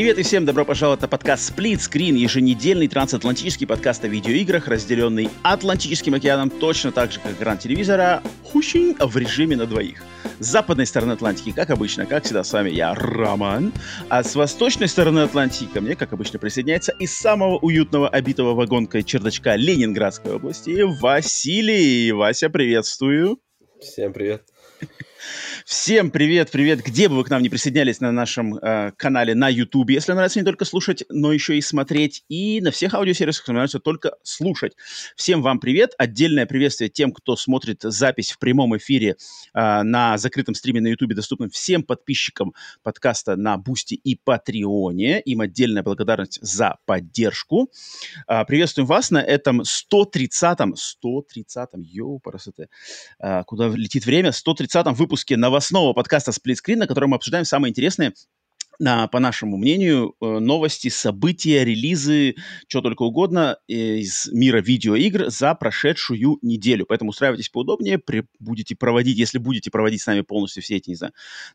Привет и всем добро пожаловать на подкаст Split Screen, еженедельный трансатлантический подкаст о видеоиграх, разделенный Атлантическим океаном точно так же, как экран телевизора, в режиме на двоих. С западной стороны Атлантики, как обычно, как всегда, с вами я, Роман. А с восточной стороны Атлантики ко мне, как обычно, присоединяется из самого уютного, обитого вагонкой чердачка Ленинградской области Василий. Вася, приветствую. Всем привет. Всем привет, привет, где бы вы к нам не присоединялись на нашем э, канале на YouTube, если нравится не только слушать, но еще и смотреть, и на всех аудиосервисах нравится только слушать. Всем вам привет, отдельное приветствие тем, кто смотрит запись в прямом эфире э, на закрытом стриме на YouTube, доступным всем подписчикам подкаста на Бусти и Патреоне. Им отдельная благодарность за поддержку. Э, приветствуем вас на этом 130-м, 130-м, йоу, красоты, э, куда летит время, 130-м выпуске новостного подкаста «Сплитскрин», на котором мы обсуждаем самые интересные на, по нашему мнению, э, новости, события, релизы, что только угодно из мира видеоигр за прошедшую неделю. Поэтому устраивайтесь поудобнее, при, будете проводить, если будете проводить с нами полностью все эти, не знаю,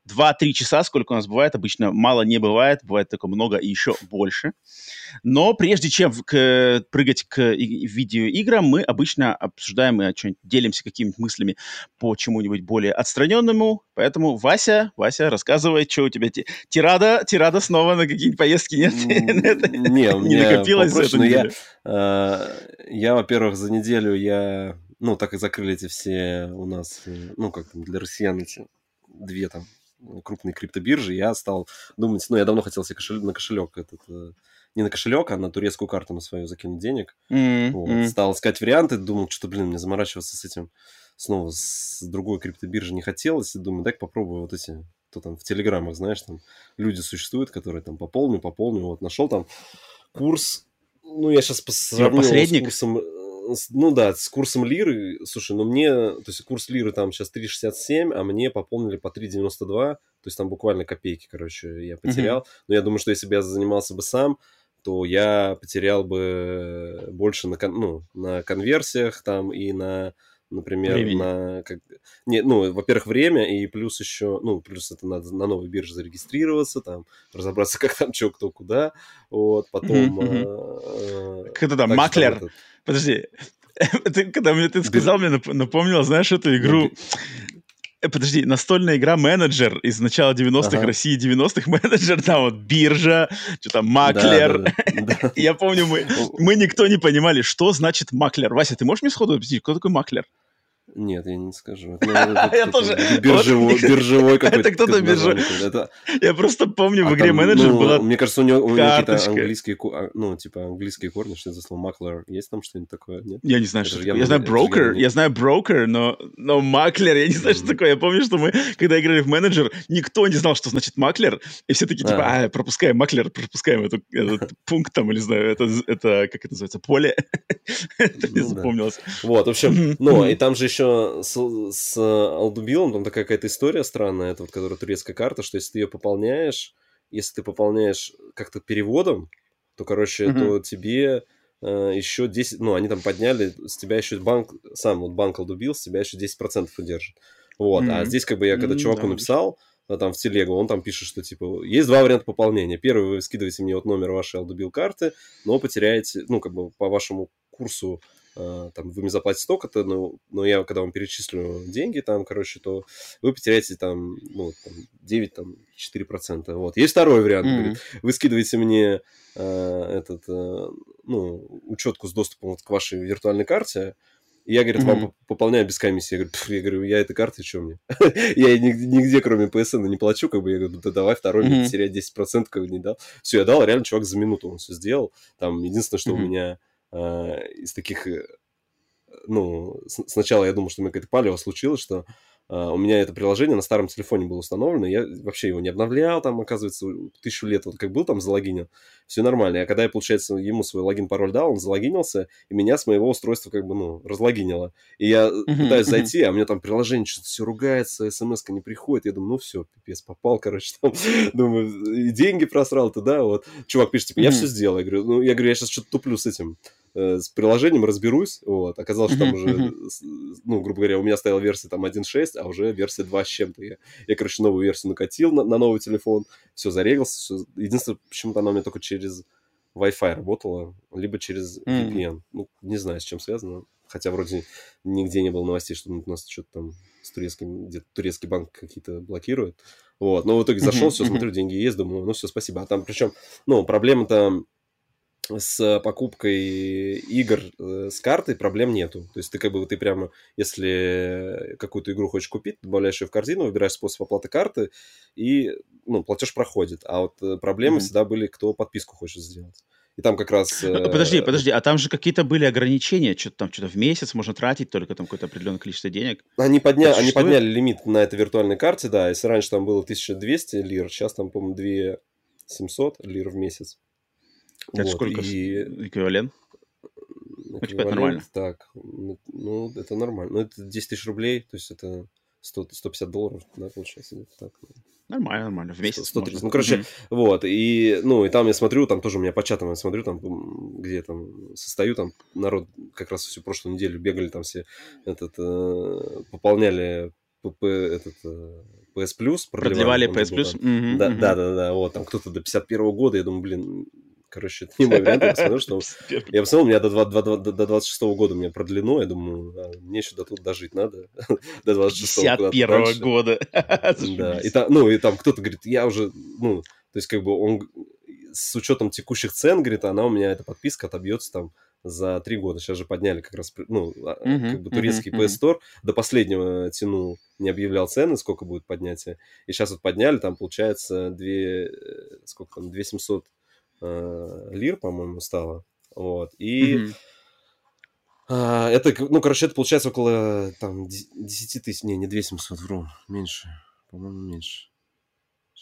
2-3 часа, сколько у нас бывает, обычно мало не бывает, бывает только много и еще больше. Но прежде чем к, прыгать к видеоиграм, мы обычно обсуждаем и делимся какими-нибудь мыслями по чему-нибудь более отстраненному. Поэтому, Вася, Вася, рассказывай, что у тебя тирада, тирада снова на какие-нибудь поездки нет? Не, не накопилось за эту неделю? Я, я, во-первых, за неделю я, ну, так и закрыли эти все у нас, ну, как там, для россиян эти две там крупные криптобиржи, я стал думать, ну, я давно хотел себе кошелек, на кошелек этот э, не на кошелек, а на турецкую карту на свою закинуть денег. Mm-hmm. Вот. Стал искать варианты, думал, что, блин, мне заморачиваться с этим снова с другой криптобиржи не хотелось. И думаю, дай попробую вот эти, кто там в телеграммах, знаешь, там люди существуют, которые там пополню, пополню. Вот нашел там курс, ну, я сейчас сравнил с курсом ну да, с курсом лиры, слушай, ну мне, то есть курс лиры там сейчас 3,67, а мне пополнили по 3,92, то есть там буквально копейки, короче, я потерял. Mm-hmm. Но я думаю, что если бы я занимался бы сам, то я потерял бы больше на, ну, на конверсиях там и на, например, Времени. на... Как, не, ну, во-первых, время, и плюс еще, ну, плюс это надо на новой бирже зарегистрироваться, там, разобраться, как там, что, кто, куда, вот, потом... Э, Кто там, маклер? Подожди, ты, когда мне ты сказал, мне напомнил, знаешь, эту игру Э, подожди, настольная игра менеджер из начала 90-х ага. России 90-х менеджер, там вот биржа, что там маклер. Да, да, да. Я помню, мы, мы никто не понимали, что значит маклер. Вася, ты можешь мне сходу объяснить, кто такой маклер? Нет, я не скажу. Я тоже. Биржевой какой-то. Это кто-то биржевой. Я просто помню, в а игре менеджер ну, была Мне кажется, у него какие-то английские, а, ну, типа английские корни, что это за слово маклер. Есть там что-нибудь такое? Нет? Я не знаю, что Я знаю брокер, я знаю брокер, но но маклер, я не знаю, что такое. Я помню, что мы, когда играли в менеджер, никто не знал, что значит маклер, и все такие, типа, а, пропускаем маклер, пропускаем этот пункт там, или знаю, это, это, как это называется, поле. Это не ну запомнилось. Вот, в общем, ну, и там же еще еще с, с Алдубилом там такая какая-то история странная, это вот, которая турецкая карта, что если ты ее пополняешь, если ты пополняешь как-то переводом, то, короче, mm-hmm. то тебе э, еще 10, ну, они там подняли, с тебя еще банк, сам вот банк Алдубил, с тебя еще 10% удержит. Вот, mm-hmm. а здесь как бы я когда mm-hmm, чуваку да, написал, а, там в телегу, он там пишет, что типа есть два варианта пополнения. Первый, вы скидываете мне вот номер вашей Алдубил карты, но потеряете, ну, как бы по вашему курсу там, вы мне заплатите столько-то, но, но я, когда вам перечислю деньги там, короче, то вы потеряете там, ну, там 9, там, 4%. Вот. Есть второй вариант. Mm-hmm. Говорит, вы скидываете мне э, этот, э, ну, учетку с доступом к вашей виртуальной карте, и я, говорит, mm-hmm. вам пополняю без комиссии. Я говорю, я говорю, я этой карты что мне? я нигде, нигде, кроме PSN, не плачу, как бы. Я говорю, да давай второй, mm-hmm. мне терять 10%, как бы не дал. Все, я дал, реально чувак за минуту он все сделал. Там единственное, что mm-hmm. у меня э, из таких, э, ну, с- сначала я думал, что у меня какая-то палева случилась, что Uh, у меня это приложение на старом телефоне было установлено, я вообще его не обновлял, там, оказывается, тысячу лет, вот как был там залогинен, все нормально. А когда я, получается, ему свой логин-пароль дал, он залогинился, и меня с моего устройства как бы, ну, разлогинило. И я uh-huh, пытаюсь uh-huh. зайти, а у меня там приложение что-то все ругается, смс не приходит. Я думаю, ну все, пипец, попал, короче, там, думаю, и деньги просрал туда, вот. Чувак пишет, типа, я все сделал. Я говорю, ну, я говорю, я сейчас что-то туплю с этим Э, с приложением разберусь, вот, оказалось, что там уже, ну, грубо говоря, у меня стояла версия там 1.6, а уже версия 2 с чем-то. Я, я короче, новую версию накатил на, на новый телефон, все зарегался, все. единственное, почему-то она у меня только через Wi-Fi работала, либо через VPN. Ну, не знаю, с чем связано, хотя вроде нигде не было новостей, что у нас что-то там с турецким, где-то турецкий банк какие-то блокирует. Вот, но в итоге зашел, все, смотрю, деньги есть, думаю, ну все, спасибо. А там причем, ну, проблема-то с покупкой игр э, с картой проблем нету. То есть ты как бы ты прямо, если какую-то игру хочешь купить, добавляешь ее в корзину, выбираешь способ оплаты карты, и ну, платеж проходит. А вот э, проблемы mm-hmm. всегда были, кто подписку хочет сделать. И там как раз... Ну, э, подожди, подожди, а там же какие-то были ограничения, что-то там что-то в месяц можно тратить только там какое-то определенное количество денег. Они, подня... Они подняли лимит на этой виртуальной карте, да, если раньше там было 1200 лир, сейчас там, по-моему, 2700 лир в месяц. Это вот, сколько и... эквивалент? Эквивалент, нормально. Так, ну, это нормально. Ну, это 10 тысяч рублей, то есть это 100, 150 долларов, да, получается, где-то так. Нормально, нормально, в месяц 130. Ну, короче, mm-hmm. вот, и, ну, и там я смотрю, там тоже у меня по чатам я смотрю, там, где я там состою, там народ как раз всю прошлую неделю бегали, там все этот, э, пополняли pp, этот, э, PS Plus, продлевали PS Plus. Mm-hmm, да, mm-hmm. да, да, да, вот, там кто-то до 51 года, я думаю, блин, Короче, это не мой вариант. Я посмотрел, что... Я посмотрел, у меня до, 2, до, до, до 26 года у меня продлено. Я думаю, а, мне еще до тут дожить надо. до 26 года. 51 года. да. И там, ну, и там кто-то говорит, я уже... Ну, то есть, как бы он... С учетом текущих цен, говорит, она у меня, эта подписка отобьется там за три года. Сейчас же подняли как раз, ну, uh-huh, как бы турецкий uh-huh, PS Store. До последнего тянул, не объявлял цены, сколько будет поднятие. И сейчас вот подняли, там получается 2, э, сколько там, 2700 э, лир, по-моему, стало. Вот. И mm-hmm. э, это, ну, короче, это получается около там 10 тысяч, не, не 2700, вру, меньше, по-моему, меньше.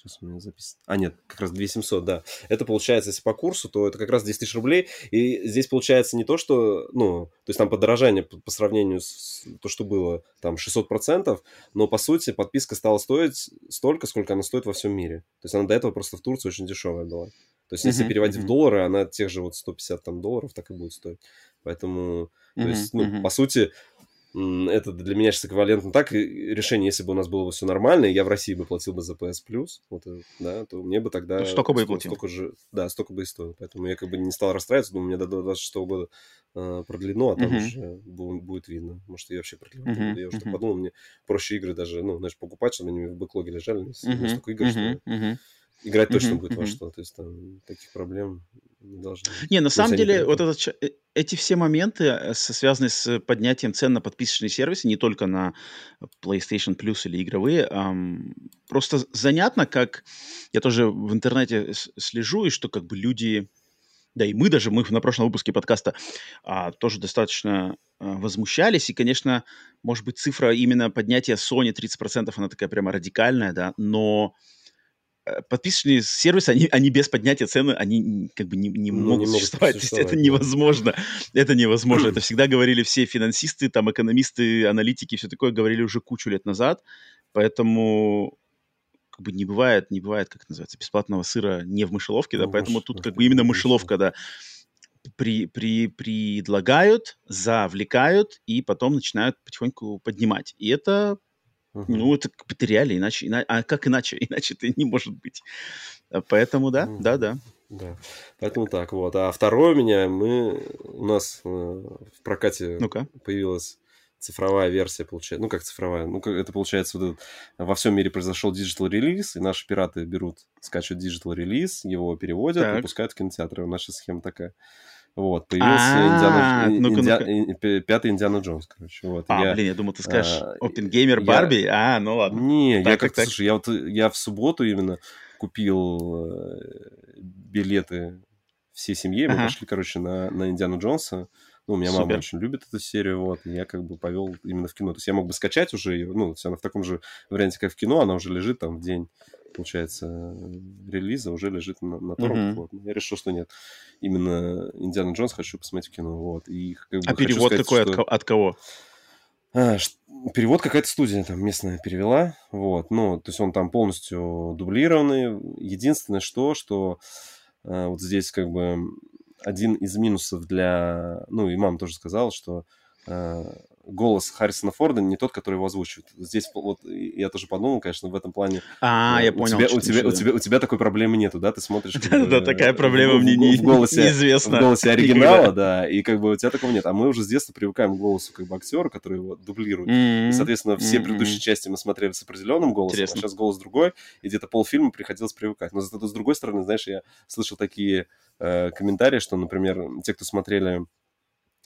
Сейчас у меня записано. А, нет, как раз 2700, да. Это получается, если по курсу, то это как раз 10 тысяч рублей. И здесь получается не то, что, ну, то есть там подорожание по, по сравнению с то, что было, там 600%, но по сути подписка стала стоить столько, сколько она стоит во всем мире. То есть она до этого просто в Турции очень дешевая была. То есть, если uh-huh, переводить uh-huh. в доллары, она тех же вот 150 там долларов так и будет стоить. Поэтому, uh-huh, то есть, ну, uh-huh. по сути, это для меня сейчас эквивалентно так. решение, если бы у нас было бы все нормально, и я в России бы платил бы за PS Plus, вот, э, да, то мне бы тогда... Ну, столько бы и платил. Столько же, да, столько бы и стоило. Поэтому я как бы не стал расстраиваться, думаю, у меня до 26 года э, продлено, а там uh-huh. уже будет видно. Может, я вообще продлевать uh-huh. Я уже uh-huh. подумал, мне проще игры даже, ну, знаешь, покупать, чтобы они в бэклоге лежали. Uh-huh. Столько игр, uh-huh. что... Uh-huh играть точно uh-huh, будет uh-huh. во что. То есть там таких проблем не должно быть. Не, на самом деле, вот этот, э, эти все моменты, э, связанные с поднятием цен на подписочные сервисы, не только на PlayStation Plus или игровые, эм, просто занятно, как я тоже в интернете слежу, и что как бы люди, да и мы даже, мы на прошлом выпуске подкаста а, тоже достаточно а, возмущались, и, конечно, может быть, цифра именно поднятия Sony 30%, она такая прямо радикальная, да, но подписочные сервисы, они, они без поднятия цены, они как бы не, не ну, могут не существовать. существовать. это невозможно. Это невозможно. это всегда говорили все финансисты, там, экономисты, аналитики, все такое говорили уже кучу лет назад. Поэтому как бы не бывает, не бывает, как это называется, бесплатного сыра не в мышеловке, да, ну, поэтому тут как бы именно мышеловка, да, при, при, предлагают, завлекают и потом начинают потихоньку поднимать. И это Uh-huh. Ну, это, это реально, иначе, иначе, а как иначе? Иначе это не может быть. А поэтому да, uh-huh. да, да. Да, поэтому так вот. А второе у меня, мы, у нас э, в прокате Ну-ка. появилась цифровая версия, получается. Ну, как цифровая? Ну, это получается, вот этот, во всем мире произошел digital релиз, и наши пираты берут, скачивают digital релиз, его переводят, так. выпускают в кинотеатры. Наша схема такая. Вот, появился а, Индиана, пятый Индиана Джонс, короче. Вот. А, блин, я думал, ты скажешь Оппенгеймер, Барби. А, ну ладно. Не, я как-то, слушай, я вот я в субботу именно купил э, билеты всей семье, мы пошли, короче, на, на Индиану Джонса. Ну, у меня Супер. мама очень любит эту серию, вот, и я как бы повел именно в кино. То есть я мог бы скачать уже ее, ну, она в таком же варианте, как в кино, она уже лежит там в день, получается, релиза, уже лежит на, на торрентах, mm-hmm. вот. Я решил, что нет. Именно Индиана Джонс хочу посмотреть в кино, вот. И, как бы, а перевод сказать, какой что... от, кого? А, перевод какая-то студия там местная перевела, вот, ну, то есть он там полностью дублированный. Единственное, что, что э, вот здесь как бы один из минусов для... Ну, и мама тоже сказала, что э, голос Харрисона Форда не тот, который его озвучивает. Здесь вот я тоже подумал, конечно, в этом плане. А, э, я понял. У тебя, у, тебя, у, тебя, у тебя такой проблемы нету, да? Ты смотришь... Да, такая проблема мне неизвестна. В голосе оригинала, да, и как бы у тебя такого нет. А мы уже с детства привыкаем к голосу как бы актера, который его дублирует. И, соответственно, все предыдущие части мы смотрели с определенным голосом, а сейчас голос другой, и где-то полфильма приходилось привыкать. Но зато с другой стороны, знаешь, я слышал такие э, комментарии, что, например, те, кто смотрели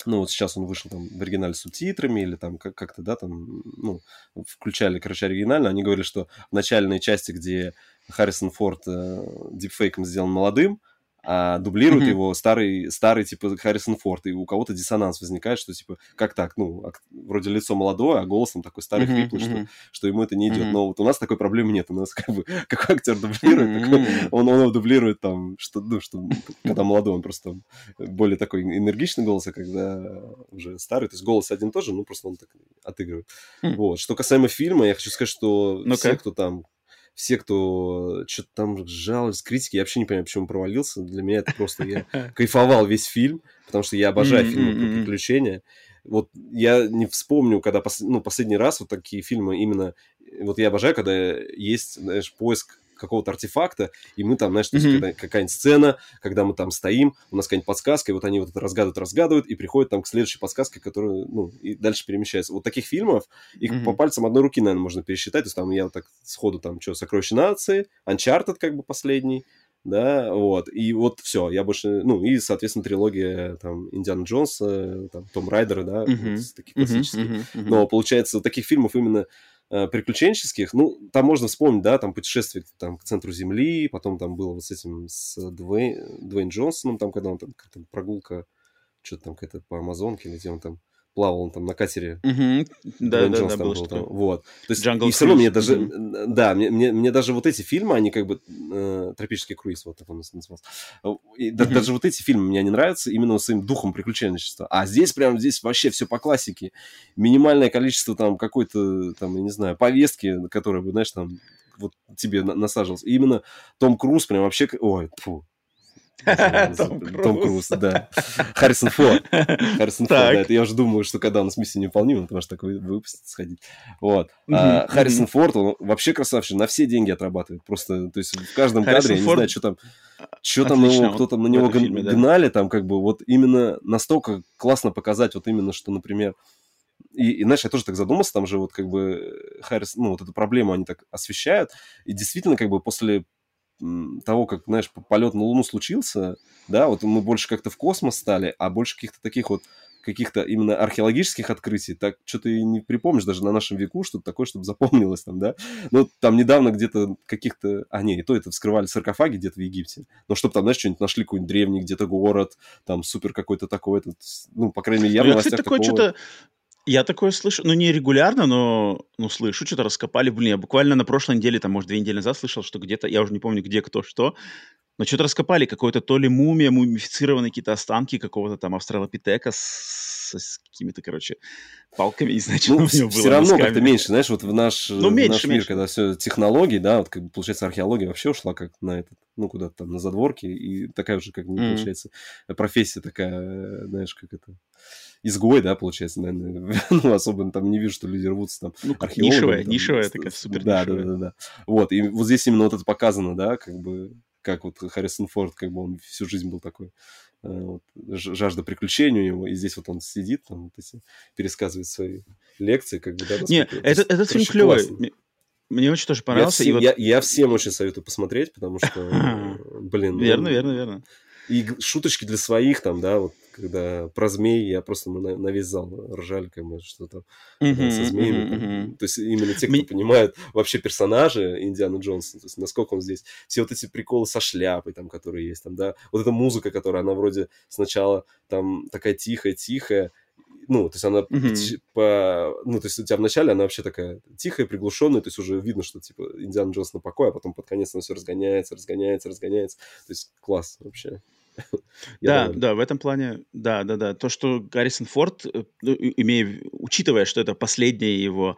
ну, вот сейчас он вышел там в оригинале с субтитрами или там как-то, да, там, ну, включали, короче, оригинально. Они говорили, что в начальной части, где Харрисон Форд э, дипфейком сделан молодым, а дублирует mm-hmm. его старый, старый, типа, Харрисон Форд, и у кого-то диссонанс возникает, что, типа, как так, ну, вроде лицо молодое, а голосом такой старый mm-hmm. хриплый, mm-hmm. что, что ему это не идет. Mm-hmm. Но вот у нас такой проблемы нет, у нас, как бы, какой актер дублирует, mm-hmm. такой, он, он его дублирует там, что, ну, что, когда молодой, он просто более такой энергичный голос, а когда уже старый, то есть голос один тоже, ну, просто он так отыгрывает. Mm-hmm. Вот. Что касаемо фильма, я хочу сказать, что ну все, кто там все, кто что-то там жалуются, критики, я вообще не понимаю, почему он провалился. Для меня это просто... Я кайфовал весь фильм, потому что я обожаю фильмы про приключения. Вот я не вспомню, когда ну, последний раз вот такие фильмы именно... Вот я обожаю, когда есть, знаешь, поиск какого-то артефакта, и мы там, знаешь, mm-hmm. какая-нибудь сцена, когда мы там стоим, у нас какая-нибудь подсказка, и вот они вот это разгадывают, разгадывают, и приходят там к следующей подсказке, которая, ну, и дальше перемещается. Вот таких фильмов, их mm-hmm. по пальцам одной руки, наверное, можно пересчитать, то есть там я так сходу там, что, «Сокровища нации», «Uncharted» как бы последний, да, вот, и вот все, я больше, ну, и, соответственно, трилогия, там, Индиана Джонса, там, Том Райдера, да, mm-hmm. вот, таких классических, mm-hmm. Mm-hmm. но, получается, таких фильмов именно приключенческих, ну, там можно вспомнить, да, там путешествие там, к центру Земли, потом там было вот с этим, с Дуэйн, Дуэйн Джонсоном, там, когда он там, там прогулка, что-то там какая-то по Амазонке, или где он там плавал он там на катере. Угу. Да, да, да, было что там. Вот. То есть, Jungle и все равно мне даже, да, мне, мне, мне даже вот эти фильмы, они как бы, э, тропический круиз, вот так он назывался. И угу. даже вот эти фильмы мне не нравятся именно своим духом приключенчества. А здесь прям, здесь вообще все по классике. Минимальное количество там какой-то, там, я не знаю, повестки, которая бы, знаешь, там, вот тебе насаживался. И именно Том Круз прям вообще... Ой, фу, Том Круз, да. Харрисон Форд. Харрисон Форд, да. Это я уже думаю, что когда у нас миссия невыполнима, ты можешь такой выпустить, сходить. Вот. А Харрисон Форд, он вообще красавчик, на все деньги отрабатывает. Просто, то есть в каждом кадре, я не знаю, что там... Что там его, кто там на него гнали, там как бы вот именно настолько классно показать вот именно, что, например, и, и, знаешь, я тоже так задумался, там же вот как бы Харрис, ну, вот эту проблему они так освещают, и действительно как бы после того, как, знаешь, полет на Луну случился, да, вот мы больше как-то в космос стали, а больше каких-то таких вот каких-то именно археологических открытий, так что-то и не припомнишь даже на нашем веку, что-то такое, чтобы запомнилось там, да. Ну, там недавно где-то каких-то... А, не, и то это вскрывали саркофаги где-то в Египте. Но чтобы там, знаешь, что-нибудь нашли, какой-нибудь древний где-то город, там супер какой-то такой, этот, ну, по крайней мере, я в новостях такое такого... что-то я такое слышу, ну не регулярно, но ну, слышу, что-то раскопали. Блин, я буквально на прошлой неделе, там, может, две недели назад слышал, что где-то, я уже не помню, где, кто, что, но что-то раскопали, какое-то то ли мумия, мумифицированные какие-то останки какого-то там австралопитека с, с какими-то, короче, палками, не знаю, что ну, него было. Все равно как-то меньше, знаешь, вот в наш, ну, меньше, наш мир, меньше. когда все технологии, да, вот как бы, получается, археология вообще ушла как на этот, ну, куда-то там на задворки, и такая уже, как не mm-hmm. получается, профессия такая, знаешь, как это изгой, да, получается, наверное. ну, особо там не вижу, что люди рвутся там ну, Нишевая, там, нишевая такая, супер да, да, да, да. Вот, и вот здесь именно вот это показано, да, как бы, как вот Харрисон Форд, как бы он всю жизнь был такой э, вот, жажда приключений у него, и здесь вот он сидит, там, вот эти, пересказывает свои лекции, как бы, да. Не, это, этот фильм клевый. Мне очень тоже понравился. Я, всем, вот... я, я всем очень советую посмотреть, потому что, блин... Верно, верно, верно. И шуточки для своих там, да, вот когда про змей, я просто мы на, на весь зал ржали, как бы, что там uh-huh, со змеями. Uh-huh, uh-huh. То есть именно те, кто понимают вообще персонажи Индиана Джонса, то есть насколько он здесь, все вот эти приколы со шляпой, там, которые есть, там, да, вот эта музыка, которая, она вроде сначала там такая тихая-тихая, ну, то есть она mm-hmm. по... Ну, то есть у тебя вначале она вообще такая тихая, приглушенная, то есть уже видно, что, типа, Индиана Джонс на покой, а потом под конец она все разгоняется, разгоняется, разгоняется. То есть класс вообще. Да, да, в этом плане, да, да, да. То, что Гаррисон Форд, э, ну, имея, учитывая, что это последнее его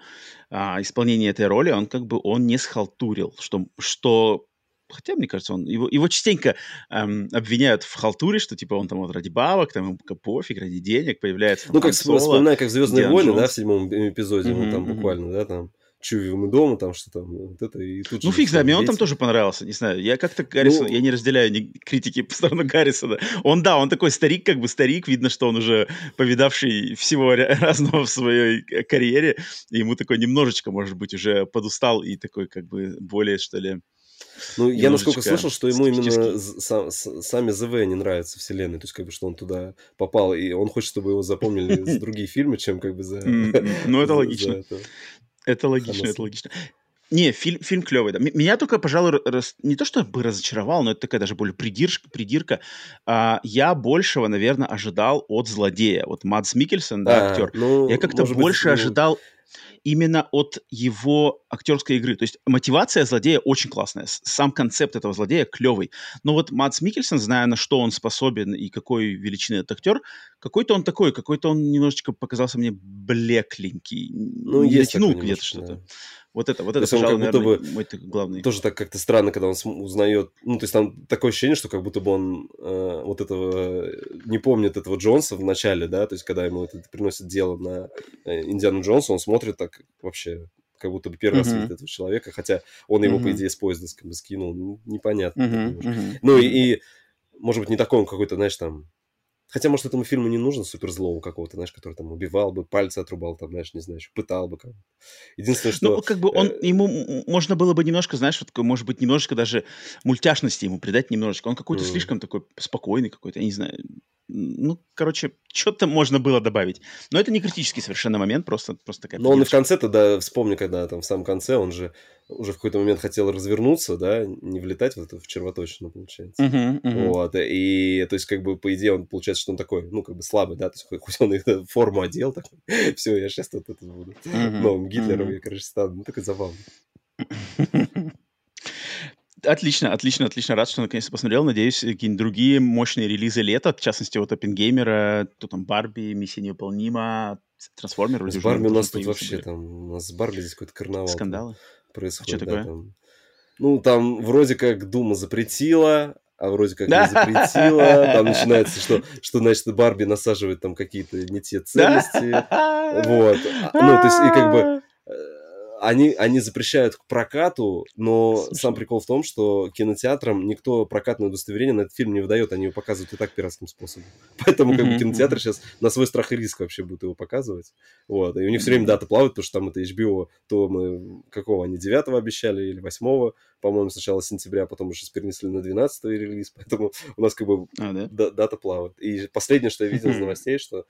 а, исполнение этой роли, он как бы он не схалтурил, что, что Хотя, мне кажется, он его, его частенько эм, обвиняют в халтуре, что типа он там вот ради бабок, там ему пофиг, ради денег появляется. Ну, как вспоминаю, как Звездные войны, да, в седьмом эпизоде, mm-hmm, он там mm-hmm. буквально, да, там Чуви мы дома, там что там, вот это, и тут Ну, фиг знает, мне он там тоже понравился, не знаю, я как-то Гаррисон, ну... я не разделяю ни критики по сторону Гаррисона. Он, да, он такой старик, как бы старик, видно, что он уже повидавший всего разного в своей карьере, и ему такой немножечко, может быть, уже подустал и такой, как бы, более, что ли, ну, я насколько слышал, что ему именно сам, сами ЗВ не нравятся вселенной, то есть как бы что он туда попал, и он хочет, чтобы его запомнили за другие фильмы, чем как бы за... Ну, это логично. Это логично, это логично. Не, фильм, фильм клевый. Да. Меня только, пожалуй, раз, не то чтобы разочаровал, но это такая даже более придирка. придирка. А, я большего, наверное, ожидал от злодея. Вот Мадс Микельсон, да, а, актер. Ну, я как-то больше быть, ну... ожидал именно от его актерской игры. То есть мотивация злодея очень классная. Сам концепт этого злодея клевый. Но вот Мадс Микельсон, зная, на что он способен и какой величины этот актер, какой-то он такой, какой-то он немножечко показался мне блекленький. Ну, не есть дотянул где-то что-то. Да. Вот это, вот это, то пожалуй, как будто наверное, бы мой главный. Тоже так как-то странно, когда он узнает... Ну, то есть там такое ощущение, что как будто бы он э, вот этого... Не помнит этого Джонса в начале, да? То есть когда ему это приносит дело на э, Индиану Джонса, он смотрит так вообще как будто бы первый раз видит этого человека, хотя он его, по идее, с поезда как скинул. Ну, непонятно. Ну и, может быть, не такой он какой-то, знаешь, там Хотя, может, этому фильму не нужно суперзлого какого-то, знаешь, который там убивал бы, пальцы отрубал, там, знаешь, не знаю, еще пытал бы. Как Единственное, что... Ну, как бы он, э... ему можно было бы немножко, знаешь, вот, может быть, немножко даже мультяшности ему придать немножечко. Он какой-то mm. слишком такой спокойный какой-то, я не знаю, ну, короче, что-то можно было добавить. Но это не критический совершенно момент, просто, просто такая... Но он и в конце-то, да, вспомни, когда там в самом конце он же уже в какой-то момент хотел развернуться, да, не влетать в эту в червоточину, получается. Uh-huh, uh-huh. Вот, и, то есть, как бы, по идее, он, получается, что он такой, ну, как бы слабый, да, то есть, хоть он их форму одел, такой, все, я сейчас тут это буду uh-huh, новым Гитлером, uh-huh. я, короче, стану, ну, такой забавно. Отлично, отлично, отлично. Рад, что наконец-то посмотрел. Надеюсь, какие-нибудь другие мощные релизы лета, в частности, вот Оппенгеймера, кто там, Барби, Миссия невыполнима, Трансформер. С Барби у нас тут вообще были. там, у нас с Барби здесь какой-то карнавал. Скандалы? Происходит, а что такое? там. Ну, там вроде как Дума запретила, а вроде как не запретила. Там начинается, что, что значит, Барби насаживает там какие-то не те ценности. Вот. Ну, то есть, и как бы они, они запрещают к прокату, но Слушай. сам прикол в том, что кинотеатрам никто прокатное удостоверение на этот фильм не выдает, они его показывают и так пиратским способом. Поэтому как бы кинотеатр сейчас на свой страх и риск вообще будет его показывать. Вот. И у них все время дата плавает, потому что там это HBO, то мы какого они, 9 обещали или 8 по-моему, сначала сентября, потом уже перенесли на 12 релиз, поэтому у нас как бы а, да? дата плавает. И последнее, что я видел из новостей, что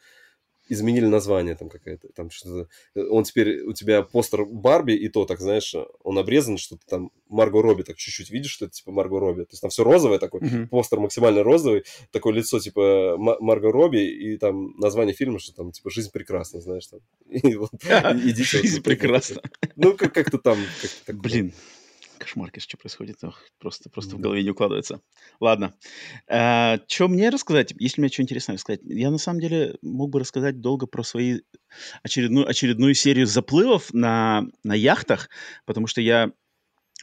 изменили название там какая-то, там что-то... Он теперь, у тебя постер Барби, и то, так, знаешь, он обрезан, что-то там Марго Робби, так чуть-чуть видишь, что это типа Марго Робби. То есть там все розовое такой, uh-huh. постер максимально розовый, такое лицо типа Марго Робби, и там название фильма, что там типа «Жизнь прекрасна», знаешь, там. «Жизнь прекрасна». Ну, как-то там... Блин, Кошмар, что происходит. Ох, просто, просто в голове не укладывается. Ладно. А, что мне рассказать? Если мне что интересное рассказать? Я на самом деле мог бы рассказать долго про свои очередную, очередную серию заплывов на, на яхтах, потому что я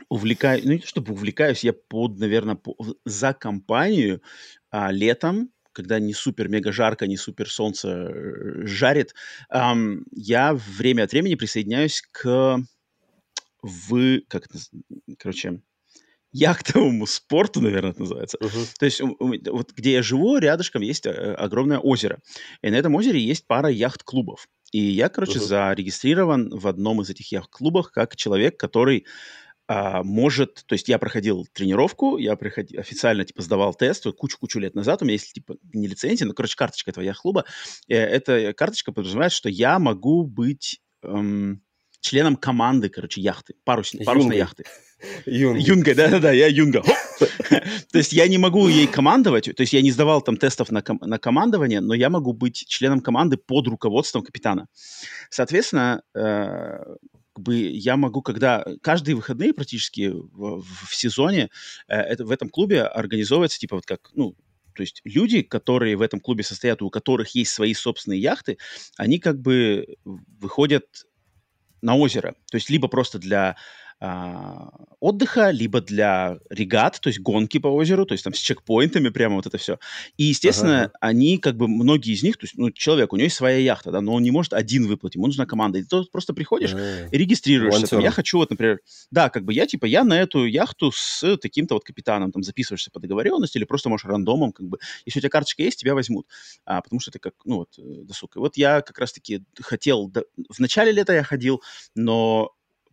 увлекаюсь, ну не то чтобы увлекаюсь, я под, наверное, по, за компанию а, летом, когда не супер мега жарко, не супер солнце э, жарит, эм, я время от времени присоединяюсь к в, как это, короче, яхтовому спорту, наверное, это называется. Uh-huh. То есть вот где я живу, рядышком есть э, огромное озеро. И на этом озере есть пара яхт-клубов. И я, короче, uh-huh. зарегистрирован в одном из этих яхт-клубов как человек, который а, может, то есть я проходил тренировку, я приходил, официально, типа, сдавал тест кучу-кучу лет назад, у меня есть, типа, не лицензия, но, короче, карточка этого яхт-клуба. Э, эта карточка подразумевает, что я могу быть эм, членом команды, короче, яхты, парусной, парусной яхты. Юнга. Юнга, да-да-да, я Юнга. То есть я не могу ей командовать, то есть я не сдавал там тестов на, ком- на командование, но я могу быть членом команды под руководством капитана. Соответственно, э, как бы я могу, когда каждые выходные практически в, в, в сезоне э, это, в этом клубе организовывается типа вот как, ну, то есть люди, которые в этом клубе состоят, у которых есть свои собственные яхты, они как бы выходят на озеро. То есть либо просто для а, отдыха, либо для регат, то есть гонки по озеру, то есть там с чекпоинтами прямо вот это все. И, естественно, ага. они как бы, многие из них, то есть, ну, человек, у него есть своя яхта, да, но он не может один выплатить, ему нужна команда. И ты просто приходишь ага. и регистрируешься. Там, я хочу вот, например, да, как бы я, типа, я на эту яхту с таким-то вот капитаном, там, записываешься по договоренности или просто можешь рандомом, как бы, если у тебя карточка есть, тебя возьмут. А, потому что это как, ну, вот, э, досуг. И вот я как раз-таки хотел, в начале лета я ходил, но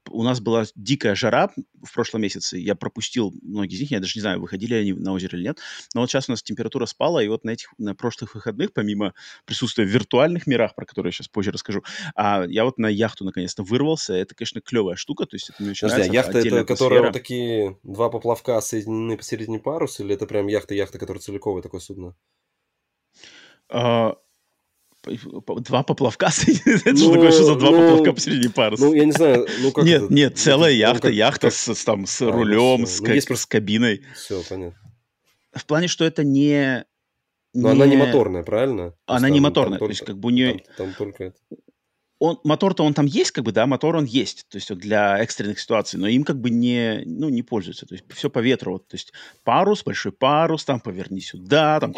у нас была дикая жара в прошлом месяце. Я пропустил многие из них. Я даже не знаю, выходили они на озеро или нет. Но вот сейчас у нас температура спала, и вот на этих на прошлых выходных, помимо присутствия в виртуальных мирах, про которые я сейчас позже расскажу, а я вот на яхту наконец-то вырвался. Это, конечно, клевая штука. То есть это мне очень Подожди, нравится. А яхта это, которая вот такие два поплавка соединены посередине парус, или это прям яхта-яхта, которая целиковое такое судно? А, Два поплавка Это ну, что такое, что за два ну, поплавка посередине паруса? Ну, я не знаю, ну как Нет, нет, целая ну, яхта, как, яхта как... С, там, с а, рулем, ну, с, ну, кабиной. Все, понятно. В плане, что это не... Но не... она не моторная, правильно? Она не моторная, то есть как бы у нее... Там только это он, мотор-то он там есть, как бы, да, мотор он есть, то есть для экстренных ситуаций, но им как бы не, ну, не пользуются, то есть все по ветру, вот, то есть парус, большой парус, там поверни сюда, там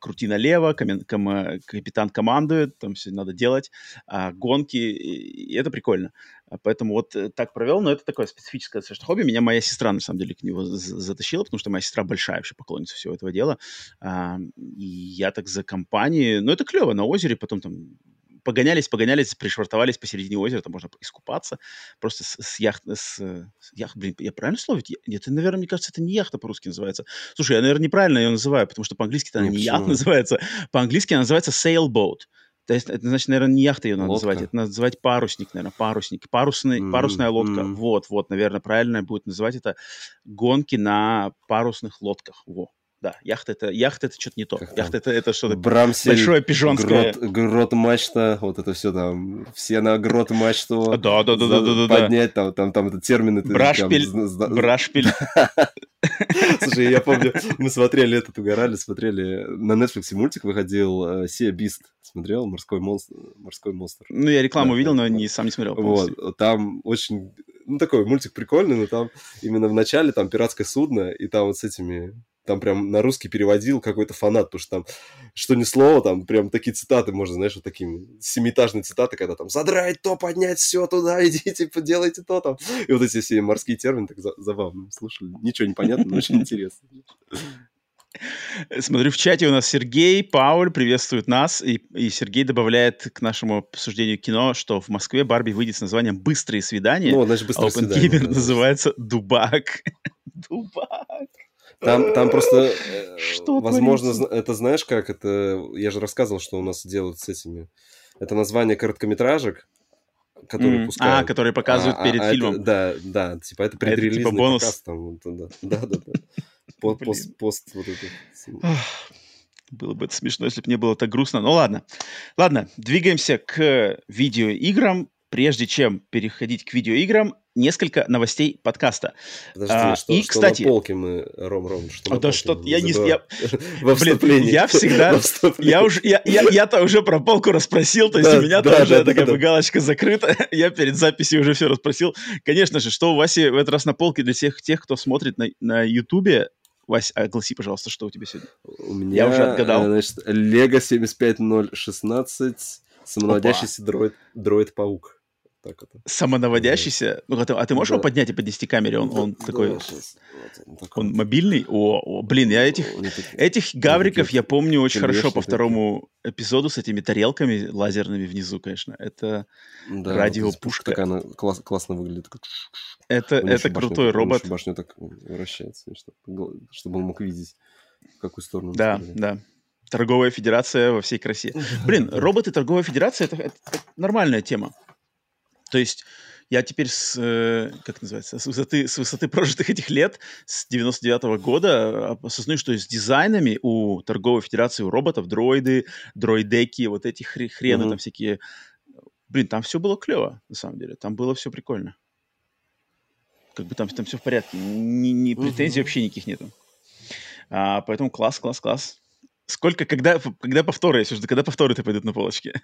крути налево, ком, ком, капитан командует, там все надо делать, а, гонки, и, это прикольно. А поэтому вот э, так провел, но это такое специфическое совершенно хобби. Меня моя сестра, на самом деле, к нему затащила, потому что моя сестра большая вообще поклонница всего этого дела. И я так за компанией... Ну, это клево, на озере потом там погонялись, погонялись, пришвартовались посередине озера, там можно искупаться, просто с, с яхт, с, с яхт, блин, я правильно слово? Нет, это, наверное, мне кажется, это не яхта по-русски называется. Слушай, я, наверное, неправильно ее называю, потому что по-английски это не, не яхт называется, по-английски она называется sailboat. То есть, это значит, наверное, не яхта ее надо лодка. называть, это надо называть парусник, наверное, парусник, парусный, mm-hmm. парусная лодка. Mm-hmm. Вот, вот, наверное, правильно будет называть это гонки на парусных лодках. Во. Да, яхта это, яхта это что-то не то. Как яхта это, это что-то Брамсель, большое пижонское. Грот, грот мачта, вот это все там, все на грот мачту да, да, да, да, да, да, поднять, там, там, там это термины. Брашпиль, там, брашпиль. Слушай, я помню, мы смотрели этот, угорали, смотрели, на Netflix мультик выходил Сия э, Бист, смотрел, морской монстр, морской монстр. Ну, я рекламу видел, но не, сам не смотрел. Вот, там очень, ну, такой мультик прикольный, но там именно в начале там пиратское судно, и там вот с этими там прям на русский переводил какой-то фанат, потому что там, что ни слово, там прям такие цитаты можно, знаешь, вот такими семиэтажные цитаты, когда там «задрать то, поднять все туда, идите, делайте то там». И вот эти все морские термины так забавно слушали. Ничего не понятно, но очень интересно. Смотрю, в чате у нас Сергей, Пауль приветствуют нас, и, и Сергей добавляет к нашему обсуждению кино, что в Москве Барби выйдет с названием «Быстрые свидания», ну, значит, быстрые а свидания, да, называется «Дубак». Дубак. Там, там просто, э, что возможно, творится? это знаешь как, это, я же рассказывал, что у нас делают с этими, это название короткометражек, которые mm. пускают. А, которые показывают а, перед а, фильмом. Это, да, да, типа это предрелизный это, типа, бонус. показ там, да, да, да, да. Пост, пост вот это. Было бы это смешно, если бы не было так грустно. Ну ладно. Ладно, двигаемся к видеоиграм. Прежде чем переходить к видеоиграм, несколько новостей подкаста. Подожди, а, что, и, что кстати, на полке мы, Ром, Ром, что а, да что, я не... Я, блин, я всегда... я уже, я, я, я-то уже про полку расспросил, то есть да, у меня да, тоже да, такая да, галочка закрыта. я перед записью уже все расспросил. Конечно же, что у Васи в этот раз на полке для всех тех, кто смотрит на, на Ютубе, Вась, огласи, пожалуйста, что у тебя сегодня? У меня, я уже отгадал. Значит, Лего 75016, самонаводящийся дроид, дроид-паук. Так это. Самонаводящийся? Ну, а ты, а ты можешь да. его поднять и поднести к камере? Он, он да, такой... Сейчас. Вот, он, он мобильный? О, о, блин, я этих, этих гавриков я помню очень хорошо по второму эпизоду с этими тарелками лазерными внизу, конечно. Это да, радиопушка. Вот, такая она класс, классно выглядит. Это, это крутой робот. Башня так вращается, чтобы, чтобы он мог видеть, в какую сторону. Да, да. Торговая федерация во всей красе. Блин, роботы торговая федерация это, это нормальная тема. То есть я теперь с, э, как называется, с высоты, с высоты прожитых этих лет, с 99 -го года, осознаю, что с дизайнами у торговой федерации, у роботов, дроиды, дроидеки, вот эти хрены mm-hmm. там всякие, блин, там все было клево, на самом деле, там было все прикольно. Как бы там, там все в порядке, ни, ни претензий mm-hmm. вообще никаких нету. А, поэтому класс, класс, класс. Сколько, когда, когда повторы, если когда повторы-то пойдут на полочке?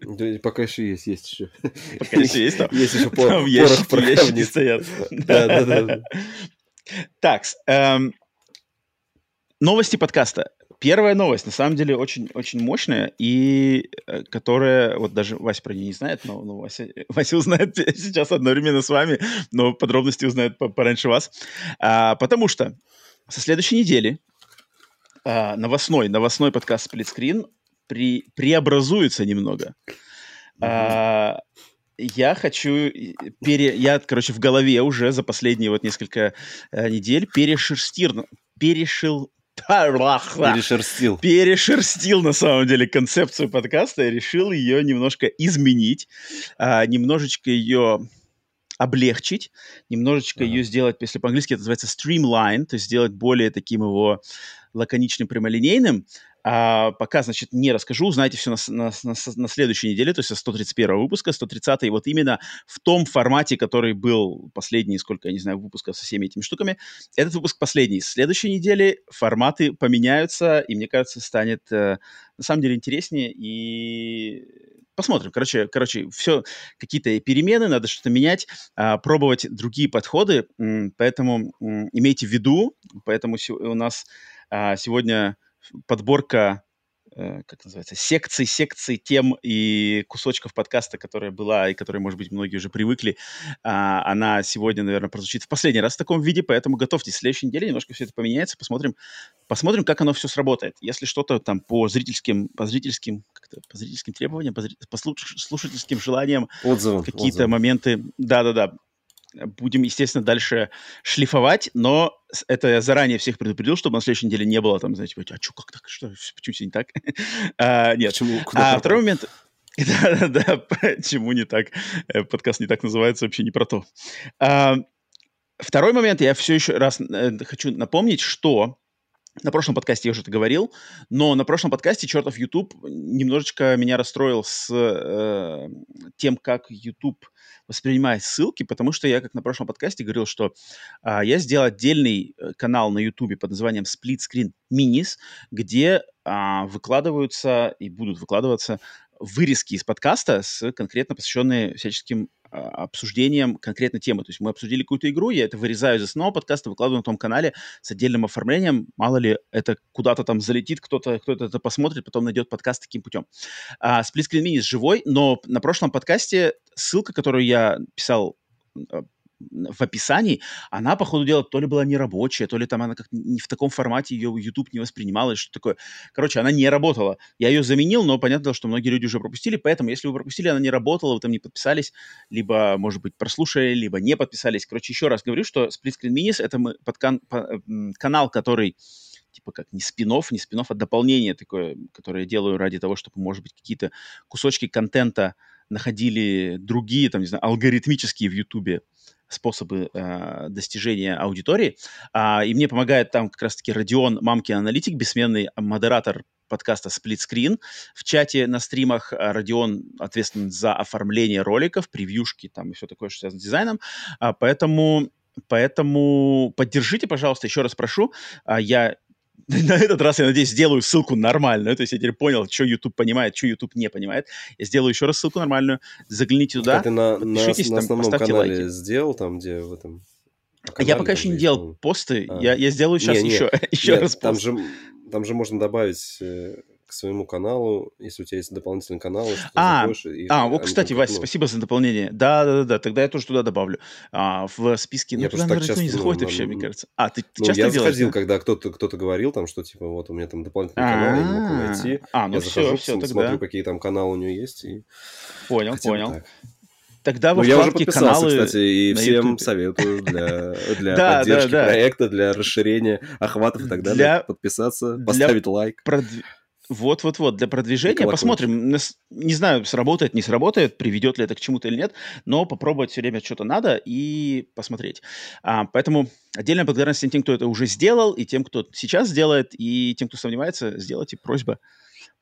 Да, пока еще есть, есть еще. Пока еще есть там? Есть еще пор, там ящики, ящики стоят. Да, да, да. Так, эм, новости подкаста. Первая новость, на самом деле, очень, очень мощная, и э, которая, вот даже Вася про нее не знает, но, но Вася, Вася узнает сейчас одновременно с вами, но подробности узнает пораньше вас. А, потому что со следующей недели а, новостной, новостной подкаст «Сплитскрин» при, преобразуется немного. А, я хочу... Пере, я, короче, в голове уже за последние вот несколько а, недель перешерстил... Перешил... Перешерстил. Перешерстил, на самом деле, концепцию подкаста и решил ее немножко изменить, а, немножечко ее облегчить, немножечко uh-huh. ее сделать, если по-английски это называется streamline, то есть сделать более таким его лаконичным, прямолинейным. А пока, значит, не расскажу, узнаете все на, на, на, на следующей неделе, то есть со 131 выпуска, 130 вот именно в том формате, который был последний, сколько, я не знаю, выпусков со всеми этими штуками. Этот выпуск последний. С следующей недели форматы поменяются, и мне кажется, станет э, на самом деле интереснее и посмотрим. Короче, короче, все какие-то перемены, надо что-то менять, а, пробовать другие подходы, поэтому имейте в виду, поэтому у нас а, сегодня подборка Э, как называется, секций, секций тем и кусочков подкаста, которая была и которой, может быть, многие уже привыкли. А, она сегодня, наверное, прозвучит в последний раз в таком виде, поэтому готовьтесь. В следующей неделе немножко все это поменяется, посмотрим, посмотрим, как оно все сработает. Если что-то там по зрительским, по зрительским, как-то, по зрительским требованиям, по, зри... по слушательским желаниям, отзывы, какие-то отзывы. моменты, да-да-да, будем, естественно, дальше шлифовать, но это я заранее всех предупредил, чтобы на следующей неделе не было там, знаете, а что, как так, что, почему все не так? а, нет. Почему? А второй момент, да-да-да, почему не так? Э, подкаст не так называется, вообще не про то. А, второй момент, я все еще раз э, хочу напомнить, что на прошлом подкасте я уже это говорил, но на прошлом подкасте чертов YouTube немножечко меня расстроил с э, тем, как YouTube воспринимает ссылки, потому что я, как на прошлом подкасте, говорил, что э, я сделал отдельный э, канал на YouTube под названием Split Screen Minis, где э, выкладываются и будут выкладываться вырезки из подкаста с конкретно посвященные всяческим обсуждением конкретной темы. То есть мы обсудили какую-то игру, я это вырезаю из основного подкаста, выкладываю на том канале с отдельным оформлением. Мало ли, это куда-то там залетит, кто-то кто это посмотрит, потом найдет подкаст таким путем. А, Screen Mini живой, но на прошлом подкасте ссылка, которую я писал а, в описании, она, по ходу дела, то ли была нерабочая, то ли там она как не в таком формате ее YouTube не воспринимала, что такое. Короче, она не работала. Я ее заменил, но понятно, что многие люди уже пропустили, поэтому, если вы пропустили, она не работала, вы там не подписались, либо, может быть, прослушали, либо не подписались. Короче, еще раз говорю, что Split Screen Minis — это мы под кан- по, канал, который типа как не спинов, не спинов, а дополнение такое, которое я делаю ради того, чтобы, может быть, какие-то кусочки контента находили другие, там, не знаю, алгоритмические в Ютубе способы э, достижения аудитории. А, и мне помогает там как раз-таки Родион Мамкин Аналитик, бессменный модератор подкаста Screen. В чате на стримах а, Родион ответственен за оформление роликов, превьюшки там и все такое, что связано с дизайном. А, поэтому Поэтому поддержите, пожалуйста, еще раз прошу. А, я на этот раз, я надеюсь, сделаю ссылку нормальную. То есть я теперь понял, что YouTube понимает, что YouTube не понимает. Я сделаю еще раз ссылку нормальную. Загляните туда. А ты на, на, на там, основном канале лайки. сделал там, где в этом... Канале, я пока еще не делал посты. А. Я, я сделаю сейчас не, еще, не, еще нет, раз там пост. Же, там же можно добавить э, к своему каналу, если у тебя есть дополнительный канал, что а, и, а, вот, кстати, Вася, спасибо за дополнение. Да, да, да, да, тогда я тоже туда добавлю. А, в списке, ну, я туда, наверное, никто не заходит ну, вообще, мне кажется. А, ты, ну, часто я делаешь, заходил, да? когда кто-то кто говорил там, что, типа, вот у меня там дополнительный канал, я не могу найти. А, ну я все, все, тогда. смотрю, какие там каналы у него есть. И... Понял, понял. Тогда во ну, я уже каналы кстати, и всем YouTube. советую для, для да, поддержки да, да. проекта, для расширения охватов и так далее. Для, подписаться, поставить лайк. Продв... Вот-вот-вот, для продвижения посмотрим. Не знаю, сработает, не сработает, приведет ли это к чему-то или нет, но попробовать все время что-то надо и посмотреть. А, поэтому отдельная благодарность тем, кто это уже сделал, и тем, кто сейчас сделает, и тем, кто сомневается, сделайте просьба.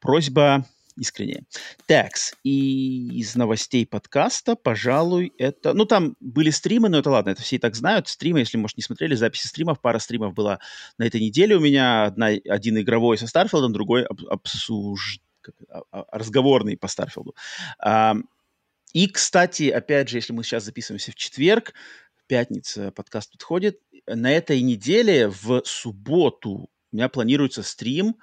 Просьба искренне. Такс, и из новостей подкаста, пожалуй, это... Ну, там были стримы, но это ладно, это все и так знают. Стримы, если, может, не смотрели, записи стримов, пара стримов была на этой неделе у меня. Одна, один игровой со Старфилдом, другой об, обсуж... как, а, а, разговорный по Старфилду. А, и, кстати, опять же, если мы сейчас записываемся в четверг, пятница подкаст подходит, на этой неделе в субботу у меня планируется стрим,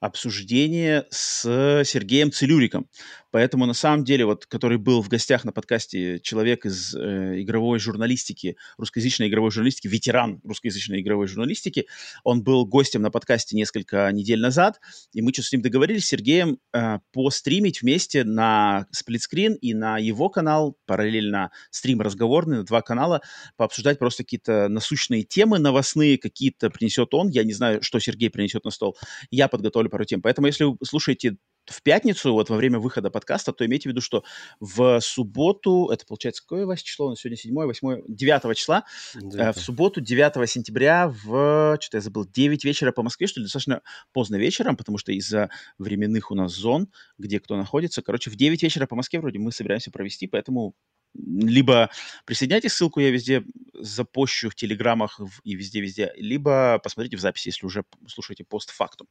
обсуждение с Сергеем Целюриком. Поэтому, на самом деле, вот, который был в гостях на подкасте человек из э, игровой журналистики, русскоязычной игровой журналистики, ветеран русскоязычной игровой журналистики, он был гостем на подкасте несколько недель назад, и мы что-то с ним договорились, с Сергеем, э, постримить вместе на сплитскрин и на его канал, параллельно стрим разговорный, на два канала, пообсуждать просто какие-то насущные темы новостные, какие-то принесет он, я не знаю, что Сергей принесет на стол, я подготовлю пару тем. Поэтому, если вы слушаете в пятницу, вот во время выхода подкаста, то имейте в виду, что в субботу, это получается какое, Вася, число? У нас сегодня 7, 8, 9 числа, 9. Э, в субботу 9 сентября в, что-то я забыл, 9 вечера по Москве, что ли, достаточно поздно вечером, потому что из-за временных у нас зон, где кто находится, короче, в 9 вечера по Москве вроде мы собираемся провести, поэтому либо присоединяйтесь, ссылку я везде запущу в телеграммах и везде-везде, либо посмотрите в записи, если уже слушаете постфактум.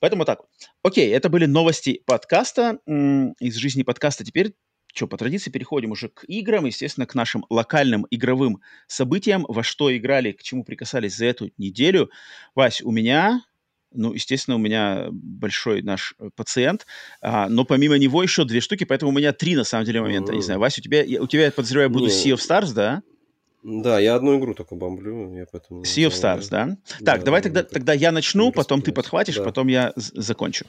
Поэтому так. Окей, это были новости подкаста, из жизни подкаста. Теперь что, по традиции переходим уже к играм, естественно, к нашим локальным игровым событиям, во что играли, к чему прикасались за эту неделю. Вась, у меня ну, естественно, у меня большой наш э, пациент, а, но помимо него еще две штуки, поэтому у меня три, на самом деле, момента. Не знаю, Вася, у тебя, у тебя я подозреваю, будет Sea of Stars, да? Да, я одну игру только бомблю, я поэтому... Sea of Stars, да? да так, давай тогда, тогда я начну, потом ты подхватишь, да. потом я закончу.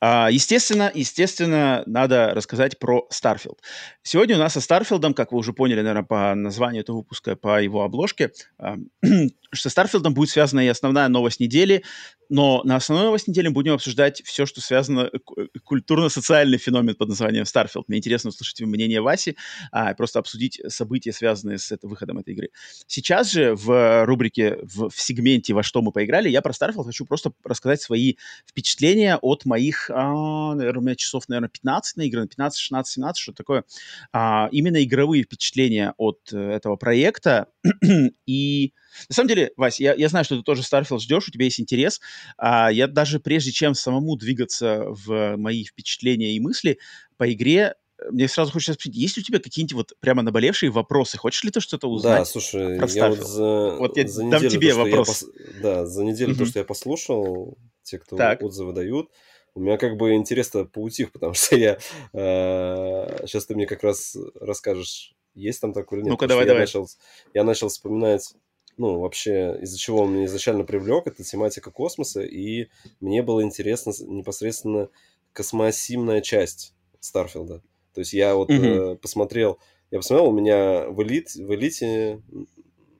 А, естественно, естественно, надо рассказать про Starfield. Сегодня у нас со Starfield, как вы уже поняли, наверное, по названию этого выпуска, по его обложке, а, что с Starfield будет связана и основная новость недели, но на основной новости недели мы будем обсуждать все, что связано э, э, культурно-социальный феномен под названием Starfield. Мне интересно услышать мнение Васи, а, просто обсудить события, связанные с это, выходом этой игры. Сейчас же в рубрике, в, в сегменте «Во что мы поиграли» я про Starfield хочу просто рассказать свои впечатления от моих, а, наверное, у меня часов, наверное, 15 на игры, 15, 16, 17, что такое. А, именно игровые впечатления от э, этого проекта и на самом деле, Вась, я, я знаю, что ты тоже Starfield ждешь, у тебя есть интерес. А я даже прежде чем самому двигаться в мои впечатления и мысли по игре, мне сразу хочется спросить, есть у тебя какие-нибудь вот прямо наболевшие вопросы? Хочешь ли ты что-то узнать? Да, слушай, я вот за, вот я за неделю, дам тебе то, вопрос. Пос... Да, за неделю mm-hmm. то, что я послушал, те, кто так. отзывы дают, у меня как бы интересно поутих, потому что я... Э, сейчас ты мне как раз расскажешь, есть там такое или нет. Ну-ка, давай, давай. Я начал, я начал вспоминать ну, вообще, из-за чего он меня изначально привлек, это тематика космоса, и мне было интересно непосредственно космосимная часть Старфилда. То есть я вот mm-hmm. э, посмотрел, я посмотрел, у меня в, элит, в элите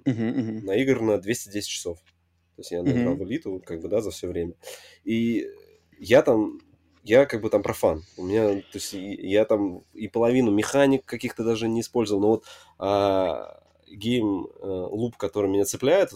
mm-hmm, наиграно 210 часов. То есть я наиграл mm-hmm. в элиту, как бы, да, за все время. И я там, я как бы там профан. У меня, то есть я там и половину механик каких-то даже не использовал, но вот а, гейм э, луп, который меня цепляет,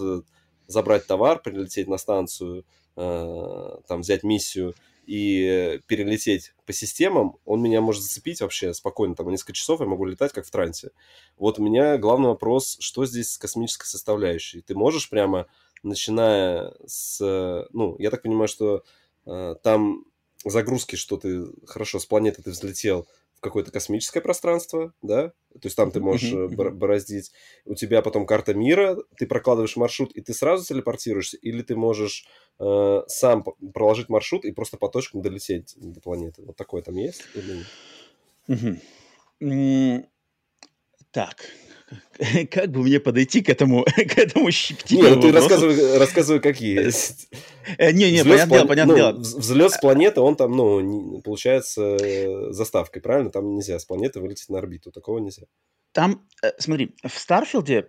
забрать товар, прилететь на станцию, э, там взять миссию и перелететь по системам, он меня может зацепить вообще спокойно, там, несколько часов я могу летать как в трансе. Вот у меня главный вопрос, что здесь с космической составляющей? Ты можешь прямо, начиная с, ну, я так понимаю, что э, там загрузки, что ты, хорошо, с планеты ты взлетел, какое-то космическое пространство, да, то есть там ты можешь mm-hmm. бороздить. У тебя потом карта мира, ты прокладываешь маршрут, и ты сразу телепортируешься, или ты можешь э, сам проложить маршрут и просто по точкам долететь до планеты. Вот такое там есть или нет? Mm-hmm. Так, как бы мне подойти к этому, к этому щекотливому Не, ну ты рассказывай, рассказывай, как есть. Э, не, не, понятное дело, понятное дело. Взлет с планеты, он там, ну, получается э, заставкой, правильно? Там нельзя с планеты вылететь на орбиту, такого нельзя. Там, э, смотри, в Старфилде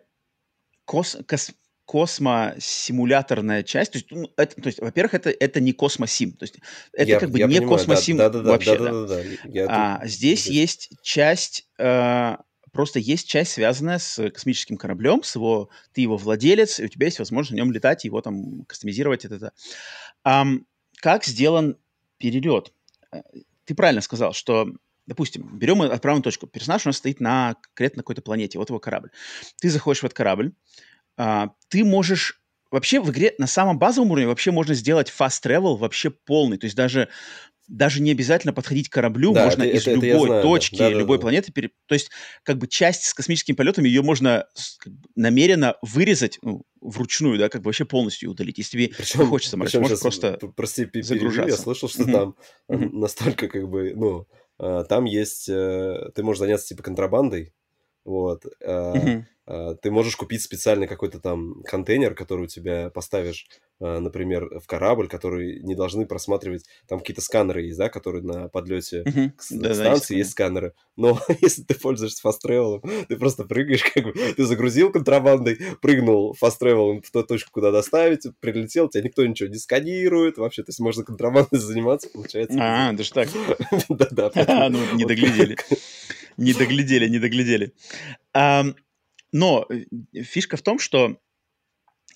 кос, кос, космосимуляторная часть, то есть, ну, это, то есть во-первых, это, это не космосим, то есть это я, как бы не понимаю, космосим да, да, да, вообще. Да, да, да, да, да. Я а, тут... Здесь есть часть э, Просто есть часть, связанная с космическим кораблем, с его, ты его владелец, и у тебя есть возможность на нем летать, его там кастомизировать. Это, это. Um, как сделан перелет? Э, ты правильно сказал, что, допустим, берем отправную точку. Персонаж у нас стоит на конкретно какой-то планете, вот его корабль. Ты заходишь в этот корабль, uh, ты можешь Вообще в игре на самом базовом уровне вообще можно сделать fast travel вообще полный. То есть даже даже не обязательно подходить к кораблю, да, можно это, из это, любой это точки, да, любой да, планеты. Пере... То есть, как бы часть с космическими полетами, ее можно как бы, намеренно вырезать ну, вручную, да, как бы вообще полностью удалить. Если тебе причем, не хочется морать, можешь просто прости, загружаться. Я слышал, что там настолько, как бы, ну, а, там есть, э, ты можешь заняться типа контрабандой, вот, а, ты можешь купить специальный какой-то там контейнер, который у тебя поставишь, а, например, в корабль, который не должны просматривать, там какие-то сканеры есть, да, которые на подлете uh-huh. к да, станции да, есть сканеры. Но если ты пользуешься фаст ты просто прыгаешь, как бы, ты загрузил контрабандой, прыгнул фаст в ту точку, куда доставить, прилетел, тебя никто ничего не сканирует, вообще, то есть можно контрабандой заниматься, получается. А, даже так. Да-да. Ну, не доглядели. Не доглядели, не доглядели. Но э, фишка в том, что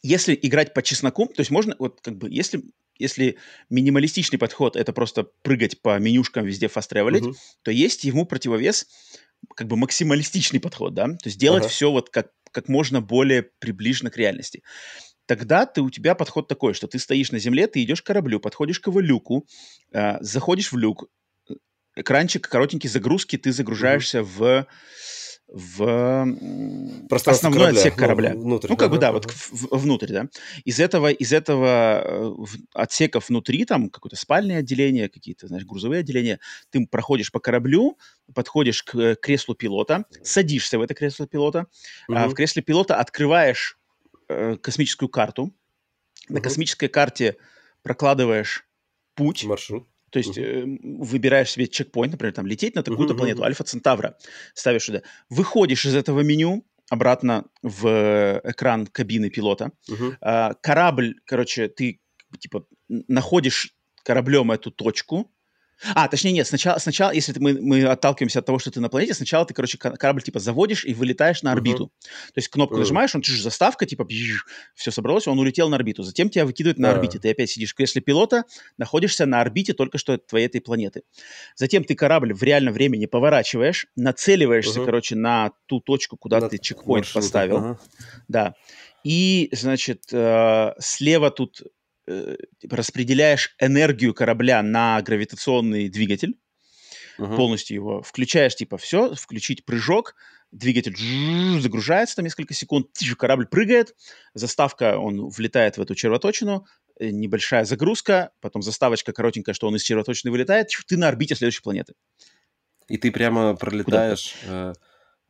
если играть по чесноку, то есть можно, вот как бы, если, если минималистичный подход это просто прыгать по менюшкам везде фаст uh-huh. то есть ему противовес как бы максималистичный подход, да, то есть делать uh-huh. все вот как, как можно более приближенно к реальности. Тогда ты, у тебя подход такой, что ты стоишь на земле, ты идешь к кораблю, подходишь к его люку, э, заходишь в люк, экранчик коротенький загрузки, ты загружаешься uh-huh. в в основной корабля, отсек корабля. Ну, внутрь, ну как да, бы да, да, вот в, внутрь, да. Из этого, из этого э, отсеков внутри, там какое-то спальное отделение, какие-то, знаешь, грузовые отделения, ты проходишь по кораблю, подходишь к э, креслу пилота, садишься в это кресло пилота, угу. а в кресле пилота открываешь э, космическую карту, угу. на космической карте прокладываешь путь. Маршрут. То есть э, выбираешь себе чекпоинт, например, там лететь на такую-то планету, Альфа Центавра, ставишь сюда. Выходишь из этого меню обратно в экран кабины пилота. Uh-huh. А, корабль, короче, ты типа находишь кораблем эту точку, а, точнее, нет, сначала, сначала если мы, мы отталкиваемся от того, что ты на планете, сначала ты, короче, корабль типа заводишь и вылетаешь на орбиту. Uh-huh. То есть кнопку uh-huh. нажимаешь, он чуть заставка, типа, все собралось, он улетел на орбиту. Затем тебя выкидывают на uh-huh. орбите. Ты опять сидишь в кресле пилота, находишься на орбите только что твоей этой планеты. Затем ты корабль в реальном времени поворачиваешь, нацеливаешься, uh-huh. короче, на ту точку, куда на ты чекпоинт маршрут. поставил. Uh-huh. Да. И, значит, э, слева тут распределяешь энергию корабля на гравитационный двигатель, uh-huh. полностью его включаешь, типа, все, включить прыжок, двигатель загружается там несколько секунд, корабль прыгает, заставка, он влетает в эту червоточину, э, небольшая загрузка, потом заставочка коротенькая, что он из червоточины вылетает, ты на орбите следующей планеты. И ты прямо пролетаешь... Э,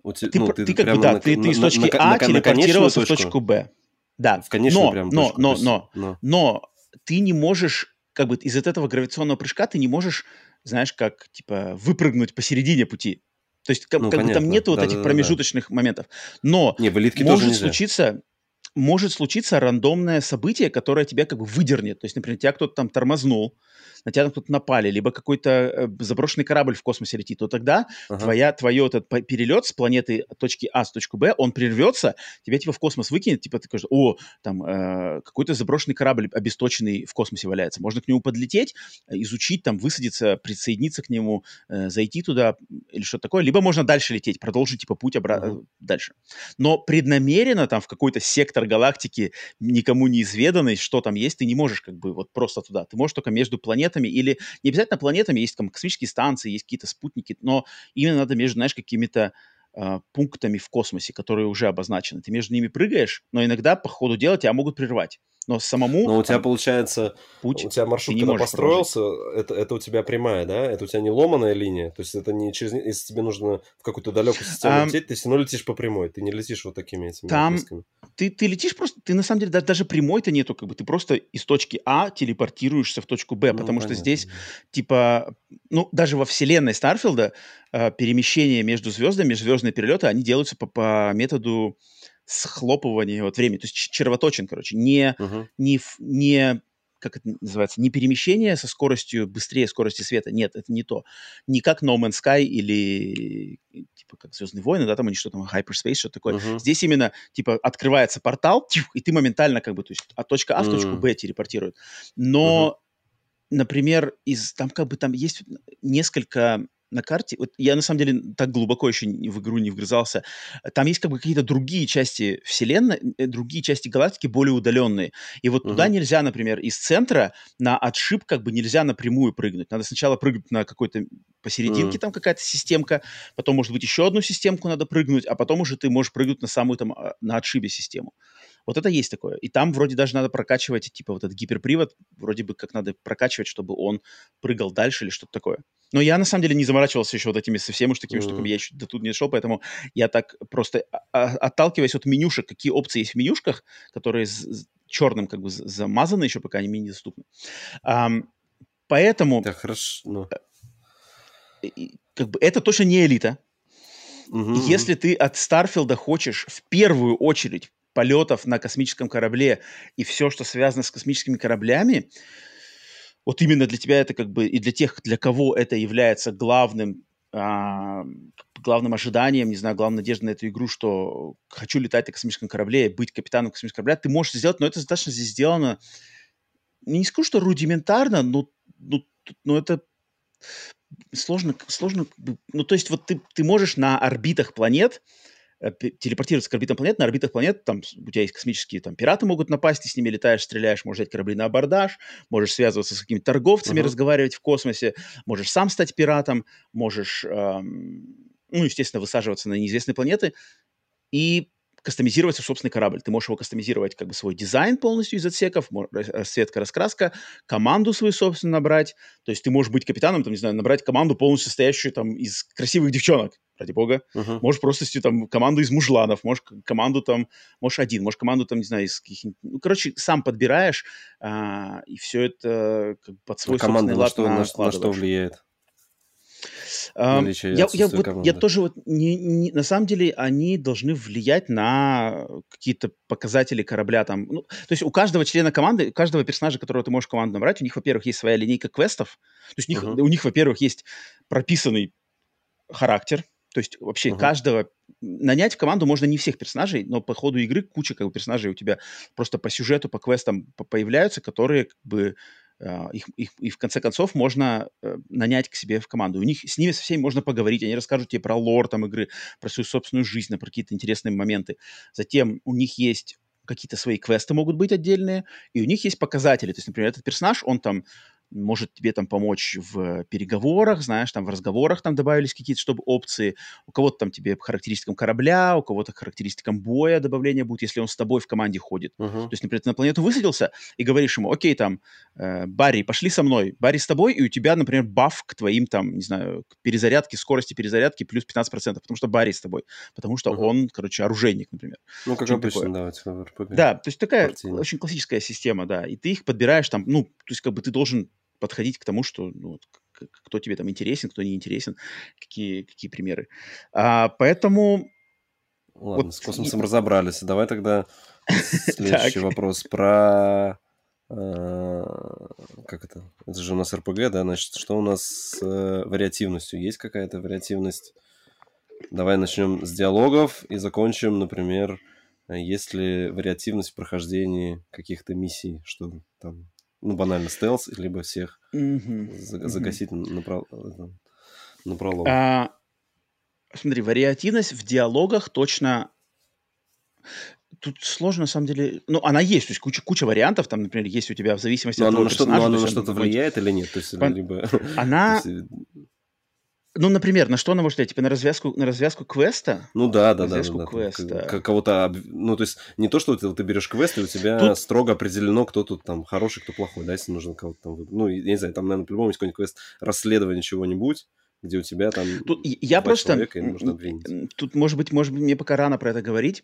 у ты, ну, ты, ты как бы, да, на, ты, ты из точки на, А на, телепортировался в точку Б. Да, в конечную но, прям но, но, но, но, но ты не можешь, как бы из этого гравитационного прыжка ты не можешь, знаешь, как, типа, выпрыгнуть посередине пути. То есть, как, ну, как бы там нету да, вот этих да, промежуточных да. моментов. Но не, может случиться, может случиться рандомное событие, которое тебя как бы выдернет. То есть, например, тебя кто-то там тормознул, на тебя кто-то напали, либо какой-то э, заброшенный корабль в космосе летит, то тогда ага. твоя, твое этот перелет с планеты точки А с точку Б, он прервется, тебя типа в космос выкинет, типа ты скажешь, о, там э, какой-то заброшенный корабль обесточенный в космосе валяется, можно к нему подлететь, изучить, там высадиться, присоединиться к нему, э, зайти туда или что-то такое, либо можно дальше лететь, продолжить типа путь обратно ага. дальше. Но преднамеренно там в какой-то сектор центр галактики, никому неизведанный, что там есть, ты не можешь как бы вот просто туда. Ты можешь только между планетами или не обязательно планетами, есть там космические станции, есть какие-то спутники, но именно надо между, знаешь, какими-то э, пунктами в космосе, которые уже обозначены. Ты между ними прыгаешь, но иногда по ходу дела тебя могут прервать. Но самому... Но у тебя, получается, путь, у тебя маршрут, когда построился, это, это у тебя прямая, да? Это у тебя не ломаная линия? То есть это не через... Если тебе нужно в какую-то далекую систему а, лететь, ты все равно летишь по прямой, ты не летишь вот такими этими Там ты, ты летишь просто... Ты на самом деле даже, даже прямой-то нету, как бы ты просто из точки А телепортируешься в точку Б, ну, потому понятно. что здесь, типа, ну, даже во вселенной Старфилда э, перемещение между звездами, межзвездные перелеты, они делаются по, по методу схлопывание вот времени, то есть червоточин, короче, не, uh-huh. не, не как это называется, не перемещение со скоростью быстрее скорости света. Нет, это не то. Не как No Man's Sky или типа как Звездные войны, да, там они что там, Hyperspace, что такое. Uh-huh. Здесь именно, типа, открывается портал, и ты моментально как бы, то есть от точки А в точку Б телепортирует. Но, uh-huh. например, из, там как бы там есть несколько на карте, вот я на самом деле так глубоко еще в игру не вгрызался, там есть как бы какие-то другие части вселенной, э, другие части галактики более удаленные. И вот угу. туда нельзя, например, из центра на отшиб как бы нельзя напрямую прыгнуть. Надо сначала прыгнуть на какой-то посерединке, mm. там какая-то системка, потом, может быть, еще одну системку надо прыгнуть, а потом уже ты можешь прыгнуть на самую там, а, на отшибе систему. Вот это есть такое. И там вроде даже надо прокачивать, типа, вот этот гиперпривод, вроде бы как надо прокачивать, чтобы он прыгал дальше или что-то такое. Но я, на самом деле, не заморачивался еще вот этими совсем уж такими mm-hmm. штуками, я еще до тут не шел, поэтому я так просто, а, а, отталкиваясь от менюшек, какие опции есть в менюшках, которые с, черным как бы замазаны еще, пока они мне недоступны. Um, поэтому... Да, хорошо. Ну. Как бы это точно не элита. Угу, Если ты от Старфилда хочешь в первую очередь полетов на космическом корабле и все, что связано с космическими кораблями, вот именно для тебя это как бы и для тех, для кого это является главным главным ожиданием, не знаю, главной надеждой на эту игру, что хочу летать на космическом корабле, быть капитаном космического корабля, ты можешь сделать, но это достаточно здесь сделано, не скажу, что рудиментарно, но, но, но это сложно, сложно, ну, то есть вот ты, ты можешь на орбитах планет телепортироваться к орбитам планет, на орбитах планет, там у тебя есть космические там пираты могут напасть, ты с ними летаешь, стреляешь, можешь взять корабли на абордаж, можешь связываться с какими-то торговцами, uh-huh. разговаривать в космосе, можешь сам стать пиратом, можешь, эм, ну, естественно, высаживаться на неизвестные планеты и кастомизировать свой собственный корабль. Ты можешь его кастомизировать как бы свой дизайн полностью из отсеков, расцветка, раскраска, команду свою собственно набрать. То есть ты можешь быть капитаном, там, не знаю, набрать команду полностью состоящую там из красивых девчонок, ради бога. Uh-huh. Можешь просто там команду из мужланов, можешь команду там, можешь один, можешь команду там, не знаю, из каких-нибудь... Ну, короче, сам подбираешь, а, и все это как под свой а команда на что, на, на что влияет? я, я, вот, я тоже вот не, не, на самом деле они должны влиять на какие-то показатели корабля там. Ну, то есть у каждого члена команды, у каждого персонажа, которого ты можешь команду набрать, у них, во-первых, есть своя линейка квестов. То есть у них, uh-huh. у них во-первых, есть прописанный характер. То есть вообще uh-huh. каждого нанять в команду можно не всех персонажей, но по ходу игры куча как бы персонажей у тебя просто по сюжету, по квестам появляются, которые как бы а, их, их, и в конце концов можно э, нанять к себе в команду. У них с ними со всеми можно поговорить, они расскажут тебе про лор там игры, про свою собственную жизнь, про какие-то интересные моменты. Затем у них есть какие-то свои квесты могут быть отдельные, и у них есть показатели. То есть, например, этот персонаж, он там может тебе там помочь в переговорах, знаешь, там в разговорах там добавились какие-то, чтобы опции. У кого-то там тебе характеристикам корабля, у кого-то характеристикам боя добавление будет, если он с тобой в команде ходит. Uh-huh. То есть, например, ты на планету высадился и говоришь ему, окей, там, э, Барри, пошли со мной. Барри с тобой, и у тебя, например, баф к твоим там, не знаю, к перезарядке, скорости перезарядки плюс 15%, потому что Барри с тобой. Потому что uh-huh. он, короче, оружейник, например. Ну, как обычно, такое. да. Да, то есть такая Партийно. очень классическая система, да. И ты их подбираешь там, ну, то есть как бы ты должен подходить к тому, что ну, кто тебе там интересен, кто не интересен, какие, какие примеры. А, поэтому... Ладно, вот... с космосом и... разобрались. Давай тогда следующий вопрос про... А, как это? Это же у нас РПГ, да? Значит, что у нас с э, вариативностью? Есть какая-то вариативность? Давай начнем с диалогов и закончим, например, есть ли вариативность в прохождении каких-то миссий, что там ну, банально стелс, либо всех загасить на, про... на пролом. А, смотри, вариативность в диалогах точно тут сложно, на самом деле. Ну, она есть, то есть куча, куча вариантов, там, например, есть у тебя в зависимости но от того что, Но она на что-то влияет или нет? То есть, либо... Она... Ну, например, на что она может влиять? Типа на развязку, на развязку квеста? Ну да, да, развязку да. да, квеста. Кого-то... Ну, то есть не то, что ты, ты берешь квест, и у тебя тут... строго определено, кто тут там хороший, кто плохой, да, если нужно кого-то там... Ну, я не знаю, там, наверное, по-любому есть какой-нибудь квест расследования чего-нибудь, где у тебя там тут я просто тут может быть может быть мне пока рано про это говорить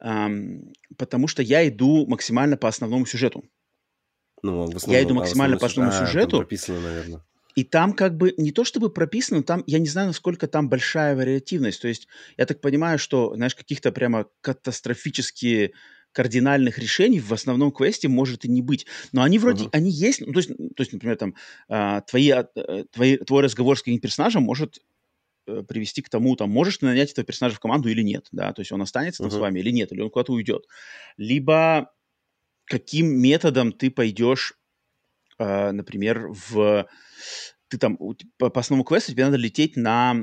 эм, потому что я иду максимально по основному сюжету ну, в основном, я иду максимально а, по основному а, сюжету прописано наверное и там как бы не то чтобы прописано, там я не знаю, насколько там большая вариативность. То есть я так понимаю, что, знаешь, каких-то прямо катастрофически кардинальных решений в основном квесте может и не быть. Но они вроде, uh-huh. они есть, ну, то есть, то есть, например, там, а, твои, а, твои, твой разговор с каким-то персонажем может э, привести к тому, там, можешь ты нанять этого персонажа в команду или нет, да, то есть он останется uh-huh. там с вами или нет, или он куда-то уйдет. Либо каким методом ты пойдешь, э, например, в ты там по, по основному квесту тебе надо лететь на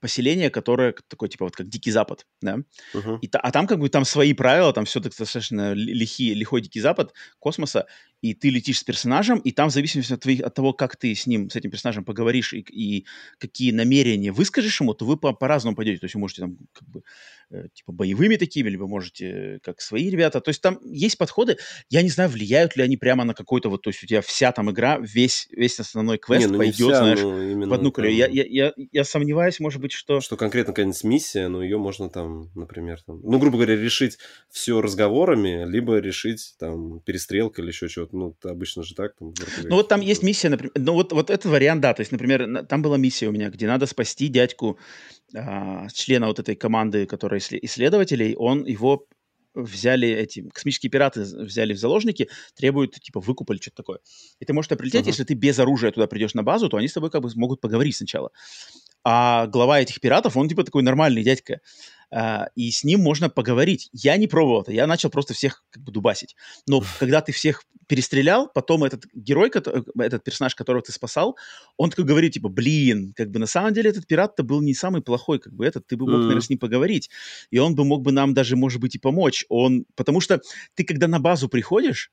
поселение, которое такое типа вот как Дикий Запад, да, uh-huh. и, а там как бы там свои правила, там все так достаточно лихи, лихой Дикий Запад космоса, и ты летишь с персонажем, и там в зависимости от, твоих, от того, как ты с ним, с этим персонажем поговоришь и, и какие намерения выскажешь ему, то вы по- по-разному пойдете, то есть вы можете там как бы э, типа боевыми такими, либо можете как свои ребята, то есть там есть подходы, я не знаю, влияют ли они прямо на какой-то вот, то есть у тебя вся там игра, весь, весь основной квест не, ну, пойдет, вся, знаешь, ну, в одну колею. Я, я, я, я сомневаюсь, может быть, что... Что конкретно какая-нибудь миссия, но ее можно там, например, там, ну, грубо говоря, решить все разговорами, либо решить там перестрелкой или еще чего-то. Ну, это обычно же так. Там, ну, вот там есть миссия, например, ну, вот, вот этот вариант, да, то есть, например, там была миссия у меня, где надо спасти дядьку, а, члена вот этой команды, которая исследователей, он его взяли эти космические пираты взяли в заложники, требуют типа выкупа или что-то такое. И ты можешь туда прилететь, uh-huh. если ты без оружия туда придешь на базу, то они с тобой как бы могут поговорить сначала. А глава этих пиратов, он типа такой нормальный дядька. Uh, и с ним можно поговорить. Я не пробовал это, я начал просто всех как бы дубасить. Но когда ты всех перестрелял, потом этот герой, этот персонаж, которого ты спасал, он такой говорит, типа, блин, как бы на самом деле этот пират-то был не самый плохой, как бы этот, ты бы мог, mm-hmm. наверное, с ним поговорить, и он бы мог бы нам даже, может быть, и помочь. Он, потому что ты, когда на базу приходишь,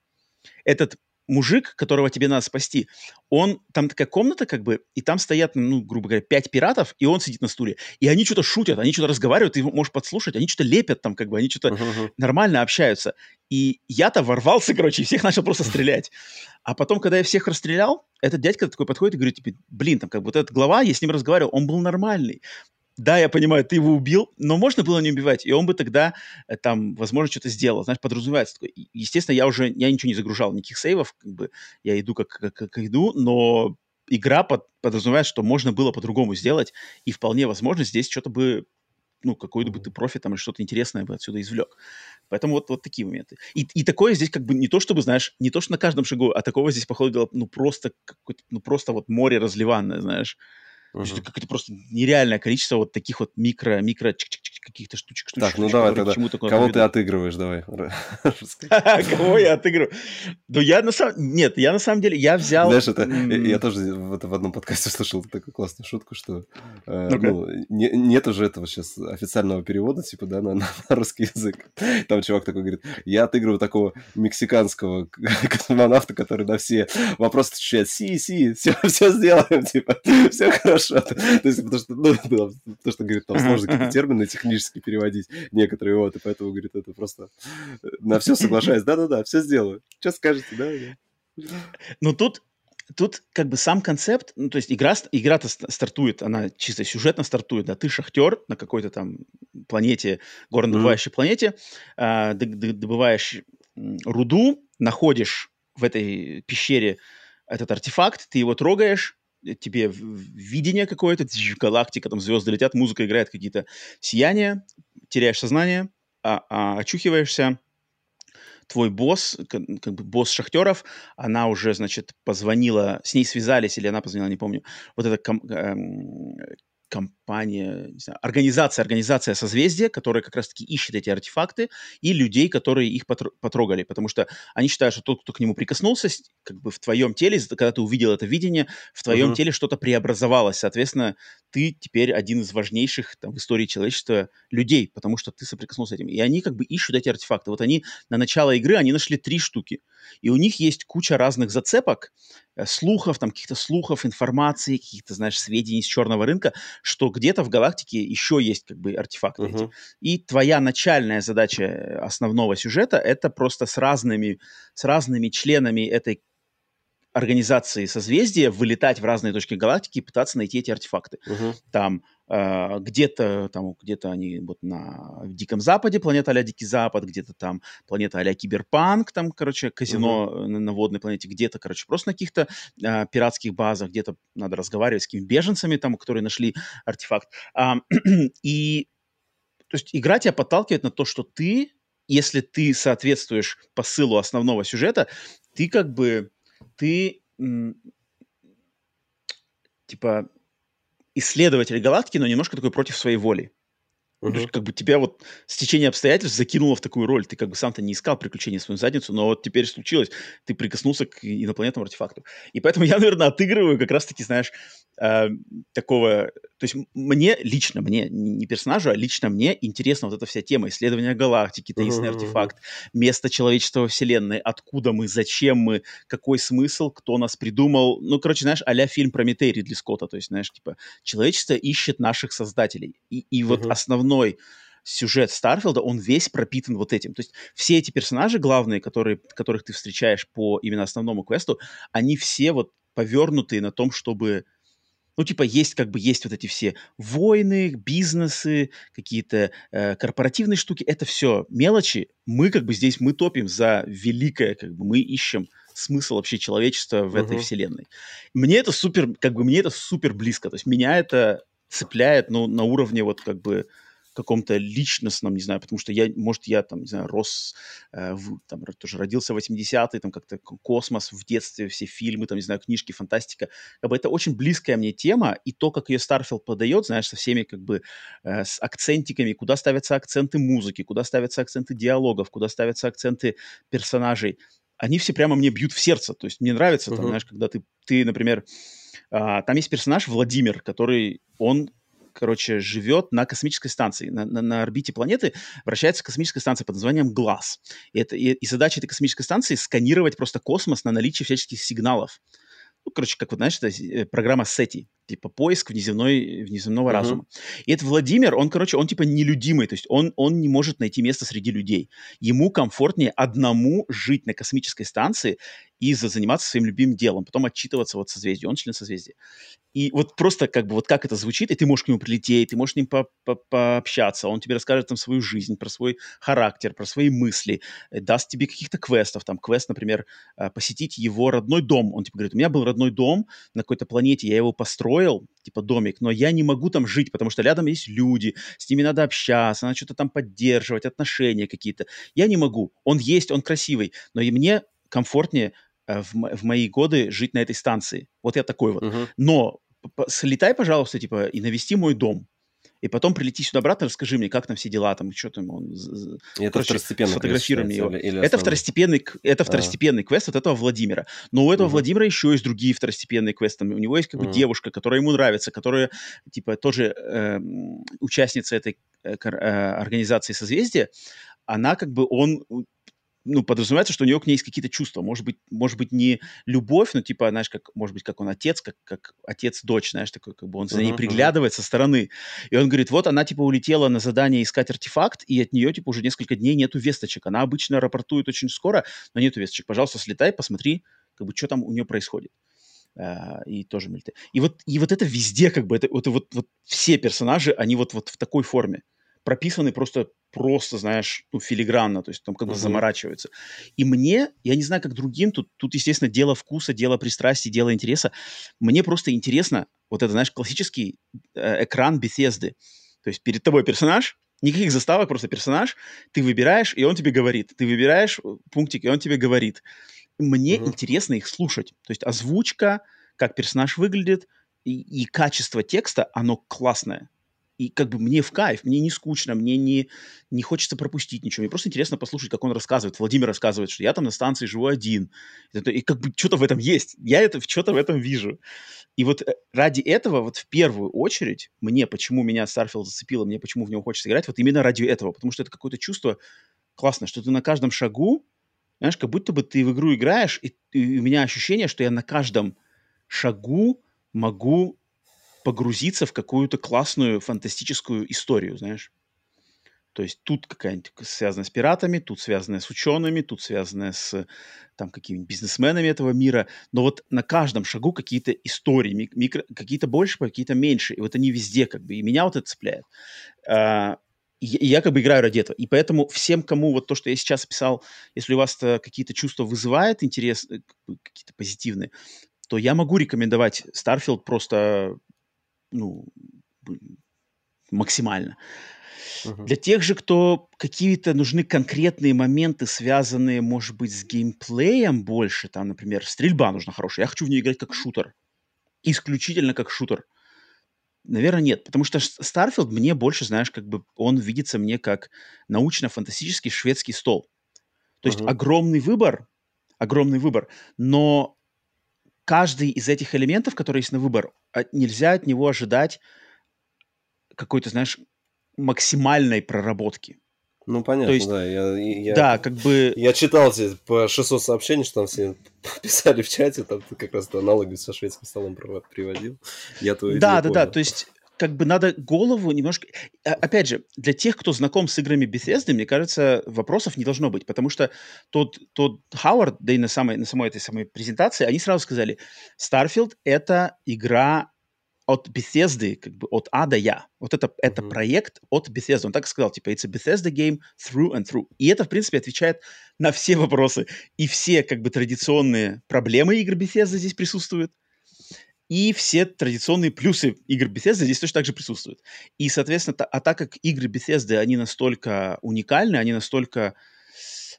этот мужик, которого тебе надо спасти, он, там такая комната как бы, и там стоят, ну, грубо говоря, пять пиратов, и он сидит на стуле. И они что-то шутят, они что-то разговаривают, ты можешь подслушать, они что-то лепят там, как бы, они что-то uh-huh. нормально общаются. И я-то ворвался, короче, и всех начал просто стрелять. А потом, когда я всех расстрелял, этот дядька такой подходит и говорит, типа, блин, там, как бы, вот этот глава, я с ним разговаривал, он был нормальный да, я понимаю, ты его убил, но можно было не убивать, и он бы тогда э, там, возможно, что-то сделал. Знаешь, подразумевается такое. Естественно, я уже, я ничего не загружал, никаких сейвов, как бы я иду как, как, как иду, но игра под, подразумевает, что можно было по-другому сделать, и вполне возможно здесь что-то бы ну, какой-то бы ты профит там или что-то интересное бы отсюда извлек. Поэтому вот, вот такие моменты. И, и такое здесь как бы не то, чтобы, знаешь, не то, что на каждом шагу, а такого здесь, походу, ну, просто, ну, просто вот море разливанное, знаешь. Uh-huh. То есть это просто нереальное количество вот таких вот микро, микро каких-то штучек, штучек. Так, ну давай тогда. Кого ты отыгрываешь, давай. Кого я отыгрываю? Ну я на самом... Нет, я на самом деле, я взял... Знаешь, это... Я тоже в одном подкасте слышал такую классную шутку, что э, ну, нет уже этого сейчас официального перевода, типа, да, на русский язык. Там чувак такой говорит, я отыгрываю такого мексиканского космонавта, который на все вопросы отвечает, си, си, все, все сделаем, типа, все хорошо хорошо. То есть, потому что, ну, то, что, говорит, там сложно какие-то термины технически переводить некоторые, вот, и поэтому, говорит, это просто на все соглашаюсь. Да-да-да, все сделаю. Что скажете, да? Ну, тут тут как бы сам концепт, ну, то есть игра, игра-то стартует, она чисто сюжетно стартует, да, ты шахтер на какой-то там планете, горнодобывающей mm-hmm. планете, э, добываешь руду, находишь в этой пещере этот артефакт, ты его трогаешь, Э, тебе видение какое-то, галактика, там звезды летят, музыка играет, какие-то сияния, теряешь сознание, а, а очухиваешься, твой босс, как, как бы босс шахтеров, она уже, значит, позвонила, с ней связались, или она позвонила, не помню, вот эта ком, эм, компания, не знаю, организация, организация созвездия, которая как раз-таки ищет эти артефакты, и людей, которые их потрогали, потому что они считают, что тот, кто к нему прикоснулся, как бы в твоем теле, когда ты увидел это видение, в твоем uh-huh. теле что-то преобразовалось, соответственно, ты теперь один из важнейших там, в истории человечества людей, потому что ты соприкоснулся с этим. И они как бы ищут эти артефакты. Вот они на начало игры, они нашли три штуки. И у них есть куча разных зацепок, э, слухов, там каких-то слухов, информации, каких-то, знаешь, сведений из черного рынка, что где-то в галактике еще есть как бы артефакты uh-huh. эти. И твоя начальная задача э, основного сюжета — это просто с разными, с разными членами этой организации созвездия вылетать в разные точки галактики и пытаться найти эти артефакты. Uh-huh. Там э, где-то там где-то они вот на Диком Западе, планета а Дикий Запад, где-то там планета а Киберпанк, там, короче, казино uh-huh. на, на водной планете, где-то, короче, просто на каких-то э, пиратских базах, где-то надо разговаривать с какими беженцами там, которые нашли артефакт. А, и то есть игра тебя подталкивает на то, что ты, если ты соответствуешь посылу основного сюжета, ты как бы ты типа исследователь галактики, но немножко такой против своей воли. Uh-huh. То есть, как бы тебя вот стечение обстоятельств закинуло в такую роль. Ты как бы сам-то не искал приключений в свою задницу, но вот теперь случилось. Ты прикоснулся к инопланетному артефакту. И поэтому я, наверное, отыгрываю как раз-таки, знаешь, э, такого... То есть мне, лично мне, не персонажу, а лично мне интересна вот эта вся тема исследования галактики, таинственный uh-huh. артефакт, место человечества во Вселенной, откуда мы, зачем мы, какой смысл, кто нас придумал. Ну, короче, знаешь, а фильм Прометей Ридли Скотта. То есть, знаешь, типа, человечество ищет наших создателей. И, и вот uh-huh. основной основной сюжет Старфилда, он весь пропитан вот этим. То есть все эти персонажи главные, которые, которых ты встречаешь по именно основному квесту, они все вот повернутые на том, чтобы ну, типа, есть как бы есть вот эти все войны, бизнесы, какие-то э, корпоративные штуки. Это все мелочи. Мы как бы здесь, мы топим за великое, как бы мы ищем смысл вообще человечества в uh-huh. этой вселенной. Мне это супер, как бы мне это супер близко. То есть меня это цепляет, ну, на уровне вот как бы каком-то личностном, не знаю, потому что я, может, я там, не знаю, рос, э, в, там, тоже родился в 80-е, там как-то космос в детстве, все фильмы, там, не знаю, книжки, фантастика. Как бы это очень близкая мне тема, и то, как ее Старфилд подает, знаешь, со всеми как бы э, с акцентиками, куда ставятся акценты музыки, куда ставятся акценты диалогов, куда ставятся акценты персонажей, они все прямо мне бьют в сердце. То есть мне нравится, uh-huh. там, знаешь, когда ты, ты например, а, там есть персонаж Владимир, который, он короче, живет на космической станции. На, на, на орбите планеты вращается космическая станция под названием ГЛАС. И, это, и, и задача этой космической станции сканировать просто космос на наличие всяческих сигналов. Ну, короче, как вот, знаешь, это э, программа SETI, типа поиск внеземной, внеземного uh-huh. разума. И этот Владимир, он, короче, он типа нелюдимый, то есть он, он не может найти место среди людей. Ему комфортнее одному жить на космической станции и заниматься своим любимым делом, потом отчитываться вот созвездию. Он член созвездия. И вот просто как бы вот как это звучит, и ты можешь к нему прилететь, ты можешь с ним по -по пообщаться, он тебе расскажет там свою жизнь, про свой характер, про свои мысли, э, даст тебе каких-то квестов, там квест, например, э, посетить его родной дом. Он типа говорит, у меня был родной дом на какой-то планете, я его построил, типа домик, но я не могу там жить, потому что рядом есть люди, с ними надо общаться, надо что-то там поддерживать, отношения какие-то. Я не могу. Он есть, он красивый, но и мне комфортнее Э, в, в мои годы жить на этой станции. Вот я такой вот. Uh-huh. Но слетай, пожалуйста, типа, и навести мой дом. И потом прилети сюда обратно, расскажи мне, как там все дела, там, что там, он... Это Короче, второстепенный сфотографируй мне его. Или, или это второстепенный, это второстепенный а. квест от этого Владимира. Но у этого угу. Владимира еще есть другие второстепенные квесты. У него есть как бы угу. девушка, которая ему нравится, которая, типа, тоже э, участница этой э, э, организации созвездия. Она как бы, он ну, подразумевается, что у него к ней есть какие-то чувства. Может быть, может быть, не любовь, но типа, знаешь, как, может быть, как он отец, как, как отец-дочь, знаешь, такой, как бы он за ней uh-huh, приглядывает uh-huh. со стороны. И он говорит, вот она, типа, улетела на задание искать артефакт, и от нее, типа, уже несколько дней нету весточек. Она обычно рапортует очень скоро, но нету весточек. Пожалуйста, слетай, посмотри, как бы, что там у нее происходит. Uh, и тоже мельты. И вот, и вот это везде, как бы, это, вот, вот, вот все персонажи, они вот, вот в такой форме прописаны просто, просто, знаешь, ну, филигранно, то есть там как бы uh-huh. заморачиваются. И мне, я не знаю, как другим, тут, тут, естественно, дело вкуса, дело пристрастия, дело интереса. Мне просто интересно вот это, знаешь, классический э, экран Bethesda. То есть перед тобой персонаж, никаких заставок, просто персонаж, ты выбираешь, и он тебе говорит. Ты выбираешь э, пунктик, и он тебе говорит. Мне uh-huh. интересно их слушать. То есть озвучка, как персонаж выглядит, и, и качество текста, оно классное. И как бы мне в кайф, мне не скучно, мне не, не хочется пропустить ничего. Мне просто интересно послушать, как он рассказывает. Владимир рассказывает, что я там на станции живу один. И как бы что-то в этом есть. Я это что-то в этом вижу. И вот э, ради этого, вот в первую очередь, мне, почему меня Starfield зацепило, мне почему в него хочется играть, вот именно ради этого. Потому что это какое-то чувство классно, что ты на каждом шагу, знаешь, как будто бы ты в игру играешь, и, и у меня ощущение, что я на каждом шагу могу погрузиться в какую-то классную фантастическую историю, знаешь. То есть тут какая-нибудь связанная с пиратами, тут связанная с учеными, тут связанная с там какими-нибудь бизнесменами этого мира. Но вот на каждом шагу какие-то истории, микро, какие-то больше, какие-то меньше. И вот они везде как бы. И меня вот это цепляет. А, и я как бы играю ради этого. И поэтому всем, кому вот то, что я сейчас описал, если у вас какие-то чувства вызывает интерес, э, какие-то позитивные, то я могу рекомендовать Starfield просто ну, максимально. Uh-huh. Для тех же, кто какие-то нужны конкретные моменты, связанные, может быть, с геймплеем больше, там, например, стрельба нужна хорошая. Я хочу в нее играть как шутер. Исключительно как шутер. Наверное, нет, потому что Starfield мне больше, знаешь, как бы он видится мне как научно-фантастический шведский стол. То есть огромный выбор, огромный выбор, но каждый из этих элементов, которые есть на выбор, а, нельзя от него ожидать какой-то, знаешь, максимальной проработки. Ну, понятно, То есть, да. Я, я, да, как бы... Я читал тебе по 600 сообщений, что там все писали в чате, там ты как раз аналоги со шведским столом приводил. Я твою Да, да, понял. да, то есть как бы надо голову немножко... А, опять же, для тех, кто знаком с играми Bethesda, мне кажется, вопросов не должно быть, потому что тот, тот Хауард, да и на самой, на самой этой самой презентации, они сразу сказали, Starfield — это игра от Bethesda, как бы от А до Я. Вот это, mm-hmm. это проект от Bethesda. Он так сказал, типа, it's a Bethesda game through and through. И это, в принципе, отвечает на все вопросы. И все, как бы, традиционные проблемы игр Bethesda здесь присутствуют и все традиционные плюсы игр Bethesda здесь точно так же присутствуют. И, соответственно, а так как игры Bethesda, они настолько уникальны, они настолько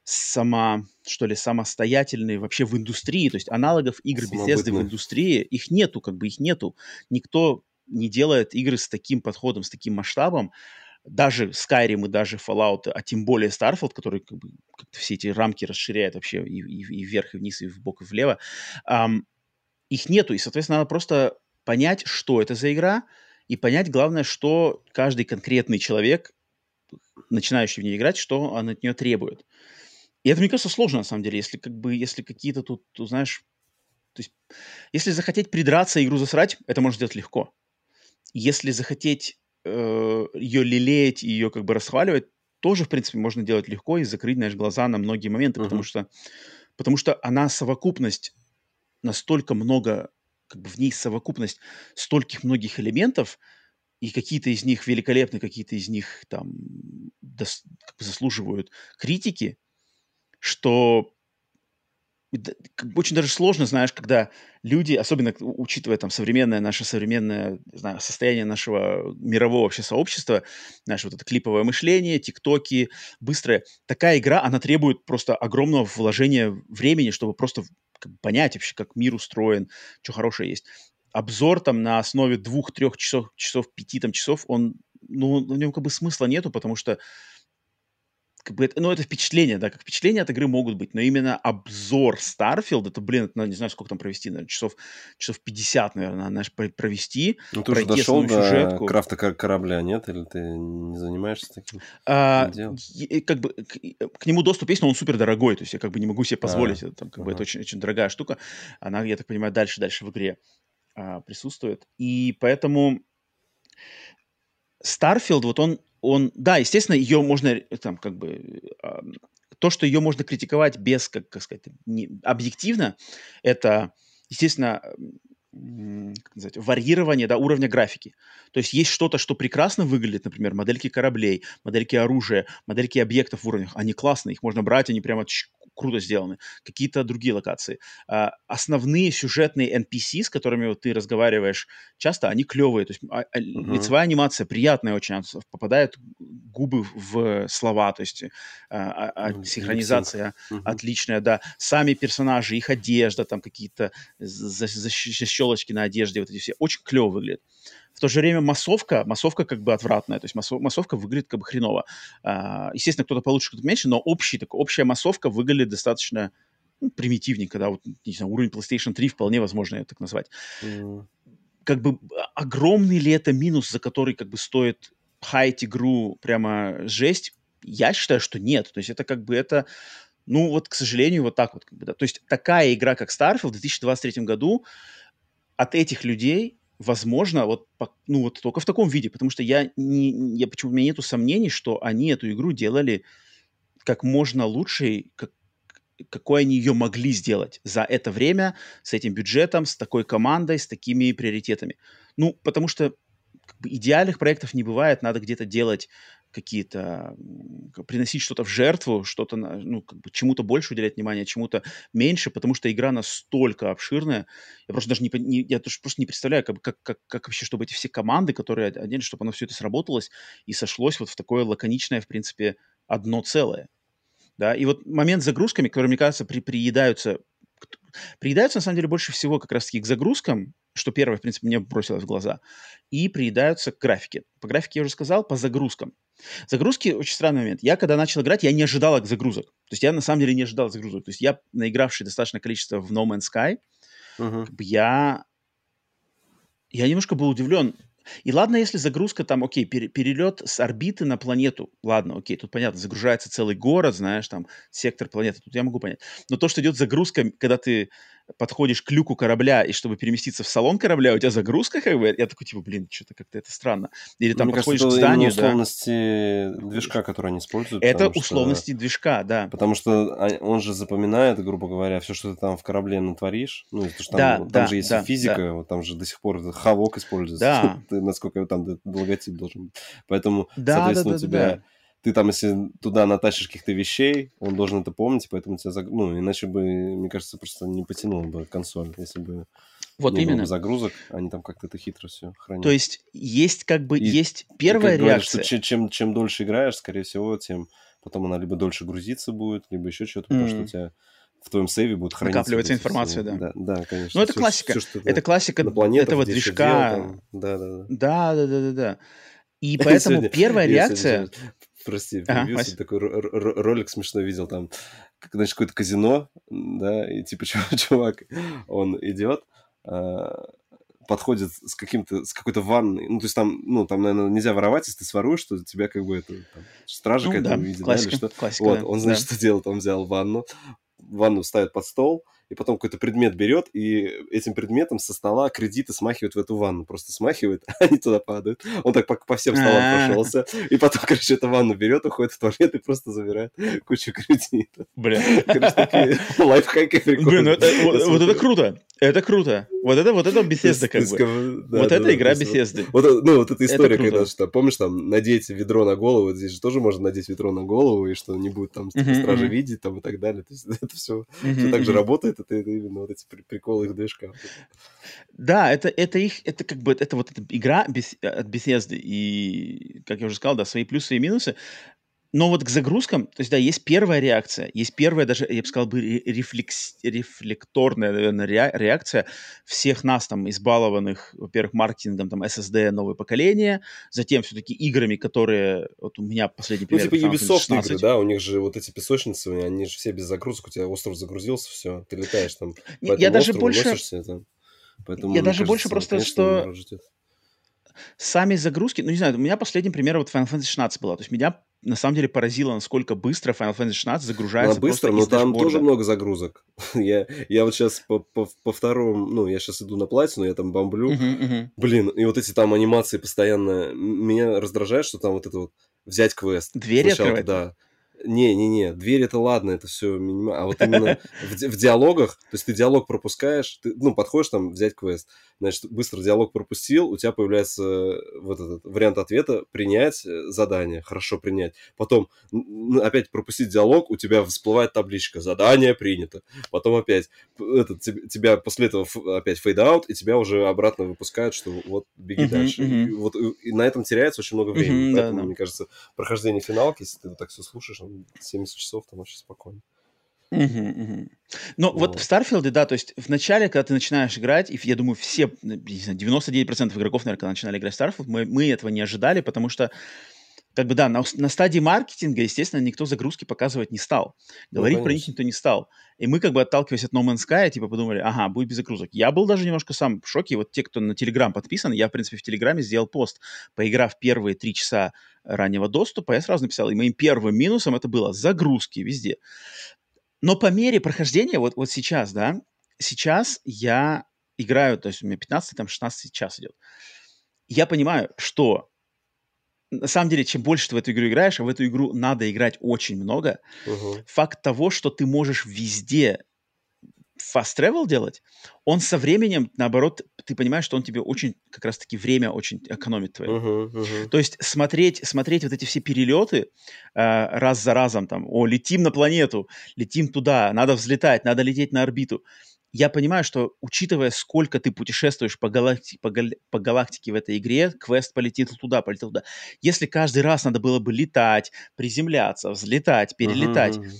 сама, что ли, самостоятельные вообще в индустрии, то есть аналогов игр Bethesda в индустрии, их нету, как бы их нету. Никто не делает игры с таким подходом, с таким масштабом. Даже Skyrim и даже Fallout, а тем более Starfield, который как бы как все эти рамки расширяет вообще и, и, и вверх, и вниз, и в бок, и влево, um, их нету, и, соответственно, надо просто понять, что это за игра, и понять, главное, что каждый конкретный человек, начинающий в ней играть, что он от нее требует. И это, мне кажется, сложно, на самом деле, если как бы, если какие-то тут, ты знаешь, то есть, если захотеть придраться и игру засрать, это можно сделать легко. Если захотеть э, ее лелеять и ее как бы расхваливать, тоже, в принципе, можно делать легко и закрыть, знаешь, глаза на многие моменты, uh-huh. потому что потому что она совокупность настолько много, как бы в ней совокупность стольких многих элементов, и какие-то из них великолепны, какие-то из них там дос, как бы заслуживают критики, что очень даже сложно, знаешь, когда люди, особенно учитывая там современное, наше современное знаю, состояние нашего мирового вообще сообщества, наше вот это клиповое мышление, тиктоки, быстрое, такая игра, она требует просто огромного вложения времени, чтобы просто понять вообще, как мир устроен, что хорошее есть. Обзор там на основе двух-трех часов, часов, пяти там часов, он, ну, в нем как бы смысла нету, потому что как бы это, ну, это впечатление, да, как впечатления от игры могут быть, но именно обзор Starfield, это, блин, это, ну, не знаю, сколько там провести, наверное, часов, часов 50, наверное, знаешь, провести. Ну, ты уже дошел до сюжетку. крафта корабля, нет? Или ты не занимаешься таким а, делом? Как бы к, к нему доступ есть, но он супер дорогой, то есть я как бы не могу себе а, позволить, а, это, там, как ага. бы это очень, очень дорогая штука, она, я так понимаю, дальше-дальше в игре а, присутствует, и поэтому Starfield, вот он он, да, естественно, ее можно, э, там, как бы, э, то, что ее можно критиковать без, как, как сказать, не, объективно, это, естественно, как назвать, варьирование да, уровня графики. То есть есть что-то, что прекрасно выглядит, например, модельки кораблей, модельки оружия, модельки объектов в уровнях. Они классные, их можно брать, они прямо круто сделаны. Какие-то другие локации. А, основные сюжетные NPC, с которыми вот ты разговариваешь, часто они клевые. То есть а, а, uh-huh. лицевая анимация приятная очень, попадают губы в слова, то есть а, а, uh-huh. синхронизация uh-huh. отличная, да. Сами персонажи, их одежда, там какие-то защелочки на одежде, вот эти все, очень клево выглядят. В то же время массовка, массовка как бы отвратная, то есть массовка выглядит как бы хреново. А, естественно, кто-то получше, кто-то меньше, но общий, так, общая массовка выглядит достаточно ну, примитивненько, да, вот, не знаю, уровень PlayStation 3 вполне возможно это так назвать. Mm. Как бы а, огромный ли это минус, за который как бы стоит хайт игру прямо жесть? Я считаю, что нет. То есть это как бы это, ну вот, к сожалению, вот так вот. Как бы, да. То есть такая игра, как Starfield в 2023 году от этих людей возможно, вот, ну, вот только в таком виде, потому что я не, я почему у меня нету сомнений, что они эту игру делали как можно лучше, как, какой они ее могли сделать за это время, с этим бюджетом, с такой командой, с такими приоритетами. Ну, потому что как бы, идеальных проектов не бывает, надо где-то делать какие-то, приносить что-то в жертву, что-то, ну, как бы чему-то больше уделять внимание, чему-то меньше, потому что игра настолько обширная, я просто даже не, не я просто не представляю, как, как, как, как вообще, чтобы эти все команды, которые отдельно, чтобы оно все это сработалось и сошлось вот в такое лаконичное, в принципе, одно целое. Да, и вот момент с загрузками, которые, мне кажется, при, приедаются Приедаются, на самом деле, больше всего как раз-таки к загрузкам, что первое, в принципе, мне бросилось в глаза, и приедаются к графике. По графике я уже сказал, по загрузкам. Загрузки очень странный момент. Я, когда начал играть, я не ожидал загрузок. То есть я, на самом деле, не ожидал загрузок. То есть я, наигравший достаточное количество в No Man's Sky, uh-huh. как бы я... Я немножко был удивлен. И ладно, если загрузка там, окей, перелет с орбиты на планету, ладно, окей, тут понятно, загружается целый город, знаешь, там, сектор планеты, тут я могу понять. Но то, что идет загрузка, когда ты подходишь к люку корабля, и чтобы переместиться в салон корабля, у тебя загрузка, как бы, я такой, типа, блин, что-то как-то это странно. Или там Мне подходишь кажется, к зданию, условности да. движка, который они используют. Это условности что... движка, да. Потому что он же запоминает, грубо говоря, все, что ты там в корабле натворишь. Ну, потому что там, да, там да, же есть да, физика, да. вот там же до сих пор хавок используется. Да. насколько там логотип должен быть. Поэтому, да, соответственно, да, да, у тебя... Да ты там, если туда натащишь каких-то вещей, он должен это помнить, поэтому тебя, заг... ну, иначе бы, мне кажется, просто не потянул бы консоль, если бы вот не именно. было бы загрузок, они там как-то это хитро все хранят. То есть есть как бы, и, есть первая и, реакция. Говорят, что чем, чем дольше играешь, скорее всего, тем потом она либо дольше грузиться будет, либо еще что-то, mm. потому что у тебя в твоем сейве будет храниться. Накапливается информация, да. да. Да, конечно. Ну, это все, классика. Все, что это классика этого движка. Делал, там... Да, да, да. Да, да, да, да, да. И поэтому первая реакция прости, ага, такой ролик смешно видел, там, значит, какое-то казино, да, и типа чувак, он идет, а, подходит с каким-то, с какой-то ванной, ну, то есть там, ну, там, наверное, нельзя воровать, если ты своруешь, что тебя как бы это, там, стража ну, какая-то да, увидит, классика, да, или что. Классика, вот, он, значит, да. что делает? Он взял ванну, ванну ставит под стол, и потом какой-то предмет берет, и этим предметом со стола кредиты смахивают в эту ванну. Просто смахивает, а они туда падают. Он так по, по всем столам а. прошелся. И потом, короче, эту ванну берет, уходит в туалет и просто забирает кучу кредитов. Бля. Короче, такие лайфхаки прикольные. Блин, ну вот это круто. Это круто. Вот это вот это беседа как бы. Вот это игра беседы. Вот, ну, вот эта история, это когда, что, помнишь, там, надеть ведро на голову, здесь же тоже можно надеть ведро на голову, и что не будет там стражи видеть, там, и так далее. То есть это все, все так же работает, это, это именно вот эти приколы их движка. Да, это, это их, это как бы, это вот эта игра без, от беседы, и, как я уже сказал, да, свои плюсы и минусы. Но вот к загрузкам, то есть, да, есть первая реакция, есть первая даже, я бы сказал, бы рефлекс, рефлекторная, наверное, реакция всех нас там избалованных, во-первых, маркетингом, там, SSD новое поколение, затем все-таки играми, которые, вот у меня последний пример. Ну, типа Ubisoft игры, да, у них же вот эти песочницы, они же все без загрузок, у тебя остров загрузился, все, ты летаешь там по Я даже больше... Носишься, там. Поэтому, я даже кажется, больше просто, что сами загрузки, ну не знаю, у меня последний пример вот Final Fantasy 16 была, то есть меня на самом деле поразило, насколько быстро Final Fantasy 16 загружается. Она быстро, но там тоже много загрузок. я, я вот сейчас по, по, по второму, ну, я сейчас иду на платину, я там бомблю. Uh-huh, uh-huh. Блин, и вот эти там анимации постоянно... Меня раздражает, что там вот это вот взять квест. Двери открывать? Да. Не-не-не, дверь это ладно, это все минимально. А вот именно в, в диалогах, то есть ты диалог пропускаешь, ты, ну, подходишь там взять квест, значит, быстро диалог пропустил, у тебя появляется вот этот вариант ответа принять э, задание, хорошо принять. Потом опять пропустить диалог, у тебя всплывает табличка задание принято. Потом опять это, тебя после этого опять фейд-аут, и тебя уже обратно выпускают, что вот беги uh-huh, дальше. Uh-huh. И, вот и на этом теряется очень много времени. Uh-huh, Поэтому, да, да. мне кажется, прохождение финалки, если ты вот так все слушаешь, 70 часов там вообще спокойно. Угу, угу. Но вот. вот в Starfield'е, да, то есть в начале, когда ты начинаешь играть, и я думаю, все, не знаю, 99% игроков, наверное, когда начинали играть в Starfield, мы, мы этого не ожидали, потому что как бы да, на, на стадии маркетинга, естественно, никто загрузки показывать не стал. Ну, Говорить ну, про них никто не стал. И мы, как бы отталкиваясь от No Man's Sky, типа подумали, ага, будет без загрузок. Я был даже немножко сам в шоке. Вот те, кто на Телеграм подписан, я, в принципе, в Телеграме сделал пост, поиграв первые три часа раннего доступа, я сразу написал, и моим первым минусом это было загрузки везде. Но по мере прохождения, вот, вот сейчас, да, сейчас я играю, то есть у меня 15, там 16 час идет. Я понимаю, что на самом деле, чем больше ты в эту игру играешь, а в эту игру надо играть очень много, uh-huh. факт того, что ты можешь везде fast travel делать, он со временем, наоборот, ты понимаешь, что он тебе очень, как раз-таки, время очень экономит твое. Uh-huh, uh-huh. То есть смотреть, смотреть вот эти все перелеты э, раз за разом, там, о, летим на планету, летим туда, надо взлетать, надо лететь на орбиту я понимаю, что учитывая, сколько ты путешествуешь по, галакти- по, гал- по галактике в этой игре, квест полетит туда, полетел туда. Если каждый раз надо было бы летать, приземляться, взлетать, перелетать, uh-huh.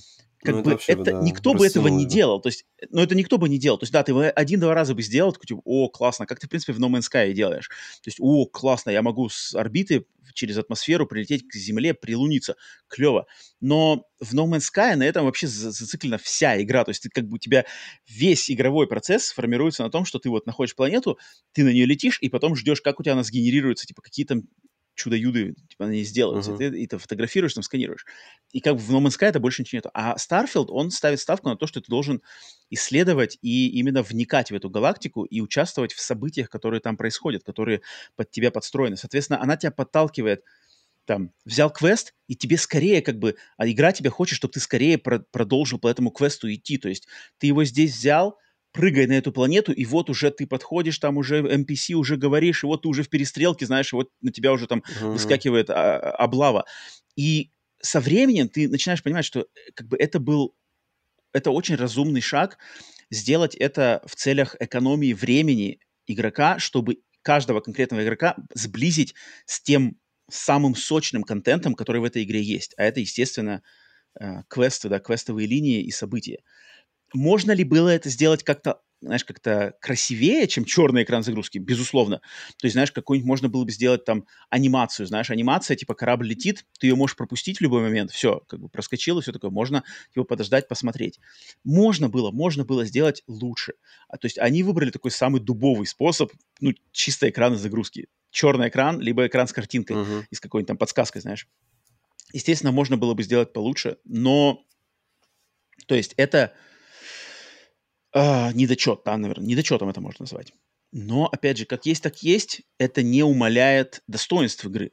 Как ну, бы это, это да, никто бы этого не делал. То есть, ну это никто бы не делал. То есть, да, ты один-два раза бы сделал, такой, типа, о, классно, как ты, в принципе, в No Man's Sky делаешь. То есть, о, классно, я могу с орбиты через атмосферу прилететь к Земле, прилуниться. Клево. Но в No Man's Sky на этом вообще зациклена вся игра. То есть ты, как бы у тебя весь игровой процесс формируется на том, что ты вот находишь планету, ты на нее летишь, и потом ждешь, как у тебя она сгенерируется, типа какие там чудо-юды типа, они сделаются, uh-huh. и, ты, и ты фотографируешь, там сканируешь. И как в No Man's Sky это больше ничего нет. А Starfield, он ставит ставку на то, что ты должен исследовать и именно вникать в эту галактику и участвовать в событиях, которые там происходят, которые под тебя подстроены. Соответственно, она тебя подталкивает там, взял квест, и тебе скорее как бы, а игра тебя хочет, чтобы ты скорее про- продолжил по этому квесту идти. То есть ты его здесь взял, прыгай на эту планету, и вот уже ты подходишь, там уже NPC уже говоришь, и вот ты уже в перестрелке, знаешь, и вот на тебя уже там uh-huh. выскакивает а, а, облава. И со временем ты начинаешь понимать, что э, как бы это был, это очень разумный шаг сделать это в целях экономии времени игрока, чтобы каждого конкретного игрока сблизить с тем самым сочным контентом, который в этой игре есть. А это, естественно, э, квесты, да, квестовые линии и события. Можно ли было это сделать как-то, знаешь, как-то красивее, чем черный экран загрузки? Безусловно. То есть, знаешь, какой-нибудь можно было бы сделать там анимацию, знаешь, анимация, типа корабль летит, ты ее можешь пропустить в любой момент, все, как бы проскочило, все такое, можно его подождать, посмотреть. Можно было, можно было сделать лучше. А, то есть они выбрали такой самый дубовый способ, ну, чисто экрана загрузки. Черный экран, либо экран с картинкой uh-huh. и с какой-нибудь там подсказкой, знаешь. Естественно, можно было бы сделать получше, но... То есть это а, недочет, да, наверное, недочетом это можно назвать. Но, опять же, как есть, так есть, это не умаляет достоинств игры.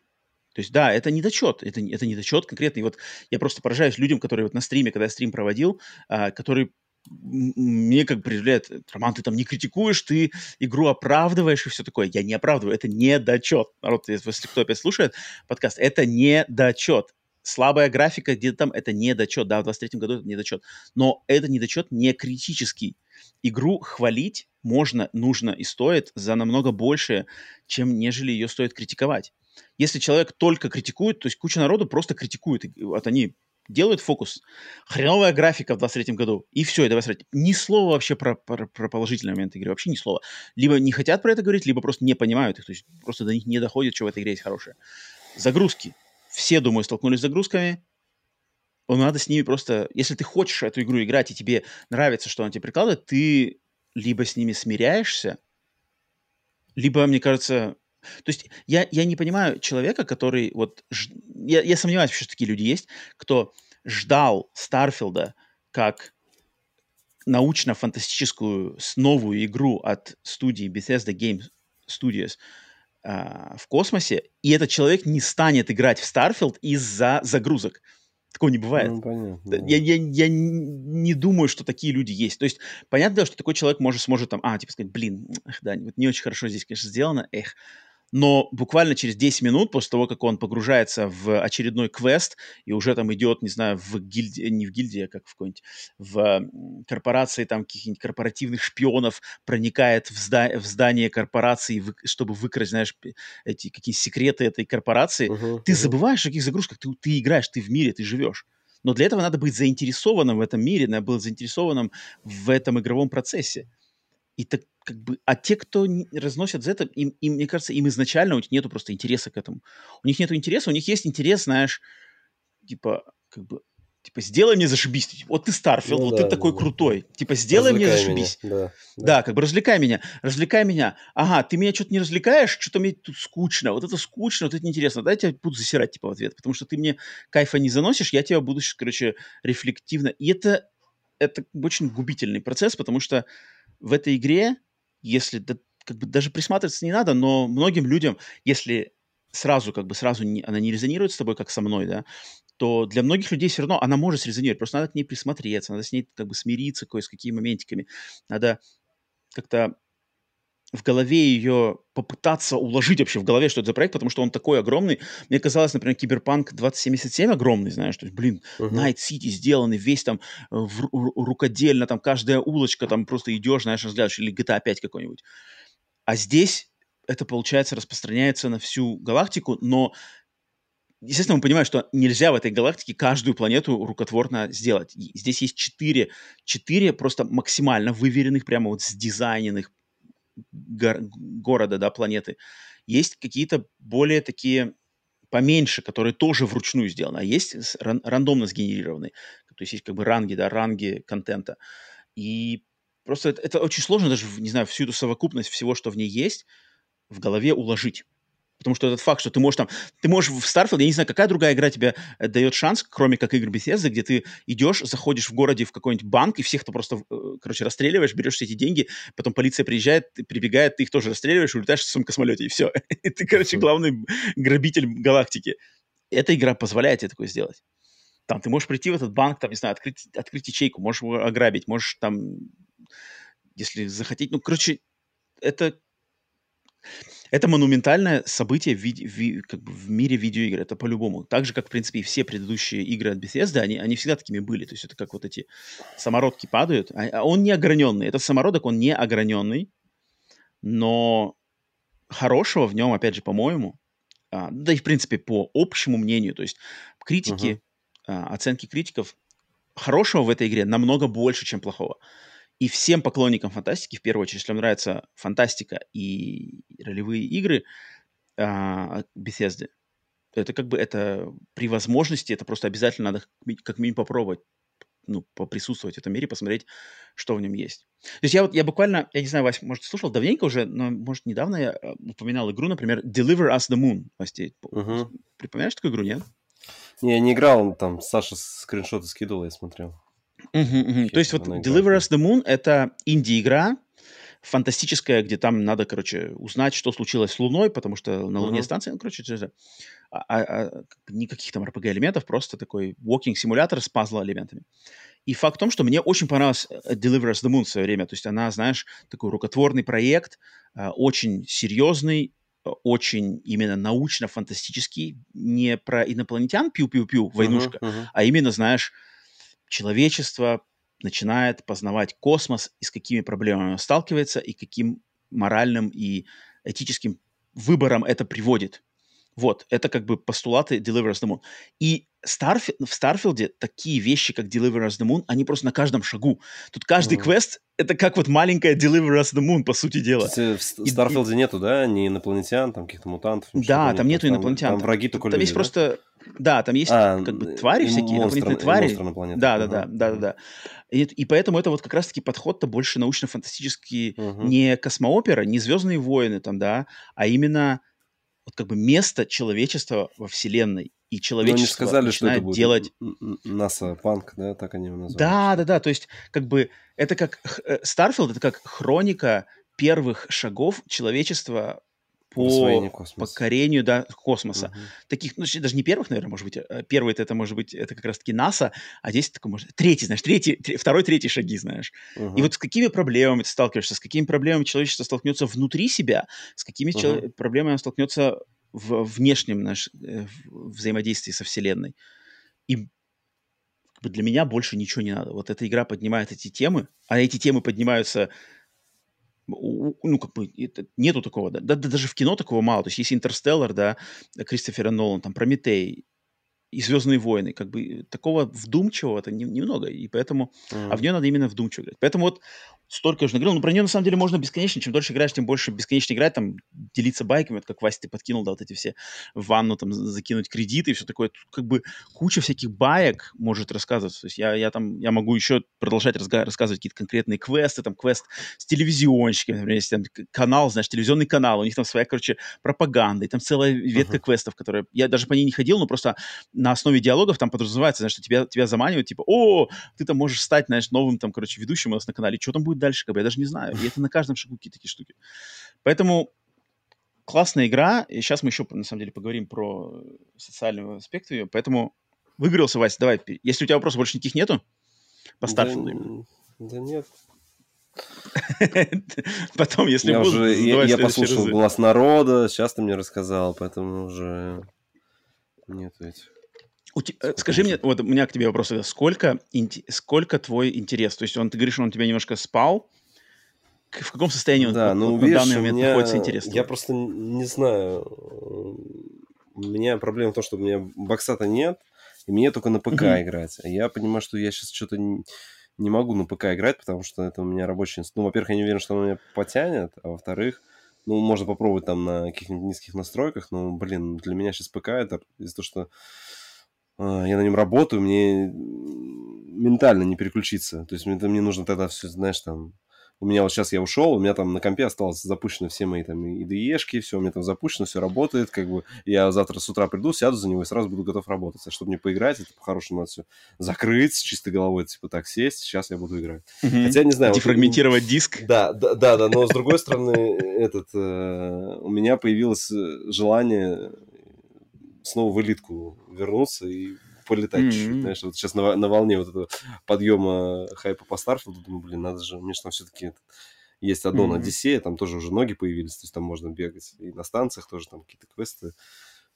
То есть, да, это недочет, это, это недочет конкретный. Вот я просто поражаюсь людям, которые вот на стриме, когда я стрим проводил, а, которые мне как предъявляют, Роман, ты там не критикуешь, ты игру оправдываешь и все такое. Я не оправдываю, это недочет. Народ, если кто опять слушает подкаст, это недочет слабая графика где-то там, это недочет, да, в 23 году это недочет. Но это недочет не критический игру хвалить можно, нужно и стоит за намного больше, чем нежели ее стоит критиковать. Если человек только критикует, то есть куча народу просто критикует. Вот они делают фокус. Хреновая графика в 23 году. И все, и давай смотреть. Ни слова вообще про, про, про положительные моменты игры. Вообще ни слова. Либо не хотят про это говорить, либо просто не понимают их. То есть просто до них не доходит, что в этой игре есть хорошее. Загрузки. Все, думаю, столкнулись с загрузками надо с ними просто... Если ты хочешь эту игру играть, и тебе нравится, что она тебе прикладывает, ты либо с ними смиряешься, либо, мне кажется... То есть я, я не понимаю человека, который вот... Ж... Я, я сомневаюсь, что такие люди есть, кто ждал Starfield'а как научно-фантастическую новую игру от студии Bethesda Game Studios э, в космосе, и этот человек не станет играть в Starfield из-за загрузок. Такого не бывает. Ну, понятно. Я, я, я не думаю, что такие люди есть. То есть, понятно, что такой человек может, сможет там, а, типа сказать, блин, эх, да, вот не очень хорошо здесь, конечно, сделано, эх, но буквально через 10 минут после того, как он погружается в очередной квест и уже там идет, не знаю, в гильдии, не в гильдии, а как в какой-нибудь, в корпорации там каких-нибудь корпоративных шпионов, проникает в, зда- в здание корпорации, вы- чтобы выкрасть, знаешь, эти какие секреты этой корпорации, uh-huh, ты uh-huh. забываешь о каких загрузках, ты, ты играешь, ты в мире, ты живешь. Но для этого надо быть заинтересованным в этом мире, надо быть заинтересованным в этом игровом процессе. И так как бы, а те, кто разносят за это, им, им, мне кажется, им изначально у них нету просто интереса к этому. У них нету интереса, у них есть интерес, знаешь, типа, как бы, Типа, сделай мне зашибись. Типа, вот ты Starfield, ну, вот да, ты такой да. крутой. Типа, сделай развлекай мне зашибись. Меня. Да, да. да, как бы развлекай меня. Развлекай меня. Ага, ты меня что-то не развлекаешь, что-то мне тут скучно. Вот это скучно, вот это неинтересно. Дай я тебя буду засирать, типа, в ответ. Потому что ты мне кайфа не заносишь, я тебя буду, короче, рефлективно. И это, это очень губительный процесс, потому что в этой игре, если да, как бы даже присматриваться не надо, но многим людям, если сразу, как бы сразу не, она не резонирует с тобой, как со мной, да, то для многих людей все равно она может срезонировать. Просто надо к ней присмотреться, надо с ней как бы смириться кое с какими моментиками. Надо как-то в голове ее попытаться уложить вообще в голове, что это за проект, потому что он такой огромный. Мне казалось, например, Киберпанк 2077 огромный, знаешь, то есть, блин, uh-huh. Night City сделанный весь там э, в, рукодельно, там каждая улочка, там просто идешь, знаешь, разглядываешь, или GTA 5 какой-нибудь. А здесь это, получается, распространяется на всю галактику, но естественно, мы понимаем, что нельзя в этой галактике каждую планету рукотворно сделать. Здесь есть четыре, четыре просто максимально выверенных, прямо вот сдизайненных гор- города, да, планеты. Есть какие-то более такие поменьше, которые тоже вручную сделаны, а есть ран- рандомно сгенерированные. То есть есть как бы ранги, да, ранги контента. И просто это, это очень сложно даже, не знаю, всю эту совокупность всего, что в ней есть, в голове уложить. Потому что этот факт, что ты можешь там... Ты можешь в Starfield, я не знаю, какая другая игра тебе э, дает шанс, кроме как игр Bethesda, где ты идешь, заходишь в городе в какой-нибудь банк, и всех ты просто, э, короче, расстреливаешь, берешь все эти деньги, потом полиция приезжает, прибегает, ты их тоже расстреливаешь, улетаешь в своем космолете, и все. И ты, короче, главный грабитель галактики. Эта игра позволяет тебе такое сделать. Там ты можешь прийти в этот банк, там, не знаю, открыть, открыть ячейку, можешь его ограбить, можешь там, если захотеть, ну, короче, это это монументальное событие в, виде, в, как бы в мире видеоигр, это по-любому. Так же, как, в принципе, и все предыдущие игры от Bethesda, они, они всегда такими были. То есть это как вот эти самородки падают, а, а он не ограненный. Этот самородок, он не ограненный, но хорошего в нем, опять же, по-моему, а, да и, в принципе, по общему мнению, то есть критики, uh-huh. а, оценки критиков, хорошего в этой игре намного больше, чем плохого. И всем поклонникам фантастики, в первую очередь, если вам нравится фантастика и ролевые игры а, Bethesda, это как бы это при возможности, это просто обязательно надо как минимум попробовать ну, поприсутствовать в этом мире, посмотреть, что в нем есть. То есть я вот, я буквально, я не знаю, Вась, может, слушал давненько уже, но, может, недавно я э, упоминал игру, например, Deliver Us the Moon. Вася, угу. припоминаешь такую игру, нет? Не, я не играл, там Саша скриншоты скидывал, я смотрел. Угу, угу. То есть вот Deliver Us the Moon — это инди-игра, фантастическая, где там надо, короче, узнать, что случилось с Луной, потому что на Луне uh-huh. станция, ну, короче, это, а, а, а, никаких там RPG-элементов, просто такой walking-симулятор с пазл-элементами. И факт в том, что мне очень понравилась э, Deliver Us the Moon в свое время. То есть она, знаешь, такой рукотворный проект, э, очень серьезный, э, очень именно научно-фантастический, не про инопланетян пиу-пиу-пиу, войнушка, uh-huh, uh-huh. а именно, знаешь, человечество начинает познавать космос и с какими проблемами он сталкивается, и каким моральным и этическим выбором это приводит. Вот, это как бы постулаты Deliver Us the Moon. И Starf... в Starfield'е такие вещи, как Deliver Us the Moon, они просто на каждом шагу. Тут каждый mm. квест — это как вот маленькая Deliver Us the Moon, по сути дела. Кстати, в Starfield'е и... нету, да, ни инопланетян, там каких-то мутантов? Да, там нету инопланетян. Там, там враги только Там люди, есть да? просто да, там есть а, как бы твари всякие, монстры, инопланетные твари. на планете. Да, да, да, да, да, да. И, и поэтому это вот как раз-таки подход-то больше научно-фантастический, угу. не космоопера, не Звездные войны там, да, а именно вот как бы место человечества во Вселенной. И человечество Но они сказали, начинает что это будет делать... NASA Punk, да, так они его назвали. Да, да, да, то есть как бы это как... Старфилд — это как хроника первых шагов человечества по покорению да, космоса. Угу. Таких, ну, даже не первых, наверное, может быть. А первый это, это может быть, это как раз-таки НАСА, а здесь такой, может, третий, знаешь, третий, три, второй, третий шаги, знаешь. Угу. И вот с какими проблемами ты сталкиваешься, с какими проблемами человечество столкнется внутри себя, с какими угу. чело- проблемами оно столкнется в внешнем наш, э, взаимодействии со Вселенной. И для меня больше ничего не надо. Вот эта игра поднимает эти темы, а эти темы поднимаются ну, как бы, это, нету такого, да, да, даже в кино такого мало. То есть есть «Интерстеллар», да, Кристофера Нолан, там, «Прометей», и Звездные войны. Как бы такого вдумчивого-то не, немного. И поэтому. Mm. А в нее надо именно вдумчиво играть. Поэтому вот столько уже наговорил. Ну, про нее на самом деле можно бесконечно. Чем дольше играешь, тем больше бесконечно играть, там, делиться байками, вот как Вася ты подкинул, да, вот эти все в ванну, там, закинуть кредиты и все такое. Тут как бы куча всяких баек может рассказываться. То есть я, я там, я могу еще продолжать разга- рассказывать какие-то конкретные квесты, там, квест с телевизионщиками, например, если там канал, знаешь, телевизионный канал, у них там своя, короче, пропаганда, и там целая ветка uh-huh. квестов, которые, я даже по ней не ходил, но просто на основе диалогов там подразумевается, знаешь, что тебя, тебя заманивают, типа, о, ты там можешь стать, знаешь, новым там, короче, ведущим у нас на канале, что там будет дальше, как бы, я даже не знаю. И это на каждом шагу какие-то такие штуки. Поэтому классная игра, и сейчас мы еще, на самом деле, поговорим про социальный аспект ее, поэтому выигрался, Вася, давай, если у тебя вопросов больше никаких нету, по Старфилду. Да, да нет. Потом, если я уже, я, я послушал разы. голос народа, сейчас ты мне рассказал, поэтому уже нет этих. Те, скажи мне, вот у меня к тебе вопрос, сколько, сколько твой интерес? То есть он, ты говоришь, он тебя немножко спал, в каком состоянии да, он ну, вот, видишь, на данный момент меня, находится интерес? Я просто не знаю. У меня проблема в том, что у меня бокса-то нет, и мне только на ПК uh-huh. играть. А я понимаю, что я сейчас что-то не, не могу на ПК играть, потому что это у меня рабочий. Ну, во-первых, я не уверен, что он меня потянет, а во-вторых, ну, можно попробовать там на каких-нибудь низких настройках, но, блин, для меня сейчас ПК это из-за того, что я на нем работаю, мне ментально не переключиться. То есть мне, мне нужно тогда все, знаешь, там... У меня вот сейчас я ушел, у меня там на компе осталось запущены все мои там IDE-шки, все у меня там запущено, все работает, как бы я завтра с утра приду, сяду за него и сразу буду готов работать. А чтобы мне поиграть, это по-хорошему надо все закрыть с чистой головой, типа так сесть, сейчас я буду играть. Mm-hmm. Хотя, не знаю... Дефрагментировать вот, диск. Да, да, да, да, но с другой стороны, этот, э, у меня появилось желание снова в элитку вернуться и полетать mm-hmm. чуть-чуть, знаешь, вот сейчас на, на волне вот этого подъема хайпа по Старфилду, думаю, блин, надо же, мне же там все-таки есть одно mm-hmm. на Одиссее, там тоже уже ноги появились, то есть там можно бегать, и на станциях тоже там какие-то квесты,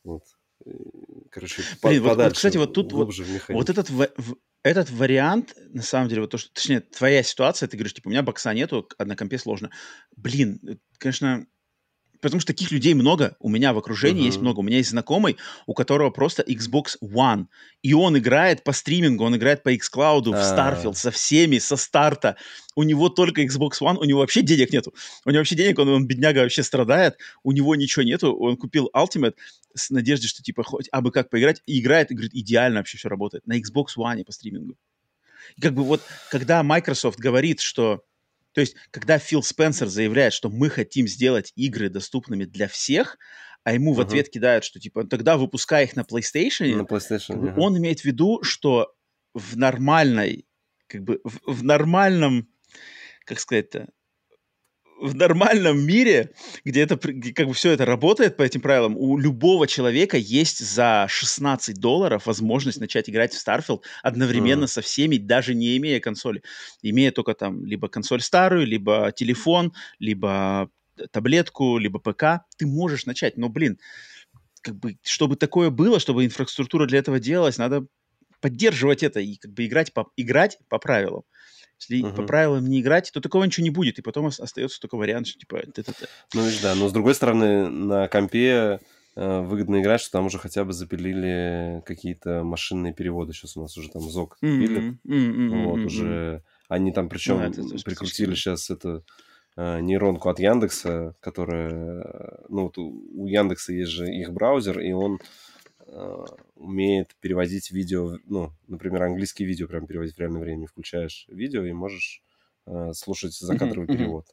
вот. Короче, Блин, вот, вот, кстати, вот тут вот, вот этот, в, в, этот вариант, на самом деле, вот то, что, точнее, твоя ситуация, ты говоришь, типа, у меня бокса нету, а на компе сложно. Блин, э, конечно, потому что таких людей много, у меня в окружении uh-huh. есть много. У меня есть знакомый, у которого просто Xbox One, и он играет по стримингу, он играет по xCloud, uh-huh. в а. Starfield, со всеми, со старта. У него только Xbox One, у него вообще денег нету. У него вообще денег, он, он бедняга вообще страдает, у него ничего нету, он купил Ultimate с надеждой, что типа хоть абы как поиграть, и играет, и говорит, идеально вообще все работает. На Xbox One по стримингу. И как бы вот, когда Microsoft говорит, что то есть, когда Фил Спенсер заявляет, что мы хотим сделать игры доступными для всех, а ему uh-huh. в ответ кидают, что типа тогда выпускай их на PlayStation, на PlayStation uh-huh. он имеет в виду, что в нормальной, как бы в, в нормальном, как сказать-то, в нормальном мире, где это как бы все это работает по этим правилам, у любого человека есть за 16 долларов возможность начать играть в Starfield одновременно mm. со всеми, даже не имея консоли. Имея только там либо консоль старую, либо телефон, либо таблетку, либо ПК, ты можешь начать. Но, блин, как бы, чтобы такое было, чтобы инфраструктура для этого делалась, надо поддерживать это и как бы играть по, играть по правилам. Если uh-huh. по правилам не играть, то такого ничего не будет, и потом остается только вариант, что типа... Это, это. Ну, видишь, да, но с другой стороны, на компе э, выгодно играть, что там уже хотя бы запилили какие-то машинные переводы. Сейчас у нас уже там ЗОК пилит. Mm-hmm. Mm-hmm. Вот, mm-hmm. уже... Они там причем ну, это, это прикрутили сейчас это э, нейронку от Яндекса, которая... Ну, вот у Яндекса есть же их браузер, и он Э, умеет переводить видео, ну, например, английские видео прям переводить в реальном времени. Включаешь видео и можешь э, слушать закадровый mm-hmm. перевод.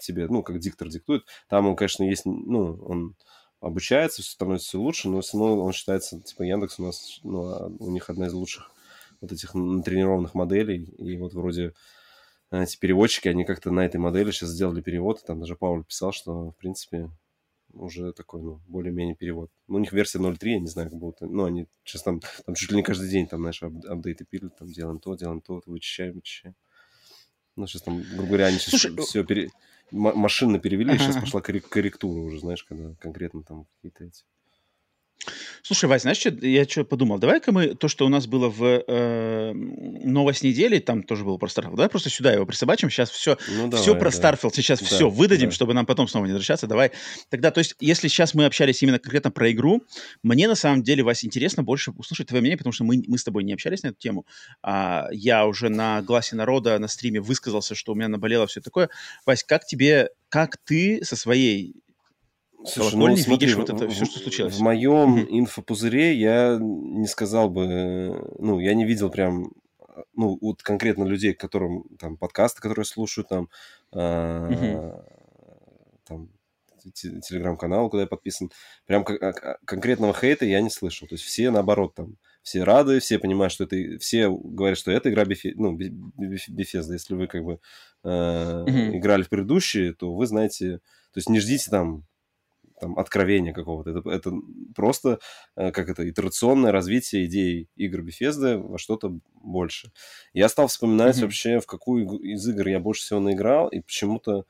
Тебе, ну, как диктор диктует. Там он, конечно, есть, ну, он обучается, все становится все лучше, но все равно он считается, типа, Яндекс у нас, ну, а у них одна из лучших вот этих натренированных моделей. И вот вроде эти переводчики, они как-то на этой модели сейчас сделали перевод. Там даже Пауль писал, что, в принципе, уже такой, ну, более-менее перевод. Ну, у них версия 0.3, я не знаю, как будут. Ну, они сейчас там, там чуть ли не каждый день, там, знаешь, ап апдейты пилят, там, делаем то, делаем то, вычищаем, вычищаем. Ну, сейчас там, грубо говоря, они сейчас Слушай, все пере... машинно перевели, ага. сейчас пошла корректура уже, знаешь, когда конкретно там какие-то эти... Слушай, Вась, знаешь, что, я что подумал? Давай-ка мы то, что у нас было в э, новость недели, там тоже было про Starfield, давай просто сюда его присобачим. Сейчас все, ну, давай, все про да. Starfield сейчас да, все выдадим, да. чтобы нам потом снова не возвращаться. Давай. Тогда, то есть, если сейчас мы общались именно конкретно про игру, мне на самом деле, Вась, интересно больше услышать твое мнение, потому что мы, мы с тобой не общались на эту тему. А, я уже на гласе народа на стриме высказался, что у меня наболело все такое. Вась, как тебе, как ты со своей Слушай, ну, смотри, видишь вот это все, что случилось. В моем инфопузыре я не сказал бы, ну, я не видел прям, ну, вот конкретно людей, которым, там, подкасты, которые слушают, там, э, там, телеграм-канал, куда я подписан, прям конкретного хейта я не слышал. То есть все, наоборот, там, все рады, все понимают, что это, все говорят, что это игра Бефе, ну, Bethesda. Если вы, как бы, э, mm-hmm. играли в предыдущие, то вы знаете, то есть не ждите там там, откровения какого-то. Это, это просто, э, как это, итерационное развитие идей игр Bethesda во что-то больше. Я стал вспоминать mm-hmm. вообще, в какую из игр я больше всего наиграл, и почему-то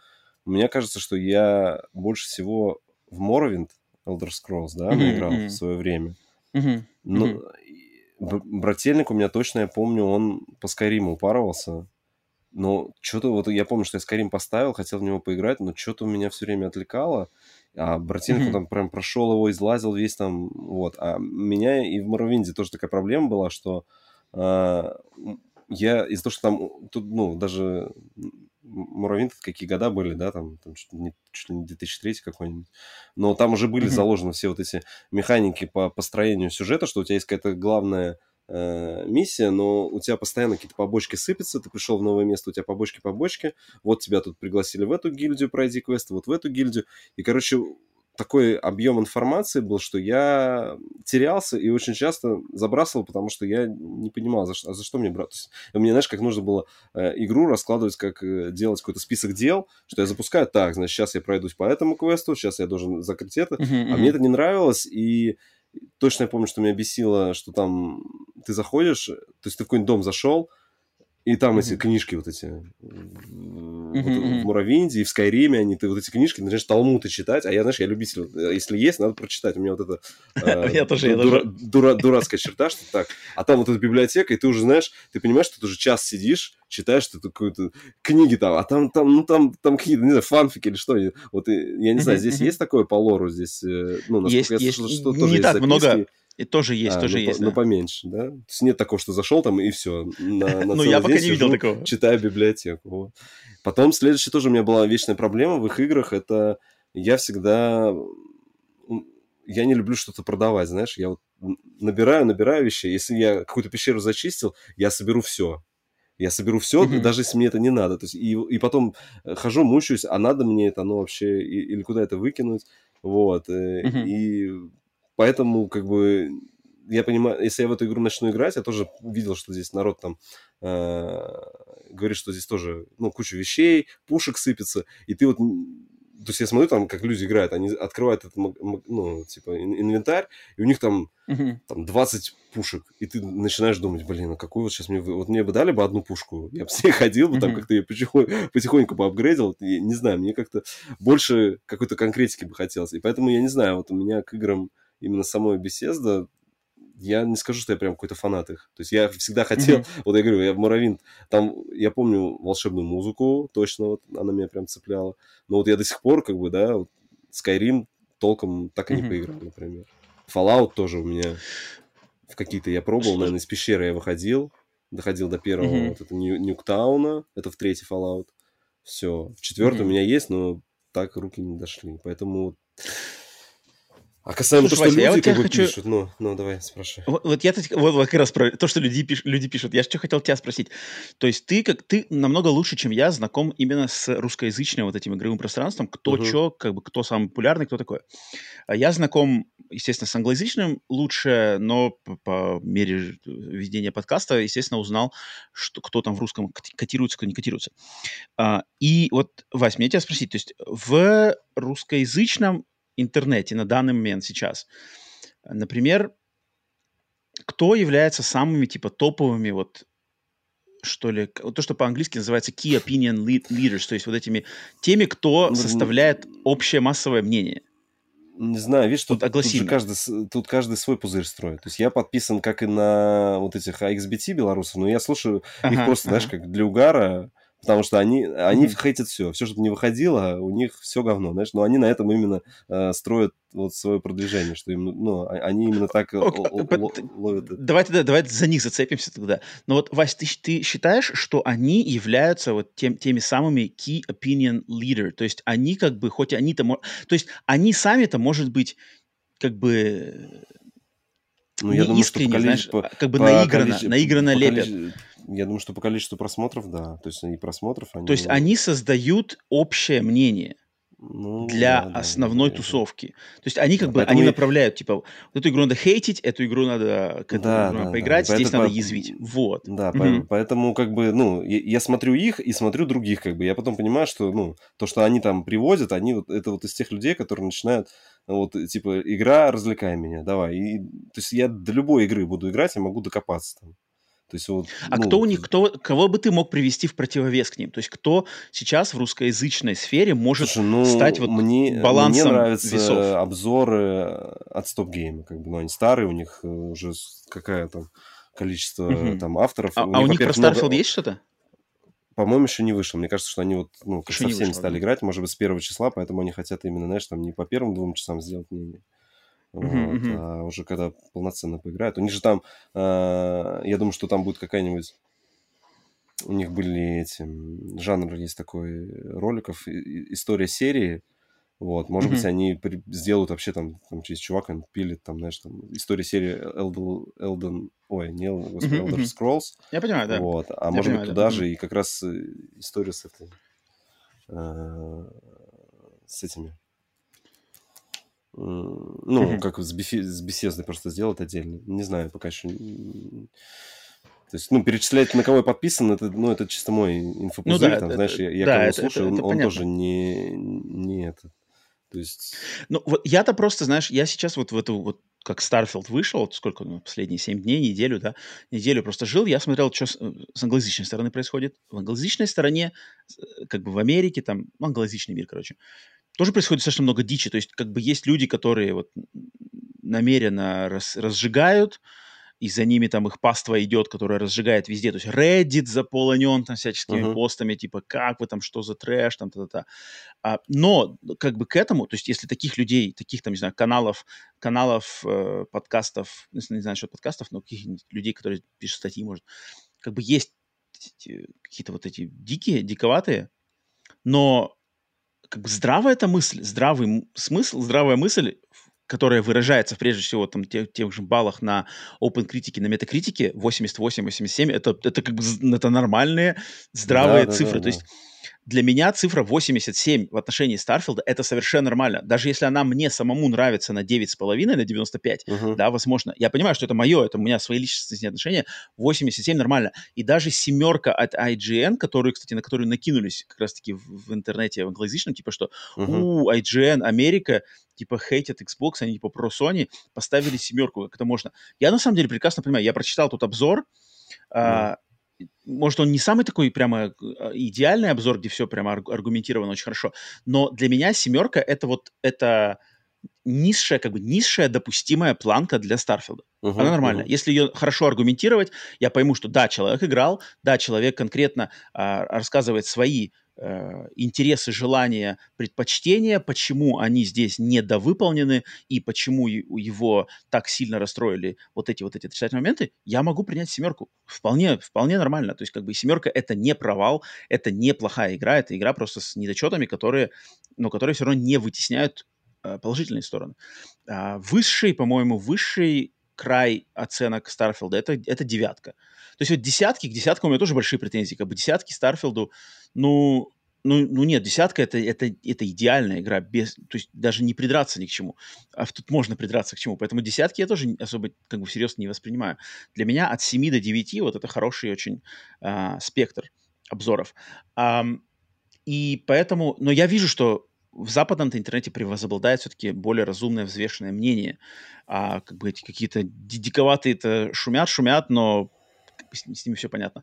мне кажется, что я больше всего в Morrowind, Elder Scrolls, да, mm-hmm. наиграл mm-hmm. в свое время. Mm-hmm. Но mm-hmm. брательник у меня точно, я помню, он по Скайриму упарывался. Но что-то вот я помню, что я Skyrim поставил, хотел в него поиграть, но что-то меня все время отвлекало. А mm-hmm. там прям прошел его, излазил весь там, вот. А меня и в Моровинде тоже такая проблема была, что э, я из-за того, что там, тут, ну, даже Моровинт какие года были, да, там, там чуть, не, чуть ли не 2003 какой-нибудь, но там уже были заложены все вот эти механики по построению сюжета, что у тебя есть какая-то главная э, миссия, но у тебя постоянно какие-то побочки сыпятся, ты пришел в новое место, у тебя побочки-побочки, вот тебя тут пригласили в эту гильдию пройди квест, вот в эту гильдию, и, короче, такой объем информации был, что я терялся и очень часто забрасывал, потому что я не понимал, за что, а за что мне брать. То есть, мне, знаешь, как нужно было э, игру раскладывать, как э, делать какой-то список дел, что я запускаю, так, значит, сейчас я пройдусь по этому квесту, сейчас я должен закрыть это. Uh-huh, а мне это не нравилось, и точно я помню, что меня бесило, что там ты заходишь, то есть ты в какой-нибудь дом зашел, и там mm-hmm. эти книжки вот эти mm-hmm. вот, в Муравинде и в Скайриме, они, ты вот эти книжки начинаешь талмуты читать, а я, знаешь, я любитель, э, если есть, надо прочитать. У меня вот это я тоже, я дурацкая черта, что так. А там вот эта библиотека, и ты уже знаешь, ты понимаешь, что ты уже час сидишь, читаешь что-то какую-то книги там, а там, там, ну там, там какие-то, не знаю, фанфики или что. Вот я не знаю, здесь есть такое по лору здесь, э, ну, насколько я слышал, что тоже есть записки. много и тоже есть, а, тоже ну, есть. Ну, да. поменьше, да? То есть нет такого, что зашел там и все. На, на ну, я пока не видел такого. Читаю библиотеку. Потом следующая тоже у меня была вечная проблема в их играх. Это я всегда... Я не люблю что-то продавать, знаешь. Я вот набираю, набираю вещи. Если я какую-то пещеру зачистил, я соберу все. Я соберу все, mm-hmm. даже если мне это не надо. То есть, и, и потом э, хожу, мучаюсь, а надо мне это, ну, вообще, и, или куда это выкинуть. Вот. Mm-hmm. И Поэтому, как бы, я понимаю, если я в эту игру начну играть, я тоже видел, что здесь народ там э, говорит, что здесь тоже, ну, куча вещей, пушек сыпется, и ты вот то есть я смотрю там, как люди играют, они открывают этот, ну, типа, инвентарь, и у них там, uh-huh. там 20 пушек, и ты начинаешь думать, блин, а какую вот сейчас мне... Вот мне бы дали бы одну пушку, я бы все ходил бы, uh-huh. там как-то ее потихоньку, потихоньку поапгрейдил, и, не знаю, мне как-то больше какой-то конкретики бы хотелось, и поэтому я не знаю, вот у меня к играм именно самой Bethesda, я не скажу, что я прям какой-то фанат их. То есть я всегда хотел, mm-hmm. вот я говорю, я в Моровинт, там я помню волшебную музыку, точно вот она меня прям цепляла. Но вот я до сих пор, как бы, да, вот Skyrim толком так и не mm-hmm. поиграл, например. Fallout тоже у меня в какие-то я пробовал, наверное, из пещеры я выходил, доходил до первого mm-hmm. вот это Нюктауна, это в третий Fallout. Все. В четвертый mm-то у меня есть, но так руки не дошли. Поэтому а касаемо Слушай, то, что Вася, люди как бы хочу... пишут, ну, ну, давай, спрашивай. Вот, вот я вот, вот как раз про то, что люди, пиш, люди пишут. Я что хотел тебя спросить. То есть ты как ты намного лучше, чем я, знаком именно с русскоязычным вот этим игровым пространством, кто угу. что, как бы кто самый популярный, кто такой. А я знаком, естественно, с англоязычным лучше, но по, по мере ведения подкаста, естественно, узнал, что кто там в русском котируется, кто не котируется. А, и вот, Вась, мне тебя спросить, то есть в русскоязычном интернете на данный момент сейчас. Например, кто является самыми типа топовыми вот что ли, то, что по-английски называется key opinion leaders, то есть вот этими, теми, кто составляет общее массовое мнение. Не знаю, видишь, тут, тут же каждый, тут каждый свой пузырь строит. То есть я подписан как и на вот этих AXBT белорусов, но я слушаю ага, их просто, ага. знаешь, как для угара, Потому что они, они mm-hmm. хейтят все. Все, что не выходило, у них все говно, знаешь. Но они на этом именно э, строят вот свое продвижение, что им, ну, а, они именно так okay. ловят. Давай тогда, давай за них зацепимся тогда. Но вот, Вась, ты, ты считаешь, что они являются вот тем, теми самыми key opinion leader? То есть они как бы, хоть они-то... То есть они сами-то, может быть, как бы... Ну, я думаю, искренне, что знаешь, по, как бы по наигранно, количе... наигранно по лепят. Количе я думаю, что по количеству просмотров, да. То есть и просмотров они... То есть они создают общее мнение ну, для да, основной да, тусовки. То есть они как да, бы они и... направляют, типа, вот эту игру надо хейтить, эту игру надо, к этому да, игру да, надо поиграть, да. здесь поэтому, надо язвить. Вот. Да, mm-hmm. поэтому как бы, ну, я, я смотрю их и смотрю других, как бы. Я потом понимаю, что, ну, то, что они там привозят, они вот, это вот из тех людей, которые начинают вот, типа, игра, развлекай меня, давай. И, то есть я до любой игры буду играть, я могу докопаться там. То есть вот, а ну, кто у них, кто, кого бы ты мог привести в противовес к ним? То есть кто сейчас в русскоязычной сфере может Слушай, ну, стать вот мне, балансом Мне нравятся весов? обзоры от Stop Game, как бы, ну, они старые, у них э, уже какая там количество угу. там авторов. А у, а них, у них про Starfield много... есть что-то? По-моему, еще не вышел. Мне кажется, что они вот ну, со всеми вышло, стали да. играть, может быть, с первого числа, поэтому они хотят именно, знаешь, там не по первым двум часам сделать мнение, вот, uh-huh. а уже когда полноценно поиграют. У них же там, э, я думаю, что там будет какая-нибудь... У них были эти... Жанр есть такой роликов, история серии. Вот, может uh-huh. быть, они при... сделают вообще там, там через чувак, он пилит там, знаешь, там, история серии Elden, Elden ой, не господи, uh-huh. Elder Scrolls. Я понимаю, да. Вот, а Я может понимаю, быть, туда да. же и как раз э, история с этой... Э, с этими ну, как с, Бефи, с просто сделать отдельно. Не знаю, пока еще... То есть, ну, перечислять, на кого я подписан, это, ну, это чисто мой инфопузырь, ну, да, там, это, знаешь, я, я да, кого это, слушаю, это, это, он, он тоже не, не это. То есть... Ну, вот я-то просто, знаешь, я сейчас вот в эту вот как Starfield вышел, вот сколько, ну, последние 7 дней, неделю, да, неделю просто жил, я смотрел, что с, э, с англоязычной стороны происходит. В англоязычной стороне, э, как бы в Америке, там, ну, англоязычный мир, короче, тоже происходит достаточно много дичи. То есть, как бы есть люди, которые вот намеренно раз, разжигают, и за ними там их паства идет, которая разжигает везде. То есть Reddit заполнен там всяческими uh-huh. постами, типа, как вы там, что за трэш, там, та-та-та. А, но как бы к этому, то есть если таких людей, таких там, не знаю, каналов, каналов, э, подкастов, не знаю, что подкастов, но каких людей, которые пишут статьи, может, как бы есть какие-то вот эти дикие, диковатые, но как бы здравая эта мысль, здравый смысл, здравая мысль, которая выражается прежде всего там тех, тех же баллах на Open критике, на метакритике 88-87, это, это как бы это нормальные здравые да, цифры. Да, да, То есть для меня цифра 87 в отношении Старфилда это совершенно нормально. Даже если она мне самому нравится на 9,5, на 95, uh-huh. да, возможно. Я понимаю, что это мое, это у меня свои личностные отношения. 87 нормально. И даже семерка от IGN, которую, кстати, на которую накинулись как раз-таки в, в интернете в англоязычном, типа что, uh-huh. у, IGN, Америка, типа хейтят Xbox, они типа про Sony, поставили семерку, как это можно. Я на самом деле прекрасно понимаю, я прочитал тут обзор, uh-huh может, он не самый такой прямо а, идеальный обзор, где все прямо аргументировано очень хорошо, но для меня семерка это вот это низшая, как бы низшая допустимая планка для Старфилда. Uh-huh, Она нормальная. Uh-huh. Если ее хорошо аргументировать, я пойму, что да, человек играл, да, человек конкретно а, рассказывает свои Э, интересы, желания, предпочтения, почему они здесь недовыполнены и почему его так сильно расстроили вот эти вот эти отрицательные моменты, я могу принять семерку. Вполне, вполне нормально. То есть как бы семерка это не провал, это не плохая игра, это игра просто с недочетами, которые, но которые все равно не вытесняют э, положительные стороны. А, высший, по-моему, высший край оценок Старфилда это, это девятка. То есть вот десятки, к десяткам у меня тоже большие претензии. Как бы десятки Старфилду, ну, ну, ну нет, десятка это, это, это идеальная игра, без, то есть даже не придраться ни к чему. А тут можно придраться к чему. Поэтому десятки я тоже особо как бы всерьез не воспринимаю. Для меня от 7 до 9 вот это хороший очень а, спектр обзоров. А, и поэтому, но я вижу, что в западном интернете превозобладает все-таки более разумное, взвешенное мнение. А как бы эти какие-то диковатые-то шумят, шумят, но с, с ними все понятно.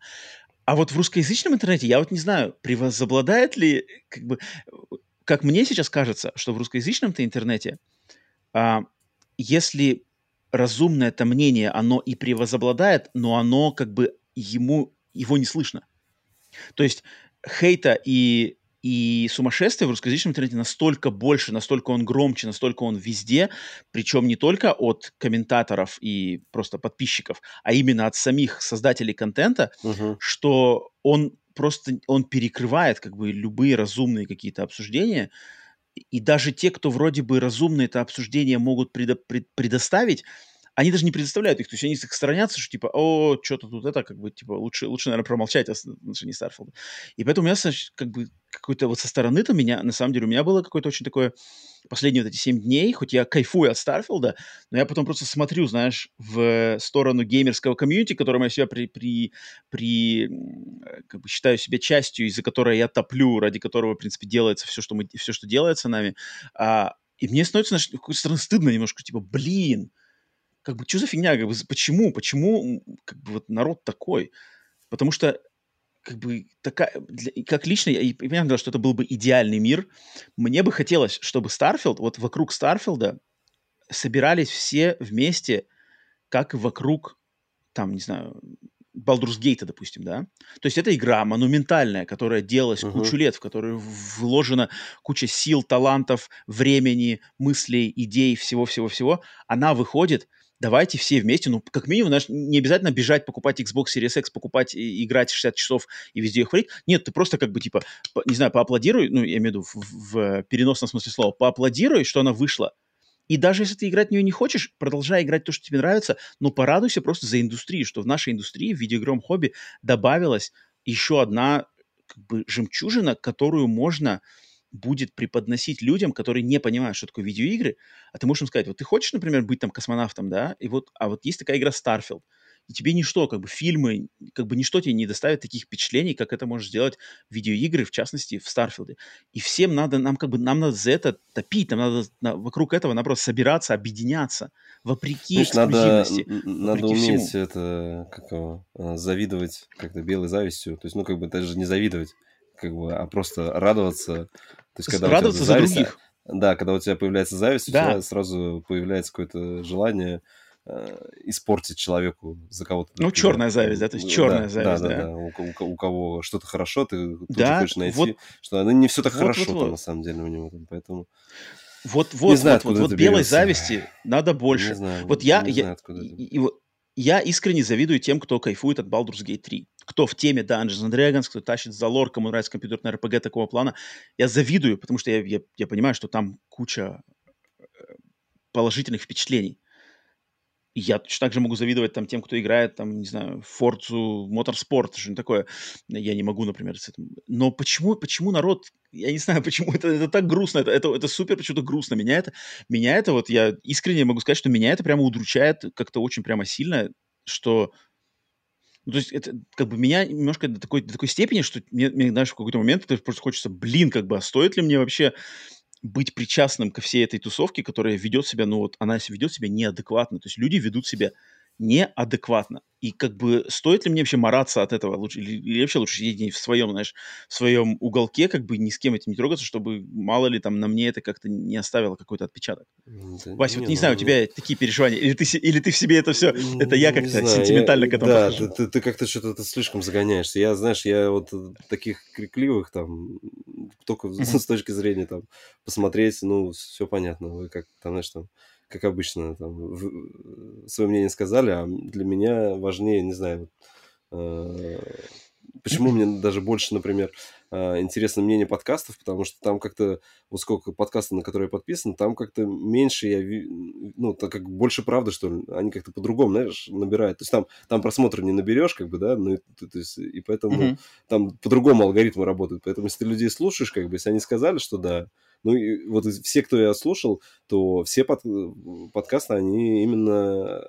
А вот в русскоязычном интернете я вот не знаю, превозобладает ли, как бы, как мне сейчас кажется, что в русскоязычном-то интернете а, если разумное это мнение, оно и превозобладает, но оно как бы ему, его не слышно. То есть хейта и, и сумасшествия в русскоязычном интернете настолько больше, настолько он громче, настолько он везде, причем не только от комментаторов и просто подписчиков, а именно от самих создателей контента, угу. что он просто, он перекрывает как бы любые разумные какие-то обсуждения, и даже те, кто вроде бы разумно это обсуждение могут предо- пред- предоставить, они даже не предоставляют их, то есть они их сторонятся, что типа, о, что-то тут это, как бы, типа, лучше, лучше наверное, промолчать о отношении Старфилда. И поэтому меня, как бы, какой-то вот со стороны-то меня, на самом деле, у меня было какое-то очень такое, последние вот эти семь дней, хоть я кайфую от Старфилда, но я потом просто смотрю, знаешь, в сторону геймерского комьюнити, которым я себя при, при, при как бы считаю себя частью, из-за которой я топлю, ради которого, в принципе, делается все, что, мы, все, что делается нами. А, и мне становится, знаешь, с какой-то стороны стыдно немножко, типа, блин, как бы, что за фигня, как бы, почему, почему, как бы, вот народ такой? Потому что, как бы, такая, для, как лично, я, я понимаю, что это был бы идеальный мир, мне бы хотелось, чтобы Starfield, вот вокруг Starfield'а собирались все вместе, как вокруг, там, не знаю, Baldur's Gate, допустим, да? То есть это игра монументальная, которая делалась uh-huh. кучу лет, в которую вложена куча сил, талантов, времени, мыслей, идей, всего-всего-всего. Она выходит давайте все вместе, ну, как минимум, знаешь, не обязательно бежать, покупать Xbox Series X, покупать и играть 60 часов и везде их хвалить. Нет, ты просто как бы, типа, по, не знаю, поаплодируй, ну, я имею в виду в, в переносном смысле слова, поаплодируй, что она вышла. И даже если ты играть в нее не хочешь, продолжай играть то, что тебе нравится, но порадуйся просто за индустрию, что в нашей индустрии, в видеоигровом хобби добавилась еще одна как бы жемчужина, которую можно будет преподносить людям, которые не понимают, что такое видеоигры, а ты можешь им сказать, вот ты хочешь, например, быть там космонавтом, да, и вот, а вот есть такая игра Starfield, и тебе ничто, как бы фильмы, как бы ничто тебе не доставит таких впечатлений, как это может сделать видеоигры, в частности, в Старфилде. И всем надо, нам как бы, нам надо за это топить, нам надо на, вокруг этого, наоборот, собираться, объединяться, вопреки Знаешь, эксклюзивности. Надо, надо уметь всему. это, как его, а, завидовать как-то белой завистью, то есть, ну, как бы даже не завидовать, как бы, а просто радоваться. То есть, когда радоваться за зависть, других. Да, когда у тебя появляется зависть, да. у тебя сразу появляется какое-то желание э, испортить человеку за кого-то. Ну, черная зависть, да, то есть черная да, зависть, да. Да, да, да. У, у, у кого что-то хорошо, ты тут да, хочешь найти, вот, что оно не все так вот, хорошо вот, вот. на самом деле у него, там, поэтому... Вот, вот, не знаю, вот, вот, вот белой зависти надо больше. Не знаю, вот я, не я, знаю, и, и, и, я искренне завидую тем, кто кайфует от Baldur's Gate 3 кто в теме Dungeons and Dragons, кто тащит за лор, кому нравится компьютерная RPG такого плана, я завидую, потому что я, я, я понимаю, что там куча э, положительных впечатлений. Я точно так же могу завидовать там тем, кто играет, там, не знаю, Forza Motorsport, что-нибудь такое. Я не могу, например, с этим. Но почему, почему народ, я не знаю, почему это, это так грустно, это, это, это супер почему-то грустно. Меня это, меня это вот, я искренне могу сказать, что меня это прямо удручает как-то очень прямо сильно, что ну, то есть это как бы меня немножко до такой, до такой степени, что мне, мне знаешь, в какой-то момент это просто хочется, блин, как бы, а стоит ли мне вообще быть причастным ко всей этой тусовке, которая ведет себя, ну вот, она ведет себя неадекватно. То есть люди ведут себя неадекватно. И как бы стоит ли мне вообще мараться от этого? Лучше, или, или вообще лучше сидеть в своем, знаешь, в своем уголке, как бы ни с кем этим не трогаться, чтобы мало ли там на мне это как-то не оставило какой-то отпечаток. Да, Вася, не, вот не ну, знаю, у тебя такие переживания, или ты, или ты в себе это все, это я как-то знаю, сентиментально я, к этому Да, ты, ты, ты как-то что-то слишком загоняешься. Я, знаешь, я вот таких крикливых там, только с точки зрения там посмотреть, ну, все понятно, вы как там, знаешь, там как обычно, там, в, свое мнение сказали, а для меня важнее, не знаю, э, почему мне даже больше, например, э, интересно мнение подкастов, потому что там как-то, вот сколько подкастов, на которые я подписан, там как-то меньше я, ну, так как больше правды, что ли, они как-то по-другому, знаешь, набирают. То есть там, там просмотры не наберешь, как бы, да, ну, то, то есть, и поэтому mm-hmm. там по-другому алгоритмы работают. Поэтому если ты людей слушаешь, как бы, если они сказали, что да, ну, и вот все, кто я слушал, то все под, подкасты, они именно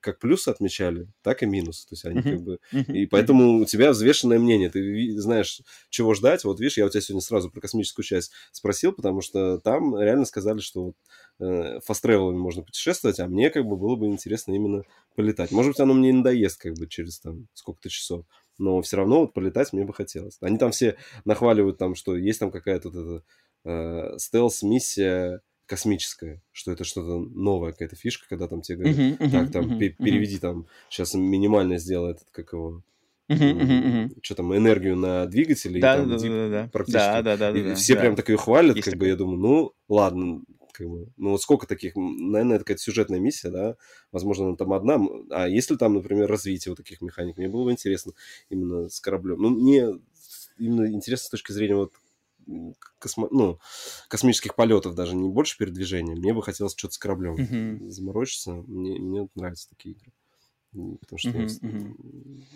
как плюс отмечали, так и минус. То есть они uh-huh. как бы... Uh-huh. И поэтому у тебя взвешенное мнение. Ты знаешь, чего ждать. Вот видишь, я у тебя сегодня сразу про космическую часть спросил, потому что там реально сказали, что вот, э, фаст можно путешествовать, а мне как бы было бы интересно именно полетать. Может быть, оно мне надоест как бы через там сколько-то часов но все равно вот полетать мне бы хотелось. Они там все нахваливают там, что есть там какая-то вот эта э, стелс-миссия, космическое, что это что-то новое, какая-то фишка, когда там тебе говорят, uh-huh, uh-huh, так, там, uh-huh, переведи uh-huh. там, сейчас минимально сделай этот, как его, Uh-huh, uh-huh. что там, энергию на двигатели. Да, и, там, да, да, да, практически. Да, да, да, и да, все да. прям такое хвалят, Есть как такое. бы я думаю, ну, ладно, как бы, ну вот сколько таких, наверное, это какая-то сюжетная миссия, да, возможно, она там одна, а если там, например, развитие вот таких механик, мне было бы интересно именно с кораблем. Ну, мне именно интересно с точки зрения вот космо... ну, космических полетов даже, не больше передвижения. Мне бы хотелось что-то с кораблем Мгм. заморочиться. Мне, мне нравятся такие игры. Потому что... Мгм.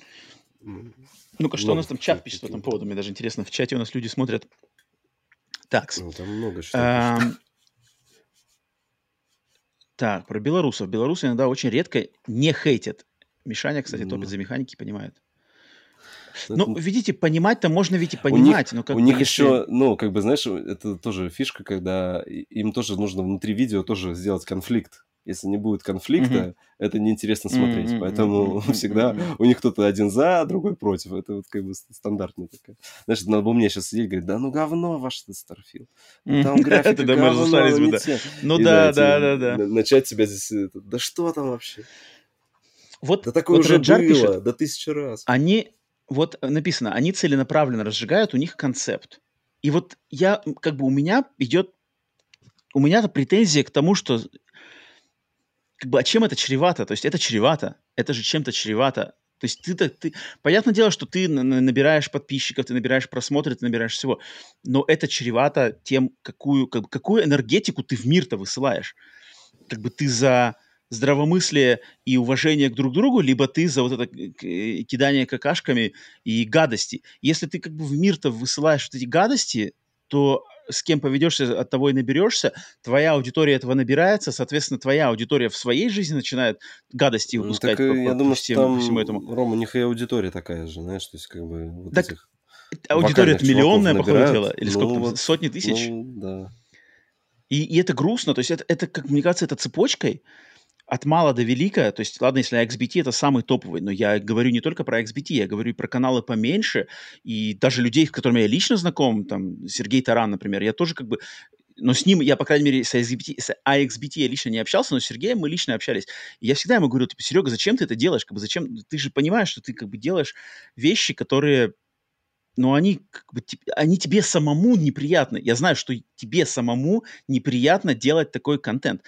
м, Ну-ка, что у нас там чат пишет по этому поводу? Мне даже интересно, в чате у нас люди смотрят. Так, Ну, там много что Так, про белорусов. Белорусы иногда очень редко не хейтят. Мишаня, кстати, Ну. топит за механики, понимает. Ну, Ну, видите, понимать-то можно ведь и У них- понимать, но как У бы них если- еще, ну, как бы, знаешь, это тоже фишка, когда им тоже нужно внутри видео тоже сделать конфликт. Если не будет конфликта, это неинтересно смотреть. Мгм, Поэтому мгм, всегда у них кто-то один за, другой против. Это вот как бы ст- стандартная такая. Знаешь, надо было мне сейчас сидеть и говорить, да ну говно ваш Starfield. Ну, Там графика Это мы разошлись бы, не да. те». Ну да, да, да, да. на- Начать себя здесь, да что там вообще? Вот, Да такое вот уже Реджар было, пишет, да тысячу раз. они, вот написано, они целенаправленно разжигают, у них концепт. И вот я, как бы у меня идет, у меня-то претензия к тому, что как бы, а чем это чревато? То есть это чревато, это же чем-то чревато. То есть ты-то, ты, понятное дело, что ты на- на- набираешь подписчиков, ты набираешь просмотры, ты набираешь всего, но это чревато тем, какую, как какую энергетику ты в мир-то высылаешь. Как бы ты за здравомыслие и уважение к друг другу, либо ты за вот это к- к- кидание какашками и гадости. Если ты как бы в мир-то высылаешь вот эти гадости, то с кем поведешься, от того и наберешься. Твоя аудитория этого набирается, соответственно, твоя аудитория в своей жизни начинает гадости Ну, выпускать так по, по- я по думаю, всем- что там, всему этому. Рома, у них и аудитория такая же, знаешь, то есть как бы вот Так этих Аудитория вокальных миллионная, походу, дело. Или Ну сколько вот, сотни тысяч. Ну, да. И, и это грустно, то есть это, это, как мне кажется, это цепочкой от мала до велика. То есть, ладно, если XBT это самый топовый, но я говорю не только про XBT, я говорю и про каналы поменьше, и даже людей, с которыми я лично знаком, там, Сергей Таран, например, я тоже как бы но с ним я, по крайней мере, с AXBT, с AXBT я лично не общался, но с Сергеем мы лично общались. И я всегда ему говорю, типа, Серега, зачем ты это делаешь? Как бы зачем? Ты же понимаешь, что ты как бы делаешь вещи, которые но они, как бы, они тебе самому неприятны. Я знаю, что тебе самому неприятно делать такой контент.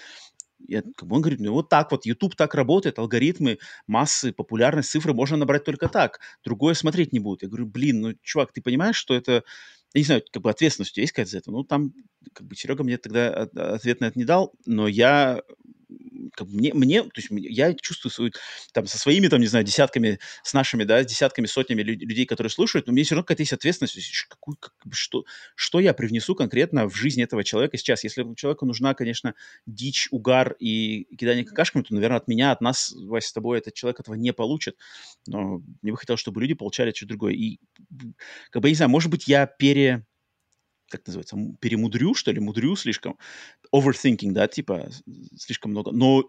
Я, он говорит, ну вот так вот, YouTube так работает, алгоритмы, массы, популярность, цифры можно набрать только так. Другое смотреть не будет. Я говорю, блин, ну, чувак, ты понимаешь, что это... Я не знаю, как бы ответственность у тебя есть какая-то за это? Ну, там, как бы, Серега мне тогда от- ответ на это не дал, но я как бы мне, мне, то есть я чувствую свою, там, со своими, там, не знаю, десятками, с нашими, да, десятками, сотнями лю- людей, которые слушают, но мне все равно какая-то есть ответственность, какую, как что, что я привнесу конкретно в жизнь этого человека сейчас. Если человеку нужна, конечно, дичь, угар и кидание какашками, то, наверное, от меня, от нас, Вася, с тобой этот человек этого не получит. Но мне бы хотелось, чтобы люди получали что-то другое. И, как бы, я не знаю, может быть, я пере как называется, перемудрю, что ли, мудрю слишком, overthinking, да, типа, слишком много, но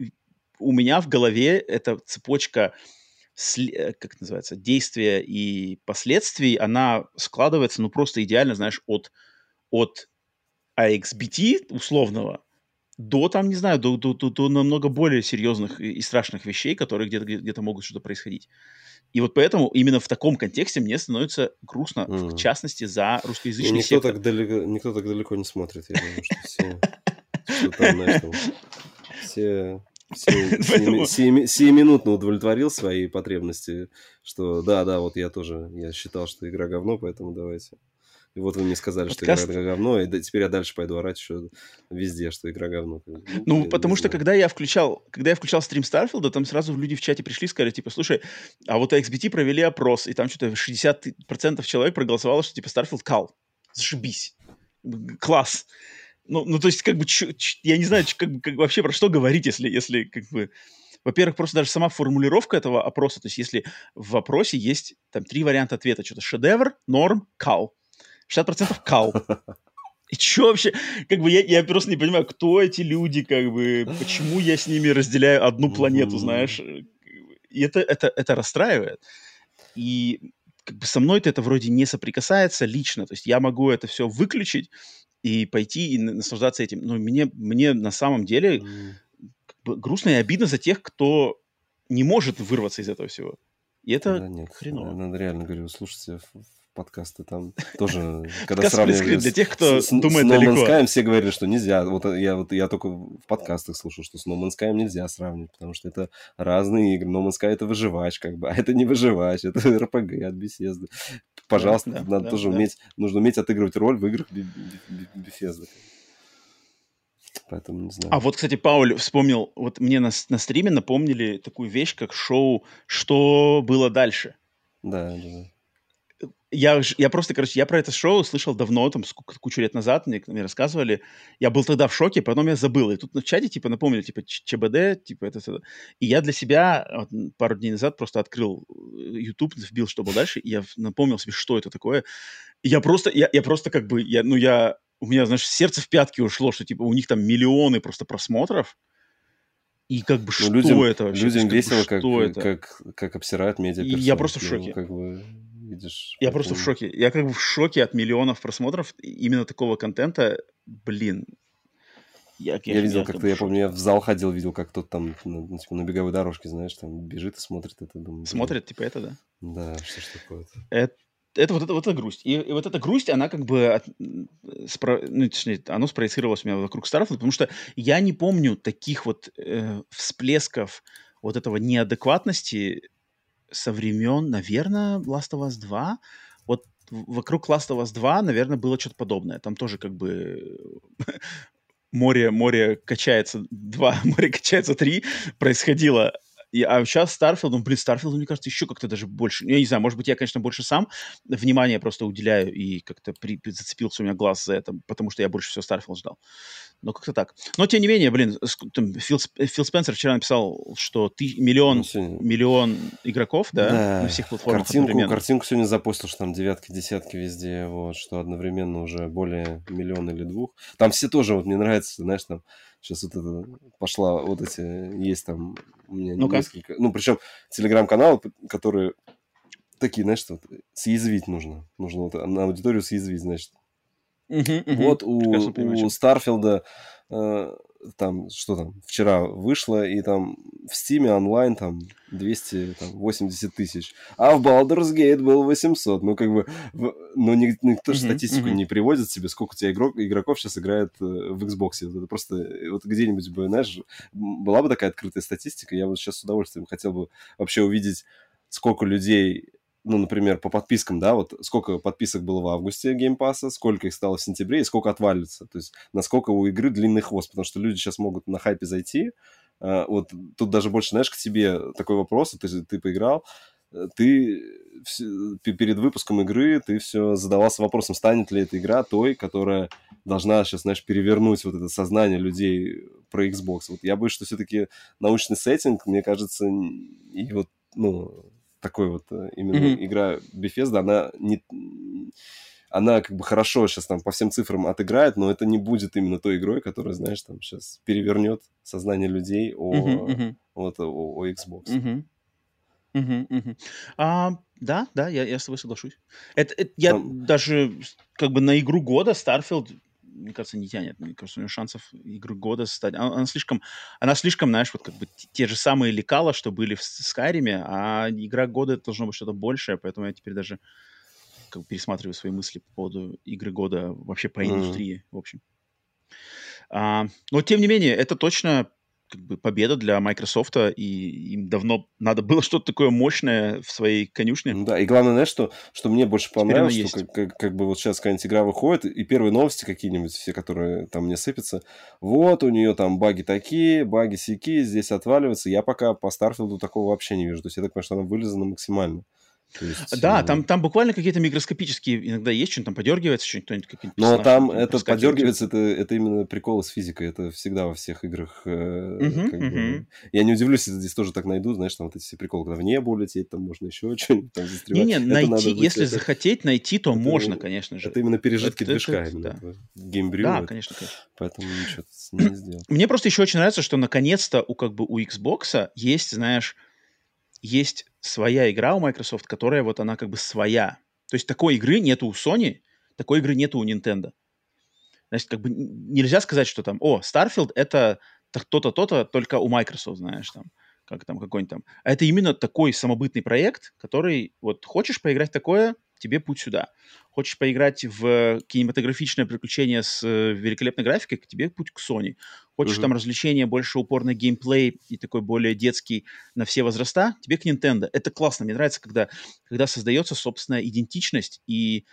у меня в голове эта цепочка, э, как это называется, действия и последствий, она складывается, ну, просто идеально, знаешь, от, от AXBT условного до, там, не знаю, до, до, до, до намного более серьезных и, страшных вещей, которые где-то, где- где-то могут что-то происходить. И вот поэтому именно в таком контексте мне становится грустно, в Мгм. частности, за русскоязычный никто, сектор. так далеко, никто так далеко не смотрит, я думаю, что все, что там, знаешь, там, все, сиюминутно удовлетворил свои потребности, что да, да, вот я тоже, я считал, что игра говно, поэтому давайте. И вот вы мне сказали, что Подкаст- игра говно, и теперь я дальше пойду орать еще везде, что игра говно. Ну, блин, потому что когда я включал, когда я включал стрим Старфилда, там сразу люди в чате пришли и сказали, типа, слушай, а вот XBT провели опрос, и там что-то 60% человек проголосовало, что, типа, Starfield кал. Зашибись. Класс. Ну, ну, то есть, как бы, чё- чё- я не знаю, чё- как, как вообще про что говорить, если, если, как бы... Во-первых, просто даже сама формулировка этого опроса, то есть если в вопросе есть там три варианта ответа, что-то шедевр, норм, кал. 60% кал. И что вообще? Как бы я, я просто не понимаю, кто эти люди, как бы, почему я с ними разделяю одну планету, знаешь? И это, это, это расстраивает. И как бы со мной это вроде не соприкасается лично. То есть я могу это все выключить и пойти и наслаждаться этим. Но мне, мне на самом деле mm. как бы грустно и обидно за тех, кто не может вырваться из этого всего. И это да, нет, хреново. Надо реально, говорю, слушайте подкасты там тоже, когда сравнивали для тех, кто думает Sky, все говорили, что нельзя. Вот я, вот я только в подкастах слушал, что с No Man's Sky нельзя сравнивать, потому что это разные игры. No Man's Sky это выживач, как бы, а это не выживач, это RPG от Bethesda. Пожалуйста, надо тоже уметь, нужно уметь отыгрывать роль в играх Bethesda. Поэтому не знаю. А вот, кстати, Пауль вспомнил, вот мне на, на стриме напомнили такую вещь, как шоу «Что было дальше?». Да, да, да я, я просто, короче, я про это шоу слышал давно, там, кучу лет назад, мне, мне рассказывали. Я был тогда в шоке, потом я забыл. И тут в чате, типа, напомнили, типа, ЧБД, типа, это, это. И я для себя вот, пару дней назад просто открыл э, YouTube, вбил, что было дальше, и я напомнил себе, что это такое. И я просто, я, я просто как бы, я, ну, я, у меня, знаешь, сердце в пятки ушло, что, типа, у них там миллионы просто просмотров. И как бы, ну, что людям, это вообще? Людям весело, как, как, как, как обсирают медиа Я просто в шоке. Ну, как бы видишь. Я просто в шоке. Я как бы в шоке от миллионов просмотров именно такого контента. Блин. Я, я видел, как-то, я помню, я в зал ходил, видел, как кто-то там ну, типа, на беговой дорожке, знаешь, там бежит и смотрит это. Думаю, смотрит, типа это, да? Да, что ж такое-то. Это это вот это вот эта грусть. И, и вот эта грусть, она как бы, от, спро, ну, точнее, оно спроецировалось у меня вокруг Starfield, потому что я не помню таких вот э, всплесков вот этого неадекватности со времен, наверное, Last of Us 2. Вот вокруг Last of Us 2, наверное, было что-то подобное. Там тоже как бы море, море качается 2, море качается 3 происходило. И, а сейчас Starfield, ну, блин, Starfield, мне кажется, еще как-то даже больше. Я не знаю, может быть, я, конечно, больше сам внимание просто уделяю и как-то при, зацепился у меня глаз за это, потому что я больше всего Starfield ждал. Ну, как-то так. Но, тем не менее, блин, там, Фил, Фил Спенсер вчера написал, что ты, миллион, ну, миллион игроков, да, да, на всех платформах картинку. Картинку сегодня запустил, что там девятки, десятки везде, вот, что одновременно уже более миллиона или двух. Там все тоже, вот мне нравится, знаешь, там сейчас вот это пошла, вот эти, есть там у меня ну несколько, ну, причем телеграм-каналы, которые такие, знаешь, вот, съязвить нужно. Нужно вот на аудиторию съязвить, значит. Uh-huh, uh-huh. Вот у, у Старфилда э, там, что там, вчера вышло, и там в Steam'е онлайн там 280 тысяч, а в Baldur's Gate был 800. Ну, как бы, в, ну, никто же статистику uh-huh. не приводит себе, сколько у тебя игрок, игроков сейчас играет э, в Xbox. Это просто, э, вот где-нибудь бы, знаешь, была бы такая открытая статистика, я вот сейчас с удовольствием хотел бы вообще увидеть, сколько людей ну, например, по подпискам, да, вот сколько подписок было в августе Game Pass'а, сколько их стало в сентябре и сколько отвалится. То есть насколько у игры длинный хвост, потому что люди сейчас могут на хайпе зайти. А, вот тут даже больше, знаешь, к тебе такой вопрос, ты, ты поиграл, э, ты перед выпуском игры ты все задавался вопросом, станет ли эта игра той, которая должна сейчас, знаешь, перевернуть вот это сознание людей про Xbox. Вот я боюсь, что все-таки научный сеттинг, мне кажется, и вот, ну, такой вот э, именно mm-hmm. игра Bethesda, она не она как бы хорошо сейчас там по всем цифрам отыграет, но это не будет именно той игрой, которая, знаешь, там сейчас перевернет сознание людей о, uh-huh, uh-huh. Вот, о, о Xbox. Uh-huh. Uh-huh, uh-huh. А, да, да, я, я с тобой соглашусь. Это, это я там... даже как бы на игру года Starfield мне кажется, не тянет. Мне кажется, у него шансов игры года стать. Она, она слишком, она слишком, знаешь, вот как бы те же самые лекала, что были в Скайриме, а игра года должно быть что-то большее, поэтому я теперь даже как бы пересматриваю свои мысли по поводу игры года вообще по индустрии, mm-hmm. в общем. А, но тем не менее, это точно как бы победа для Microsoft, и им давно надо было что-то такое мощное в своей конюшне. Да, и главное, знаешь, что, что мне больше понравилось, что как, как, как бы вот сейчас какая-нибудь игра выходит, и первые новости какие-нибудь, все, которые там мне сыпятся, вот, у нее там баги такие, баги сики, здесь отваливаются. Я пока по Старфилду такого вообще не вижу. То есть я так понимаю, что она вылезана максимально. Есть, да, э... там, там буквально какие-то микроскопические иногда есть, что-нибудь там подергивается, что-нибудь какие-то Но там это подергивается, это, это именно прикол с физикой, это всегда во всех играх. Э, uh-huh, как uh-huh. Бы... Я не удивлюсь, если здесь тоже так найду, знаешь, там вот эти все приколы, когда в небо улететь, там можно еще что-нибудь там застревать. Не-не, найти, быть, если это... захотеть найти, то это, можно, конечно же. Это именно пережитки это, движка, это, именно. Да, геймбрю. Да, конечно, конечно. Поэтому ничего не сделал. Мне просто еще очень нравится, что наконец-то у как бы у Xbox есть, знаешь, есть своя игра у Microsoft, которая вот она как бы своя. То есть такой игры нету у Sony, такой игры нету у Nintendo. Значит, как бы нельзя сказать, что там, о, Starfield — это то-то, то-то, только у Microsoft, знаешь, там как там какой-нибудь там. А это именно такой самобытный проект, который вот хочешь поиграть такое, тебе путь сюда. Хочешь поиграть в кинематографичное приключение с э, великолепной графикой, тебе путь к Sony. Хочешь uh-huh. там развлечения, больше упор на геймплей и такой более детский на все возраста, тебе к Nintendo. Это классно. Мне нравится, когда, когда создается собственная идентичность. И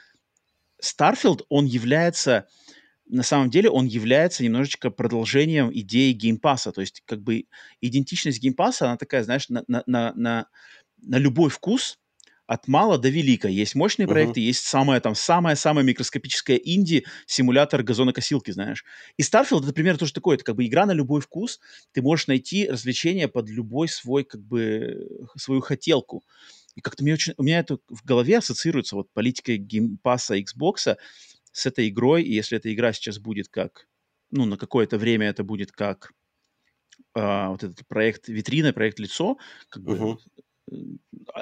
Starfield, он является на самом деле он является немножечко продолжением идеи Game Pass'а. То есть как бы идентичность Game Pass'а, она такая, знаешь, на, на, на, на, на любой вкус, от мала до велика. Есть мощные uh-huh. проекты, есть самое там самое-самое микроскопическое инди симулятор газонокосилки, знаешь. И Starfield это пример тоже такой, это как бы игра на любой вкус. Ты можешь найти развлечение под любой свой как бы свою хотелку. И как-то мне очень, у меня это в голове ассоциируется вот политика геймпаса Xbox с этой игрой, и если эта игра сейчас будет как, ну, на какое-то время это будет как а, вот этот проект витрина, проект лицо, как uh-huh. бы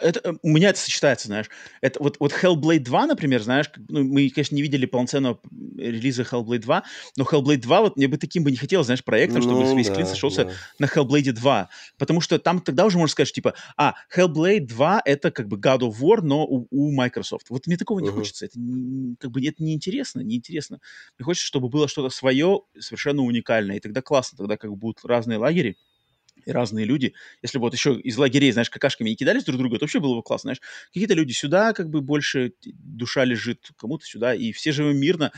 это, э, у меня это сочетается, знаешь. Это вот, вот Hellblade 2, например, знаешь, ну, мы, конечно, не видели полноценного релиза Hellblade 2, но Hellblade 2, вот мне бы таким бы не хотелось, знаешь, проектом, чтобы ну, весь да, клин сошелся да. на Hellblade 2. Потому что там тогда уже можно сказать, что, типа, а, Hellblade 2 это как бы God of War, но у, у Microsoft. Вот мне такого не uh-huh. хочется. Это как бы это неинтересно, неинтересно. Мне хочется, чтобы было что-то свое, совершенно уникальное. И тогда классно, тогда как бы будут разные лагеря, и разные люди. Если бы вот еще из лагерей, знаешь, какашками не кидались друг друга, то вообще было бы классно, знаешь. Какие-то люди сюда, как бы больше душа лежит, кому-то сюда, и все живем мирно,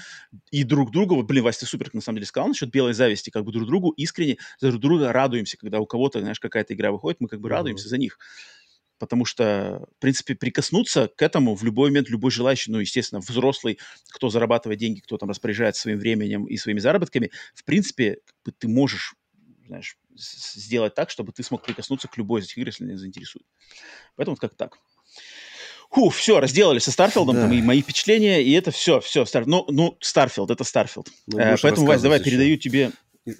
и друг другу, вот, блин, Вася, ты супер, на самом деле, сказал насчет белой зависти, как бы друг другу искренне за друг друга радуемся, когда у кого-то, знаешь, какая-то игра выходит, мы как бы радуемся mm-hmm. за них. Потому что, в принципе, прикоснуться к этому в любой момент любой желающий, ну, естественно, взрослый, кто зарабатывает деньги, кто там распоряжается своим временем и своими заработками, в принципе, ты можешь знаешь, сделать так, чтобы ты смог прикоснуться к любой из этих игр, если не заинтересует. Поэтому вот как так. Фу, все, разделали со Starfield'ом, да. мои, мои впечатления, и это все, все. Стар... Ну, ну, Starfield, это Starfield. Ну, э, поэтому, Вась, давай, еще. передаю тебе...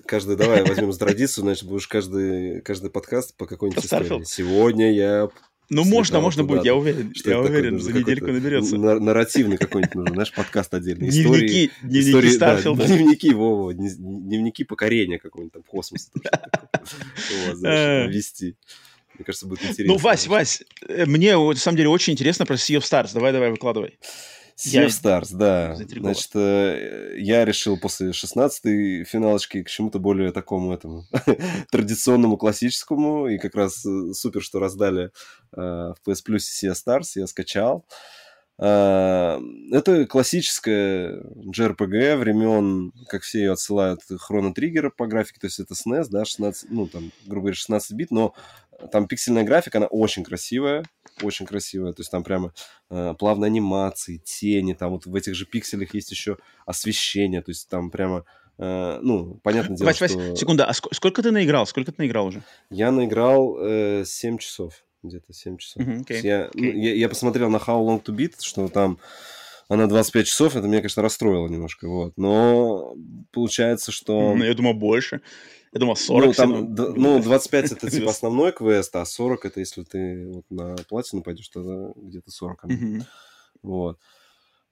Каждый, давай возьмем за традицию, значит, будешь каждый, каждый подкаст по какой-нибудь истории. Сегодня я ну, можно, можно будет, я уверен. Что я уверен, за недельку наберется. Нарративный какой-нибудь нужен, знаешь, подкаст отдельный. Дневники, дневники Starfield'а. Да, дневники, Вова, дневники покорения какого-нибудь там космоса. Знаешь, вести. Мне кажется, будет интересно. Ну, Вась, Вась, э, мне, на самом деле, очень интересно про Sea of Stars. Давай, давай, выкладывай. Sea of Stars, да. Значит, э, я решил после 16-й финалочки к чему-то более такому этому традиционному, классическому. И как раз э, супер, что раздали э, в PS Plus Sea of Stars, я скачал. Это классическая JRPG времен, как все ее отсылают, Хроно Триггера по графике, то есть это SNES, да, 16, ну, там, грубо говоря, 16 бит, но там пиксельная графика, она очень красивая, очень красивая. То есть там прямо э, плавные анимации, тени, там вот в этих же пикселях есть еще освещение, то есть там прямо Uh, ну, понятное дело, Вась, что... Вась, секунда, а ск- сколько ты наиграл? Сколько ты наиграл уже? Я наиграл э, 7 часов, где-то 7 часов. Uh-huh, okay. Я, okay. Ну, я, я посмотрел на How Long to Beat, что там она 25 часов, это меня, конечно, расстроило немножко, вот. Но получается, что... Ну, я думал, больше. Я думал, 40. Ну, там, д- ну 25 это типа основной квест, а 40 это если ты вот на платину пойдешь, тогда где-то 40. Вот.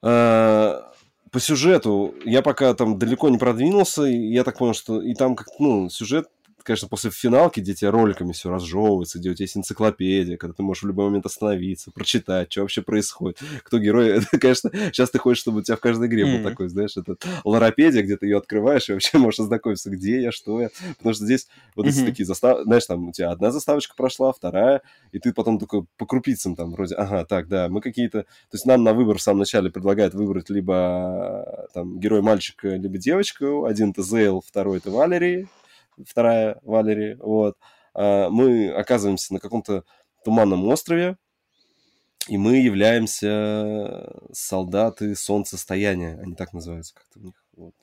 А, по сюжету я пока там далеко не продвинулся, и я так понял, что и там как ну сюжет конечно, после финалки, где тебе роликами все разжевывается, где у тебя есть энциклопедия, когда ты можешь в любой момент остановиться, прочитать, что вообще происходит, кто герой. Это, конечно, сейчас ты хочешь, чтобы у тебя в каждой игре mm-hmm. был такой, знаешь, этот ларапедия, где ты ее открываешь и вообще можешь ознакомиться, где я, что я. Потому что здесь вот эти mm-hmm. такие заставки, знаешь, там у тебя одна заставочка прошла, вторая, и ты потом такой по крупицам там вроде, ага, так, да, мы какие-то... То есть нам на выбор в самом начале предлагают выбрать либо там герой мальчика, либо девочку. Один это Зейл, второй это Валерий, вторая Валерия, вот, а, мы оказываемся на каком-то туманном острове, и мы являемся солдаты солнцестояния, они так называются как-то у них. Вот.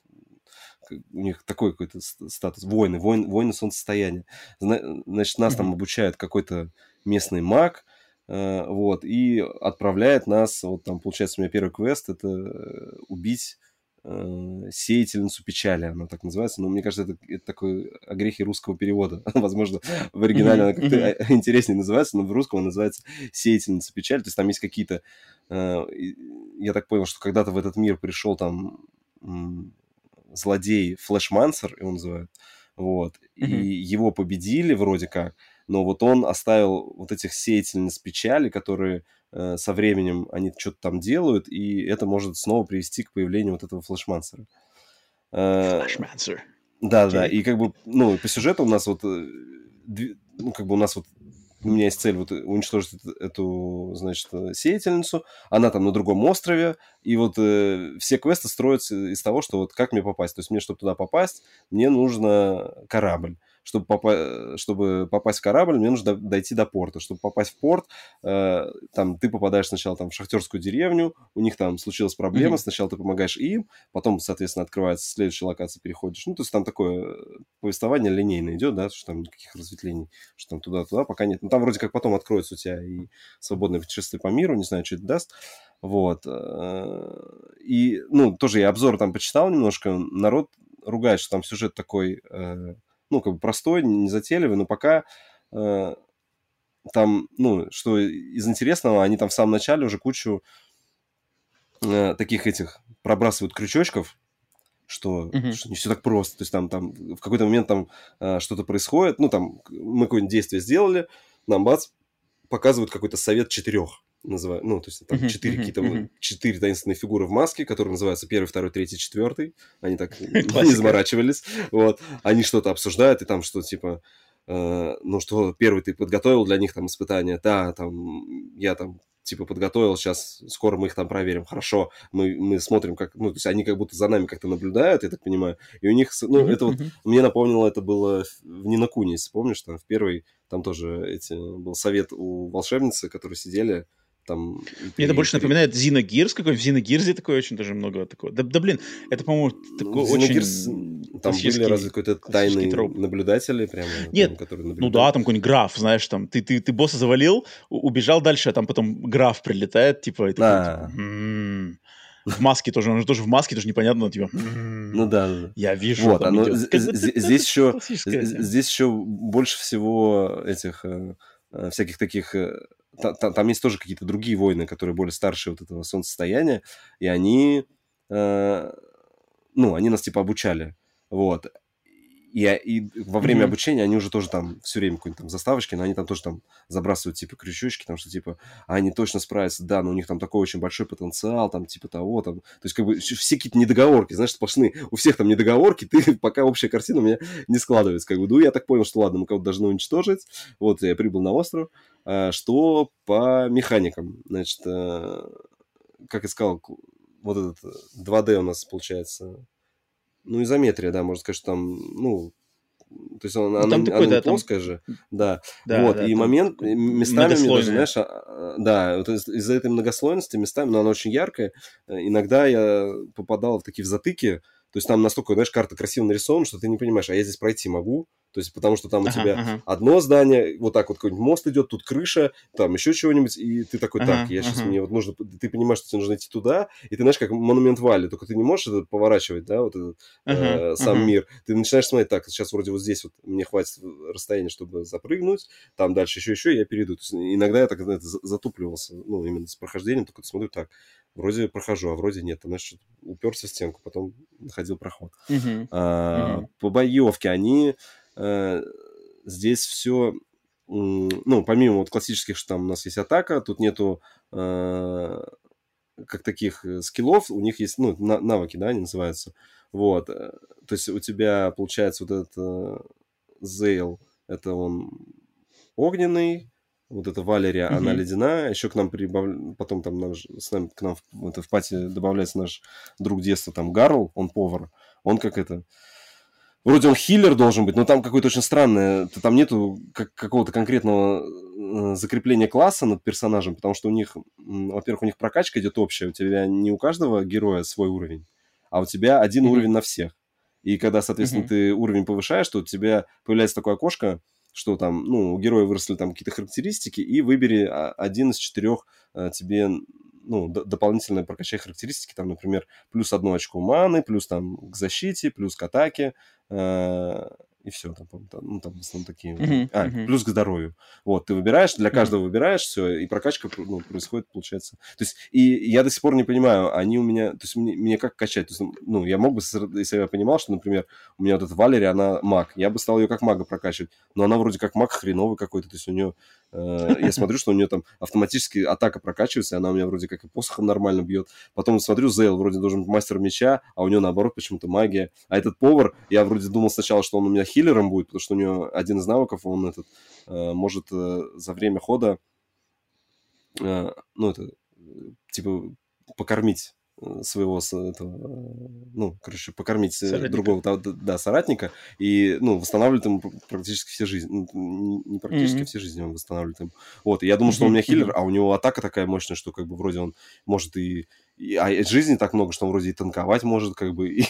У них такой какой-то статус. Воины, воин, воины солнцестояния. Значит, нас там обучает какой-то местный маг, э, вот, и отправляет нас, вот там, получается, у меня первый квест, это э, убить э, сеятельницу печали, она так называется. Но мне кажется, это, это такой огрехи русского перевода. Возможно, в оригинале она как-то интереснее называется, но в русском она называется сеятельница печали. То есть там есть какие-то... Э, я так понял, что когда-то в этот мир пришел там злодей Флешмансер, его называют. Вот. Mm-hmm. И его победили вроде как, но вот он оставил вот этих сеятельниц печали, которые э, со временем они что-то там делают, и это может снова привести к появлению вот этого флешмансера. Флешмансер. Э, да, да, и как бы, ну, по сюжету у нас вот, э, ну, как бы у нас вот у меня есть цель вот уничтожить эту, эту, значит, сеятельницу, она там на другом острове, и вот э, все квесты строятся из того, что вот как мне попасть. То есть мне, чтобы туда попасть, мне нужно корабль чтобы, попа- чтобы попасть в корабль, мне нужно дойти до порта. Чтобы попасть в порт, э, там ты попадаешь сначала там, в шахтерскую деревню, у них там случилась проблема, mm-hmm. сначала ты помогаешь им, потом, соответственно, открывается следующая локация, переходишь. Ну, то есть там такое повествование линейное идет, да, что там никаких разветвлений, что там туда-туда пока нет. Ну, там вроде как потом откроется у тебя и свободное путешествие по миру, не знаю, что это даст. Вот. Э, и, ну, тоже я обзор там почитал немножко. Народ ругает, что там сюжет такой э, ну, как бы простой, незатейливый, но пока э, там, ну, что из интересного, они там в самом начале уже кучу э, таких этих пробрасывают крючочков, что, uh-huh. что не все так просто. То есть там, там в какой-то момент там э, что-то происходит, ну, там мы какое-нибудь действие сделали, нам бац, показывают какой-то совет четырех называют, ну, то есть там четыре uh-huh, какие-то, uh-huh. четыре таинственные фигуры в маске, которые называются первый, второй, третий, четвертый. Они так не заморачивались. Вот. Они что-то обсуждают, и там что типа, э, ну что, первый ты подготовил для них там испытания, да, там, я там типа подготовил, сейчас скоро мы их там проверим. Хорошо, мы, мы смотрим, как, ну, то есть они как будто за нами как-то наблюдают, я так понимаю. И у них, ну, это вот, мне напомнило, это было в Нинокуне, если помнишь, там в первой, там тоже эти, был совет у волшебницы, которые сидели, там... Мне это больше напоминает Зина Гирс какой-нибудь. В Зина Гирзе такое очень даже много такого. Да, да блин, это, по-моему, такой ну, очень... Гирс, там были разве какой-то тайный троп. наблюдатели прямо? Нет, там, ну да, там какой-нибудь граф, знаешь, там, ты, ты, ты босса завалил, убежал дальше, а там потом граф прилетает, типа, и такой, типа, м-м-м". в маске тоже, он же тоже в маске, тоже непонятно, типа. Ну да, да. Я вижу. Вот, оно, здесь еще, здесь еще больше всего этих э, всяких таких э, там, есть тоже какие-то другие войны, которые более старшие вот этого солнцестояния, и они, э, ну, они нас типа обучали, вот. И, и во время mm-hmm. обучения они уже тоже там все время какие-нибудь там заставочки, но они там тоже там забрасывают типа крючочки, там что типа, а они точно справятся, да, но у них там такой очень большой потенциал, там типа того, там, то есть как бы все какие-то недоговорки, знаешь, сплошные, у всех там недоговорки, ты пока общая картина у меня не складывается, как бы, ну я так понял, что ладно, мы кого-то должны уничтожить, вот я прибыл на остров, а, что по механикам, значит, э, как я сказал, вот этот 2D у нас получается ну, изометрия, да, можно сказать, что там, ну, то есть она, ну, она, такой, она да, плоская там... же, да. да вот, да, и момент, местами мне даже, знаешь, а, а, да, вот из- из-за этой многослойности местами, но она очень яркая, э, иногда я попадал в такие в затыки, то есть там настолько, знаешь, карта красиво нарисована, что ты не понимаешь, а я здесь пройти могу? То есть потому что там у тебя ага. одно здание, вот так вот какой-нибудь мост идет, тут крыша, там еще чего-нибудь, и ты такой, так, ага, я сейчас, ага. мне вот нужно, ты понимаешь, что тебе нужно идти туда, и ты знаешь, как монумент Вали, только ты не можешь это поворачивать, да, вот этот ага, э, сам ага. мир. Ты начинаешь смотреть, так, сейчас вроде вот здесь вот мне хватит расстояния, чтобы запрыгнуть, там дальше еще, еще, я перейду. То есть иногда я так знаете, затупливался, ну, именно с прохождением, только смотрю так, вроде прохожу, а вроде нет. Там, знаешь, уперся в стенку, потом находил проход. Uh-huh. А, uh-huh. По боевке они э, здесь все, ну, помимо вот классических, что там у нас есть атака, тут нету э, как таких э, скиллов, у них есть, ну, навыки, да, они называются. Вот. Э, то есть у тебя, получается, вот этот э, Зейл, это он огненный, вот эта Валерия, mm-hmm. она ледяная. Еще к нам прибав... потом там наш... с нами к нам в, это, в пати добавляется наш друг детства, там Гарл, он повар. Он как это... Вроде он хиллер должен быть, но там какое-то очень странное... Там нету как, какого-то конкретного э, закрепления класса над персонажем, потому что у них, во-первых, у них прокачка идет общая. У тебя не у каждого героя свой уровень, а у тебя один mm-hmm. уровень на всех. И когда, соответственно, mm-hmm. ты уровень повышаешь, то у тебя появляется такое окошко, что там, ну, у героя выросли там какие-то характеристики, и выбери а, один из четырех а, тебе, ну, дополнительно прокачай характеристики, там, например, плюс одно очко маны, плюс там к защите, плюс к атаке, э, и все, там, ну, там в основном такие. Uh-huh, а, uh-huh. плюс к здоровью. Вот, ты выбираешь, для каждого uh-huh. выбираешь, все, и прокачка ну, происходит, получается. То есть, и я до сих пор не понимаю, они у меня, то есть, мне, мне как качать? То есть, ну, я мог бы, если я понимал, что, например, у меня вот эта Валерия, она маг, я бы стал ее как мага прокачивать, но она вроде как маг хреновый какой-то, то есть, у нее, я смотрю, что у нее там автоматически атака прокачивается, и она у меня вроде как и посохом нормально бьет. Потом смотрю, Зейл вроде должен быть мастер меча, а у нее наоборот почему-то магия. А этот повар, я вроде думал сначала, что он у меня хиллером будет, потому что у него один из навыков, он этот э, может э, за время хода, э, ну это типа покормить своего этого, ну, короче, покормить соратника. другого да, да, соратника и, ну, восстанавливает ему практически все жизни. Ну, не практически mm-hmm. все жизни он восстанавливает ему. Вот, и я думал, что он у меня хиллер, а у него атака такая мощная, что как бы вроде он может и а жизни так много, что он вроде и танковать может, как бы. И,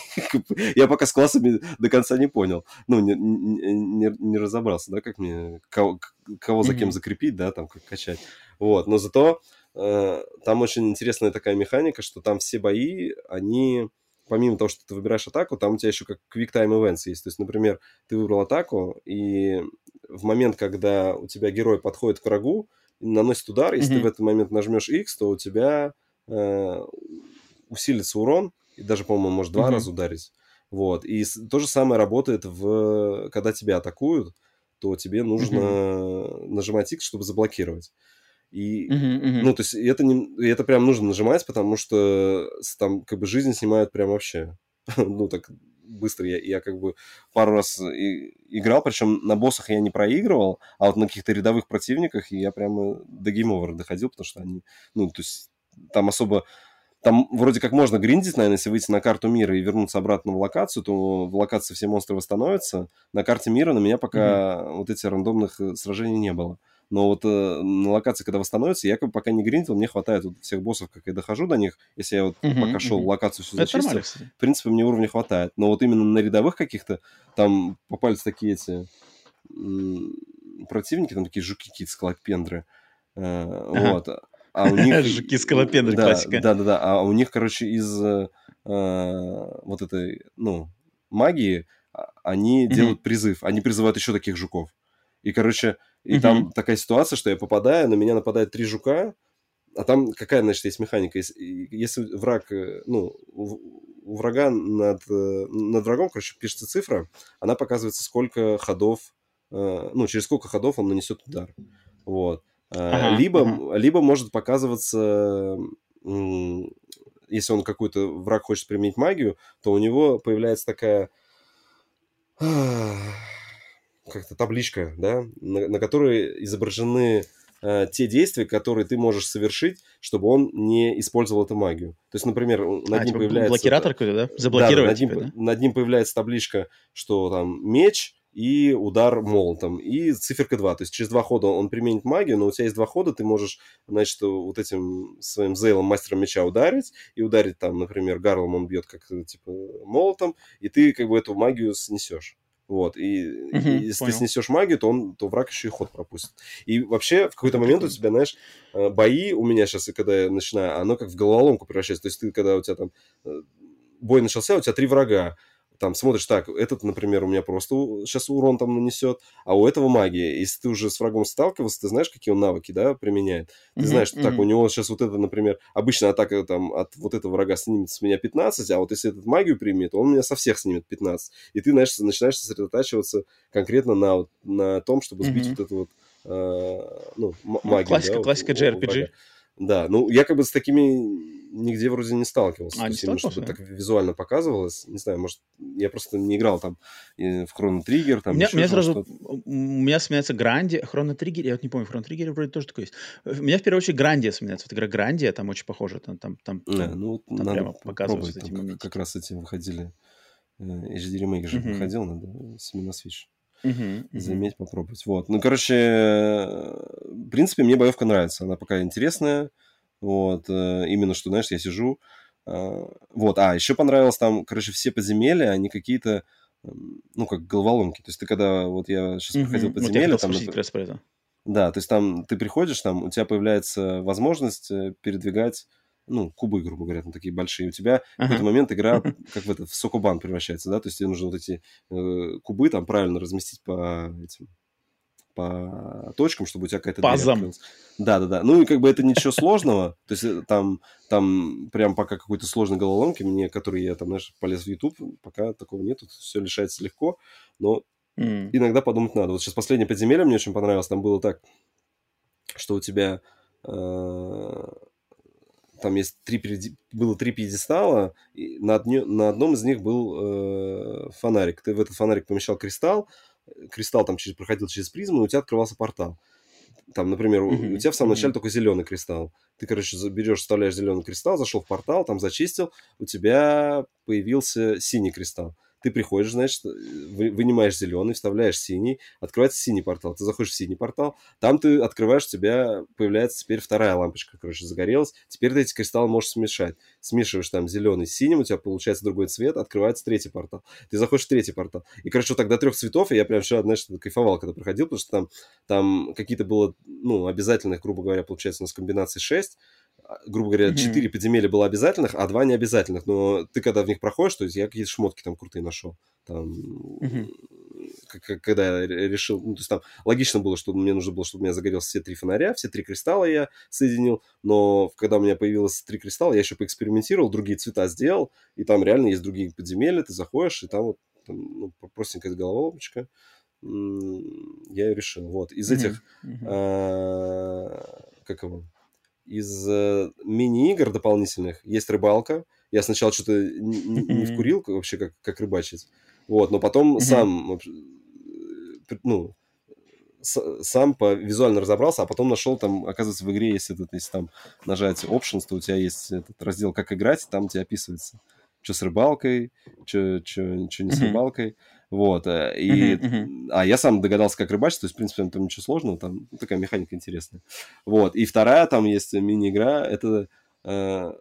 я пока с классами до конца не понял. Ну, не, не, не разобрался, да, как мне, кого, кого за кем закрепить, да, там, как качать. Вот, но зато э, там очень интересная такая механика, что там все бои, они помимо того, что ты выбираешь атаку, там у тебя еще как quick time events есть. То есть, например, ты выбрал атаку, и в момент, когда у тебя герой подходит к врагу, наносит удар, если mm-hmm. ты в этот момент нажмешь X, то у тебя э, усилится урон, и даже, по-моему, может два mm-hmm. раза ударить. Вот. И то же самое работает, в, когда тебя атакуют, то тебе нужно mm-hmm. нажимать X, чтобы заблокировать. И, uh-huh, uh-huh. ну, то есть, это, не, это прям нужно нажимать, потому что там, как бы, жизнь снимают прям вообще. ну, так быстро. Я, я как бы пару раз и, играл, причем на боссах я не проигрывал, а вот на каких-то рядовых противниках я прямо до гейм доходил, потому что они, ну, то есть, там особо там вроде как можно гриндить, наверное, если выйти на карту мира и вернуться обратно в локацию, то в локации все монстры восстановятся. На карте мира на меня пока mm-hmm. вот эти рандомных э, сражений не было. Но вот э, на локации, когда восстановится, я как пока не гриндил, мне хватает вот всех боссов, как я дохожу до них. Если я вот mm-hmm, пока шел mm-hmm. локацию все зачистил, в принципе, мне уровня хватает. Но вот именно на рядовых каких-то, там попались такие эти противники, там такие жуки какие-то, скалопендры. Э, ага. Вот. А у них... Жуки скалопендры, да, классика. Да, да, да. А у них, короче, из э, вот этой, ну, магии а, они mm-hmm. делают призыв. Они призывают еще таких жуков. И, короче, и mm-hmm. там такая ситуация, что я попадаю, на меня нападает три жука, а там какая, значит, есть механика? Если, враг, э, ну, у врага над, э, над врагом, короче, пишется цифра, она показывается, сколько ходов, ну, через сколько ходов он нанесет удар. Вот. Ага, либо, ага. либо может показываться, если он какой-то враг хочет применить магию, то у него появляется такая как-то табличка, да, на, на которой изображены э, те действия, которые ты можешь совершить, чтобы он не использовал эту магию. То есть, например, над а, ним типа появляется... Блокиратор какой-то, да? Заблокировать. Да, над, ним, типа, да? над ним появляется табличка, что там меч, и удар молотом, и циферка 2. То есть через два хода он применит магию, но у тебя есть два хода, ты можешь, значит, вот этим своим зейлом мастером меча ударить, и ударить там, например, гарлом он бьет как, типа, молотом, и ты как бы эту магию снесешь. Вот, и, угу, и если понял. ты снесешь магию, то, он, то враг еще и ход пропустит. И вообще в какой-то момент у тебя, знаешь, э, бои у меня сейчас, когда я начинаю, оно как в головоломку превращается. То есть ты, когда у тебя там э, бой начался, у тебя три врага там смотришь, так, этот, например, у меня просто сейчас урон там нанесет, а у этого магия. Если ты уже с врагом сталкивался, ты знаешь, какие он навыки, да, применяет. Ты mm-hmm, знаешь, что mm-hmm. так, у него сейчас вот это, например, обычная атака там от вот этого врага снимет с меня 15, а вот если этот магию примет, он меня со всех снимет 15. И ты, знаешь, начинаешь сосредотачиваться конкретно на, на том, чтобы сбить mm-hmm. вот эту вот э, ну, ну, магию. Классика, да, классика JRPG. Да, ну я как бы с такими нигде вроде не сталкивался. А, не именно, чтобы так визуально показывалось. Не знаю, может, я просто не играл там в Хроно Триггер. Там у, меня, у меня сразу, у меня сменяется Гранди, Хроно Триггер, я вот не помню, Хроно Триггер вроде тоже такой есть. У меня в первую очередь Гранди сменяется. Вот игра Гранди, там очень похоже, там, там, там, да, ну, там надо прямо показываются эти там, Как раз эти выходили, э, HD ремейк же uh-huh. выходил, надо именно Switch. Uh-huh, uh-huh. Заметь, попробовать. Вот. Ну, короче, в принципе, мне боевка нравится. Она пока интересная. Вот, э, именно что, знаешь, я сижу, а, вот, а, еще понравилось там, короче, все подземелья, они какие-то, ну, как головоломки. То есть ты когда, вот я сейчас mm-hmm. проходил подземелье... Вот там, например, про это. Да, то есть там ты приходишь, там у тебя появляется возможность э, передвигать ну, кубы, грубо говоря, там такие большие. У тебя в какой-то момент игра как в, это, в сокобан превращается, да, то есть тебе нужно вот эти э, кубы там правильно разместить по этим по точкам, чтобы у тебя какая-то Пазом. Да, да, да. Ну и как бы это ничего сложного. То есть э, там, там прям пока какой-то сложной головоломки, мне, который я там, знаешь, полез в YouTube, пока такого нету, все решается легко, но mm. иногда подумать надо. Вот сейчас последнее подземелье мне очень понравилось. Там было так, что у тебя э, там есть три, было три пьедестала, и на, одне, на одном из них был э, фонарик. Ты в этот фонарик помещал кристалл, кристалл там через, проходил через призму, и у тебя открывался портал. Там, например, mm-hmm. у тебя в самом начале mm-hmm. только зеленый кристалл. Ты, короче, берешь, вставляешь зеленый кристалл, зашел в портал, там зачистил, у тебя появился синий кристалл. Ты приходишь, значит, вынимаешь зеленый, вставляешь синий, открывается синий портал. Ты заходишь в синий портал, там ты открываешь, у тебя появляется теперь вторая лампочка, короче, загорелась. Теперь ты эти кристаллы можешь смешать. Смешиваешь там зеленый с синим, у тебя получается другой цвет, открывается третий портал. Ты заходишь в третий портал. И, короче, вот до трех цветов, и я прям вчера, знаешь, кайфовал, когда проходил, потому что там, там какие-то было, ну, обязательных, грубо говоря, получается у нас комбинации 6, а, грубо говоря, четыре mm-hmm. подземелья было обязательных, а два необязательных. Но ты когда в них проходишь, то есть я какие-то шмотки там крутые нашел. Там, mm-hmm. когда я решил, ну, то есть там логично было, что мне нужно было, чтобы у меня загорелся все три фонаря, все три кристалла я соединил, но когда у меня появилось три кристалла, я еще поэкспериментировал, другие цвета сделал, и там реально есть другие подземелья, ты заходишь, и там вот там, ну, простенькая головоломочка, я ее решил. Вот, из этих, mm-hmm. а, как его, из э, мини-игр дополнительных есть рыбалка. Я сначала что-то не, не вкурил вообще, как, как рыбачить. Вот, но потом сам, э, ну, с, сам по визуально разобрался, а потом нашел там, оказывается, в игре есть этот, если там нажать options, то у тебя есть этот раздел «Как играть», там тебе описывается, что с рыбалкой, что, не с рыбалкой. Вот, э, и, uh-huh, uh-huh. а я сам догадался, как рыбачить, то есть, в принципе, там ничего сложного, там такая механика интересная. Вот, и вторая там есть мини-игра, это э,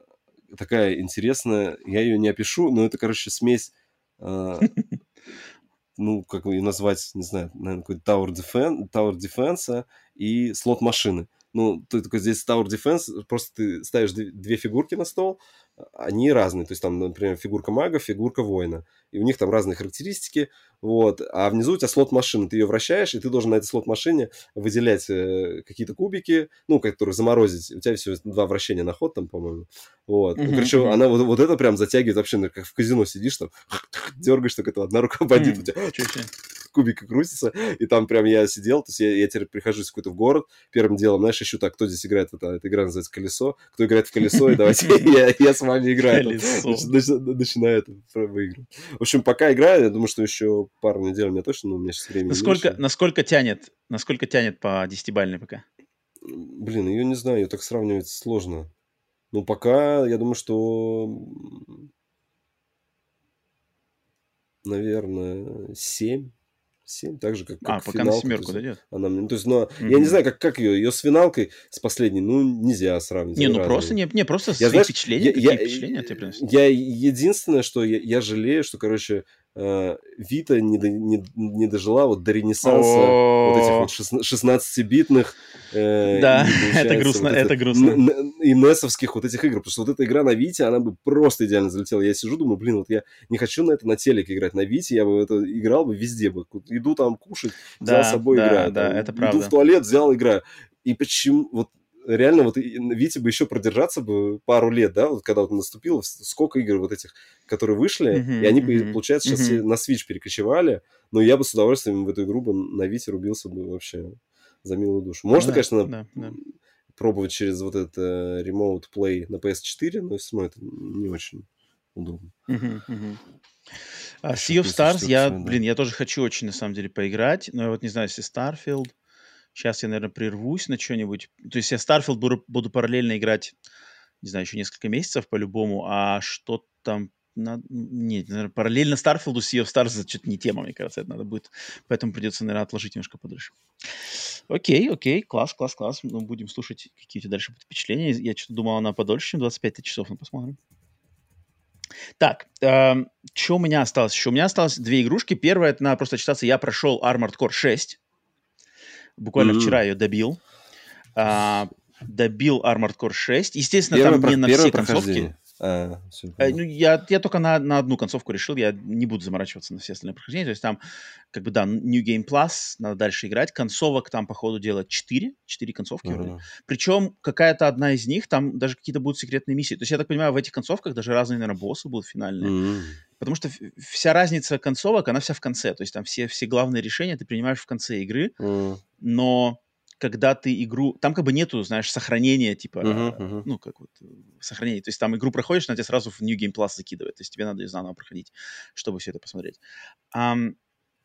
такая интересная, я ее не опишу, но это, короче, смесь, э, ну, как ее назвать, не знаю, наверное, какой-то Tower, Defense, Tower Defense и слот-машины. Ну, ты такой здесь Tower Defense, просто ты ставишь две фигурки на стол, они разные. То есть там, например, фигурка мага, фигурка воина. И у них там разные характеристики. Вот. А внизу у тебя слот машины. Ты ее вращаешь, и ты должен на этой слот машине выделять э, какие-то кубики, ну, которые заморозить. У тебя всего два вращения на ход там, по-моему. Вот. Mm-hmm. Короче, она вот, вот это прям затягивает вообще, ну, как в казино сидишь там, дергаешь, только это одна рука бандит mm-hmm. у тебя кубика крутится, и там прям я сидел, то есть я, я теперь прихожу какой-то в город, первым делом, знаешь, ищу так, кто здесь играет, это, эта игра называется «Колесо», кто играет в «Колесо», и давайте я с вами играю. Начинаю это выигрывать. В общем, пока играю, я думаю, что еще пару недель у меня точно, но у меня сейчас времени насколько, насколько тянет, насколько тянет по десятибальной пока? Блин, ее не знаю, ее так сравнивать сложно. Ну, пока, я думаю, что наверное, 7. 7, так же, как, а, как а, пока на семерку дойдет. Она, ну, то есть, ну, mm-hmm. я не знаю, как, как ее, ее с финалкой, с последней, ну, нельзя сравнить. Не, ну, разные. просто, не, не, просто я, свои знаешь, впечатления, я, я, впечатления ты приносишь? Я единственное, что я, я жалею, что, короче, Вита не, до, не, не дожила вот до ренессанса вот этих вот 16-битных э, да, это грустно, это грустно. И несовских вот этих игр, потому что вот эта игра на Вите, она бы просто идеально залетела. Я сижу, думаю, блин, вот я не хочу на это на телеке играть. На Вите я бы это играл бы везде бы. Иду там кушать, взял с собой играю. Да, это правда. Иду в туалет, взял, играю. И почему, вот реально вот Вите бы еще продержаться бы пару лет, да, вот когда вот наступило, сколько игр вот этих, которые вышли, uh-huh, и они, uh-huh, получается, сейчас uh-huh. на Switch перекочевали, но я бы с удовольствием в эту игру бы на Вите рубился бы вообще за милую душу. Можно, да, конечно, да, да. пробовать через вот этот uh, Remote Play на PS4, но все равно это не очень удобно. Uh-huh, uh-huh. Uh, sea of Stars, я, блин, я тоже хочу очень, на самом деле, поиграть, но я вот не знаю, если Starfield, Сейчас я, наверное, прервусь на что-нибудь. То есть я Starfield буду, буду параллельно играть, не знаю, еще несколько месяцев по-любому, а что там на... Нет, наверное, параллельно Starfield Sea of Stars это что-то не тема, мне кажется, это надо будет. Поэтому придется, наверное, отложить немножко подольше. Окей, окей, класс, класс, класс. Ну, будем слушать, какие у тебя дальше будут впечатления. Я что-то думал, она подольше, чем 25 часов, ну, посмотрим. Так, э, эм, что у меня осталось еще? У меня осталось две игрушки. Первая, это надо просто читаться, я прошел Armored Core 6. Буквально mm-hmm. вчера ее добил. А, добил Armored Core 6. Естественно, первое там про... не на все концовки. А, э, ну, я, я только на, на одну концовку решил, я не буду заморачиваться на все остальные прохождения. То есть там, как бы, да, New Game Plus, надо дальше играть. Концовок там, по ходу дела, 4, 4 концовки uh-huh. вроде. Причем какая-то одна из них, там даже какие-то будут секретные миссии. То есть я так понимаю, в этих концовках даже разные, наверное, боссы будут финальные. Uh-huh. Потому что вся разница концовок, она вся в конце. То есть там все, все главные решения ты принимаешь в конце игры, uh-huh. но когда ты игру... Там как бы нету, знаешь, сохранения, типа, uh-huh, uh-huh. ну, как вот, сохранение. То есть там игру проходишь, она тебя сразу в New Game Plus закидывает. То есть тебе надо ее заново проходить, чтобы все это посмотреть. Um,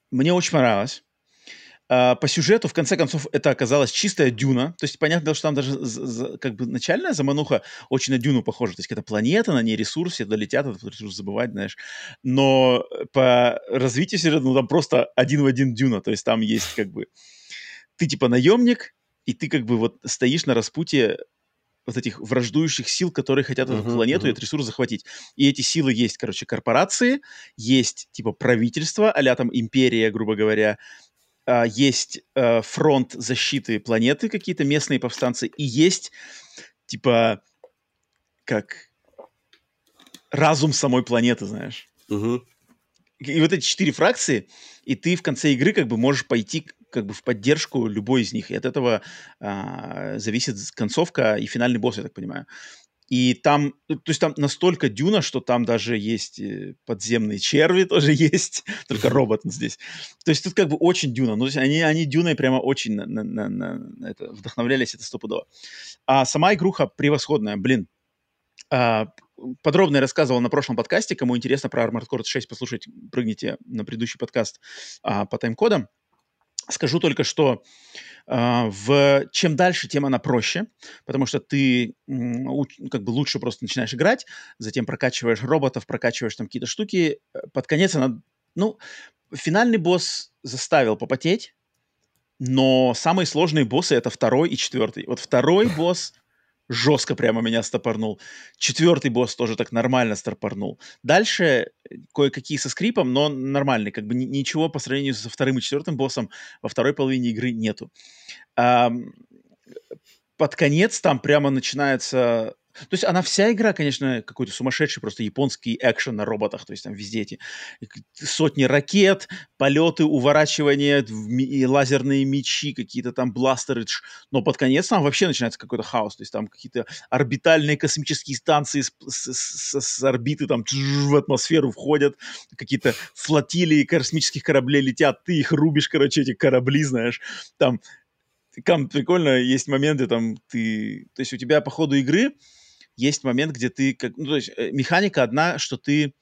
мне очень понравилось. Uh, по сюжету, в конце концов, это оказалась чистая дюна. То есть, понятно, что там даже как бы начальная замануха очень на дюну похожа. То есть, это планета, на ней ресурсы, долетят, этот ресурс забывать, знаешь. Но по развитию сюжета, ну, там просто один в один дюна. То есть, там есть как бы ты типа наемник, и ты как бы вот стоишь на распутье вот этих враждующих сил, которые хотят uh-huh, эту планету uh-huh. и этот ресурс захватить. И эти силы есть, короче, корпорации, есть типа правительство, а там империя, грубо говоря, а, есть а, фронт защиты планеты, какие-то местные повстанцы, и есть типа как разум самой планеты, знаешь. Uh-huh. И вот эти четыре фракции, и ты в конце игры как бы можешь пойти как бы в поддержку любой из них. И от этого а, зависит концовка и финальный босс, я так понимаю. И там, то есть там настолько дюна, что там даже есть э, подземные черви тоже есть, только робот здесь. То есть тут как бы очень дюна. Ну, они, они дюной прямо очень на, на, на, на это, вдохновлялись, это стопудово. А сама игруха превосходная, блин. А, подробно я рассказывал на прошлом подкасте. Кому интересно про Armored Core 6 послушать, прыгните на предыдущий подкаст а, по тайм-кодам. Скажу только, что в, чем дальше, тем она проще, потому что ты как бы лучше просто начинаешь играть, затем прокачиваешь роботов, прокачиваешь там какие-то штуки. Э, под конец она... Ну, финальный босс заставил попотеть, но самые сложные боссы — это второй и четвертый. Вот второй босс жестко прямо меня стопорнул. Четвертый босс тоже так нормально стопорнул. Дальше э, кое-какие со скрипом, но нормальные. Как бы ничего по сравнению со вторым и четвертым боссом во второй половине игры нету. под конец там прямо начинается то есть она вся игра, конечно, какой-то сумасшедший просто японский экшен на роботах. То есть там везде эти сотни ракет, полеты, уворачивания, и лазерные мечи, какие-то там бластеры. Но под конец там вообще начинается какой-то хаос. То есть там какие-то орбитальные космические станции с, с, с, с орбиты там в атмосферу входят, какие-то флотилии космических кораблей летят, ты их рубишь, короче, эти корабли, знаешь. Там там прикольно, есть моменты, там ты... То есть у тебя по ходу игры есть момент, где ты... Как, ну, то есть э, механика одна, что ты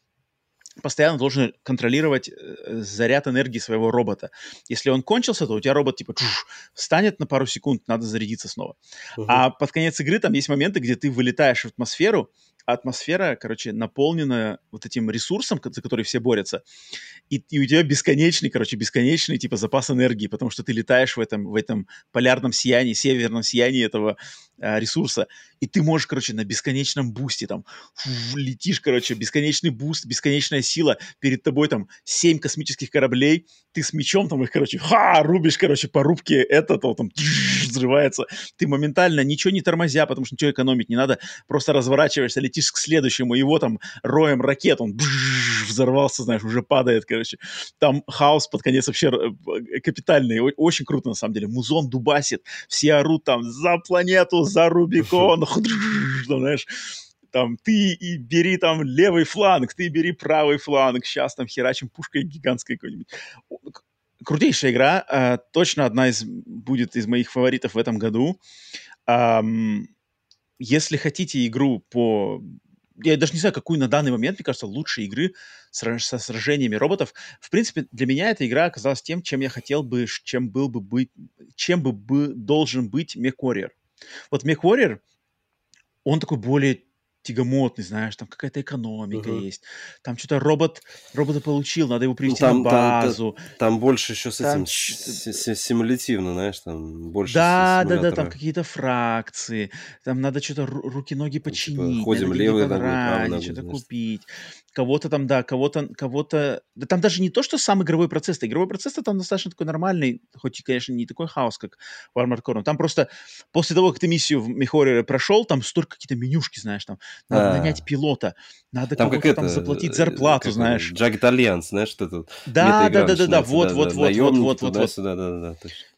постоянно должен контролировать э, заряд энергии своего робота. Если он кончился, то у тебя робот типа чуш, встанет на пару секунд, надо зарядиться снова. Uh-huh. А под конец игры там есть моменты, где ты вылетаешь в атмосферу, атмосфера, короче, наполнена вот этим ресурсом, за который все борются, и, и у тебя бесконечный, короче, бесконечный типа запас энергии, потому что ты летаешь в этом, в этом полярном сиянии, северном сиянии этого а, ресурса, и ты можешь, короче, на бесконечном бусте там фу, летишь, короче, бесконечный буст, бесконечная сила, перед тобой там семь космических кораблей, ты с мечом там их, короче, ха, рубишь, короче, по рубке это, то там взрывается, ты моментально, ничего не тормозя, потому что ничего экономить не надо, просто разворачиваешься, летишь к следующему, его там роем ракет, он взорвался, знаешь, уже падает, короче. Там хаос под конец вообще капитальный, очень круто на самом деле. Музон дубасит, все орут там за планету, за Рубикон, знаешь там, ты и бери там левый фланг, ты бери правый фланг, сейчас там херачим пушкой гигантской какой-нибудь. Крутейшая игра, э, точно одна из будет из моих фаворитов в этом году. Эм, если хотите игру по я даже не знаю, какую на данный момент, мне кажется, лучшие игры со сражениями роботов. В принципе, для меня эта игра оказалась тем, чем я хотел бы, чем был бы быть, чем бы, бы должен быть MechWarrior. Вот MechWarrior, он такой более тягомотный, знаешь, там какая-то экономика угу. есть. Там что-то робот, робота получил, надо его привести ну, там, на базу. Там, там, там больше еще с там... этим симулятивно, знаешь, там больше Да, да, да, там какие-то фракции, там надо что-то руки-ноги починить, ну, типа, ходим левый, правый, что-то купить кого-то там, да, кого-то, кого-то... Да там даже не то, что сам игровой процесс, -то. игровой процесс там достаточно такой нормальный, хоть и, конечно, не такой хаос, как в Armored Core, но там просто после того, как ты миссию в Мехоре прошел, там столько какие-то менюшки, знаешь, там, надо а нанять пилота, надо там кого-то там заплатить э, зарплату, знаешь. Jagged Alliance, знаешь, что тут? Да, да, да, да, да, вот, вот, вот, вот, вот, вот, вот. Да, да, да, точно.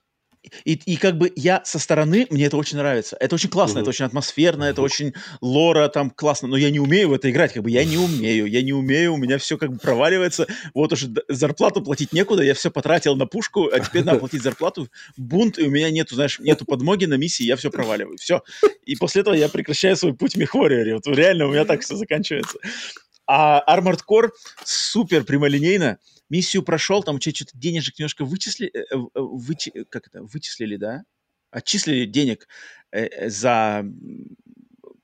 И, и как бы я со стороны, мне это очень нравится. Это очень классно, uh-huh. это очень атмосферно, это очень лора там классно. Но я не умею в это играть, как бы я не умею, я не умею, у меня все как бы проваливается. Вот уже зарплату платить некуда, я все потратил на пушку, а теперь надо платить зарплату. Бунт, и у меня нету, знаешь, нету подмоги на миссии, я все проваливаю. Все. И после этого я прекращаю свой путь в Мехварриоре. Вот реально у меня так все заканчивается. А Armored Core супер прямолинейно миссию прошел, там что-то денежек немножко вычислили, э, э, вычи, как это, вычислили, да? Отчислили денег э, за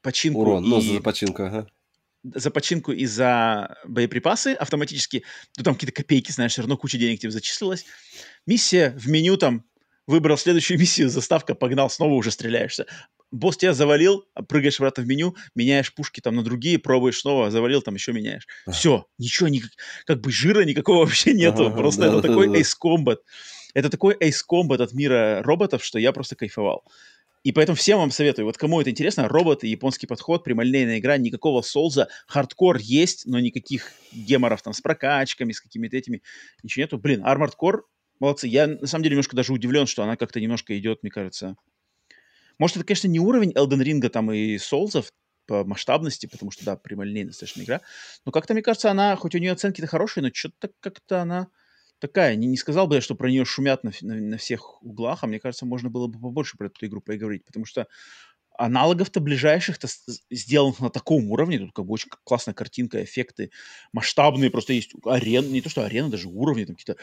починку. Урон, и... ну, за починку, ага за починку и за боеприпасы автоматически, ну, там какие-то копейки, знаешь, все равно куча денег тебе зачислилась. Миссия в меню там, выбрал следующую миссию, заставка, погнал, снова уже стреляешься босс тебя завалил, а прыгаешь обратно в меню, меняешь пушки там на другие, пробуешь снова, завалил, там еще меняешь. А. Все, ничего, ни, как бы жира никакого вообще нету. Ага, просто да, это да, такой да. Ace Combat. Это такой Ace Combat от мира роботов, что я просто кайфовал. И поэтому всем вам советую. Вот кому это интересно, роботы, японский подход, прямолинейная игра, никакого солза, хардкор есть, но никаких геморов там с прокачками, с какими-то этими, ничего нету. Блин, Armored Core, молодцы. Я на самом деле немножко даже удивлен, что она как-то немножко идет, мне кажется, может, это, конечно, не уровень Elden Ring там и Соулзов по масштабности, потому что, да, прямолинейная достаточно игра, но как-то, мне кажется, она, хоть у нее оценки-то хорошие, но что-то как-то она такая. Не, не сказал бы я, что про нее шумят на, на, на всех углах, а мне кажется, можно было бы побольше про эту игру поговорить, потому что аналогов-то ближайших-то сделанных на таком уровне, тут как бы очень классная картинка, эффекты масштабные, просто есть арена, не то что арена, даже уровни, там какие-то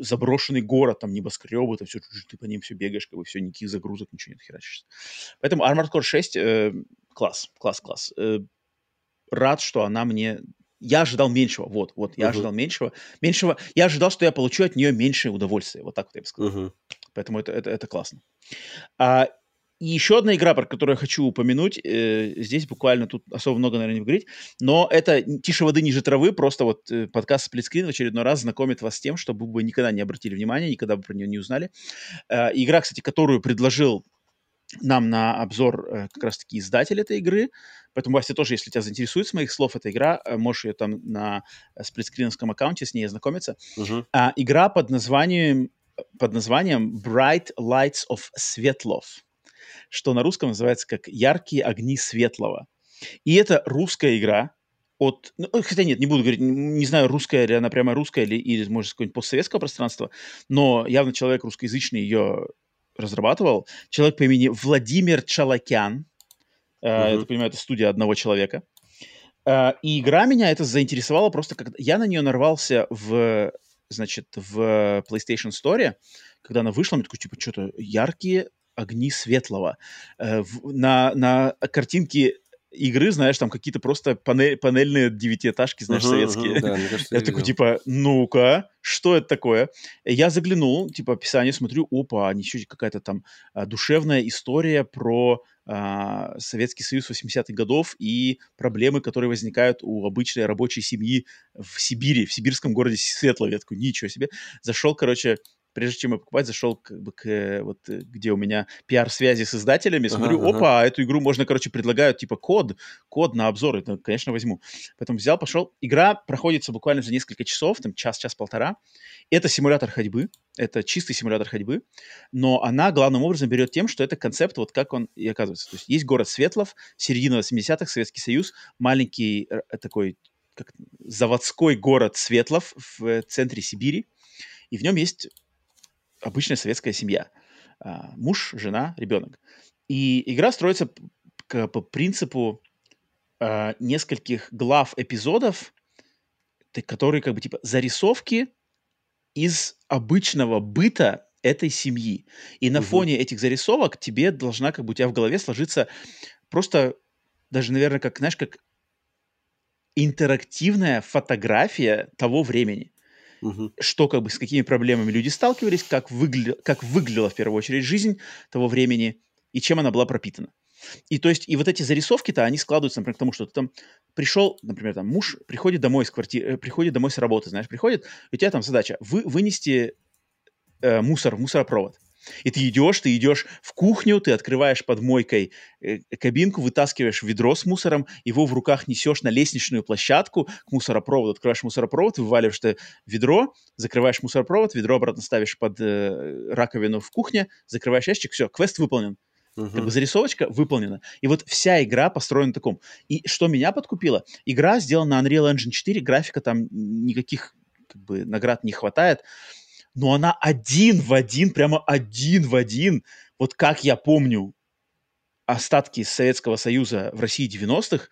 заброшенный город, там небоскребы, там все, ты по ним все бегаешь, как бы все, никаких загрузок, ничего не херачишься. Поэтому Armored Core 6 э, класс, класс, класс. Э, рад, что она мне я ожидал меньшего, вот, вот, я uh-huh. ожидал меньшего, меньшего, я ожидал, что я получу от нее меньше удовольствия, вот так вот я бы сказал. Uh-huh. Поэтому это, это, это классно. А, и еще одна игра, про которую я хочу упомянуть, э, здесь буквально тут особо много, наверное, не говорить, но это «Тише воды, ниже травы», просто вот э, подкаст «Сплитскрин» в очередной раз знакомит вас с тем, чтобы вы никогда не обратили внимания, никогда бы про нее не узнали. Э, игра, кстати, которую предложил нам на обзор э, как раз-таки издатель этой игры, поэтому, Вася, тоже, если тебя заинтересует с моих слов эта игра, э, можешь ее там на сплитскриновском аккаунте с ней ознакомиться. Uh-huh. А, игра под названием, под названием Bright Lights of Светлов что на русском называется как «Яркие огни светлого». И это русская игра от... Ну, э, хотя нет, не буду говорить, не знаю, русская ли она прямо русская или, или может, какое-нибудь постсоветского пространства, но явно человек русскоязычный ее разрабатывал. Человек по имени Владимир Чалакян. Uh-huh. Э, это, понимаю, это студия одного человека. Э, и игра меня это заинтересовала просто, когда я на нее нарвался в, значит, в PlayStation Store, когда она вышла, мне такой, типа, что-то яркие огни светлого. Э, на, на картинке игры, знаешь, там какие-то просто панель, панельные девятиэтажки, знаешь, uh-huh, советские. Uh-huh, да, кажется, я, я такой, типа, ну-ка, что это такое? Я заглянул, типа, описание, смотрю, опа, ничего, какая-то там а, душевная история про а, Советский Союз 80-х годов и проблемы, которые возникают у обычной рабочей семьи в Сибири, в сибирском городе Светлове. Я такой, ничего себе. Зашел, короче, прежде чем я покупать, зашел как бы к, э, вот, э, где у меня пиар-связи с издателями, смотрю, ага, опа, ага. эту игру можно, короче, предлагают, типа, код, код на обзор, это, конечно, возьму. Поэтому взял, пошел. Игра проходится буквально за несколько часов, там, час-час-полтора. Это симулятор ходьбы, это чистый симулятор ходьбы, но она главным образом берет тем, что это концепт, вот как он и оказывается. То есть есть город Светлов, середина 80-х, Советский Союз, маленький э, такой как, заводской город Светлов в центре Сибири, и в нем есть обычная советская семья. А, муж, жена, ребенок. И игра строится по, по принципу а, нескольких глав эпизодов, которые как бы типа зарисовки из обычного быта этой семьи. И на угу. фоне этих зарисовок тебе должна как бы у тебя в голове сложиться просто даже, наверное, как, знаешь, как интерактивная фотография того времени. Мгм. Что, как бы, с какими проблемами люди сталкивались, как, выгля... как выглядела, в первую очередь, жизнь того времени и чем она была пропитана. И то есть, и вот эти зарисовки-то, они складываются, например, к тому, что ты там пришел, например, там муж приходит домой с квартиры, приходит домой с работы, знаешь, приходит, и у тебя там задача вы, вынести э, мусор в мусоропровод. И ты идешь, ты идешь в кухню, ты открываешь под мойкой э, кабинку, вытаскиваешь ведро с мусором, его в руках несешь на лестничную площадку к мусоропроводу, открываешь мусоропровод, вываливаешь это ведро, закрываешь мусоропровод, ведро обратно ставишь под э, раковину в кухне, закрываешь ящик, все, квест выполнен. Мгм. Как бы зарисовочка выполнена. И вот вся игра построена на таком. И что меня подкупило? Игра сделана на Unreal Engine 4, графика там никаких как бы, наград не хватает, но она один в один, прямо один в один, вот как я помню остатки Советского Союза в России 90-х,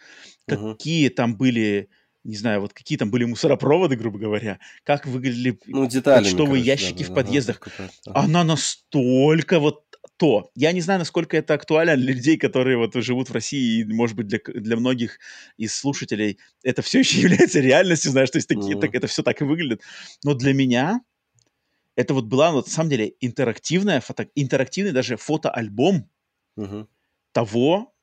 Мгм. какие там были, не знаю, вот какие там были мусоропроводы, грубо говоря, как выглядели Ну, деталями, почтовые короче, ящики в да-да-да, ага, подъездах. ага. Она настолько вот то. Я не знаю, насколько это актуально для людей, которые вот живут в России, и, может быть, для, для многих из слушателей это все еще является реальностью, знаешь, то есть такие, Мгм. так, это все так и выглядит. Но для меня это вот была, на самом деле, интерактивная фото, интерактивный даже фотоальбом Мгм. того,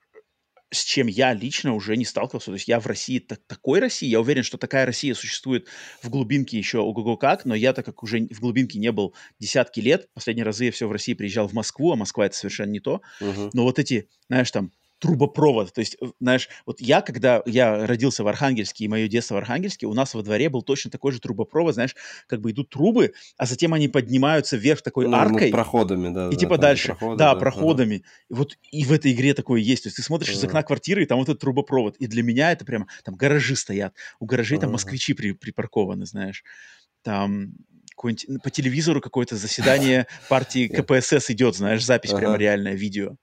с чем я лично уже не сталкивался. То есть я в России, так- такой России, я уверен, что такая Россия существует в глубинке еще ого-го как, но я, так как уже в глубинке не был десятки лет, последние разы я все в России приезжал в Москву, а Москва это совершенно не то, Мгм. но вот эти, знаешь, там, трубопровод, то есть, э, знаешь, вот я, когда я родился в Архангельске, и мое детство в Архангельске, у нас во дворе был точно такой же трубопровод, знаешь, как бы идут трубы, а затем они поднимаются вверх такой Ну, ну, аркой, проходами, да. и да, типа там дальше, проходы, да, ага. проходами. И вот и в этой игре такое есть. То есть ты смотришь из Ага. окна квартиры, и там вот этот трубопровод. И для меня это прямо, там гаражи стоят. У гаражей там Ага. москвичи при- припаркованы, знаешь. Там какой-нибудь- ну, по телевизору какое-то заседание партии Я- КПСС идет, знаешь, запись прямо Ага. реальное, видео.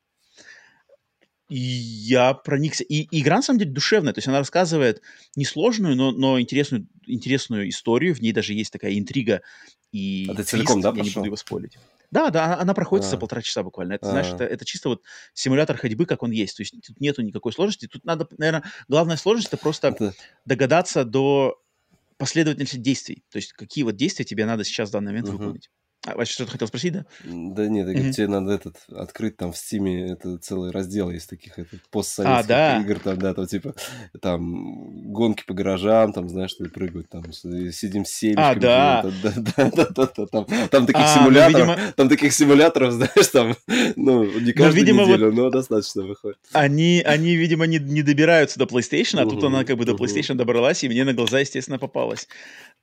И я проникся. И, и игра, на самом деле, душевная. То есть она рассказывает несложную, но, но интересную, интересную историю. В ней даже есть такая интрига и А ты целиком, да, Я не буду его спорить. Да, да, она- проходит за А. полтора часа буквально. Это, знаешь, А. это, это чисто вот симулятор ходьбы, как он есть. То есть тут нету никакой сложности. Тут надо, наверное, главная сложность это просто Это- догадаться до последовательности действий. То есть какие вот действия тебе надо сейчас в данный момент Мгм. выполнить. А, Вася, что-то хотел спросить, да? Да нет, Мгм. тебе надо этот открыть там в Стиме это целый раздел есть таких это, А, постсоветских да. игр, там, да, там типа там гонки по гаражам, там, знаешь, что прыгают, там с- сидим с семечками. А, да. там, да, да, да, да, да, там, там таких А, ну, симуляторов, видимо- там таких симуляторов, знаешь, там, ну, не каждую видимо, вот- неделю, но достаточно выходит. Они, они видимо, не, не добираются до PlayStation, а тут Мгм, она как бы до. PlayStation добралась, и мне на глаза, естественно, попалась.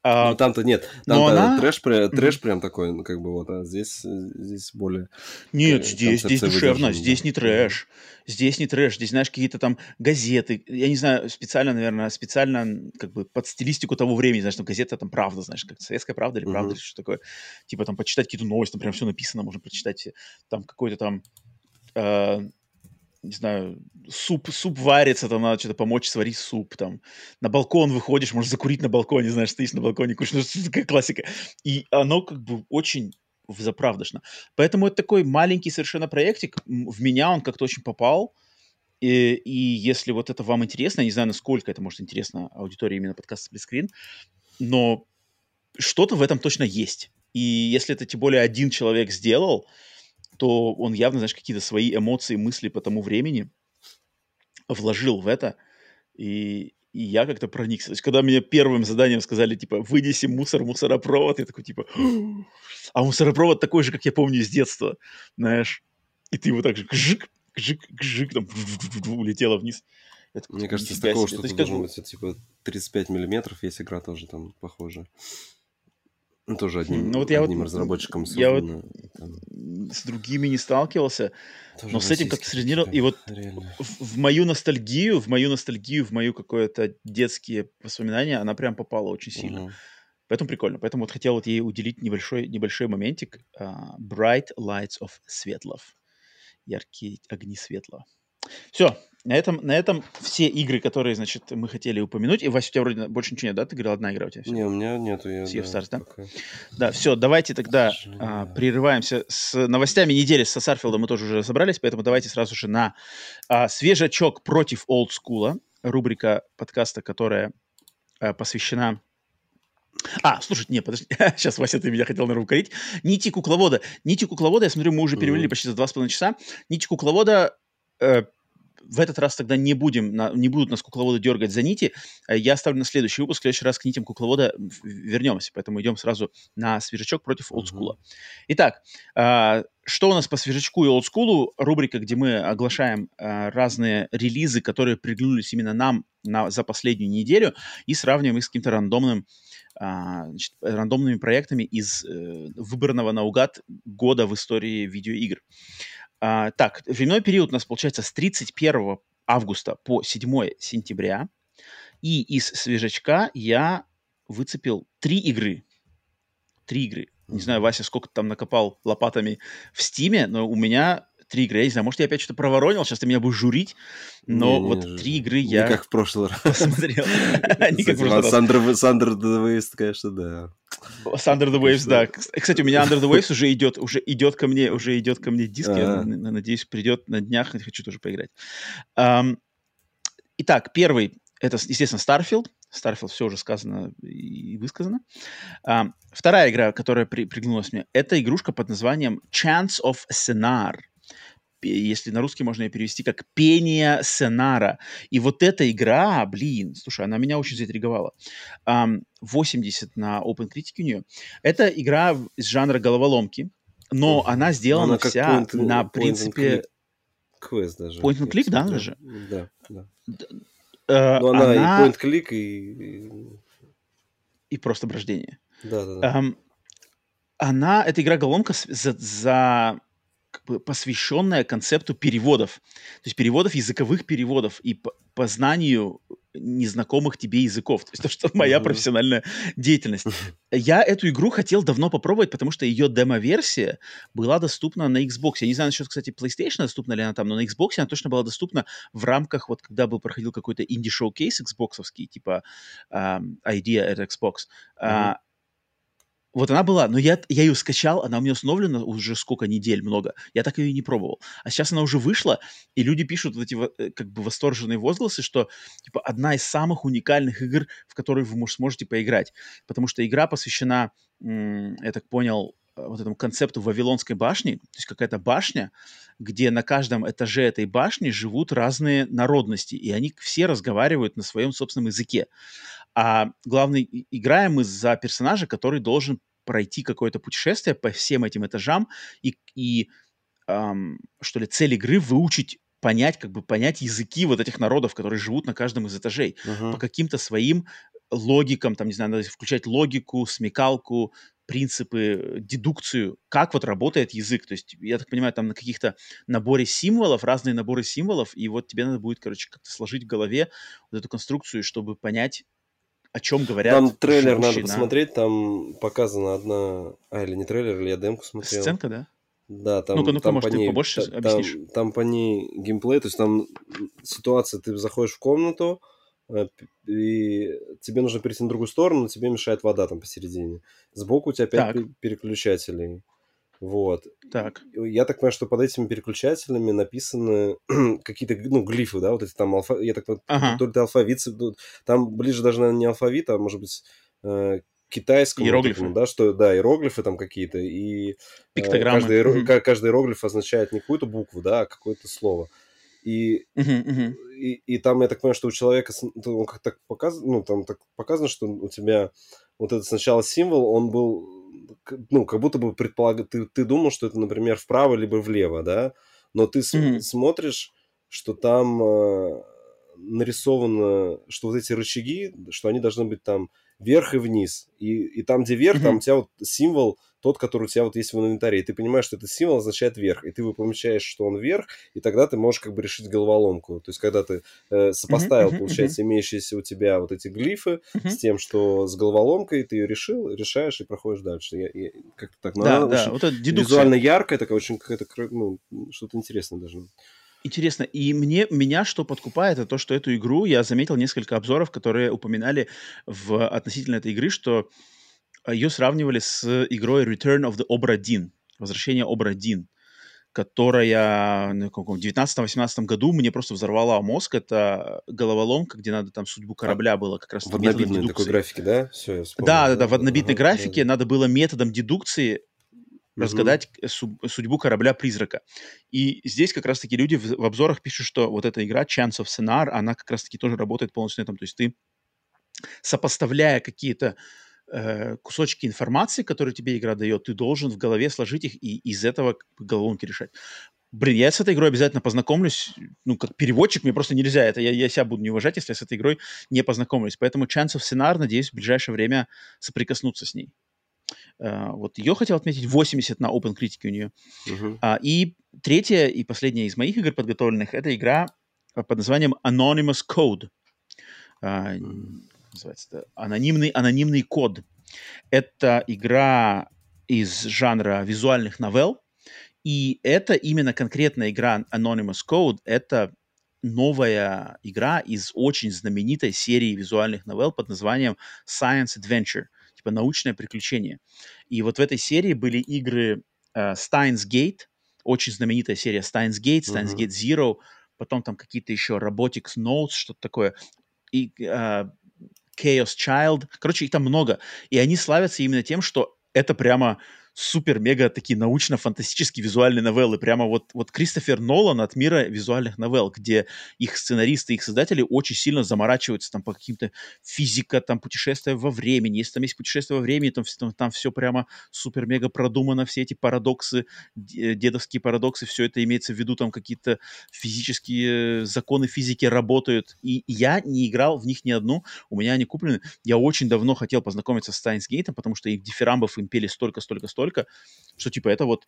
А, Ну, там-то нет, но там-то она- трэш, трэш прям такой, ну, как бы вот, а здесь, здесь более... Нет, э, здесь, здесь концепция душевно, здесь не трэш. Здесь не трэш, здесь, знаешь, какие-то там газеты. Я не знаю, специально, наверное, специально как бы под стилистику того времени, знаешь, там газета, там правда, знаешь, как советская правда или правда, Мгм. или что такое. Типа там почитать какие-то новости, там прям все написано, можно прочитать. все. Там какой-то там, э, не знаю, суп, суп варится, там надо что-то помочь сварить суп, там. На балкон выходишь, можешь закурить на балконе, знаешь, стоишь на балконе, кушаешь, ну, такая классика. И оно как бы очень заправдошно. Поэтому это такой маленький совершенно проектик. В меня он как-то очень попал. И, и если вот это вам интересно, я не знаю, насколько это может интересно аудитории именно подкаста Сплитскрин, но что-то в этом точно есть. И если это тем более один человек сделал, то он явно, знаешь, какие-то свои эмоции, мысли по тому времени вложил в это. И, и я как-то проникся. То есть, когда мне первым заданием сказали, типа, вынеси мусор мусоропровод, я такой, типа, а мусоропровод такой же, как я помню из детства, знаешь. И ты его так же гжик, гжик, гжик, там улетела вниз. Я такой, Мне кажется, с «Нифига такого себе». То что-то должно бы- быть, типа, 35 миллиметров, есть игра тоже там похожая. Ну, тоже одним, Ну, вот я вот, одним м, разработчиком я вот. Там с другими не сталкивался, тоже но с этим как-то срезонировал. И вот Реально. в, в мою ностальгию, в мою ностальгию, в мою какое-то детские воспоминания она прям попала очень сильно. Мгм. Поэтому прикольно. Поэтому вот хотел вот ей уделить небольшой, небольшой моментик. а, Bright Lights of Светлов. Яркие огни светла. Все, на этом, на этом все игры, которые, значит, мы хотели упомянуть. И, Вася, у тебя вроде больше ничего нет, да? Ты говорил, одна игра у тебя? Все. Не, у меня нету. Я, sea of Stars, да? Пока. Да, все, давайте тогда а, прерываемся с новостями недели. Со Сарфилдом мы тоже уже собрались, поэтому давайте сразу же на а, свежачок против олдскула. Рубрика подкаста, которая а, посвящена а, слушай, не, подожди, сейчас, Вася, ты меня хотел, наверное, укорить. Нити кукловода. Нити кукловода, я смотрю, мы уже перевели mm-hmm. почти за два с половиной часа. Нити кукловода э, в этот раз тогда не будем, на, не будут нас кукловоды дергать за нити. Э, я оставлю на следующий выпуск. В следующий раз к нитям кукловода вернемся. Поэтому идем сразу на свежачок против олдскула. Mm-hmm. Итак, э, что у нас по свежачку и олдскулу? Рубрика, где мы оглашаем э, разные релизы, которые приглянулись именно нам на, за последнюю неделю и сравниваем их с каким-то рандомным а, значит, рандомными проектами из э, выбранного наугад года в истории видеоигр. А, так, временной период у нас получается с 31 августа по 7 сентября. И из свежачка я выцепил три игры. Три игры. Не знаю, Вася, сколько ты там накопал лопатами в Стиме, но у меня три игры. Я не знаю, может, я опять что-то проворонил, сейчас ты меня будешь журить, но не, вот не, три игры я... Не как в прошлый раз. Посмотрел. Не как в прошлый раз. Thunder the Waves, конечно, да. Thunder the Waves, да. Кстати, у меня Under the Waves уже идет, уже идет ко мне, уже идет ко мне диск. Я надеюсь, придет на днях, хочу тоже поиграть. Итак, первый, это, естественно, Starfield. Starfield все уже сказано и высказано. А, вторая игра, которая при, приглянулась мне, это игрушка под названием Chance of Scenar если на русский можно ее перевести как «Пение Сенара». И вот эта игра, блин, слушай, она меня очень заинтриговала. Um, 80 на OpenCritic у нее. Это игра из жанра головоломки, но uh-huh. она сделана она вся point, на point принципе... Квест даже. Point and click, да, она же? Да, да. Uh, но она, она и point click, и... И просто брождение. Да, да, да. Она, эта игра-головоломка за, за посвященная концепту переводов. То есть переводов, языковых переводов и познанию незнакомых тебе языков. То есть то, что моя профессиональная деятельность. Я эту игру хотел давно попробовать, потому что ее демо-версия была доступна на Xbox. Я не знаю насчет, кстати, PlayStation доступна ли она там, но на Xbox она точно была доступна в рамках, вот когда был проходил какой-то инди-шоу-кейс Xboxовский, типа um, Idea at Xbox. Mm-hmm. Вот она была, но я, я ее скачал, она у меня установлена уже сколько недель, много. Я так ее и не пробовал. А сейчас она уже вышла, и люди пишут вот эти э, как бы восторженные возгласы, что типа одна из самых уникальных игр, в которые вы может, сможете поиграть. Потому что игра посвящена, я так понял, вот этому концепту Вавилонской башни, то есть какая-то башня, где на каждом этаже этой башни живут разные народности, и они все разговаривают на своем собственном языке. А главный, играем мы за персонажа, который должен пройти какое-то путешествие по всем этим этажам и, и эм, что ли, цель игры выучить понять, как бы понять языки вот этих народов, которые живут на каждом из этажей, uh-huh. по каким-то своим логикам, там, не знаю, надо включать логику, смекалку, принципы, дедукцию, как вот работает язык. То есть, я так понимаю, там на каких-то наборе символов, разные наборы символов, и вот тебе надо будет, короче, как-то сложить в голове вот эту конструкцию, чтобы понять, о чем говорят. Там трейлер надо посмотреть, там показана одна, а или не трейлер, или я демку смотрел. Сценка, да? Да, там, ну-ка, ну-ка, там может, по ней, побольше та, объяснишь? Там, там по ней геймплей, то есть там ситуация, ты заходишь в комнату, э, и тебе нужно перейти на другую сторону, но тебе мешает вода там посередине. Сбоку у тебя пять так. переключателей. Вот. Так. Я так понимаю, что под этими переключателями написаны какие-то, ну, глифы, да, вот эти там алфа... Я так понимаю, ага. то ли это алфавит, там ближе даже, наверное, не алфавит, а может быть э, китайскому. Иероглифы. Такому, да, что, да, иероглифы там какие-то, и Пиктограммы. Э, каждый, каждый иероглиф означает не какую-то букву, да, а какое-то слово. И, и, и там, я так понимаю, что у человека, он как так показано, ну, там так показано, что у тебя вот этот сначала символ, он был ну, как будто бы предполаг... ты, ты думал, что это, например, вправо либо влево, да, но ты mm-hmm. смотришь, что там э, нарисовано, что вот эти рычаги, что они должны быть там вверх и вниз. И, и там, где вверх, mm-hmm. там у тебя вот символ тот, который у тебя вот есть в инвентаре, и ты понимаешь, что этот символ означает вверх, и ты помечаешь, что он вверх, и тогда ты можешь как бы решить головоломку. То есть, когда ты э, сопоставил, mm-hmm, получается, mm-hmm. имеющиеся у тебя вот эти глифы mm-hmm. с тем, что с головоломкой, ты ее решил, решаешь и проходишь дальше. Я, я, как-то так. Но да, да, вот это дедукция. визуально яркая, такая очень какая-то, ну, что-то интересное даже. Интересно, и мне, меня что подкупает, это то, что эту игру, я заметил несколько обзоров, которые упоминали в, относительно этой игры, что ее сравнивали с игрой Return of the Obra Dinn, Возвращение Обра Дин, которая ну, в 19-18 году мне просто взорвала мозг. Это головоломка, где надо там судьбу корабля было как раз В однобитной такой графике, да? Все, я вспомнил. Да, да, да, в однобитной ага, графике да. надо было методом дедукции разгадать судьбу корабля-призрака. И здесь как раз-таки люди в, в обзорах пишут, что вот эта игра Chance of Scenar, она как раз-таки тоже работает полностью на этом. То есть ты, сопоставляя какие-то э, кусочки информации, которые тебе игра дает, ты должен в голове сложить их и из этого головоломки решать. Блин, я с этой игрой обязательно познакомлюсь. Ну, как переводчик мне просто нельзя. Это я, я себя буду не уважать, если я с этой игрой не познакомлюсь. Поэтому Chance of Scenar, надеюсь, в ближайшее время соприкоснуться с ней. Uh, вот ее хотел отметить, 80 на Open Critic у нее. Uh-huh. Uh, и третья и последняя из моих игр подготовленных, это игра под названием Anonymous Code. Uh называется, анонимный, анонимный код. Это игра из жанра визуальных новелл, и это именно конкретная игра Anonymous Code, это новая игра из очень знаменитой серии визуальных новелл под названием Science Adventure – типа научное приключение. И вот в этой серии были игры э, Steins Gate, очень знаменитая серия Steins Gate, Steins. Gate Zero, потом там какие-то еще Robotics Notes, что-то такое, и э, Chaos Child. Короче, их там много. И они славятся именно тем, что это прямо супер-мега такие научно-фантастические визуальные новеллы. Прямо вот, вот Кристофер Нолан от мира визуальных новелл, где их сценаристы, их создатели очень сильно заморачиваются там по каким-то физика, там путешествия во времени. Если там есть путешествие во времени, там, там, там все прямо супер-мега продумано, все эти парадоксы, дедовские парадоксы, все это имеется в виду, там какие-то физические законы физики работают. И я не играл в них ни одну, у меня они куплены. Я очень давно хотел познакомиться с Steins Gate, потому что их дифирамбов им пели столько-столько-столько, настолько, что типа это вот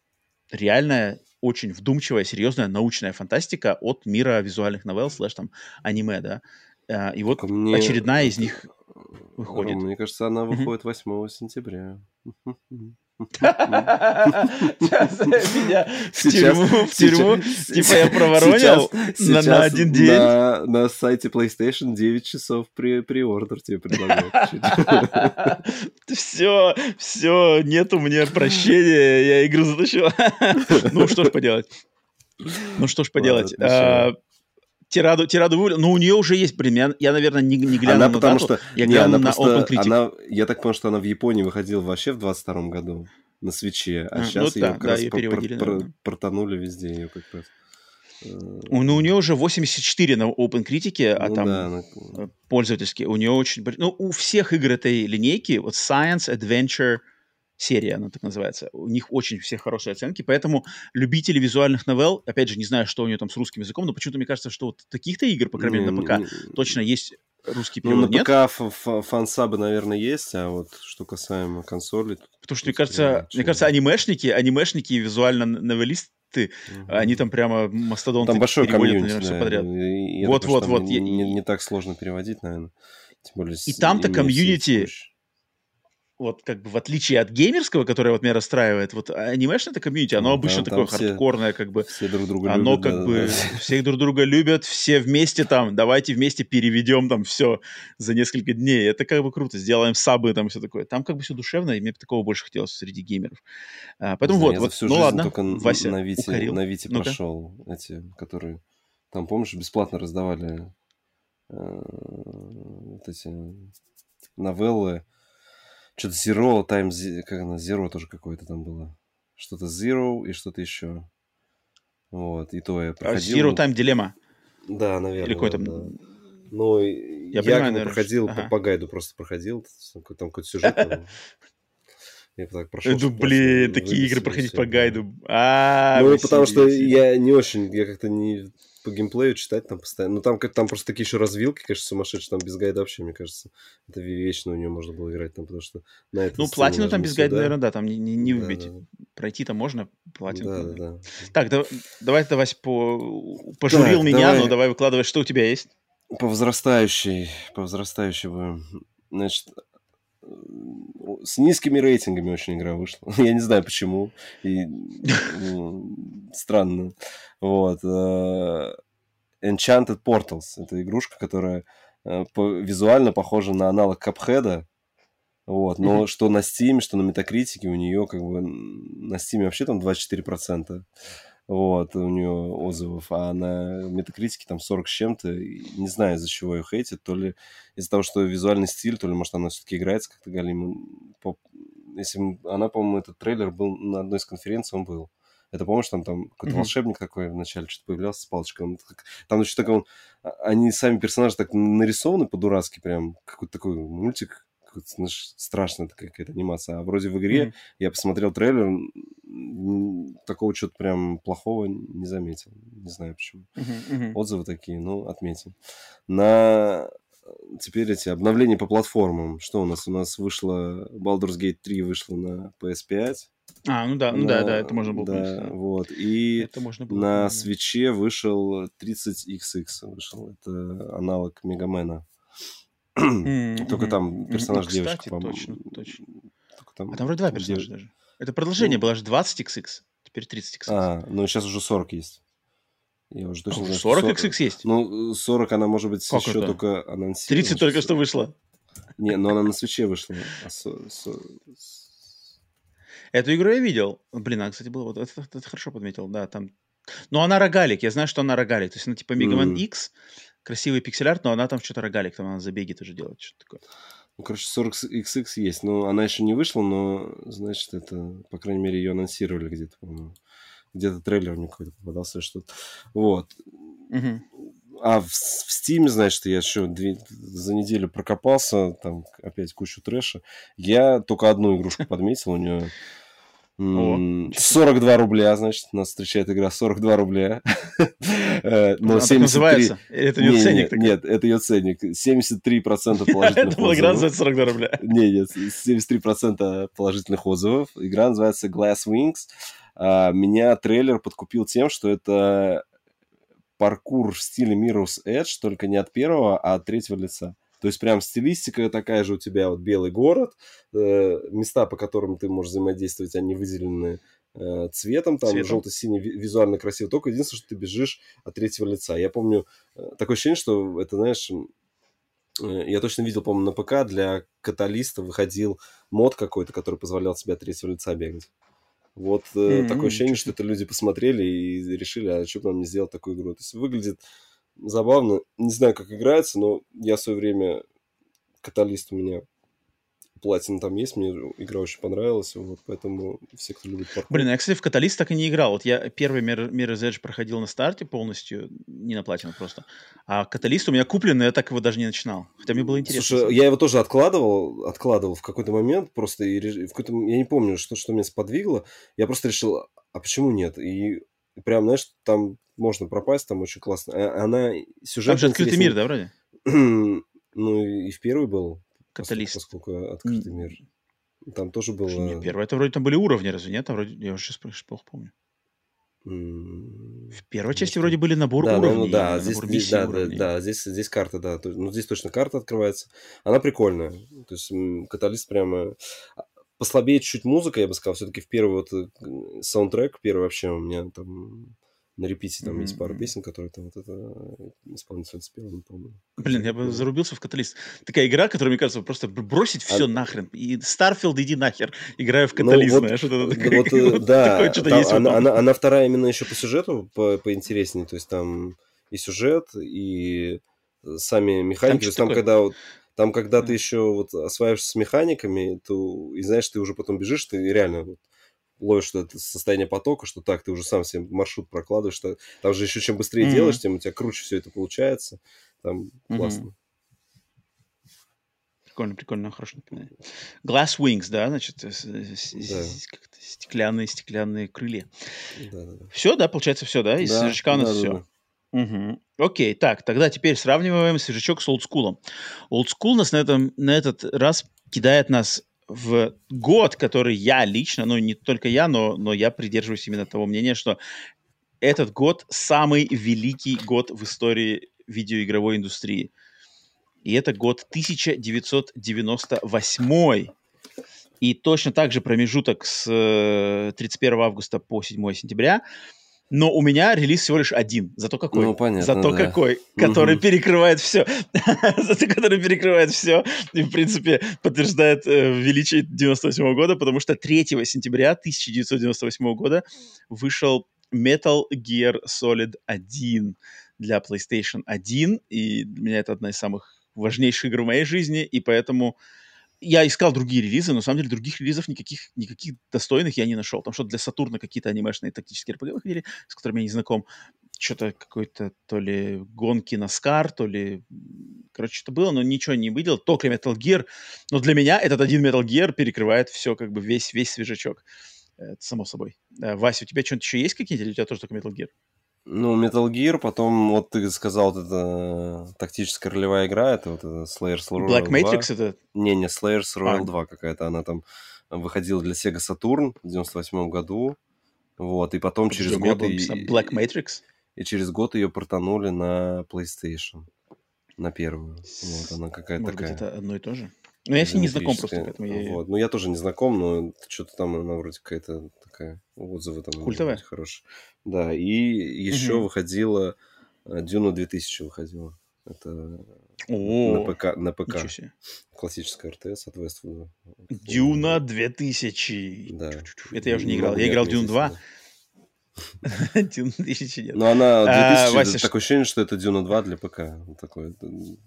реальная, очень вдумчивая, серьезная научная фантастика от мира визуальных новелл слэш там аниме, да. А, и вот мне... очередная из них выходит. Мне кажется, она выходит 8 сентября. Меня в тюрьму, в тюрьму, типа я проворонил на один день. На сайте PlayStation 9 часов при ордер тебе предлагают. Все, все, нету мне прощения, я игру затащил. Ну, что ж поделать. Ну, что ж поделать. А, Тираду, тираду вывалил, но у нее уже есть, блин, я, наверное, не, не глянул она на потому дату, что, я не, глянул на Open Critic. Она, я так понял, что она в Японии выходила вообще в 22 году на свече, а, а сейчас ну, ее да, как да, раз ее переводили, пр- пр- протонули везде ее как раз. Ну, у нее уже 84 на Open Critic, а ну, там да, на... пользовательские. У нее очень... Ну, у всех игр этой линейки, вот Science, Adventure, серия, она так называется. У них очень все хорошие оценки, поэтому любители визуальных новелл, опять же, не знаю, что у нее там с русским языком, но почему-то мне кажется, что вот таких-то игр, по крайней мере, на ПК, точно есть русский перевод, ну, на нет? ПК фансабы, наверное, есть, а вот что касаемо консоли... Потому что, мне кажется, мне кажется, анимешники, анимешники и визуально новеллисты, угу. они там прямо мастодонты Там большой комьюнити, наверное, да. все подряд. вот, вот, вот. Не, не, не так сложно переводить, наверное. Тем более, и там-то комьюнити вот как бы в отличие от геймерского, которое вот меня расстраивает, вот анимешное это комьюнити, оно обычно такое все, хардкорное, как бы. Все друг друга оно любят. Оно как да, бы да. все друг друга любят, все вместе там, давайте вместе переведем там все за несколько дней. Это как бы круто, сделаем сабы там все такое. Там как бы все душевно, и мне такого больше хотелось среди геймеров. А, поэтому Знаю, вот, вот всю ну ладно, только Вася на Вите, укорил. на Вите ну прошел эти, которые там, помнишь, бесплатно раздавали э, вот эти новеллы что-то Zero, Time, как она, Zero тоже какое-то там было. Что-то Zero и что-то еще. Вот, и то я а проходил. Zero Time Dilemma. Да, наверное. Или какой-то... Да. Ну, я, я понимаю, наверное, проходил, ага. по, по гайду просто проходил, там какой-то сюжет. Я так прошел. Ну, блин, такие игры проходить по гайду. А, ну, потому что я не очень, я как-то не по геймплею читать там постоянно. Ну, там, там просто такие еще развилки, конечно, сумасшедшие. Там без гайда вообще, мне кажется, это вечно у нее можно было играть там, потому что на это Ну, платину там без гайда, наверное, да, там не, не, не выбить. Да, да. Пройти-то можно, платину. Да, да, да. Так, да, давай ты, Вась, по... пожурил так, меня, давай... но давай выкладывай, что у тебя есть. По возрастающей, по возрастающей будем. Значит, с низкими рейтингами очень игра вышла. Я не знаю почему. И, ну, странно. Вот. Э, Enchanted Portals. Это игрушка, которая э, визуально похожа на аналог Cuphead. Вот, но mm-hmm. что на Steam, что на Metacritic у нее как бы на Steam вообще там 24% вот, у нее отзывов, а на Метакритике там 40 с чем-то, не знаю, из-за чего ее хейтят, то ли из-за того, что визуальный стиль, то ли, может, она все-таки играется как-то галимо. Если она, по-моему, этот трейлер был на одной из конференций, он был. Это помнишь, там, там какой-то mm-hmm. волшебник такой вначале что-то появлялся с палочкой. Он, там еще такой, он, а, они сами персонажи так нарисованы по-дурацки, прям какой-то такой мультик страшная какая-то анимация. А вроде в игре mm-hmm. я посмотрел трейлер, такого что-то прям плохого не заметил. Не знаю почему. Uh-huh, uh-huh. Отзывы такие, ну, отметим. На теперь эти обновления по платформам. Что у нас? У нас вышло Baldur's Gate 3 вышло на PS5. А, ну да, ну да, да, это можно было да, понять, да. вот. И это можно было на свече вышел 30XX вышел. Это аналог Мегамена. Только там персонаж девочка, по-моему. Точно, точно. А там вроде два персонажа даже. Это продолжение ну, было же 20XX, теперь 30XX. А, ну сейчас уже 40 есть. Я уже точно знаю, 40 XX есть? Ну, 40 она, может быть, как еще это? только анонсирована. 30 только что вышла. Не, но она на свече вышла. А со, со... Эту игру я видел. Блин, а, кстати, было... Вот это, это, это хорошо подметил, да, там... Но она рогалик, я знаю, что она рогалик. То есть она типа Man mm. X, красивый пиксель-арт, но она там что-то рогалик, там она забеги тоже делает, что-то такое. Ну, короче, 40XX есть. Но она еще не вышла, но, значит, это, по крайней мере, ее анонсировали где-то, по-моему. Где-то трейлер мне какой-то попадался, что-то. Вот. Угу. А в, в Steam, значит, я еще две, за неделю прокопался, там опять кучу трэша. Я только одну игрушку подметил, у нее 42 рубля, значит, нас встречает игра 42 рубля. Э, но 73... называется? Это ее ценник? Нет, это ее ценник. 73% положительных отзывов. игра называется 42 рубля. Не, нет, 73% положительных отзывов. Игра называется Glass Wings. А, меня трейлер подкупил тем, что это паркур в стиле Mirror's Edge, только не от первого, а от третьего лица. То есть прям стилистика такая же у тебя, вот белый город, э, места, по которым ты можешь взаимодействовать, они выделены э, цветом, там желто-синий, визуально красиво. Только единственное, что ты бежишь от третьего лица. Я помню э, такое ощущение, что это, знаешь, э, я точно видел, по-моему, на ПК для каталиста выходил мод какой-то, который позволял тебе от третьего лица бегать. Вот mm-hmm. такое ощущение, что это люди посмотрели и решили, а что бы нам не сделать такую игру. То есть выглядит забавно. Не знаю, как играется, но я в свое время каталист у меня платина там есть, мне игра очень понравилась, вот, поэтому все, кто любит паркур... Блин, я, кстати, в Каталист так и не играл. Вот я первый Мир, Мир Edge проходил на старте полностью, не на платину просто, а Каталист у меня куплен, но я так его даже не начинал, хотя мне было интересно. Слушай, я его тоже откладывал, откладывал в какой-то момент, просто и в какой-то, я не помню, что, что меня сподвигло, я просто решил, а почему нет? И прям, знаешь, там можно пропасть, там очень классно. А, она сюжет. Там же открытый мир, да, вроде? ну и в первый был. Каталист. Поскольку открытый мир. Там тоже было... Не первый. Это вроде там были уровни, разве нет? Там вроде... Я уже сейчас плохо помню. В первой части вроде были набор да, уровней. Ну, да, здесь, здесь, да, да, да, здесь, здесь карта, да. Ну, здесь точно карта открывается. Она прикольная. То есть Catalyst прямо... Послабее чуть-чуть музыка, я бы сказал. Все-таки в первый вот э, саундтрек, первый вообще у меня там на репите там mm-hmm. есть пара песен, которые там вот это э, исполнитель спел, не помню. Блин, я бы зарубился в Catalyst. Такая игра, которая, мне кажется, просто бросить все а... нахрен. И Starfield, иди нахер, играю в Catalyst, ну, вот, знаешь, вот, это, вот, э, да, такое что-то есть. Она, она, она вторая именно еще по сюжету по, поинтереснее, то есть там и сюжет, и сами механики. Там то есть там, когда вот там, когда mm. ты еще вот осваиваешься с механиками, то, и знаешь, ты уже потом бежишь, ты реально вот, ловишь это состояние потока, что так, ты уже сам себе маршрут прокладываешь. Что, там же еще чем быстрее mm-hmm. делаешь, тем у тебя круче все это получается. Там mm-hmm. классно. Прикольно, прикольно, хорошо напоминание. Glass Wings, да, значит, да. стеклянные, стеклянные крылья. Да, да, да. Все, да, получается все, да? Из да, свежачка у нас да, все. Да, да. Угу. Окей, так, тогда теперь сравниваем свежачок с олдскулом. Олдскул нас на, этом, на этот раз кидает нас в год, который я лично, ну не только я, но, но я придерживаюсь именно того мнения, что этот год самый великий год в истории видеоигровой индустрии. И это год 1998. И точно так же промежуток с 31 э, августа по 7 сентября но у меня релиз всего лишь один. Зато какой? Ну, понятно, Зато да. какой, который угу. перекрывает все. Зато который перекрывает все. И, в принципе, подтверждает э, величие 98 -го года, потому что 3 сентября 1998 года вышел Metal Gear Solid 1 для PlayStation 1. И для меня это одна из самых важнейших игр в моей жизни. И поэтому я искал другие релизы, но на самом деле других релизов никаких, никаких достойных я не нашел. Там что для Сатурна какие-то анимешные тактические RPG выходили, с которыми я не знаком. Что-то какой-то то ли гонки на Скар, то ли... Короче, что-то было, но ничего не видел. Только Metal Gear. Но для меня этот один Metal Gear перекрывает все, как бы весь, весь свежачок. Это само собой. Вася, у тебя что-нибудь еще есть какие-то, или у тебя тоже только Metal Gear? Ну, Metal Gear, потом, вот ты сказал, вот это тактическая ролевая игра, это вот это Slayers Royal Black 2. Matrix это? Не-не, Slayers Royal а. 2 какая-то, она там выходила для Sega Saturn в 98 году, вот, и потом Подожди, через год... И, Black Matrix? И, и через год ее портанули на PlayStation, на первую. Вот, она какая-то такая... быть, это одно и то же? Ну, я с ней не знаком просто, поэтому я... Вот. Ну, я тоже не знаком, но что-то там она вроде какая-то такая, отзывы там Культовая. хорошие. Да, и еще угу. выходила, э, Дюна 2000 выходила. Это О, на ПК, на ПК. Классическая РТС от Westwood. Дюна 2000. Да. Это я уже не играл. Я играл Дюн 2. Дюна 2000 нет. Но она 2000, а, Вася, такое ощущение, что это Дюна 2 для ПК. Такое,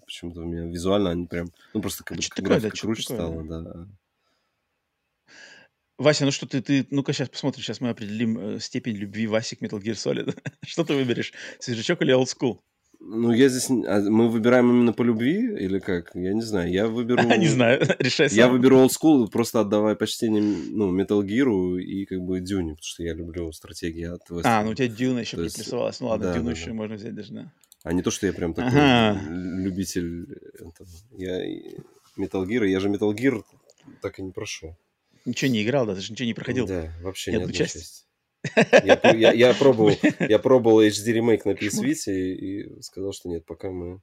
почему-то у меня визуально они прям, ну просто как а бы графика круче стала, да. Вася, ну что ты, ты ну-ка сейчас посмотрим, сейчас мы определим э, степень любви Васи к Metal Gear Solid. что ты выберешь, свежачок или old school? Ну, я здесь... А мы выбираем именно по любви или как? Я не знаю. Я выберу... не знаю. Решай сам. Я выберу old school, просто отдавая почтение ну, Metal Gear и как бы Дюне, потому что я люблю стратегии от Western. А, ну у тебя Дюна еще есть... Ну ладно, да, Дюну да, еще да. можно взять даже, да. А не то, что я прям такой ага. любитель этого. Я Metal Gear, я же Metal Gear так и не прошел. Ничего не играл, да, даже ничего не проходил. Да, вообще ни одной части. Я, я, я, пробовал, я пробовал HD ремейк на PS Vita и, и сказал, что нет, пока мы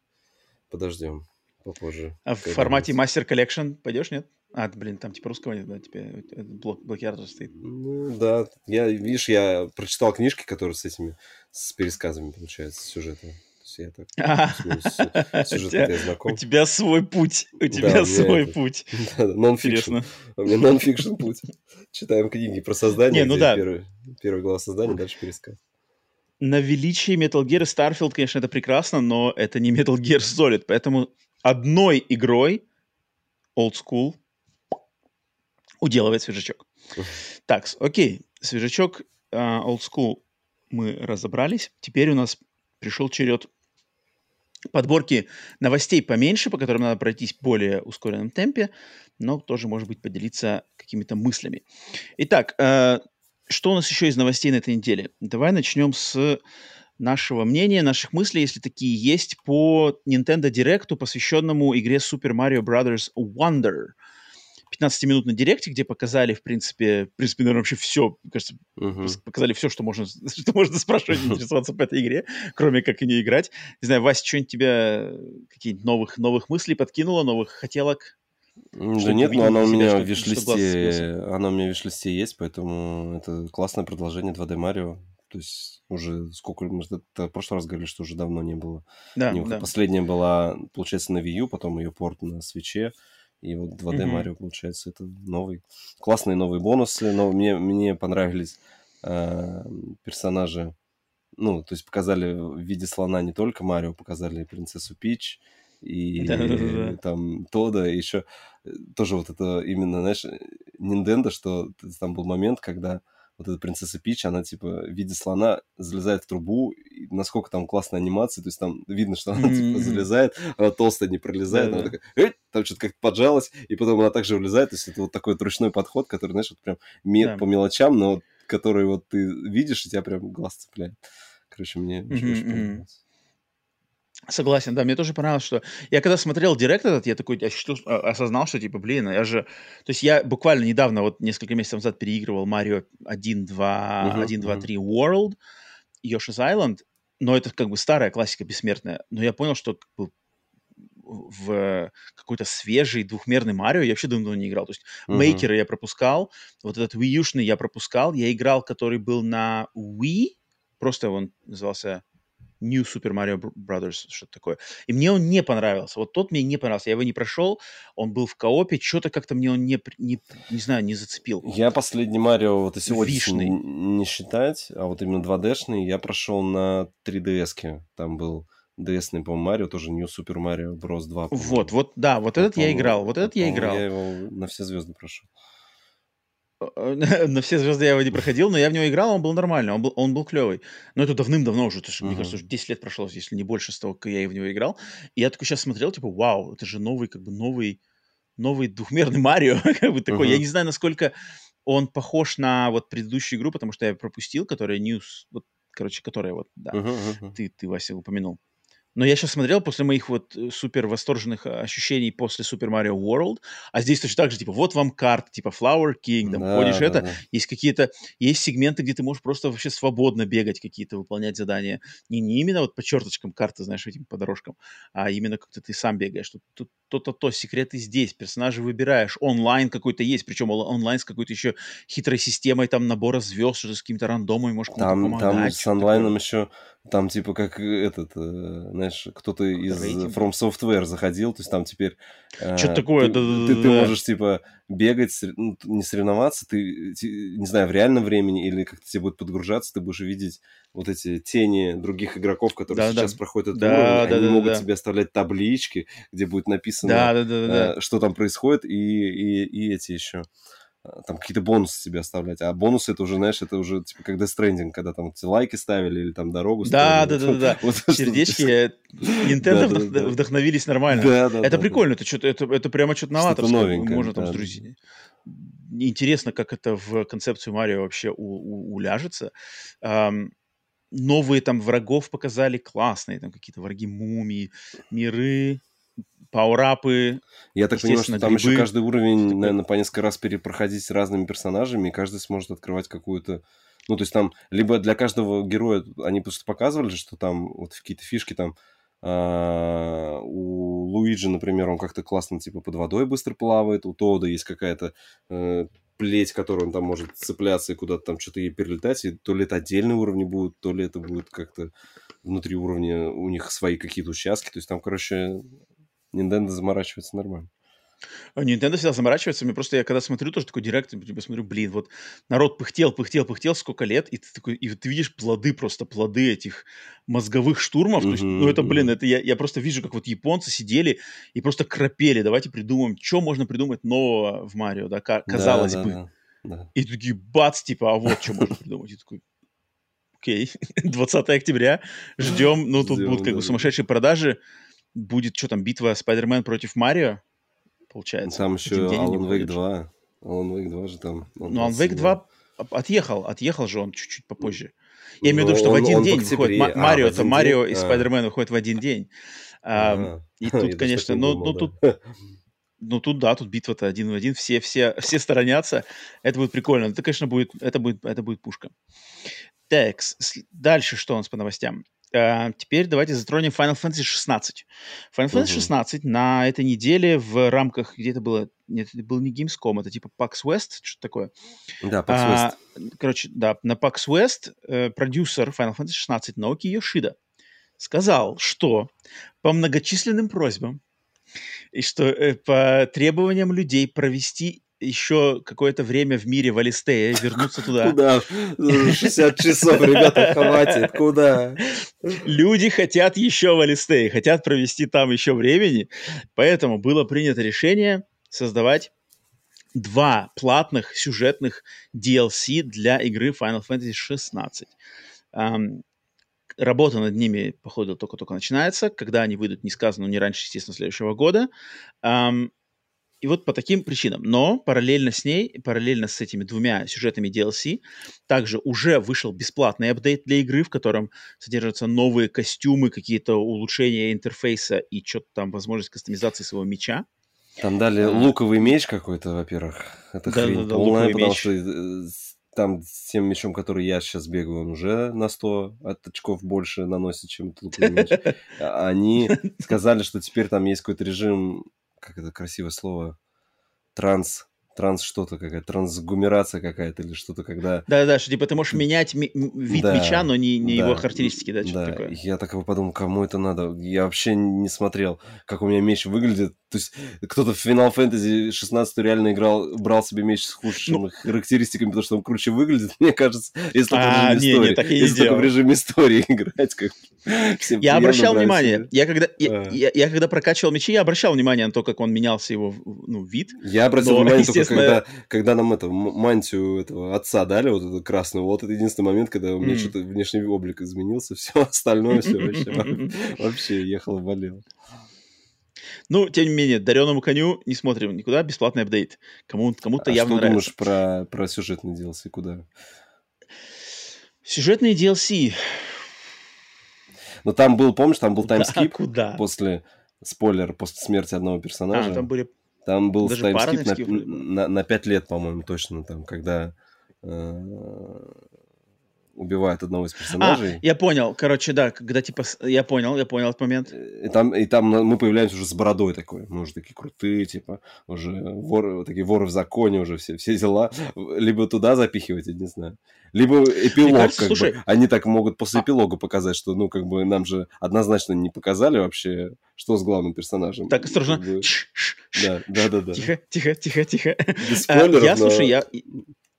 подождем попозже. А в формате Master Collection пойдешь, нет? А, блин, там типа русского нет, да, тебе блок, блокиратор стоит. Ну, да. Я, видишь, я прочитал книжки, которые с этими, с пересказами, получается, сюжетом я так а, сюжет знаком. У тебя свой путь. У тебя свой путь. Нон-фикшн. У меня нон-фикшн путь. Читаем книги про создание. ну да. Первый глава создания, дальше пересказ. На величии Metal Gear Starfield, конечно, это прекрасно, но это не Metal Gear Solid, поэтому одной игрой Old School уделывает свежачок. Так, окей, свежачок uh, Old School мы разобрались. Теперь у нас пришел черед подборки новостей поменьше, по которым надо пройтись в более ускоренном темпе, но тоже, может быть, поделиться какими-то мыслями. Итак, э, что у нас еще из новостей на этой неделе? Давай начнем с нашего мнения, наших мыслей, если такие есть, по Nintendo Direct, посвященному игре Super Mario Bros. Wonder. 15-минутный директе, где показали, в принципе, в принципе, наверное, вообще все, кажется, uh-huh. показали все, что можно, что можно спрашивать, интересоваться по этой игре, кроме как и не играть. Не знаю, Вася, что-нибудь тебя, какие-нибудь новых, новых мыслей подкинуло, новых хотелок? Да нет, но она у меня в виш-листе, она у меня в виш-листе есть, поэтому это классное продолжение 2D Марио. То есть уже сколько, мы в прошлый раз говорили, что уже давно не было. Да, не, да. Последняя была, получается, на Wii U, потом ее порт на свече. И вот 2D Марио, mm-hmm. получается, это новый. Классные новые бонусы, но мне, мне понравились э, персонажи. Ну, то есть показали в виде слона не только Марио, показали и принцессу Пич, и там Тода, еще э, тоже вот это именно, знаешь, Nintendo, что там был момент, когда вот эта принцесса Пич, она типа в виде слона залезает в трубу, и насколько там классная анимация, то есть там видно, что она типа залезает, она толстая не пролезает, она такая, Эй! там что-то как-то поджалась, и потом она также вылезает, то есть это вот такой вот ручной подход, который, знаешь, вот прям мед по мелочам, но который вот ты видишь, и тебя прям глаз цепляет. Короче, мне очень понравилось. Согласен, да, мне тоже понравилось, что я когда смотрел директ этот, я такой ощутил, а, осознал, что типа, блин, я же, то есть я буквально недавно, вот несколько месяцев назад переигрывал Марио 1, 2, uh-huh, 1, 2, 3 World, Yoshi's Island, но это как бы старая классика бессмертная, но я понял, что как бы, в какой-то свежий двухмерный Марио я вообще давно не играл. То есть uh-huh. Мейкера я пропускал, вот этот Wii U-шный я пропускал. Я играл, который был на Wii, просто он назывался New Super Mario Brothers, что-то такое. И мне он не понравился. Вот тот мне не понравился. Я его не прошел, он был в коопе, что-то как-то мне он не, не, не знаю, не зацепил. Я последний Марио, вот если Вишный. не считать, а вот именно 2D-шный, я прошел на 3DS-ке. Там был DS-ный, по-моему, Марио, тоже New Super Mario Bros. 2. Вот, вот, да, вот этот я играл, вот этот я играл. Я его на все звезды прошел. на все звезды я его не проходил, но я в него играл, он был нормальный, он был, он был клевый. Но это давным-давно уже, то есть, uh-huh. мне кажется, уже 10 лет прошло, если не больше с того, как я в него играл. И я такой сейчас смотрел, типа, вау, это же новый, как бы новый, новый двухмерный Марио, как бы такой. Uh-huh. Я не знаю, насколько он похож на вот предыдущую игру, потому что я пропустил, которая News, вот, короче, которая вот, да, uh-huh, uh-huh. ты, ты, Вася, упомянул. Но я сейчас смотрел после моих вот э, супер восторженных а, ощущений после Super Mario World, а здесь точно так же, типа, вот вам карта, типа Flower Kingdom, да, ходишь да, это, да. есть какие-то, есть сегменты, где ты можешь просто вообще свободно бегать какие-то, выполнять задания. Не, не именно вот по черточкам карты, знаешь, этим по дорожкам, а именно как-то ты сам бегаешь. Тут, тут то-то, то, секреты здесь, персонажи выбираешь, онлайн какой-то есть, причем онлайн с какой-то еще хитрой системой там набора звезд, что-то с какими-то рандомами, может, там, помогать. Там с онлайном еще, там типа как этот, э, знаешь, кто-то из. From Software заходил, то есть там теперь... Э, что такое? Ты, ты, ты можешь типа бегать, ну, не соревноваться, ты, не знаю, в реальном времени или как-то тебе будет подгружаться, ты будешь видеть вот эти тени других игроков, которые да, сейчас да. проходят этот да, уровень, да, они да, могут да. тебе оставлять таблички, где будет написано, да, да, да, да. Э, что там происходит, и, и, и эти еще э, там какие-то бонусы себе оставлять. А бонусы это уже, знаешь, это уже типа как Death Stranding, когда там лайки ставили или там дорогу да, ставили. Да, да, да, да. Вот, Сердечки Nintendo да, да, вдохновились нормально. Да, да, это да, прикольно, да. Это, что-то, это, это прямо что-то новаторское. Что Можно там да. с друзьями. Интересно, как это в концепцию Марио вообще у, у, уляжется. Um, новые там врагов показали классные, там какие-то враги мумии, миры, пауэрапы. Я так понимаю, что там еще каждый уровень, наверное, по несколько раз перепроходить с разными персонажами, и каждый сможет открывать какую-то... Ну, то есть там либо для каждого героя, они просто показывали, что там вот какие-то фишки там, Uh, у Луиджи, например, он как-то классно типа под водой быстро плавает, у Тода есть какая-то uh, плеть, которую он там может цепляться и куда-то там что-то ей перелетать, и то ли это отдельные уровни будут, то ли это будет как-то внутри уровня у них свои какие-то участки. То есть там, короче, Nintendo заморачивается нормально. А Nintendo всегда заморачивается. Мне просто я когда смотрю тоже такой директ, типа смотрю, блин, вот народ пыхтел, пыхтел, пыхтел сколько лет, и ты такой, и ты видишь плоды просто, плоды этих мозговых штурмов. Mm-hmm. То есть, ну это, блин, это я, я просто вижу, как вот японцы сидели и просто крапели. Давайте придумаем, что можно придумать нового в Марио, да, казалось да, бы. Да, да. И такие, бац, типа, а вот что можно придумать. И такой, окей, 20 октября, ждем, ну тут будут как бы сумасшедшие продажи, будет, что там, битва Спайдермен против Марио, получается. Там еще Alan Wake 2. Alan Wake 2 же там. Ну, Alan Wake 2 отъехал, отъехал же он чуть-чуть попозже. Я имею в виду, что он, в один день выходит Марио, это Марио и. Спайдермен выходит в один день. И тут, конечно, ну, ну тут, ну тут да, тут битва-то один в один, все, все, все сторонятся. Это будет прикольно. Это, конечно, будет, это будет, это будет пушка. Так, дальше что у нас по новостям? Uh, теперь давайте затронем Final Fantasy 16. Final Fantasy uh-huh. 16 на этой неделе в рамках, где это было, нет, это был не Gamescom, это типа PAX West, что-то такое. Да, PAX uh, West. Короче, да, на PAX West uh, продюсер Final Fantasy 16 Наоки Йошида сказал, что по многочисленным просьбам и что э, по требованиям людей провести еще какое-то время в мире в Алистее, вернуться туда. Куда? 60 часов, ребята, хватит, куда? Люди хотят еще в Алистее, хотят провести там еще времени, поэтому было принято решение создавать два платных сюжетных DLC для игры Final Fantasy 16. Um, работа над ними, походу, только-только начинается. Когда они выйдут, не сказано, но не раньше, естественно, следующего года. Um, и вот по таким причинам. Но параллельно с ней, параллельно с этими двумя сюжетами DLC, также уже вышел бесплатный апдейт для игры, в котором содержатся новые костюмы, какие-то улучшения интерфейса и что-то там, возможность кастомизации своего меча. Там дали а... луковый меч какой-то, во-первых. Это да, хрень да, да, полная, потому меч. что э, там с тем мячом, который я сейчас бегаю, он уже на 100 от очков больше наносит, чем этот луковый мяч. А они сказали, что теперь там есть какой-то режим, как это красивое слово, транс транс что-то какая-то, трансгумерация какая-то или что-то, когда... Да-да, что типа ты можешь менять ми- вид да, мяча, но не, не да, его характеристики, да, что-то да. такое. Я так и подумал, кому это надо? Я вообще не смотрел, как у меня меч выглядит. То есть кто-то в Final Fantasy 16 реально играл, брал себе меч с худшими ну... характеристиками, потому что он круче выглядит, мне кажется, если а, в режиме не, истории. Не, так и если только в режиме истории играть, как Я обращал внимание, я когда, я, а. я, я когда прокачивал мечи, я обращал внимание на то, как он менялся его ну, вид. Я обратил но, внимание только когда, когда нам это, мантию этого отца дали, вот эту красную, вот это единственный момент, когда у меня mm. что-то внешний облик изменился, все остальное все вообще, вообще ехало, болело. Ну, тем не менее, дареному коню не смотрим никуда, бесплатный апдейт. Кому, кому-то а явно что нравится. думаешь про, про сюжетный DLC, куда? Сюжетный DLC. Ну, там был, помнишь, там был таймскип куда? после, спойлер, после смерти одного персонажа. А, там были там был таймскип на, на, на 5 лет, по-моему, точно, там, когда э, убивает одного из а, персонажей. А, я понял. Короче, да, когда типа... Я понял, я понял этот момент. И там, и там мы появляемся уже с бородой такой. Мы уже такие крутые, типа, уже воры, такие воры в законе уже, все, все дела. Либо туда запихивать, я не знаю. Либо эпилог, кажется, как слушай, бы. Они так могут после а эпилога показать, что, ну, как бы нам же однозначно не показали вообще, что с главным персонажем. Так, осторожно. Как бы... Да, да, да, да. Тихо, тихо, тихо, тихо. Без спойлеров, Я, слушай, я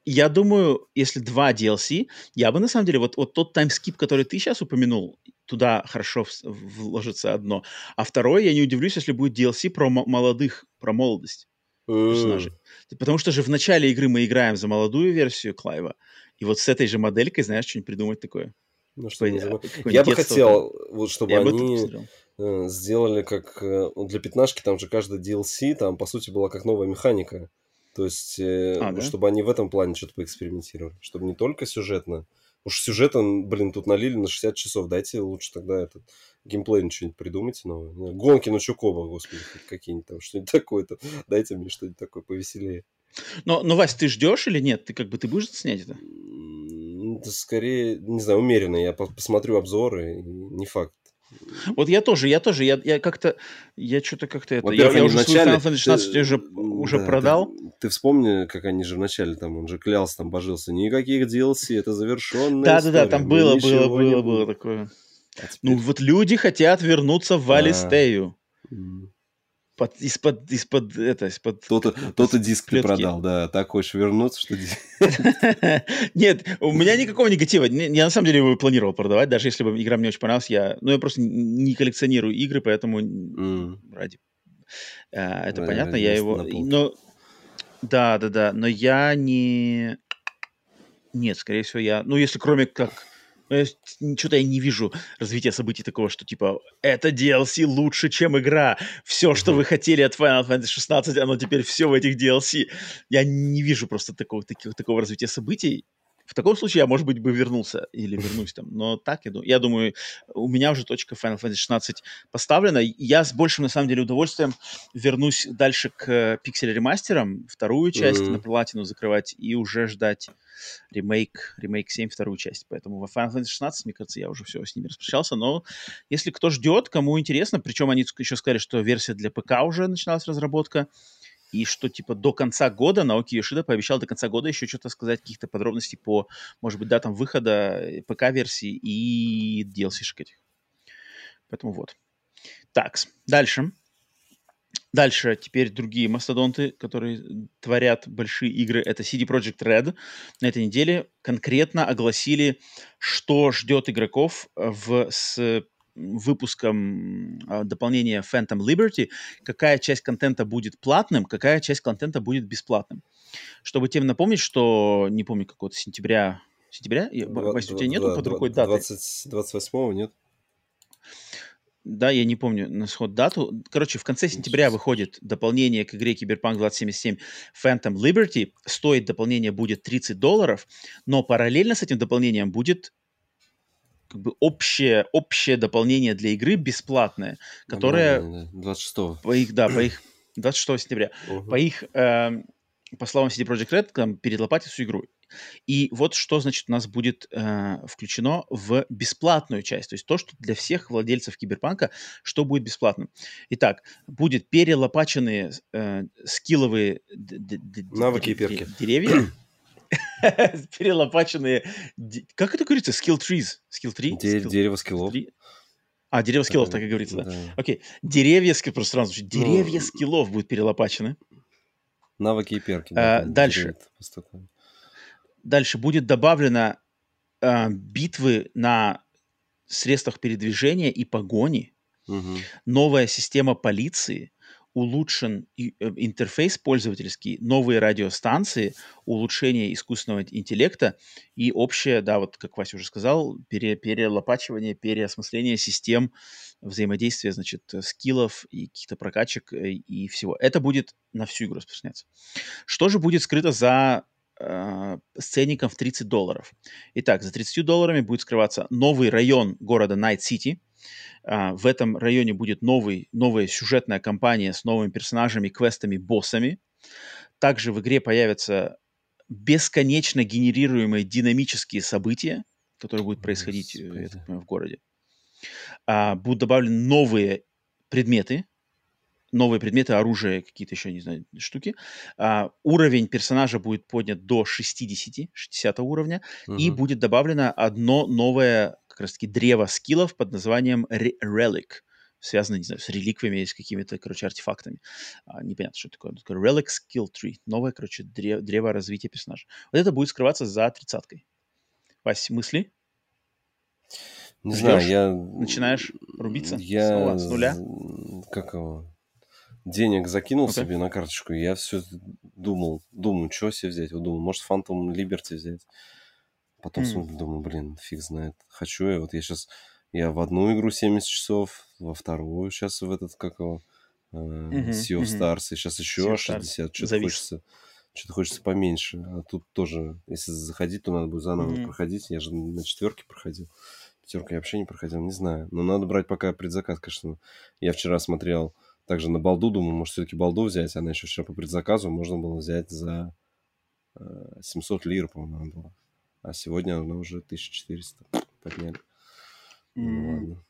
я думаю, если два DLC, я бы на самом деле, вот, вот тот таймскип, который ты сейчас упомянул, туда хорошо вложится одно. А второе, я не удивлюсь, если будет DLC про молодых, про молодость персонажей. Потому что же в начале игры мы играем за молодую версию Клайва, и вот с этой же моделькой, знаешь, что-нибудь придумать такое. Ну, что я, я бы хотел, вот, чтобы я они э, сделали как э, для пятнашки, там же каждый DLC, там, по сути, была как новая механика. То есть, э, а, да? чтобы они в этом плане что-то поэкспериментировали. Чтобы не только сюжетно. Уж сюжетом, блин, тут налили на 60 часов. Дайте лучше тогда этот геймплей что-нибудь придумайте новое. Гонки на Чукоба, господи, какие-нибудь там, что-нибудь такое-то. Дайте мне что-нибудь такое повеселее. Но, но, Вась, ты ждешь или нет? Ты как бы, ты будешь снять это? Это скорее, не знаю, умеренно. Я посмотрю обзоры, не факт. Вот я тоже, я тоже, я, я как-то, я что-то как-то это, я, я уже вначале, Final Fantasy 16 ты, уже, уже да, продал. Ты, ты вспомни, как они же вначале там, он же клялся, там божился, никаких DLC, это завершенная Да-да-да, там было, было, было, было такое. А теперь... Ну вот люди хотят вернуться в Валистею. А, под, из-под, из-под, это, из-под... То-то, то-то диск ты продал, да. Так хочешь вернуться, что... Нет, у меня никакого негатива. Я на самом деле его планировал продавать, даже если бы игра мне очень понравилась. Я, ну, я просто не коллекционирую игры, поэтому ради... А, это понятно, я его... Но... Да, да, да, но я не... Нет, скорее всего, я... Ну, если кроме как что-то я не вижу развития событий такого, что типа это DLC лучше, чем игра. Все, что вы хотели от Final Fantasy 16, оно теперь все в этих DLC. Я не вижу просто такого, такого, такого развития событий. В таком случае я, может быть, бы вернулся или вернусь там. Но так, я думаю, я думаю, у меня уже точка Final Fantasy 16 поставлена. Я с большим, на самом деле, удовольствием вернусь дальше к пиксель ремастерам, вторую часть mm-hmm. на платину закрывать и уже ждать ремейк, ремейк 7, вторую часть. Поэтому во Final Fantasy 16, мне кажется, я уже все с ними распрощался. Но если кто ждет, кому интересно, причем они еще сказали, что версия для ПК уже начиналась разработка, и что, типа, до конца года Наоки Йошида пообещал до конца года еще что-то сказать, каких-то подробностей по, может быть, датам выхода э, ПК-версии и DLC-шек этих. Поэтому вот. Так, дальше. Дальше теперь другие мастодонты, которые творят большие игры, это CD Projekt Red. На этой неделе конкретно огласили, что ждет игроков в, с выпуском э, дополнения Phantom Liberty, какая часть контента будет платным, какая часть контента будет бесплатным. Чтобы тем напомнить, что, не помню, какого-то сентября, сентября? Вася, у тебя нету под рукой даты? 20, 28-го нет? Да, я не помню на сход дату. Короче, в конце сентября выходит дополнение к игре Cyberpunk 2077 Phantom Liberty. Стоит дополнение будет 30 долларов, но параллельно с этим дополнением будет как бы общее, общее дополнение для игры бесплатное, которое... 26 По их, да, по их... 26 сентября. Uh-huh. По их, э, по словам CD Projekt Red, там, перелопатить всю игру. И вот что, значит, у нас будет э, включено в бесплатную часть. То есть то, что для всех владельцев Киберпанка, что будет бесплатным. Итак, будет перелопаченные э, скилловые навыки и перки. Деревья. Перелопаченные... Как это говорится? Skill trees? Skill tree? Дерево скиллов. А, дерево скиллов, так и говорится, да. Окей. Деревья скиллов, просто сразу. Деревья ну, скиллов будут перелопачены. Навыки и перки. А, дальше. Дальше будет добавлено а, битвы на средствах передвижения и погони. Угу. Новая система полиции улучшен э, интерфейс пользовательский, новые радиостанции, улучшение искусственного интеллекта и общее, да, вот как Вася уже сказал, пере, перелопачивание, переосмысление систем взаимодействия, значит, скиллов и каких-то прокачек э, и всего. Это будет на всю игру распространяться. Что же будет скрыто за э, сценником в 30 долларов? Итак, за 30 долларами будет скрываться новый район города Night City – а, в этом районе будет новый, новая сюжетная кампания с новыми персонажами, квестами, боссами. Также в игре появятся бесконечно генерируемые динамические события, которые будут происходить э, я так понимаю, в городе. А, будут добавлены новые предметы, новые предметы, оружие, какие-то еще, не знаю, штуки. А, уровень персонажа будет поднят до 60, 60 уровня, угу. и будет добавлено одно новое как раз-таки древо скиллов под названием Relic, связанное, не знаю, с реликвиями, с какими-то, короче, артефактами. А, непонятно, что такое. такое Relic Skill Tree. Новое, короче, древо, древо развития персонажа. Вот это будет скрываться за тридцаткой. Вась, мысли? Не Ждешь? знаю, я... Начинаешь рубиться я... снова с нуля? Как его? Денег закинул okay. себе на карточку, и я все думал, думаю, что себе взять. Вот думаю, может, Phantom Liberty взять. Потом mm. думаю, блин, фиг знает. Хочу я. Вот я сейчас... Я в одну игру 70 часов, во вторую сейчас в этот, как его, э, uh-huh, Sea of. Stars, и сейчас еще sea 60. Что-то хочется, что-то хочется поменьше. А тут тоже, если заходить, то надо будет заново uh-huh. проходить. Я же на четверке проходил. Пятерка я вообще не проходил, не знаю. Но надо брать пока предзаказ, конечно. Я вчера смотрел также на балду, думаю, может, все-таки балду взять. Она еще вчера по предзаказу можно было взять за 700 э, лир, по-моему, было а сегодня оно уже 1400 подняли. Mm. Ну ладно.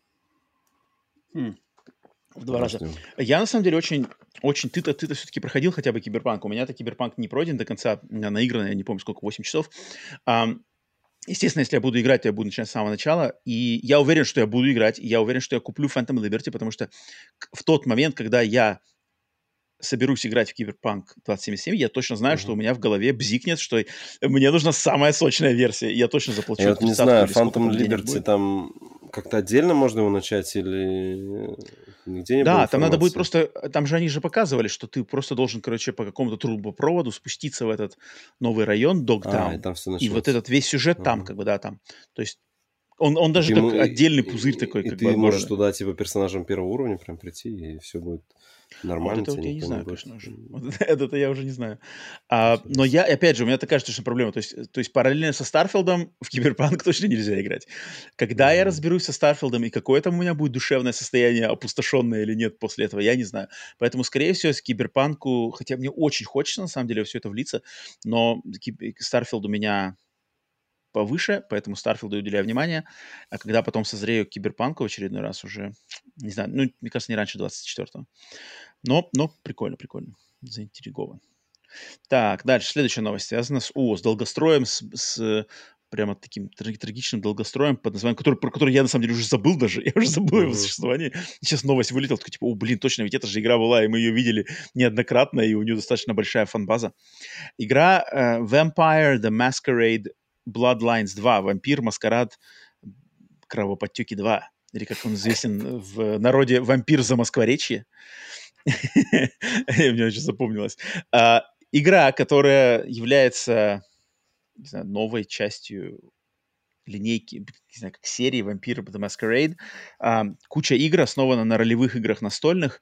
Mm. В два раза. Я на самом деле очень, очень ты-то, ты-то все-таки проходил хотя бы киберпанк. У меня-то киберпанк не пройден до конца, наигран, я не помню сколько, 8 часов. Um, Естественно, если я буду играть, то я буду начинать с самого начала. И я уверен, что я буду играть. И я уверен, что я куплю Phantom Liberty, потому что в тот момент, когда я соберусь играть в Киберпанк 2077, я точно знаю, uh-huh. что у меня в голове бзикнет, что мне нужна самая сочная версия. Я точно заплачу. Я вот не знаю, Phantom Liberty там как-то отдельно можно его начать или нигде не Да, там надо будет просто... Там же они же показывали, что ты просто должен, короче, по какому-то трубопроводу спуститься в этот новый район, Dogtown. А, и, там все и вот этот весь сюжет uh-huh. там, как бы, да, там. То есть он, он даже ты, как отдельный пузырь такой. И как ты бы, можешь туда, типа, персонажем первого уровня прям прийти, и все будет Нормально. Вот это вот я не знаю, конечно, уже. Вот это я уже не знаю. А, но я, опять же, у меня такая же точно проблема. То есть, то есть параллельно со Starfield ом в Киберпанк точно нельзя играть. Когда mm-hmm. я разберусь со Starfield ом и какое там у меня будет душевное состояние, опустошенное или нет после этого, я не знаю. Поэтому, скорее всего, с Киберпанку, хотя мне очень хочется, на самом деле, все это влиться, но Starfield у меня повыше, поэтому Starfield у уделяю внимание. А когда потом созрею к Киберпанку в очередной раз уже, не знаю, ну, мне кажется, не раньше 24-го. Но, но прикольно, прикольно. Заинтригован. Так, дальше. Следующая новость связана с, о, с долгостроем, с, с прямо таким трагичным долгостроем под названием, который, про который я на самом деле уже забыл даже, я уже забыл его существование. Сейчас новость вылетела, такой типа, о, блин, точно, ведь это же игра была, и мы ее видели неоднократно, и у нее достаточно большая фанбаза. Игра uh, Vampire The Masquerade Bloodlines 2, Вампир, Маскарад, Кровоподтеки 2, или как он известен в народе Вампир за Москворечье. Мне очень запомнилось. А, игра, которая является новой частью линейки, не знаю, как серии Vampire The Masquerade. А, куча игр основана на ролевых играх настольных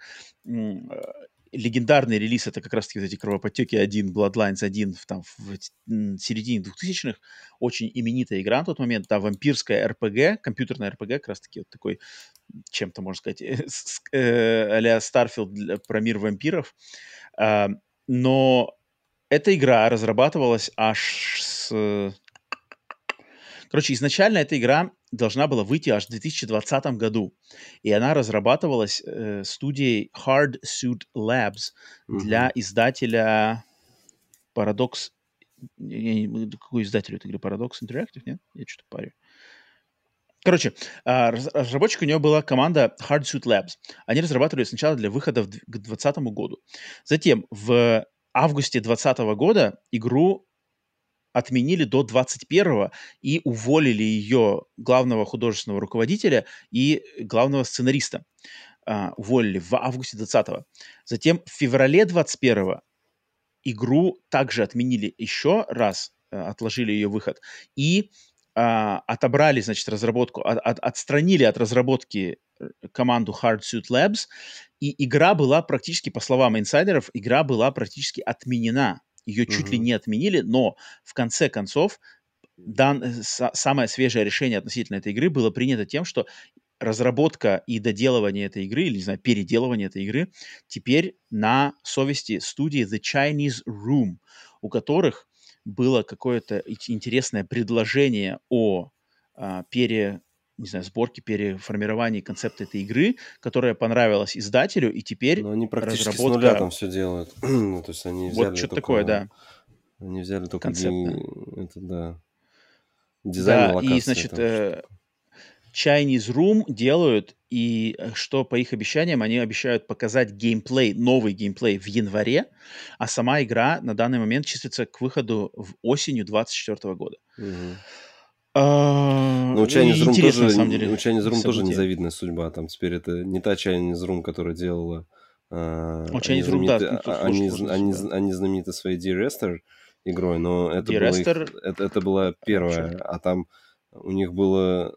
легендарный релиз это как раз-таки вот эти кровоподтеки 1, Bloodlines 1 в, там, в середине 2000-х. Очень именитая игра на тот момент, да, вампирская RPG, компьютерная RPG, как раз-таки вот такой, чем-то, можно сказать, а-ля Starfield про мир вампиров. Э, но эта игра разрабатывалась аж с Э, короче, изначально эта игра должна была выйти аж в 2020 году. И она разрабатывалась э, студией Hard Suit Labs mm-hmm. для издателя Paradox... Я, я, какой издатель этой игры? Paradox Interactive, нет? Я что-то парю. Короче, а, разработчик у него была команда Hard Suit Labs. Они разрабатывали сначала для выхода к 2020 году. Затем в августе 2020 года игру отменили до 21 и уволили ее главного художественного руководителя и главного сценариста. Uh, уволили в августе 20 -го. Затем в феврале 21 игру также отменили еще раз, uh, отложили ее выход. И uh, отобрали, значит, разработку, от, от, отстранили от разработки э, команду Hard Suit Labs, и игра была практически, по словам инсайдеров, игра была практически отменена ее чуть mm-hmm. ли не отменили, но в конце концов дан, э, самое свежее решение относительно этой игры было принято тем, что разработка и доделывание этой игры, или, не знаю, переделывание этой игры теперь на совести студии The Chinese Room, у которых было какое-то интересное предложение о а, пере, не знаю, сборке, переформировании концепта этой игры, которая понравилась издателю, и теперь Но они практически разработка... с нуля там все делают. ну, то есть они взяли вот что-то такое, да. Они взяли только Концепт, это, да. Дизайн да, локации, и, значит, э, Chinese Room делают, и э, что по их обещаниям, они обещают показать геймплей, новый геймплей в январе, а сама игра на данный момент числится к выходу в осенью 2024 года. Угу. А, ну, у Chinese Room тоже, на самом деле, у Chinese Room тоже незавидная судьба. Там теперь это не та Chinese Room, которая делала... Uh, у Chinese Room, да. Они, они, они знамениты своей D-Rester игрой, но это, было их, это, это была первая, а там у них было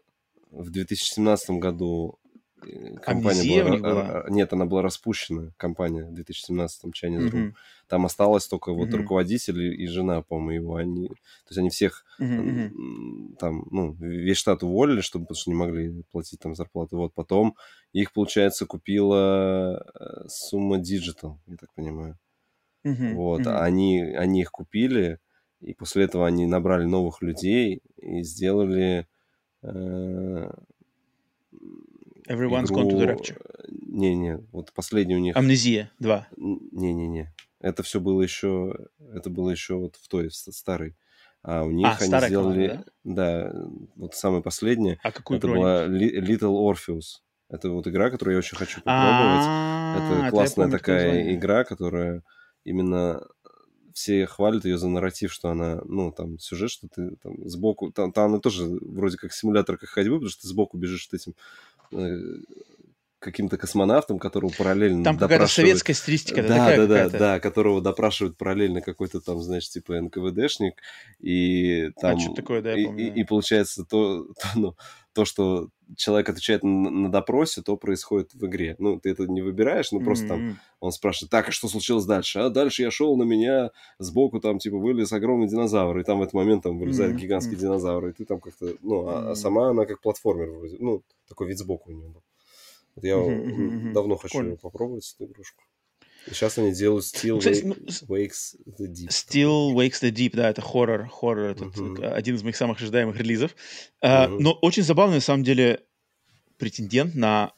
в 2017 году Э, компания была, была? Нет, она была распущена, компания в 2017-м Chinese Room. Mm-hmm. Там осталось только вот mm-hmm. руководитель и жена, по-моему, его. Они, то есть они всех mm-hmm. там, ну, весь штат уволили, чтобы, потому что не могли платить там зарплату. Вот потом их, получается, купила э, сумма Digital, я так понимаю. Mm-hmm. Вот, mm-hmm. Они, они их купили, и после этого они набрали новых людей и сделали... Э, Everyone's игру... Gone to the Rapture. Не-не, вот последний у них... Амнезия 2. Не-не-не. Это все было еще... Это было еще вот в той старой. А у них а, они сделали... Команда, да? да, вот самое последнее. А какую Это была Little Orpheus. Это вот игра, которую я очень хочу попробовать. Это классная такая игра, которая именно все хвалят ее за нарратив, что она, ну, там, сюжет, что ты там сбоку... Там, там она тоже вроде как симулятор как ходьбы, потому что ты сбоку бежишь этим Э, каким-то космонавтом, которого параллельно Там какая-то советская стилистика. Да, да, да, да, да, которого допрашивают параллельно какой-то там, знаешь, типа НКВДшник, и там... А, что такое, да, я помню. И, и, получается то, то, ну, то, что человек отвечает на, на допросе, то происходит в игре. Ну, ты это не выбираешь, ну, просто mm-hmm. там он спрашивает, так, а что случилось дальше? А дальше я шел, на меня сбоку там, типа, вылез огромный динозавр, и там в этот момент там вылезает mm-hmm. гигантский динозавр, и ты там как-то, ну, а, а сама она как платформер вроде, ну, такой вид сбоку у нее был. Вот я давно хочу Прикольно. попробовать эту игрушку. И сейчас они делают Кстати, ну, Wakes the Deep. Still Wakes the Deep, да, это хоррор, хоррор, это uh-huh. один из моих самых ожидаемых релизов. Uh, uh-huh. Но очень забавный, на самом деле, претендент на,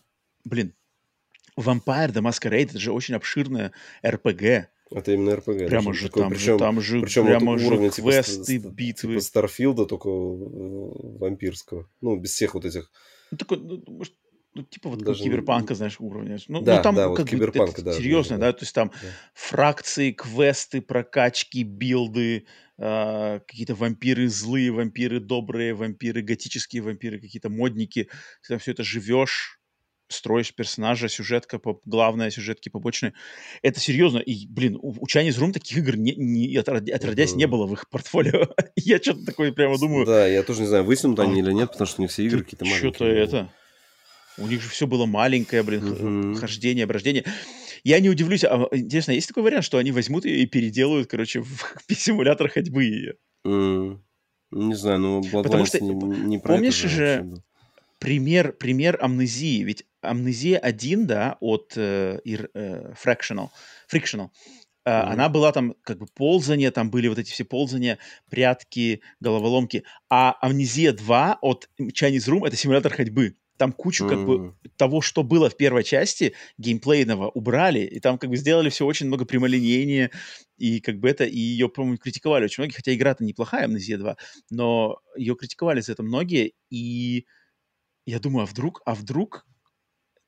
блин, Vampire the Masquerade, это же очень обширная RPG. Это именно RPG. Прямо же такой, там, причем, же, там же, причем прямо вот же уровня, типа квесты, типа, битвы. Типа Старфилда, только вампирского. Ну, без всех вот этих... Ну, такой, ну, может, ну, типа вот Даже... как киберпанка, знаешь, уровня. Ну, да, ну там да, как вот бы это, да, серьезно, да, да, то есть там да. фракции, квесты, прокачки, билды, э, какие-то вампиры злые, вампиры добрые, вампиры готические, вампиры какие-то модники. Ты там все это живешь, строишь персонажа, сюжетка, по, главная, сюжетки побочные. Это серьезно. И, блин, у, у Chinese Room таких игр не, не, отродясь не было в их портфолио. я что-то такое прямо думаю. Да, я тоже не знаю, высунут они или нет, потому что не все игры какие-то маленькие. Что-то это... У них же все было маленькое, блин, mm-hmm. хождение, брождение. Я не удивлюсь, а интересно, есть такой вариант, что они возьмут ее и переделают, короче, в симулятор ходьбы ее? Mm. Не знаю, ну Потому что, не, не про помнишь это же, же пример, пример амнезии, ведь амнезия 1, да, от э, э, Fractional, Frictional, mm-hmm. она была там как бы ползание, там были вот эти все ползания, прятки, головоломки. А Амнезия 2 от Chinese Room — это симулятор ходьбы. Там кучу как бы того, что было в первой части геймплейного, убрали, и там как бы сделали все очень много прямолинейнее, и как бы это, и ее, по-моему, критиковали очень многие, хотя игра-то неплохая, Amnesia 2, но ее критиковали за это многие, и я думаю, а вдруг, а вдруг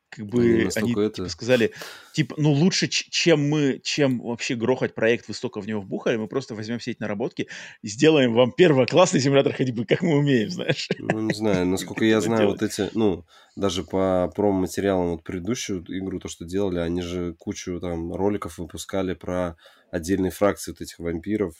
как бы ну, они это... типа, сказали, типа, ну лучше, чем мы, чем вообще грохать проект, вы столько в него вбухали, мы просто возьмем все эти наработки и сделаем вам первоклассный симулятор ходьбы, как мы умеем, знаешь. Ну, не знаю, насколько я знаю, вот эти, ну, даже по промо-материалам вот предыдущую игру, то, что делали, они же кучу там роликов выпускали про отдельные фракции вот этих вампиров,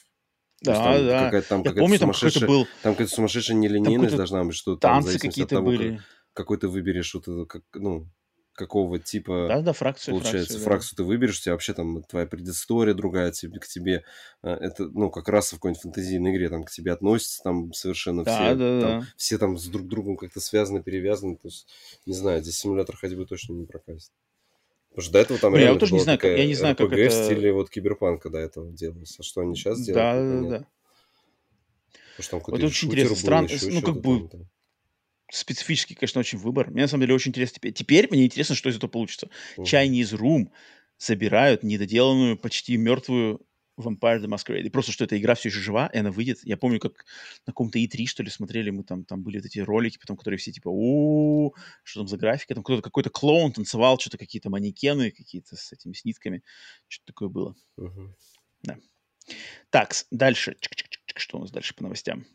да, там да. Какая-то, там Я помню, там какой-то был... Там какая-то сумасшедшая нелинейность должна быть, что там танцы какие-то от того, были. Как, какой ты выберешь, вот это, как, ну, какого типа... Да, да, фракцию. Получается, фракцию, фракцию да. ты выберешь, у тебя вообще там твоя предыстория другая, тебе, к тебе, э, это, ну, как раз в какой-нибудь фантазийной игре, там, к тебе относятся там совершенно да, все, да, там, да. все там с друг другом как-то связаны, перевязаны, то есть, не знаю, здесь симулятор ходьбы точно не прокатит. Потому что до этого там ну, реально я тоже не знаю, как, я не знаю, RPG как это... в стиле вот киберпанка до этого делалось. А что они сейчас делают? Да, да, да. Потому что там какой-то вот очень интересно, странно, ну, как бы... Там, там специфический, конечно, очень выбор. Мне на самом деле очень интересно теперь. Теперь мне интересно, что из этого получится. Uh-huh. Chinese Room забирают недоделанную, почти мертвую Vampire the Masquerade. И просто, что эта игра все еще жива, и она выйдет. Я помню, как на каком-то E3, что ли, смотрели, мы там, там были вот эти ролики, потом, которые все типа, у что там за графика? Там кто-то, какой-то клоун танцевал, что-то какие-то манекены какие-то с этими с нитками. Что-то такое было. Uh-huh. Да. Так, дальше. Что у нас дальше по новостям?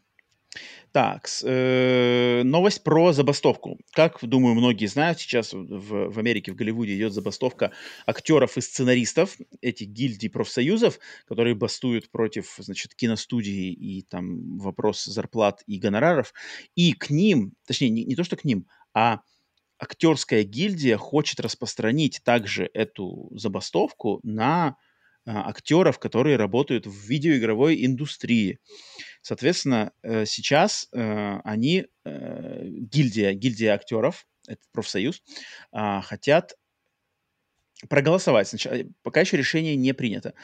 Так, э, новость про забастовку. Как, думаю, многие знают, сейчас в, в Америке, в Голливуде идет забастовка актеров и сценаристов, этих гильдий профсоюзов, которые бастуют против, значит, киностудии и там вопрос зарплат и гонораров. И к ним, точнее, не, не то, что к ним, а актерская гильдия хочет распространить также эту забастовку на актеров, которые работают в видеоигровой индустрии. Соответственно, э, сейчас э, они, э, гильдия, гильдия актеров, это профсоюз, а, хотят проголосовать. Сначала, пока еще решение не принято.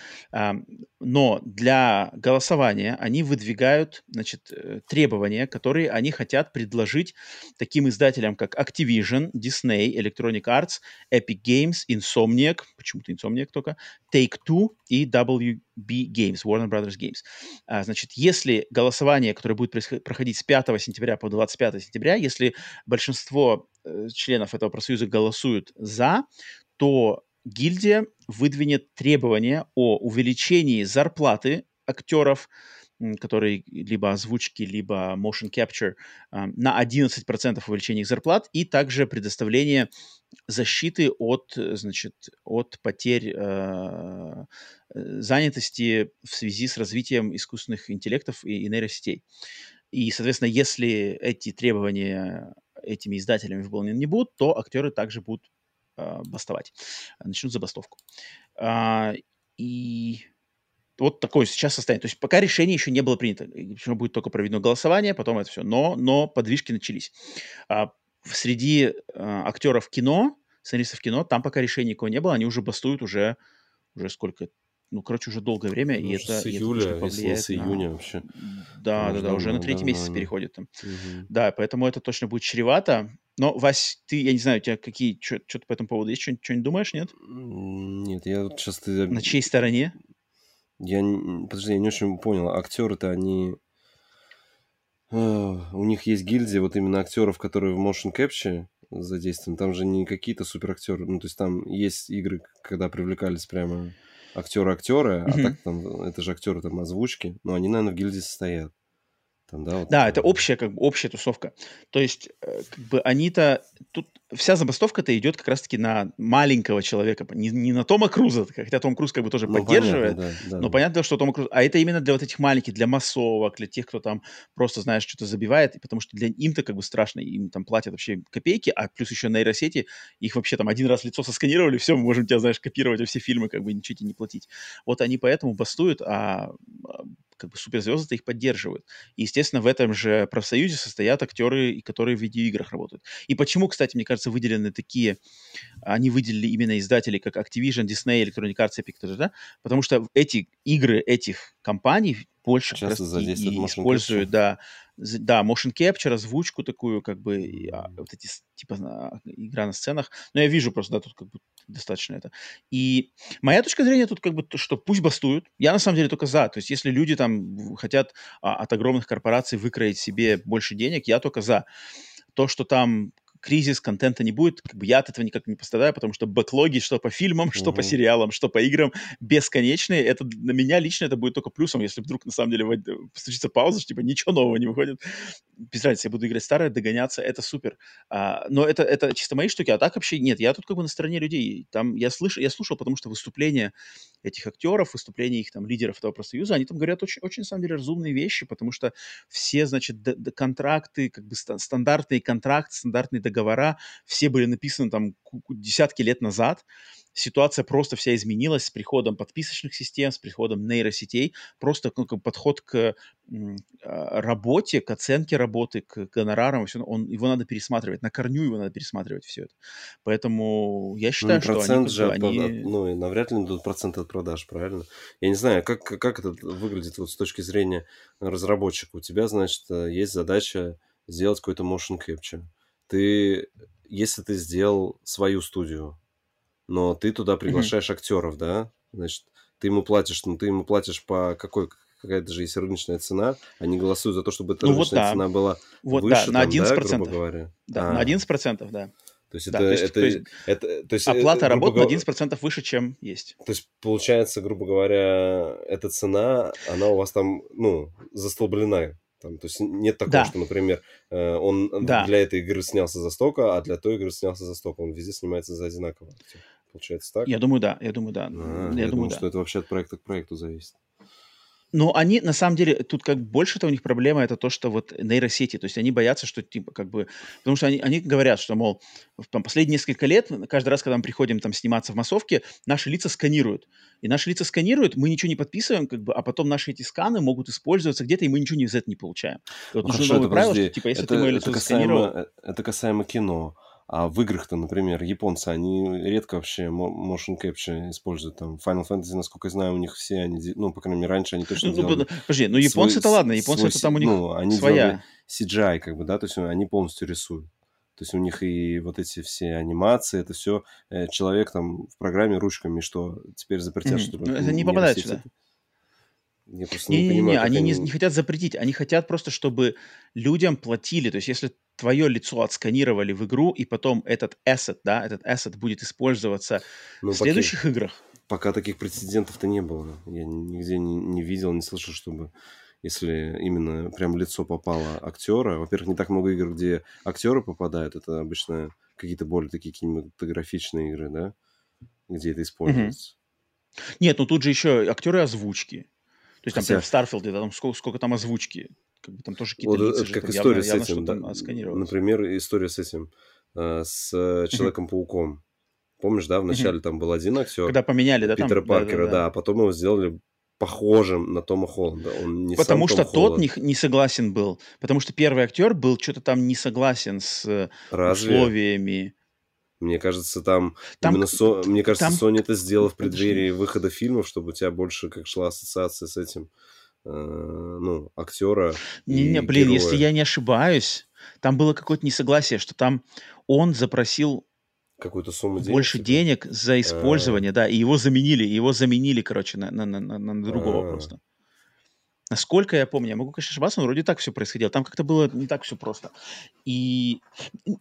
Но для голосования они выдвигают значит, э, требования, которые они хотят предложить таким издателям, как Activision, Disney, Electronic Arts, Epic Games, Insomniac, почему-то Insomniac только, Take-Two и WB Games, Warner Brothers Games. А, значит, если голосование, которое будет проходить с 5 сентября по 25 сентября, если большинство э, членов этого профсоюза голосуют за, то гильдия выдвинет требования о увеличении зарплаты актеров, которые либо озвучки, либо motion capture, на 11% увеличения их зарплат, и также предоставление защиты от, значит, от потерь э, занятости в связи с развитием искусственных интеллектов и, и нейросетей. И, соответственно, если эти требования этими издателями выполнены не будут, то актеры также будут бастовать, начнут забастовку. А, и вот такое сейчас состояние. То есть пока решение еще не было принято. Еще будет только проведено голосование, потом это все. Но, но подвижки начались. А, среди а, актеров кино, сценаристов кино, там пока решения никого не было, они уже бастуют уже, уже сколько, ну, короче, уже долгое время, ну, и это, с июля, это если не с июня на... вообще. Да, да, да, уже на третий да, месяц да, переходит там. Угу. Да, поэтому это точно будет чревато. Но, Вась, ты, я не знаю, у тебя какие, что-то по этому поводу есть? Что-нибудь думаешь, нет? Нет, я вот сейчас... Ты... На чьей стороне? Я, подожди, я не очень понял. Актеры-то они... У них есть гильдия вот именно актеров, которые в motion capture задействованы. Там же не какие-то суперактеры. Ну, то есть там есть игры, когда привлекались прямо актеры-актеры, mm-hmm. а так там это же актеры там озвучки. Но они, наверное, в гильдии состоят. Там, да, вот да, это общая, как бы, общая тусовка. То есть, э, как бы они-то... Тут вся забастовка-то идет как раз-таки на маленького человека, не, не на Тома Круза, хотя Том Круз как бы тоже ну, поддерживает, понятно, да, да, но понятно, что Тома Круз... А это именно для вот этих маленьких, для массовок, для тех, кто там просто, знаешь, что-то забивает, потому что для им-то как бы страшно, им там платят вообще копейки, а плюс еще нейросети, их вообще там один раз лицо сосканировали, все, мы можем тебя, знаешь, копировать все фильмы, как бы ничего тебе не платить. Вот они поэтому бастуют, а как бы суперзвезды их поддерживают. И, естественно, в этом же профсоюзе состоят актеры, которые в видеоиграх работают. И почему, кстати, мне кажется, выделены такие, они выделили именно издатели, как Activision, Disney, Electronic Arts, Epic, да? потому что эти игры этих компаний больше Часто задействуют и используют, да, да, motion capture, озвучку такую, как бы, и, а, вот эти, типа, а, игра на сценах. Но я вижу просто, да, тут как бы достаточно это. И моя точка зрения тут как бы, что пусть бастуют. Я на самом деле только за. То есть если люди там хотят а, от огромных корпораций выкроить себе больше денег, я только за. То, что там кризис, контента не будет, как бы я от этого никак не пострадаю, потому что бэклоги, что по фильмам, что по сериалам, что по играм, бесконечные. Это на меня лично это будет только плюсом, если вдруг на самом деле случится пауза, что типа ничего нового не выходит. Без разницы, я буду играть старое, догоняться, это супер. А, но это, это чисто мои штуки, а так вообще нет, я тут как бы на стороне людей. Там я, слышу, я слушал, потому что выступления этих актеров, выступления их там лидеров этого профсоюза, они там говорят очень, очень на самом деле разумные вещи, потому что все, значит, контракты, как бы стандартный контракт, стандартный договора, все были написаны там десятки лет назад, ситуация просто вся изменилась с приходом подписочных систем, с приходом нейросетей. Просто ну, подход к а, работе, к оценке работы, к гонорарам, все, он, его надо пересматривать, на корню его надо пересматривать все это. Поэтому я ну, считаю, ну, что они... Же они... От, ну, и навряд ли дадут процент от продаж, правильно? Я не знаю, как, как это выглядит вот с точки зрения разработчика. У тебя, значит, э, есть задача сделать какой-то motion capture. Ты, если ты сделал свою студию, но ты туда приглашаешь mm-hmm. актеров, да, значит, ты ему платишь, ну, ты ему платишь по какой, какая-то же есть рыночная цена, они голосуют за то, чтобы эта ну, рыночная вот да. цена была вот, выше, да, на 11%. Там, да, грубо говоря. Да, а. на 11%, да. То есть, да, это, то есть, это, то есть, это, то есть оплата работы говоря, на 11% выше, чем есть. То есть, получается, грубо говоря, эта цена, она у вас там, ну, застолблена. Там, то есть нет такого, да. что, например, э, он да. для этой игры снялся за столько, а для той игры снялся за столько. Он везде снимается за одинаково. Получается так? Я думаю, да. Я думаю, да. А, я, я думаю, да. что это вообще от проекта к проекту зависит. Но они, на самом деле, тут как больше-то у них проблема это то, что вот нейросети, то есть они боятся, что типа как бы, потому что они, они говорят, что, мол, в там, последние несколько лет, каждый раз, когда мы приходим там сниматься в массовке, наши лица сканируют. И наши лица сканируют, мы ничего не подписываем, как бы, а потом наши эти сканы могут использоваться где-то, и мы ничего не за это не получаем. И вот ну, нужно новое правило, что, типа, если это, ты мое лицо это касаемо, э, Это касаемо кино. А в играх-то, например, японцы, они редко вообще motion capture используют. Там Final Fantasy, насколько я знаю, у них все они, ну, по крайней мере, раньше они точно ну, делали... Подожди, ну японцы-то ладно, японцы это там у них ну, они своя. CGI, как бы, да, то есть они полностью рисуют. То есть у них и вот эти все анимации, это все э, человек там в программе ручками, что теперь запретят, mm-hmm. чтобы... Это не попадает сюда. Я просто не, не, не, не, они, они... Не, не хотят запретить, они хотят просто, чтобы людям платили. То есть, если твое лицо отсканировали в игру, и потом этот asset, да, этот asset будет использоваться ну, в следующих пока, играх. Пока таких прецедентов-то не было. Я нигде не, не видел, не слышал, чтобы если именно прям лицо попало актера. Во-первых, не так много игр, где актеры попадают. Это обычно какие-то более такие кинематографичные игры, да, где это используется. Угу. Нет, ну тут же еще актеры озвучки. То есть, Хотя... там, в Starfield е, да, там сколько, сколько там озвучки как бы там тоже какие-то вот, лица, как же, история явно, с этим, да, например, история с этим, э, с Человеком-пауком. Помнишь, да, вначале там был один актер. Когда поменяли, да, Питера там? Паркера, да, да, да. а потом его сделали похожим на Тома Холланда. Он не потому сам что Том тот не, не согласен был. Потому что первый актер был что-то там не согласен с э, Разве? условиями. Мне кажется, там, там именно Со... мне кажется, там... Sony это сделала в преддверии выхода фильмов, чтобы у тебя больше как шла ассоциация с этим э, ну, актера. Не, не, блин, героя. если я не ошибаюсь, там было какое-то несогласие, что там он запросил какую-то сумму денег. Больше типа? денег за а. использование, А-а-а. да, и его заменили, его заменили, короче, на, на, на, на другого А-а-а. просто. Насколько я помню, я могу, конечно, ошибаться, но вроде так все происходило. Там как-то было не так все просто. И,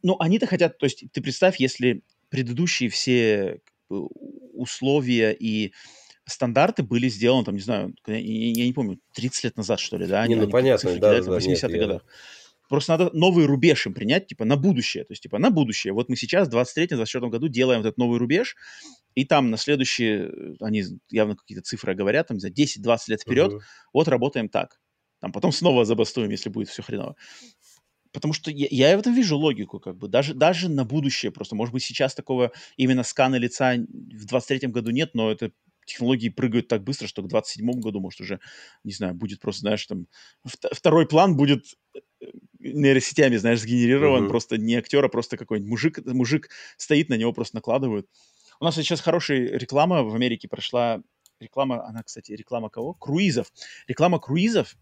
ну, они-то хотят, то есть ты представь, если предыдущие все условия и стандарты были сделаны, там, не знаю, я, я не помню, 30 лет назад, что ли, да? Не, они, ну, понятно, да, да, В 80-х нет, годах. Я... Просто надо новый рубеж им принять, типа, на будущее. То есть, типа, на будущее. Вот мы сейчас в 23-24 году делаем этот новый рубеж, и там на следующие, они явно какие-то цифры говорят, там, за 10-20 лет вперед, uh-huh. вот работаем так. Там потом снова забастуем, если будет все хреново. Потому что я, я в этом вижу логику, как бы, даже, даже на будущее просто. Может быть, сейчас такого именно скана лица в 23-м году нет, но это технологии прыгают так быстро, что к 27 году, может, уже, не знаю, будет просто, знаешь, там, второй план будет э, нейросетями, знаешь, сгенерирован, uh-huh. просто не актер, а просто какой-нибудь мужик, мужик стоит, на него просто накладывают. У нас сейчас хорошая реклама в Америке прошла, реклама, она, кстати, реклама кого? Круизов. Реклама круизов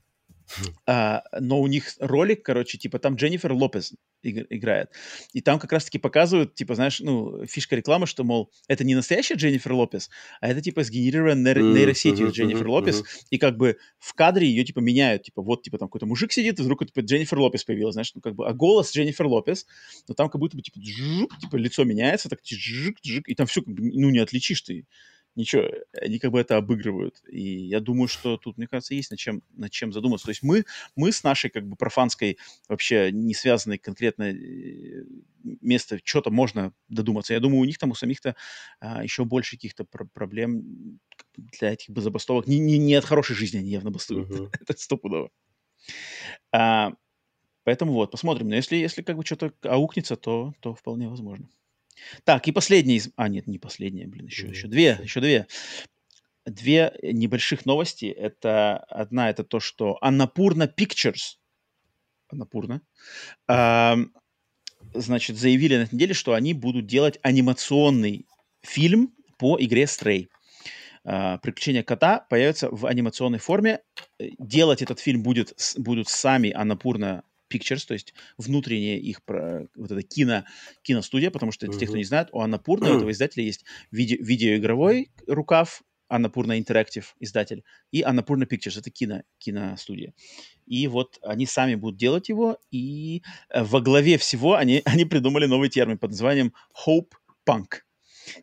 а, но у них ролик, короче, типа там Дженнифер Лопес играет. И там как раз-таки показывают, типа, знаешь, ну, фишка рекламы, что, мол, это не настоящая Дженнифер Лопес, а это, типа, сгенерированная нейро- нейросетью Дженнифер Лопес. И как бы в кадре ее, типа, меняют. Типа, вот, типа, там какой-то мужик сидит, и вдруг, типа, Дженнифер Лопес появилась, знаешь, ну, как бы, а голос Дженнифер Лопес, но там как будто бы, типа, джук, типа, лицо меняется, так, джук, джук, и там все, как бы, ну, не отличишь ты ничего, они как бы это обыгрывают. И я думаю, что тут, мне кажется, есть над чем, над чем задуматься. То есть мы, мы с нашей как бы профанской, вообще не связанной конкретно э, место, что-то можно додуматься. Я думаю, у них там, у самих-то а, еще больше каких-то пр- проблем для этих забастовок. Не, не, не от хорошей жизни они явно бастуют. Uh-huh. это стопудово. А, поэтому вот, посмотрим. Но если, если как бы что-то аукнется, то, то вполне возможно. Так, и последний из... А, нет, не последняя, блин, еще, еще две, еще две. Две небольших новости. Это одна, это то, что Анапурна Pictures, Анапурна, э, значит, заявили на этой неделе, что они будут делать анимационный фильм по игре Stray. Uh, «Приключения кота» появится в анимационной форме. Делать этот фильм будет, будут сами Анапурна Pictures, то есть внутренняя их вот эта кино, киностудия, потому что uh-huh. те, кто не знает, у Анапурна, у этого издателя есть виде, видеоигровой рукав, Анапурна Interactive издатель, и Анапурна Pictures, это кино, киностудия. И вот они сами будут делать его, и э, во главе всего они, они придумали новый термин под названием Hope Punk.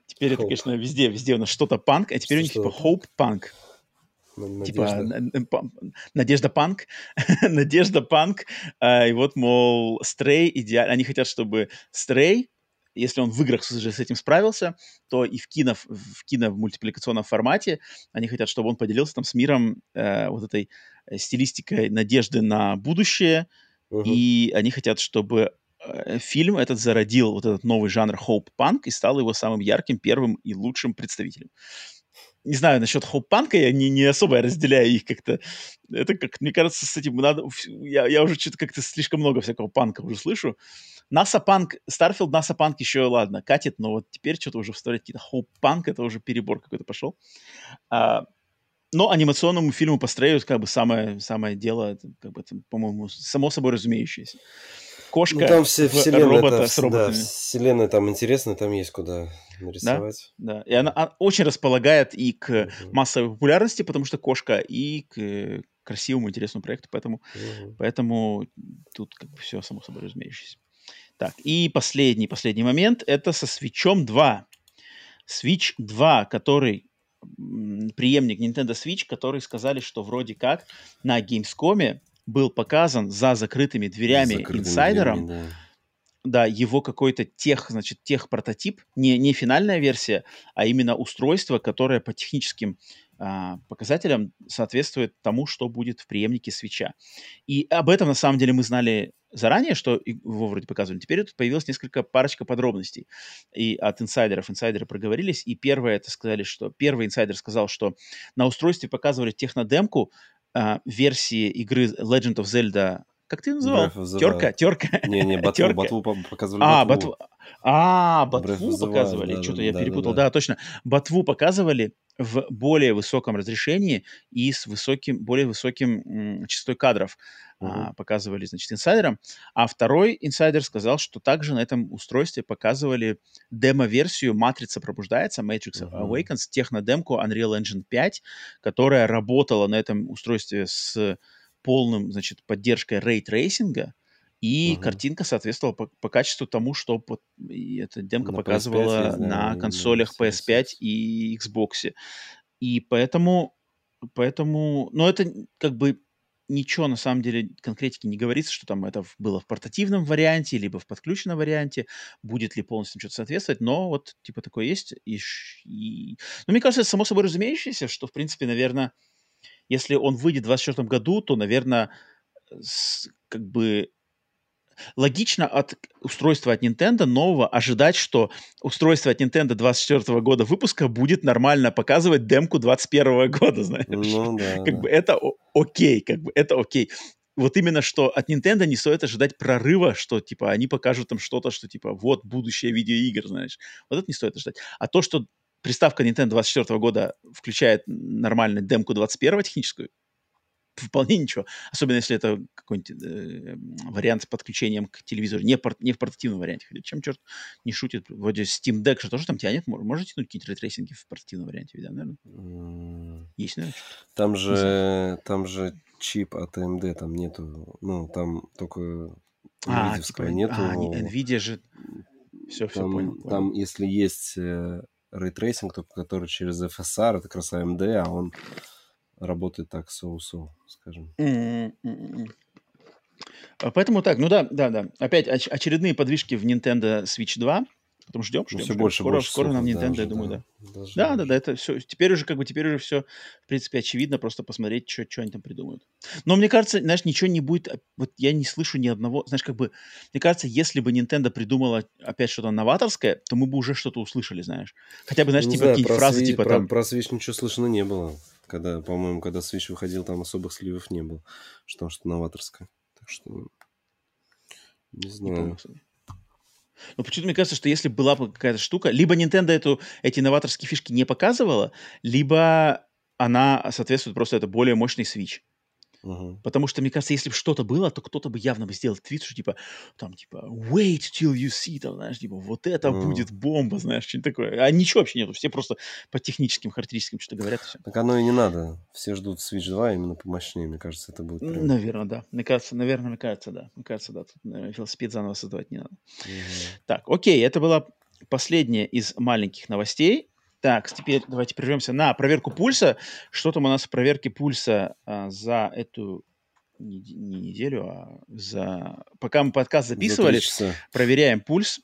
Теперь Hope. это, конечно, везде, везде у нас что-то панк, а теперь что у них типа Hope Punk. Типа Надежда. Панк, Надежда Панк, а, и вот, мол, Стрей идеально, они хотят, чтобы Стрей, если он в играх уже с этим справился, то и в кино, в кино в мультипликационном формате они хотят, чтобы он поделился там с миром э, вот этой э, стилистикой надежды на будущее, uh-huh. и они хотят, чтобы э, фильм этот зародил вот этот новый жанр хоуп-панк и стал его самым ярким, первым и лучшим представителем не знаю, насчет hopepunk а, я не, не особо разделяю их как-то. Это как, мне кажется, с этим надо... Я, я уже что-то как-то слишком много всякого панка уже слышу. NASA punk, Starfield, NASA punk еще, ладно, катит, но вот теперь что-то уже вставлять какие-то hopepunk, это уже перебор какой-то пошел. А, но анимационному фильму построить как бы самое, самое дело, как бы, по-моему, само собой разумеющееся кошка ну, там все, вселенная, робота это, с роботами. Да, вселенная там интересно, там есть куда нарисовать. Да, да. и она, она очень располагает и к uh массовой популярности, потому что кошка, и к красивому, интересному проекту, поэтому, uh поэтому тут как бы все само собой разумеющееся. Так, и последний, последний момент, это со Switch 2. Switch 2, который преемник Nintendo Switch, который сказали, что вроде как на Gamescom был показан за закрытыми дверями закрытыми инсайдером. Дверями, да. Да, его какой-то тех, значит, тех прототип, не, не финальная версия, а именно устройство, которое по техническим а, показателям соответствует тому, что будет в преемнике свеча. И об этом, на самом деле, мы знали заранее, что его вроде показывали. Теперь тут появилось несколько парочка подробностей и от инсайдеров. Инсайдеры проговорились, и первое это сказали, что первый инсайдер сказал, что на устройстве показывали технодемку а, версии игры Legend of Zelda как ты называл? Терка? Терка? Не-не, батву, батву показывали. А, батву. А, батву показывали. Да, Что-то да, я да, перепутал. Да, точно. Ботву показывали в более высоком разрешении и с высоким, более высоким м, частотой кадров. А, показывали, значит, инсайдерам. А второй инсайдер сказал, что также на этом устройстве показывали демо-версию «Матрица пробуждается», Matrix uh-huh. Awakens, технодемку Unreal Engine 5, которая работала на этом устройстве с полным, значит, поддержкой рейтрейсинга, и uh-huh. картинка соответствовала по, по качеству тому, что по, эта демка на показывала PS5, на консолях на PS5 и Xbox. И поэтому, поэтому, но это как бы ничего на самом деле конкретики не говорится, что там это было в портативном варианте, либо в подключенном варианте, будет ли полностью что-то соответствовать, но вот типа такое есть. И, и... Ну, мне кажется, это само собой разумеющееся, что, в принципе, наверное, если он выйдет в 2024 году, то, наверное, с, как бы логично от устройства от Nintendo нового ожидать, что устройство от Nintendo 24 года выпуска будет нормально показывать демку 21 года, знаешь. Ну, да, как да. бы это окей, как бы это окей. Вот именно что от Nintendo не стоит ожидать прорыва, что типа они покажут там что-то, что типа вот будущее видеоигр, знаешь. Вот это не стоит ожидать. А то, что приставка Nintendo 24 года включает нормальную демку 21 техническую, вполне ничего. Особенно если это какой-нибудь э, вариант с подключением к телевизору, не, пор- не в портативном варианте. Хотя чем черт не шутит. Вроде Steam Deck же тоже там тянет. Можно тянуть какие-то рейтрейсинги в портативном варианте, да, наверное? Mm. Есть, наверное, Там же, там же чип от AMD там нету. Ну, там только а, типа, нету. А, NVIDIA же... Все, все понял. Там, если есть э, рейтрейсинг, только который через FSR, это как раз AMD, а он работает так so-so, скажем. Mm-hmm. Поэтому так, ну да, да, да. Опять оч- очередные подвижки в Nintendo Switch 2. Потом ждем, ждем. Ну, все ждем. больше, скоро, больше скоро нам Nintendo, даже, я думаю, да. Да, да, да, да, это все. Теперь уже как бы теперь уже все, в принципе, очевидно, просто посмотреть, что, что они там придумают. Но мне кажется, знаешь, ничего не будет. А, вот я не слышу ни одного, знаешь, как бы, мне кажется, если бы Nintendo придумала опять что-то новаторское, то мы бы уже что-то услышали, знаешь. Хотя бы, знаешь, типа какие-нибудь фразы, типа про, там. Про Switch ничего слышно не было. Когда, по-моему, когда Switch выходил, там особых сливов не было. Что там что новаторское. Так что не знаю. Не но почему-то мне кажется, что если была бы какая-то штука, либо Nintendo эту, эти новаторские фишки не показывала, либо она соответствует просто это более мощный Switch. Потому что, мне кажется, если бы что-то было, то кто-то бы явно бы сделал твит, что типа, там, типа, wait till you see, там, знаешь, типа, вот это uh-huh. будет бомба, знаешь, что-нибудь такое. А ничего вообще нету, все просто по техническим характеристикам что-то говорят. Все. Так оно и не надо. Все ждут Switch 2 именно помощнее, мне кажется, это будет. Прям... Наверное, да. Мне кажется, наверное, мне кажется, да. Мне кажется, да. Тут наверное, велосипед заново создавать не надо. Uh-huh. Так, окей, это была последняя из маленьких новостей. Так, теперь давайте прервемся на проверку пульса. Что там у нас в проверке пульса а, за эту не, не неделю, а за... Пока мы подкаст записывали, проверяем пульс.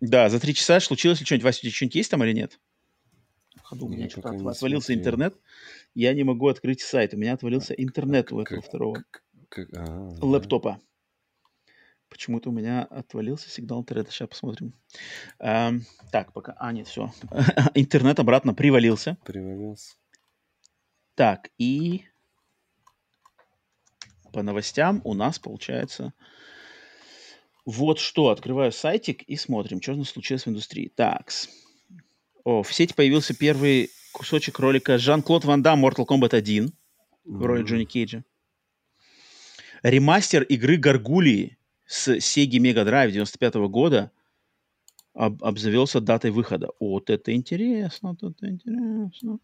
Да, за три часа случилось ли что-нибудь? Вася, у тебя что-нибудь есть там или нет? Ходу, у меня что-то отвалился смотрел. интернет. Я не могу открыть сайт. У меня отвалился интернет у этого как, второго как, а, лэптопа. Почему-то у меня отвалился сигнал интернета. Сейчас посмотрим. Эм, так, пока... А, нет, все. Интернет обратно привалился. Привалился. Так, и по новостям у нас получается... Вот что. Открываю сайтик и смотрим, что у нас случилось в индустрии. Так. О, в сети появился первый кусочек ролика Жан-Клод Ван Дам Mortal Kombat 1 в роли Джонни Кейджа. Ремастер игры Гаргулии с Sega Mega Drive 95 -го года об, обзавелся датой выхода. Вот это интересно, вот это интересно.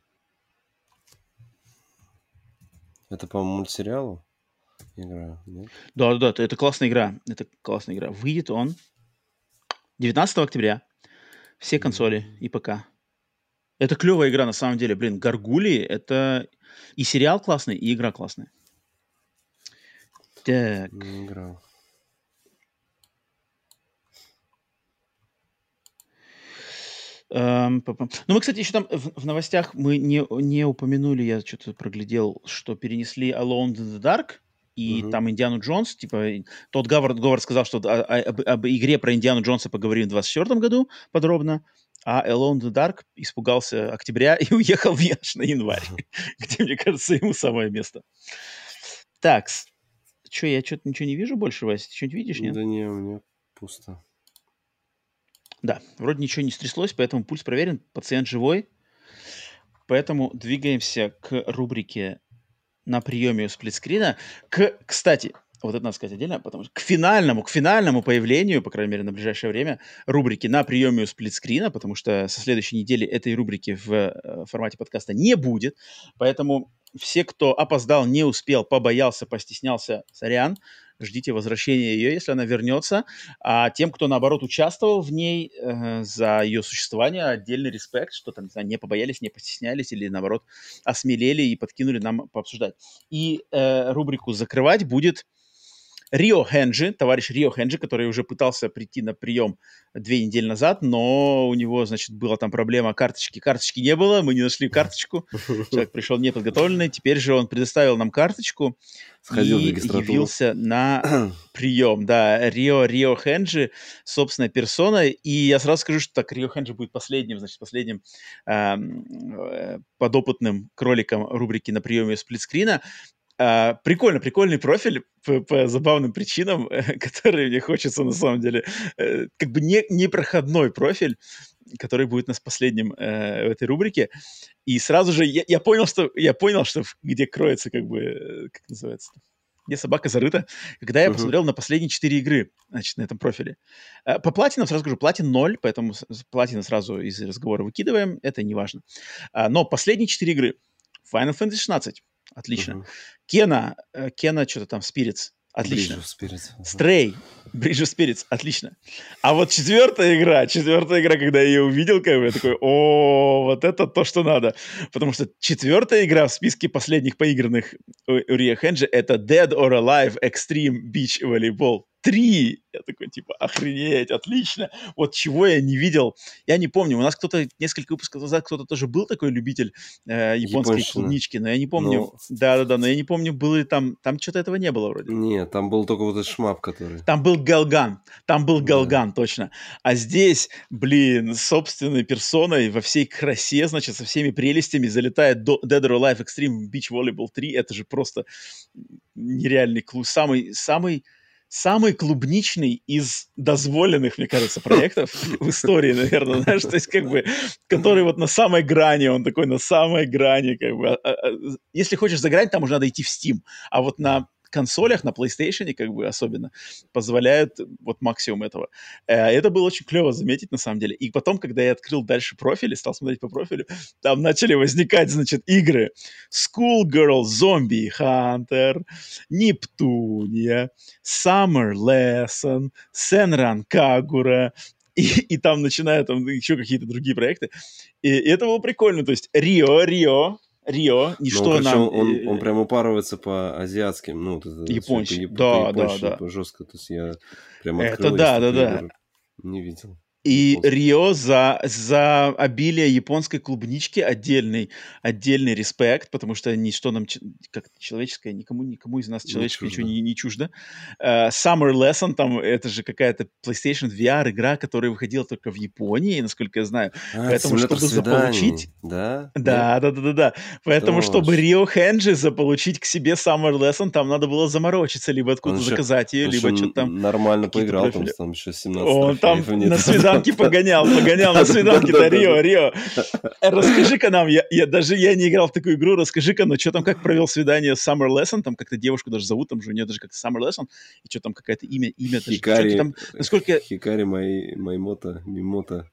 Это, по-моему, мультсериал игра, нет? Да, да, да, это классная игра. Это классная игра. Выйдет он 19 октября. Все консоли и ПК. Это клевая игра на самом деле. Блин, Гаргули это и сериал классный, и игра классная. Так. Не играл. Ну, мы, кстати, еще там в, в новостях мы не, не упомянули, я что-то проглядел, что перенесли Alone in the Dark, и угу. там Индиану Джонс, типа, тот Говард, Говард сказал, что о, о, об, об игре про Индиану Джонса поговорим в 24 году подробно, а Alone in the Dark испугался октября и уехал в аж на январь, где, мне кажется, ему самое место. Так, что, я что-то ничего не вижу больше, Вася? Ты что-нибудь видишь, нет? Да не, у меня пусто. Да, вроде ничего не стряслось, поэтому пульс проверен, пациент живой. Поэтому двигаемся к рубрике на приеме у сплитскрина. К, кстати, вот это надо сказать отдельно, потому что к финальному, к финальному появлению, по крайней мере, на ближайшее время, рубрики на приеме у сплитскрина, потому что со следующей недели этой рубрики в э, формате подкаста не будет. Поэтому все, кто опоздал, не успел, побоялся, постеснялся, сорян, ждите возвращения ее, если она вернется. А тем, кто, наоборот, участвовал в ней э, за ее существование, отдельный респект, что там, не, знаю, не побоялись, не постеснялись или, наоборот, осмелели и подкинули нам пообсуждать. И э, рубрику «Закрывать» будет Рио Хенджи, товарищ Рио Хенджи, который уже пытался прийти на прием две недели назад, но у него, значит, была там проблема карточки. Карточки не было, мы не нашли карточку. Человек пришел неподготовленный, теперь же он предоставил нам карточку Сходил и явился на прием. Да, Рио, Рио Хенджи, собственная персона. И я сразу скажу, что так Рио Хенджи будет последним, значит, последним э, подопытным кроликом рубрики на приеме сплитскрина. А, прикольно, прикольный профиль по, по забавным причинам, которые мне хочется на самом деле, э, как бы не, непроходной профиль, который будет у нас последним э, в этой рубрике. И сразу же я, я понял, что я понял, что где кроется, как бы, э, как называется, где собака зарыта, когда я uh-huh. посмотрел на последние четыре игры, значит, на этом профиле. Э, по платинам сразу скажу, платин 0, поэтому платина сразу из разговора выкидываем, это не важно. А, но последние четыре игры. Final Fantasy 16, Отлично. Угу. Кена, э, Кена что-то там, Spirits. Отлично. Стрей, Bridge of Spirits, отлично. А вот четвертая игра, четвертая игра, когда я ее увидел, как бы, я такой, о, вот это то, что надо. Потому что четвертая игра в списке последних поигранных у Рия Хенджи это Dead or Alive Extreme Beach Volleyball три. Я такой, типа, охренеть, отлично. Вот чего я не видел. Я не помню, у нас кто-то несколько выпусков назад, кто-то тоже был такой любитель э, японской Японщина. клубнички, но я не помню. Ну, Да-да-да, но я не помню, было ли там... Там что-то этого не было вроде. Нет, там был только вот этот шмап, который... Там был Галган. Там был Галган, да. точно. А здесь, блин, собственной персоной во всей красе, значит, со всеми прелестями залетает Dead or Alive Extreme Beach Volleyball 3. Это же просто нереальный клуб. Самый, самый самый клубничный из дозволенных, мне кажется, проектов в истории, наверное, знаешь, то есть как бы, который вот на самой грани, он такой на самой грани, как бы. А, а, а, если хочешь заграть, там уже надо идти в Steam, а вот на консолях, на PlayStation, как бы особенно, позволяют вот максимум этого. Э, это было очень клево заметить, на самом деле. И потом, когда я открыл дальше профиль и стал смотреть по профилю, там начали возникать, значит, игры. Schoolgirl Zombie Hunter, Нептуния, Summer Lesson, Senran Kagura, и, и там начинают там еще какие-то другие проекты. И, и это было прикольно. То есть Рио, Рио, Рио, ничто ну, нам... Он, он, он прям упарывается по азиатским, ну, вот япончик, да, да, да. Жестко, то есть я прям открыл. Это да, да, да. Не видел. И Рио за, за обилие японской клубнички отдельный, отдельный респект, потому что ничто нам, как человеческое, никому, никому из нас человеческое ничего не, не чуждо. Uh, Summer Lesson, там, это же какая-то PlayStation VR игра, которая выходила только в Японии, насколько я знаю. А, Поэтому, чтобы свиданий. заполучить... Да? Да, да, да, да, да. Поэтому, Точно. чтобы Рио Хенджи заполучить к себе Summer Lesson, там надо было заморочиться, либо откуда заказать ее, либо что-то там... Нормально поиграл, там, там еще 17 Он там на свидание свиданки погонял, погонял на свиданки-то, Рио, Рио. Расскажи-ка нам, я, я даже я не играл в такую игру, расскажи-ка, ну что там, как провел свидание с Summer Lesson, там как-то девушку даже зовут, там же у нее даже как-то Summer Lesson, и что там какое-то имя, имя, Хикари, там, насколько... Хикари Маймото, Мимото.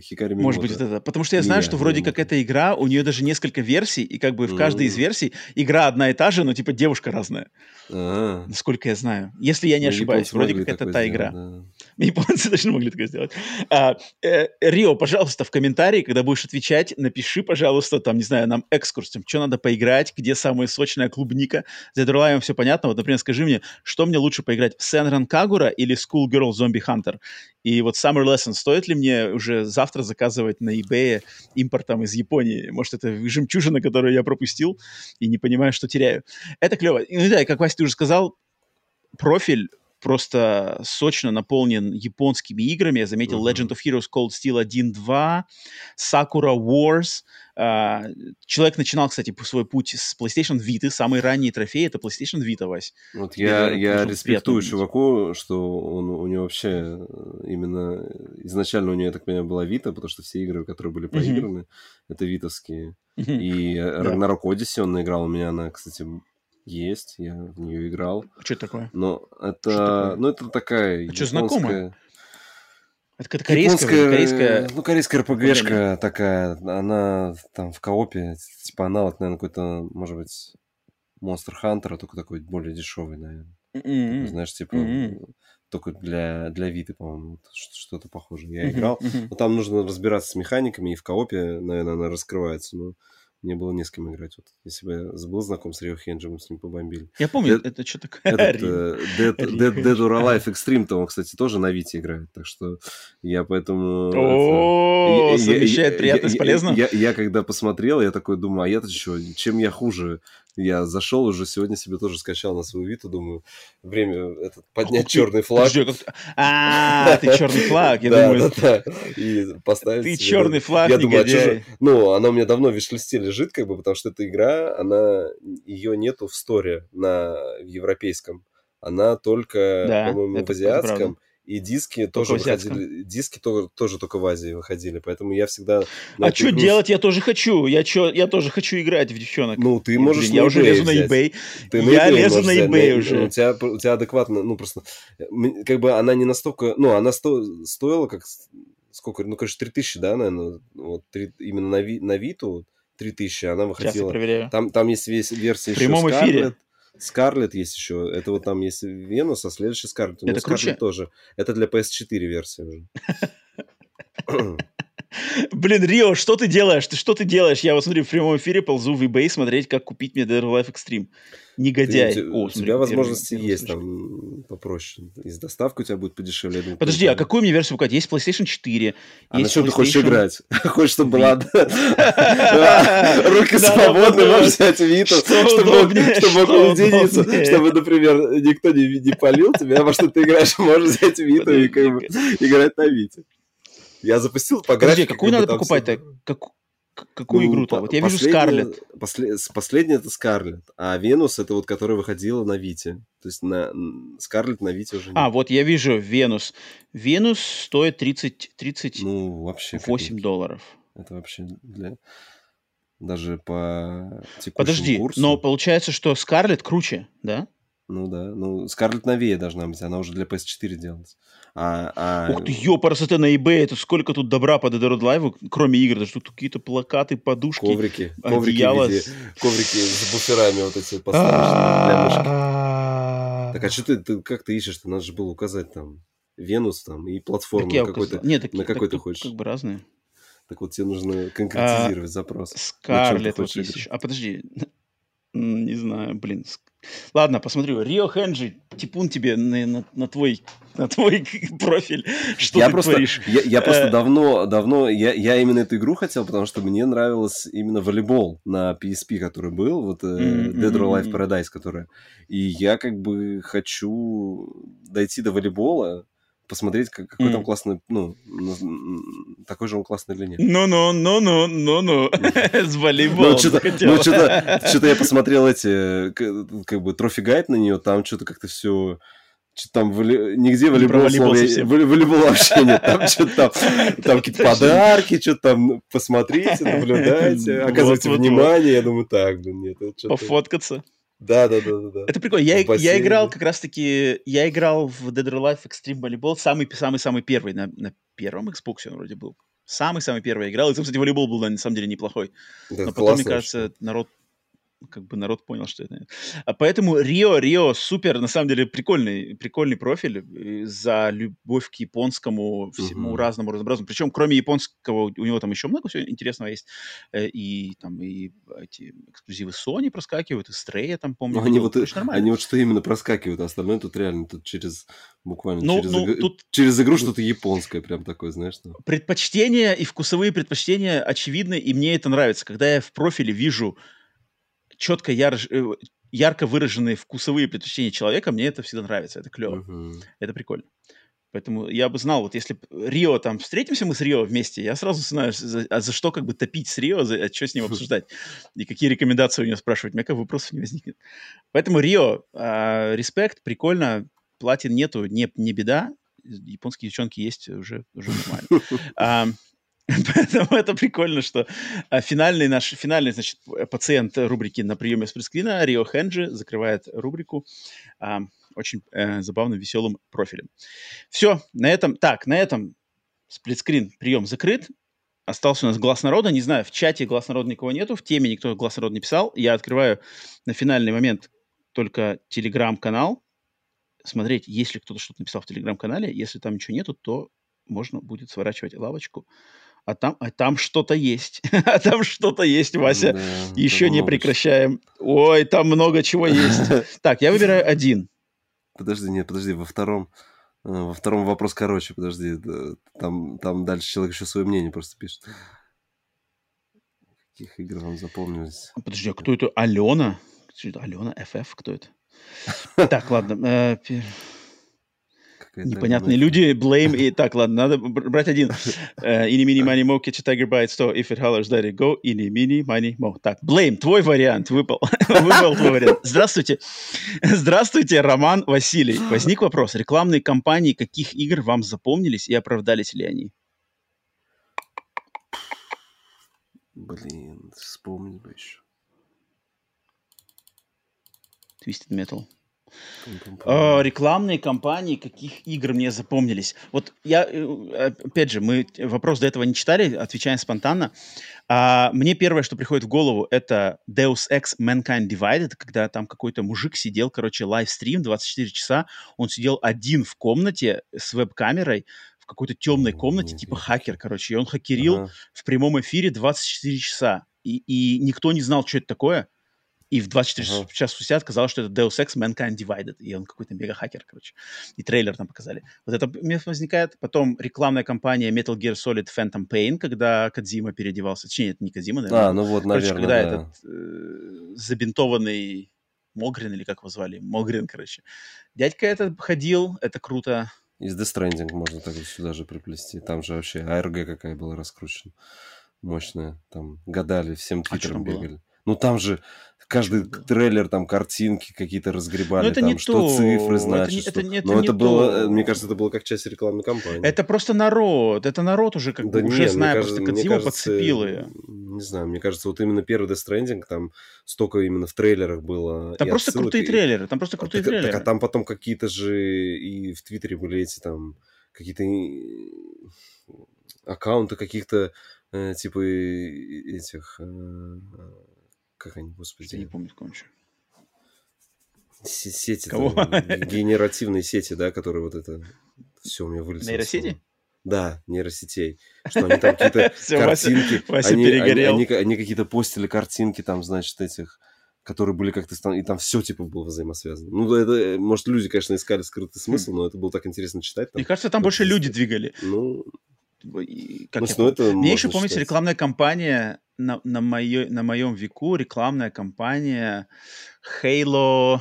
Хикари Может быть, это. Потому что я знаю, Мия, что вроде как эта игра, у нее даже несколько версий, и как бы в каждой из версий игра одна и та же, но типа девушка разная. А-а-а. Насколько я знаю. Если я не ну, ошибаюсь, вроде как это та игра. Да. Японцы даже могли такое сделать. А, э, Рио, пожалуйста, в комментарии, когда будешь отвечать, напиши, пожалуйста, там, не знаю, нам экскурс, что надо поиграть, где самая сочная клубника. За Эдерлайвом все понятно. Вот, например, скажи мне, что мне лучше поиграть, Сенран Кагура или Schoolgirl Zombie Hunter? И вот Summer Lesson, стоит ли мне уже завтра заказывать на eBay импортом из Японии? Может, это жемчужина, которую я пропустил и не понимаю, что теряю. Это клево. Ну да, и как Вася, ты уже сказал, профиль просто сочно наполнен японскими играми. Я заметил uh-huh. Legend of Heroes Cold Steel 1.2, Sakura Wars. Uh, человек начинал, кстати, свой путь с PlayStation Vita. Самый ранний трофей — это PlayStation Vita, Вась. Вот я, я респектую чуваку, что он, у него вообще именно... Изначально у него, я так понимаю, была Vita, потому что все игры, которые были проиграны, uh-huh. это витовские. Uh-huh. И Ragnarok Odyssey он наиграл. У меня она, кстати, есть, я в нее играл. А что это такое? Но это, ну это такая. А японская... что знакомая? Это какая-то корейская, японская, корейская... Ну, корейская РПГшка такая, она там в коопе, типа аналог, наверное, какой-то, может быть, Monster Hunter, только такой более дешевый, наверное. Mm-hmm. Такой, знаешь, типа, mm-hmm. только для, для Виты, по-моему, что-то похожее. Я mm-hmm. играл, mm-hmm. но там нужно разбираться с механиками, и в коопе, наверное, она раскрывается, но мне было не с кем играть. Вот, если бы я был знаком с Рио Хенджем, мы с ним побомбили. Я помню, Dead, это что такое? Этот, uh, Dead, Dead, Dead or Alive Extreme-то он, кстати, тоже на Вите играет. Так что я поэтому... О, совмещает приятное с полезным. Я когда посмотрел, я такой думаю, а я-то что, чем я хуже? Я зашел уже сегодня себе тоже скачал на свою Виту, думаю, время этот, поднять черный флаг. А, ты черный флаг, я думаю. И поставить Ты черный флаг, Я думаю, а Ну, она у меня давно в виш-листе лежит, как бы, потому что эта игра, она, ее нету в сторе на европейском. Она только, по-моему, в азиатском. И диски только тоже выходили, диски тоже, тоже только в Азии выходили, поэтому я всегда... А что игру... делать? Я тоже хочу, я, чё, я тоже хочу играть в девчонок. Ну, ты можешь Блин, Я уже лезу взять. на eBay. Ты я на лезу на eBay уже. Ну, у тебя, у тебя адекватно, ну, просто, как бы она не настолько, ну, она сто, стоила как, сколько, ну, конечно, 3000, да, наверное, вот, 3, именно на, на Виту 3000, она выходила. Сейчас я проверяю. Там, там есть весь версия В прямом еще эфире. Скарлет есть еще. Это вот там есть Венус, а следующий Скарлет. Это Скарлет тоже. Это для PS4 версия уже. Блин, Рио, что ты делаешь? Ты что ты делаешь? Я вот смотри, в прямом эфире ползу в eBay смотреть, как купить мне Dead Life Extreme. Негодяй. Ты, О, у тебя возможности есть там попроще. И с доставкой у тебя будет подешевле. Думаю, Подожди, а какую мне версию покупать? Есть PlayStation 4. А на что ты хочешь играть? Хочешь, чтобы была руки свободны, можешь взять Виту, чтобы мог уединиться, чтобы, например, никто не палил тебя, во что ты играешь, можешь взять Виту и играть на Вите. Я запустил по Подожди, какую надо покупать-то? Как, какую ну, игру-то? Вот я вижу Скарлет. Послед, последняя это Скарлет, а Венус это вот, которая выходила на Вите. То есть на Скарлет на Вите уже нет. А, вот я вижу Венус. Венус стоит 30, 30 ну, вообще 8 копейки. долларов. Это вообще для... Даже по текущему Подожди, курсу... но получается, что Скарлет круче, да? Ну да, ну Скарлет новее должна быть, она уже для PS4 делалась. А, а... Ух ты, ёпарасоте на eBay, это сколько тут добра по Dead or Alive, кроме игр, даже тут какие-то плакаты, подушки, коврики, коврики, виде, коврики с буферами вот эти для мышки. Так а что ты, ты как ты ищешь? Ты надо же было указать там Венус там и платформу на какой-то, Нет, на какой ты хочешь. Как бы разные. Так вот тебе нужно конкретизировать а, запрос. Скарлет вот есть А подожди, не знаю, блин, Ладно, посмотрю. Рио Хенджи, типун тебе на, на, на твой на твой профиль, что я ты просто, творишь. Я, я просто э. давно, давно, я, я именно эту игру хотел, потому что мне нравилось именно волейбол на PSP, который был, вот mm-hmm. Dead or Alive Paradise, которая. И я как бы хочу дойти до волейбола, посмотреть, как, какой mm. там классный, ну, такой же он классный или нет. Ну-ну, ну-ну, ну-ну, с волейболом Ну, что-то что я посмотрел эти, как бы, трофи гайд на нее, там что-то как-то все... Что там воли... нигде волейбол, волейбол, слово, волейбол вообще нет. Там что-то там, там какие-то подарки, что-то там посмотрите, наблюдайте, оказывайте внимание. Я думаю, так, блин, нет. Пофоткаться. Да, да, да, да. Это прикольно. Я, я играл как раз-таки, я играл в Dead or Alive Extreme Volleyball самый самый самый первый на, на первом Xbox он вроде был. Самый самый первый играл. И, кстати, волейбол был на самом деле неплохой. Да, Но потом, мне кажется, народ как бы народ понял, что это. А поэтому Рио, Рио супер, на самом деле прикольный, прикольный профиль за любовь к японскому всему угу. разному разнообразному. Причем кроме японского у него там еще много всего интересного есть. Э, и там и эти эксклюзивы Sony проскакивают, и Стрея там, помню. Ну, они, вот, они вот что именно проскакивают, а остальное тут реально тут через буквально ну, через, ну, иг... тут... через игру что-то японское прям такое, знаешь. Что... Предпочтения и вкусовые предпочтения очевидны, и мне это нравится. Когда я в профиле вижу четко яр, э, ярко выраженные вкусовые предпочтения человека, мне это всегда нравится, это клево, uh-huh. это прикольно. Поэтому я бы знал, вот если Рио там встретимся мы с Рио вместе, я сразу знаю, за, а за что как бы топить с Рио, за, а что с ним обсуждать и какие рекомендации у него спрашивать, у меня как вопросов не возникнет. Поэтому Рио, э, респект, прикольно, платин нету, не, не беда, японские девчонки есть уже, уже нормально. Поэтому это прикольно, что а, финальный наш, финальный, значит, пациент рубрики на приеме с пресскрина Рио Хенджи закрывает рубрику а, очень э, забавным, веселым профилем. Все, на этом, так, на этом сплитскрин прием закрыт. Остался у нас глаз народа. Не знаю, в чате глаз народа никого нету, в теме никто глаз народа не писал. Я открываю на финальный момент только телеграм-канал. Смотреть, если кто-то что-то написал в телеграм-канале. Если там ничего нету, то можно будет сворачивать лавочку А там, а там что-то есть. а там что-то есть, Вася. Да, Еще не прекращаем. Ой, там много чего есть. Так, я выбираю один. Подожди, нет, подожди, во втором... Э, во втором вопрос короче, подожди. Там, там дальше человек еще свое мнение просто пишет. Каких игр вам запомнились? Подожди, а кто это? Алена? Алена, FF, кто это? Так, ладно. Непонятные люди, blame и... Так, ладно, надо брать один. Ини, мини, мани, мо, catch a tiger its toe. If it hollers, let it go. Ини, мини, мани, мо. Так, blame, твой вариант выпал. выпал твой вариант. Здравствуйте. Здравствуйте, Роман Василий. Возник вопрос. Рекламные кампании каких игр вам запомнились и оправдались ли они? Блин, вспомнил бы еще. Twisted Metal. Э, рекламные кампании, каких игр мне запомнились? Вот я, э, опять же, мы вопрос до этого не читали, отвечаем спонтанно. А, мне первое, что приходит в голову, это Deus Ex Mankind Divided, когда там какой-то мужик сидел, короче, лайвстрим 24 часа, он сидел один в комнате с веб-камерой, в какой-то темной комнате, типа хакер, короче, и он хакерил ага. в прямом эфире 24 часа. И, и никто не знал, что это такое. И в 24 uh-huh. часа спустя оказалось, что это Deus Ex Mankind Divided, и он какой-то мега-хакер, короче. И трейлер там показали. Вот это возникает. Потом рекламная кампания Metal Gear Solid Phantom Pain, когда Кадзима переодевался. Точнее, это не Кадзима, наверное. А, ну вот, короче, наверное, когда да. этот э, забинтованный Могрин, или как его звали? Могрин, короче. Дядька этот ходил, это круто. Из The Stranding можно так сюда же приплести. Там же вообще ARG какая была раскручена. Мощная. Там гадали, всем а твиттером а бегали. Было? Ну там же каждый трейлер, там картинки какие-то разгребали, это там, не что то. цифры значит. Это, не, это, это, Но это было, то. Э, мне кажется, это было как часть рекламной кампании. Это просто народ, это народ уже как да бы уже зная, кажется, просто Кодзима подцепил ее. Не знаю, мне кажется, вот именно первый Death Stranding, там столько именно в трейлерах было. Там просто отсылок, крутые и... трейлеры, там просто крутые так, трейлеры. Так, а там потом какие-то же и в Твиттере были эти там какие-то аккаунты каких-то э, типа этих э, как они, господи? Я не помню, каком Сети, Кого? генеративные сети, да, которые вот это все у меня вылезло. Нейросети? Да, нейросетей. Что они там какие-то картинки. Вася перегорел. Они какие-то постили картинки там, значит, этих которые были как-то... И там все, типа, было взаимосвязано. Ну, это, может, люди, конечно, искали скрытый смысл, но это было так интересно читать. Мне кажется, там больше люди двигали. Ну, как ну, ну, это Мне еще помнится рекламная кампания на, на, моё, на моем веку, рекламная кампания Halo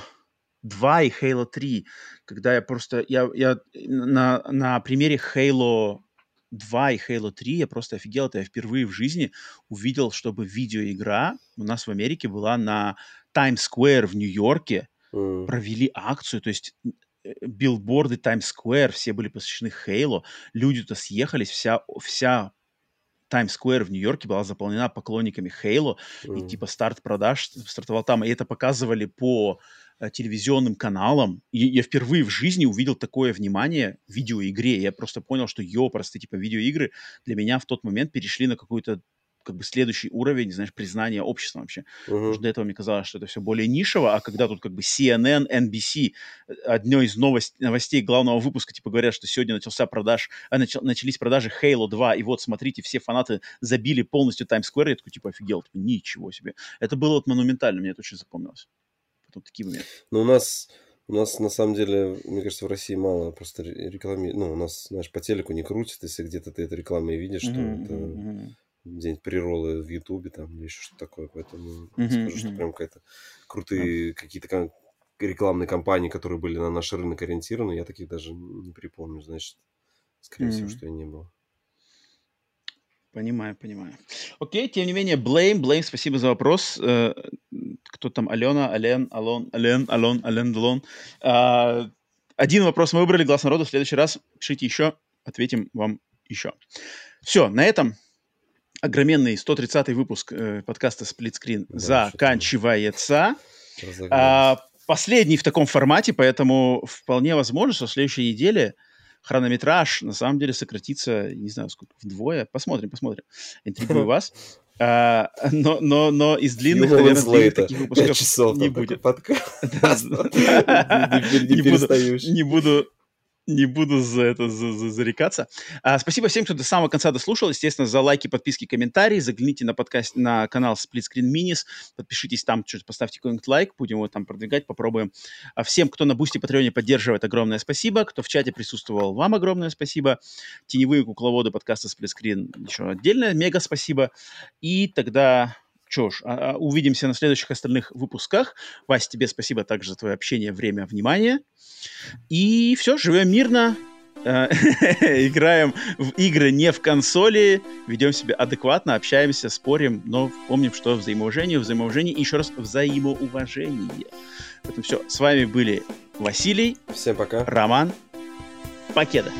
2 и Halo 3, когда я просто, я, я на, на примере Halo 2 и Halo 3 я просто офигел, это я впервые в жизни увидел, чтобы видеоигра у нас в Америке была на Times Square в Нью-Йорке, mm. провели акцию, то есть билборды Таймс-сквер, все были посвящены Хейлу, люди-то съехались, вся, вся Таймс-сквер в Нью-Йорке была заполнена поклонниками Хейло, mm. и типа старт продаж стартовал там, и это показывали по э, телевизионным каналам. И я впервые в жизни увидел такое внимание в видеоигре. Я просто понял, что, ёпросты, типа, видеоигры для меня в тот момент перешли на какую-то как бы следующий уровень, знаешь, признания общества вообще. Uh-huh. Потому что до этого мне казалось, что это все более нишево, а когда тут как бы CNN, NBC, э, одной из новость, новостей главного выпуска, типа говорят, что сегодня начался продаж, а, начал, начались продажи Halo 2, и вот, смотрите, все фанаты забили полностью Times Square, я такой, типа, офигел, типа, ничего себе. Это было вот монументально, мне это очень запомнилось. Потом такие моменты. Ну, у нас у нас, на самом деле, мне кажется, в России мало просто рекламы. Ну, у нас, знаешь, по телеку не крутит, если где-то ты эту рекламу видишь, что mm-hmm. это где-нибудь приролы в Ютубе там или еще что-то такое. Поэтому mm-hmm. скажу, что прям какая-то крутые mm-hmm. какие-то рекламные кампании, которые были на наш рынок ориентированы, я таких даже не припомню, значит, скорее mm-hmm. всего, что я не был. Понимаю, понимаю. Окей, тем не менее, Blame, Blame, спасибо за вопрос. Э, кто там? Алена, Ален, Алон, Ален, Алон, Ален, Алон. А, один вопрос мы выбрали, глаз народу. В следующий раз пишите еще, ответим вам еще. Все, на этом огроменный 130-й выпуск э, подкаста «Сплитскрин» да, заканчивается. А, последний в таком формате, поэтому вполне возможно, что в следующей неделе хронометраж на самом деле сократится, не знаю, сколько, вдвое. Посмотрим, посмотрим. Интригую вас. А, но, но, но из длинных, Few наверное, длинных таких выпусков часов не будет. Подкаст. Не буду, не буду за это за, за, зарекаться. А, спасибо всем, кто до самого конца дослушал. Естественно, за лайки, подписки, комментарии. Загляните на подкаст, на канал Split Screen Minis. Подпишитесь там, чуть поставьте какой-нибудь лайк. Будем его там продвигать, попробуем. А всем, кто на Boosty Patreon е поддерживает, огромное спасибо. Кто в чате присутствовал, вам огромное спасибо. Теневые кукловоды подкаста Split Screen еще отдельное мега спасибо. И тогда что ж, а, а, увидимся на следующих остальных выпусках. Вася, тебе спасибо также за твое общение, время, внимание. И все, живем мирно, э, играем в игры не в консоли, ведем себя адекватно, общаемся, спорим, но помним, что взаимоуважение, взаимоуважение и еще раз взаимоуважение. Поэтому все, с вами были Василий. Всем пока. Роман. Покеда.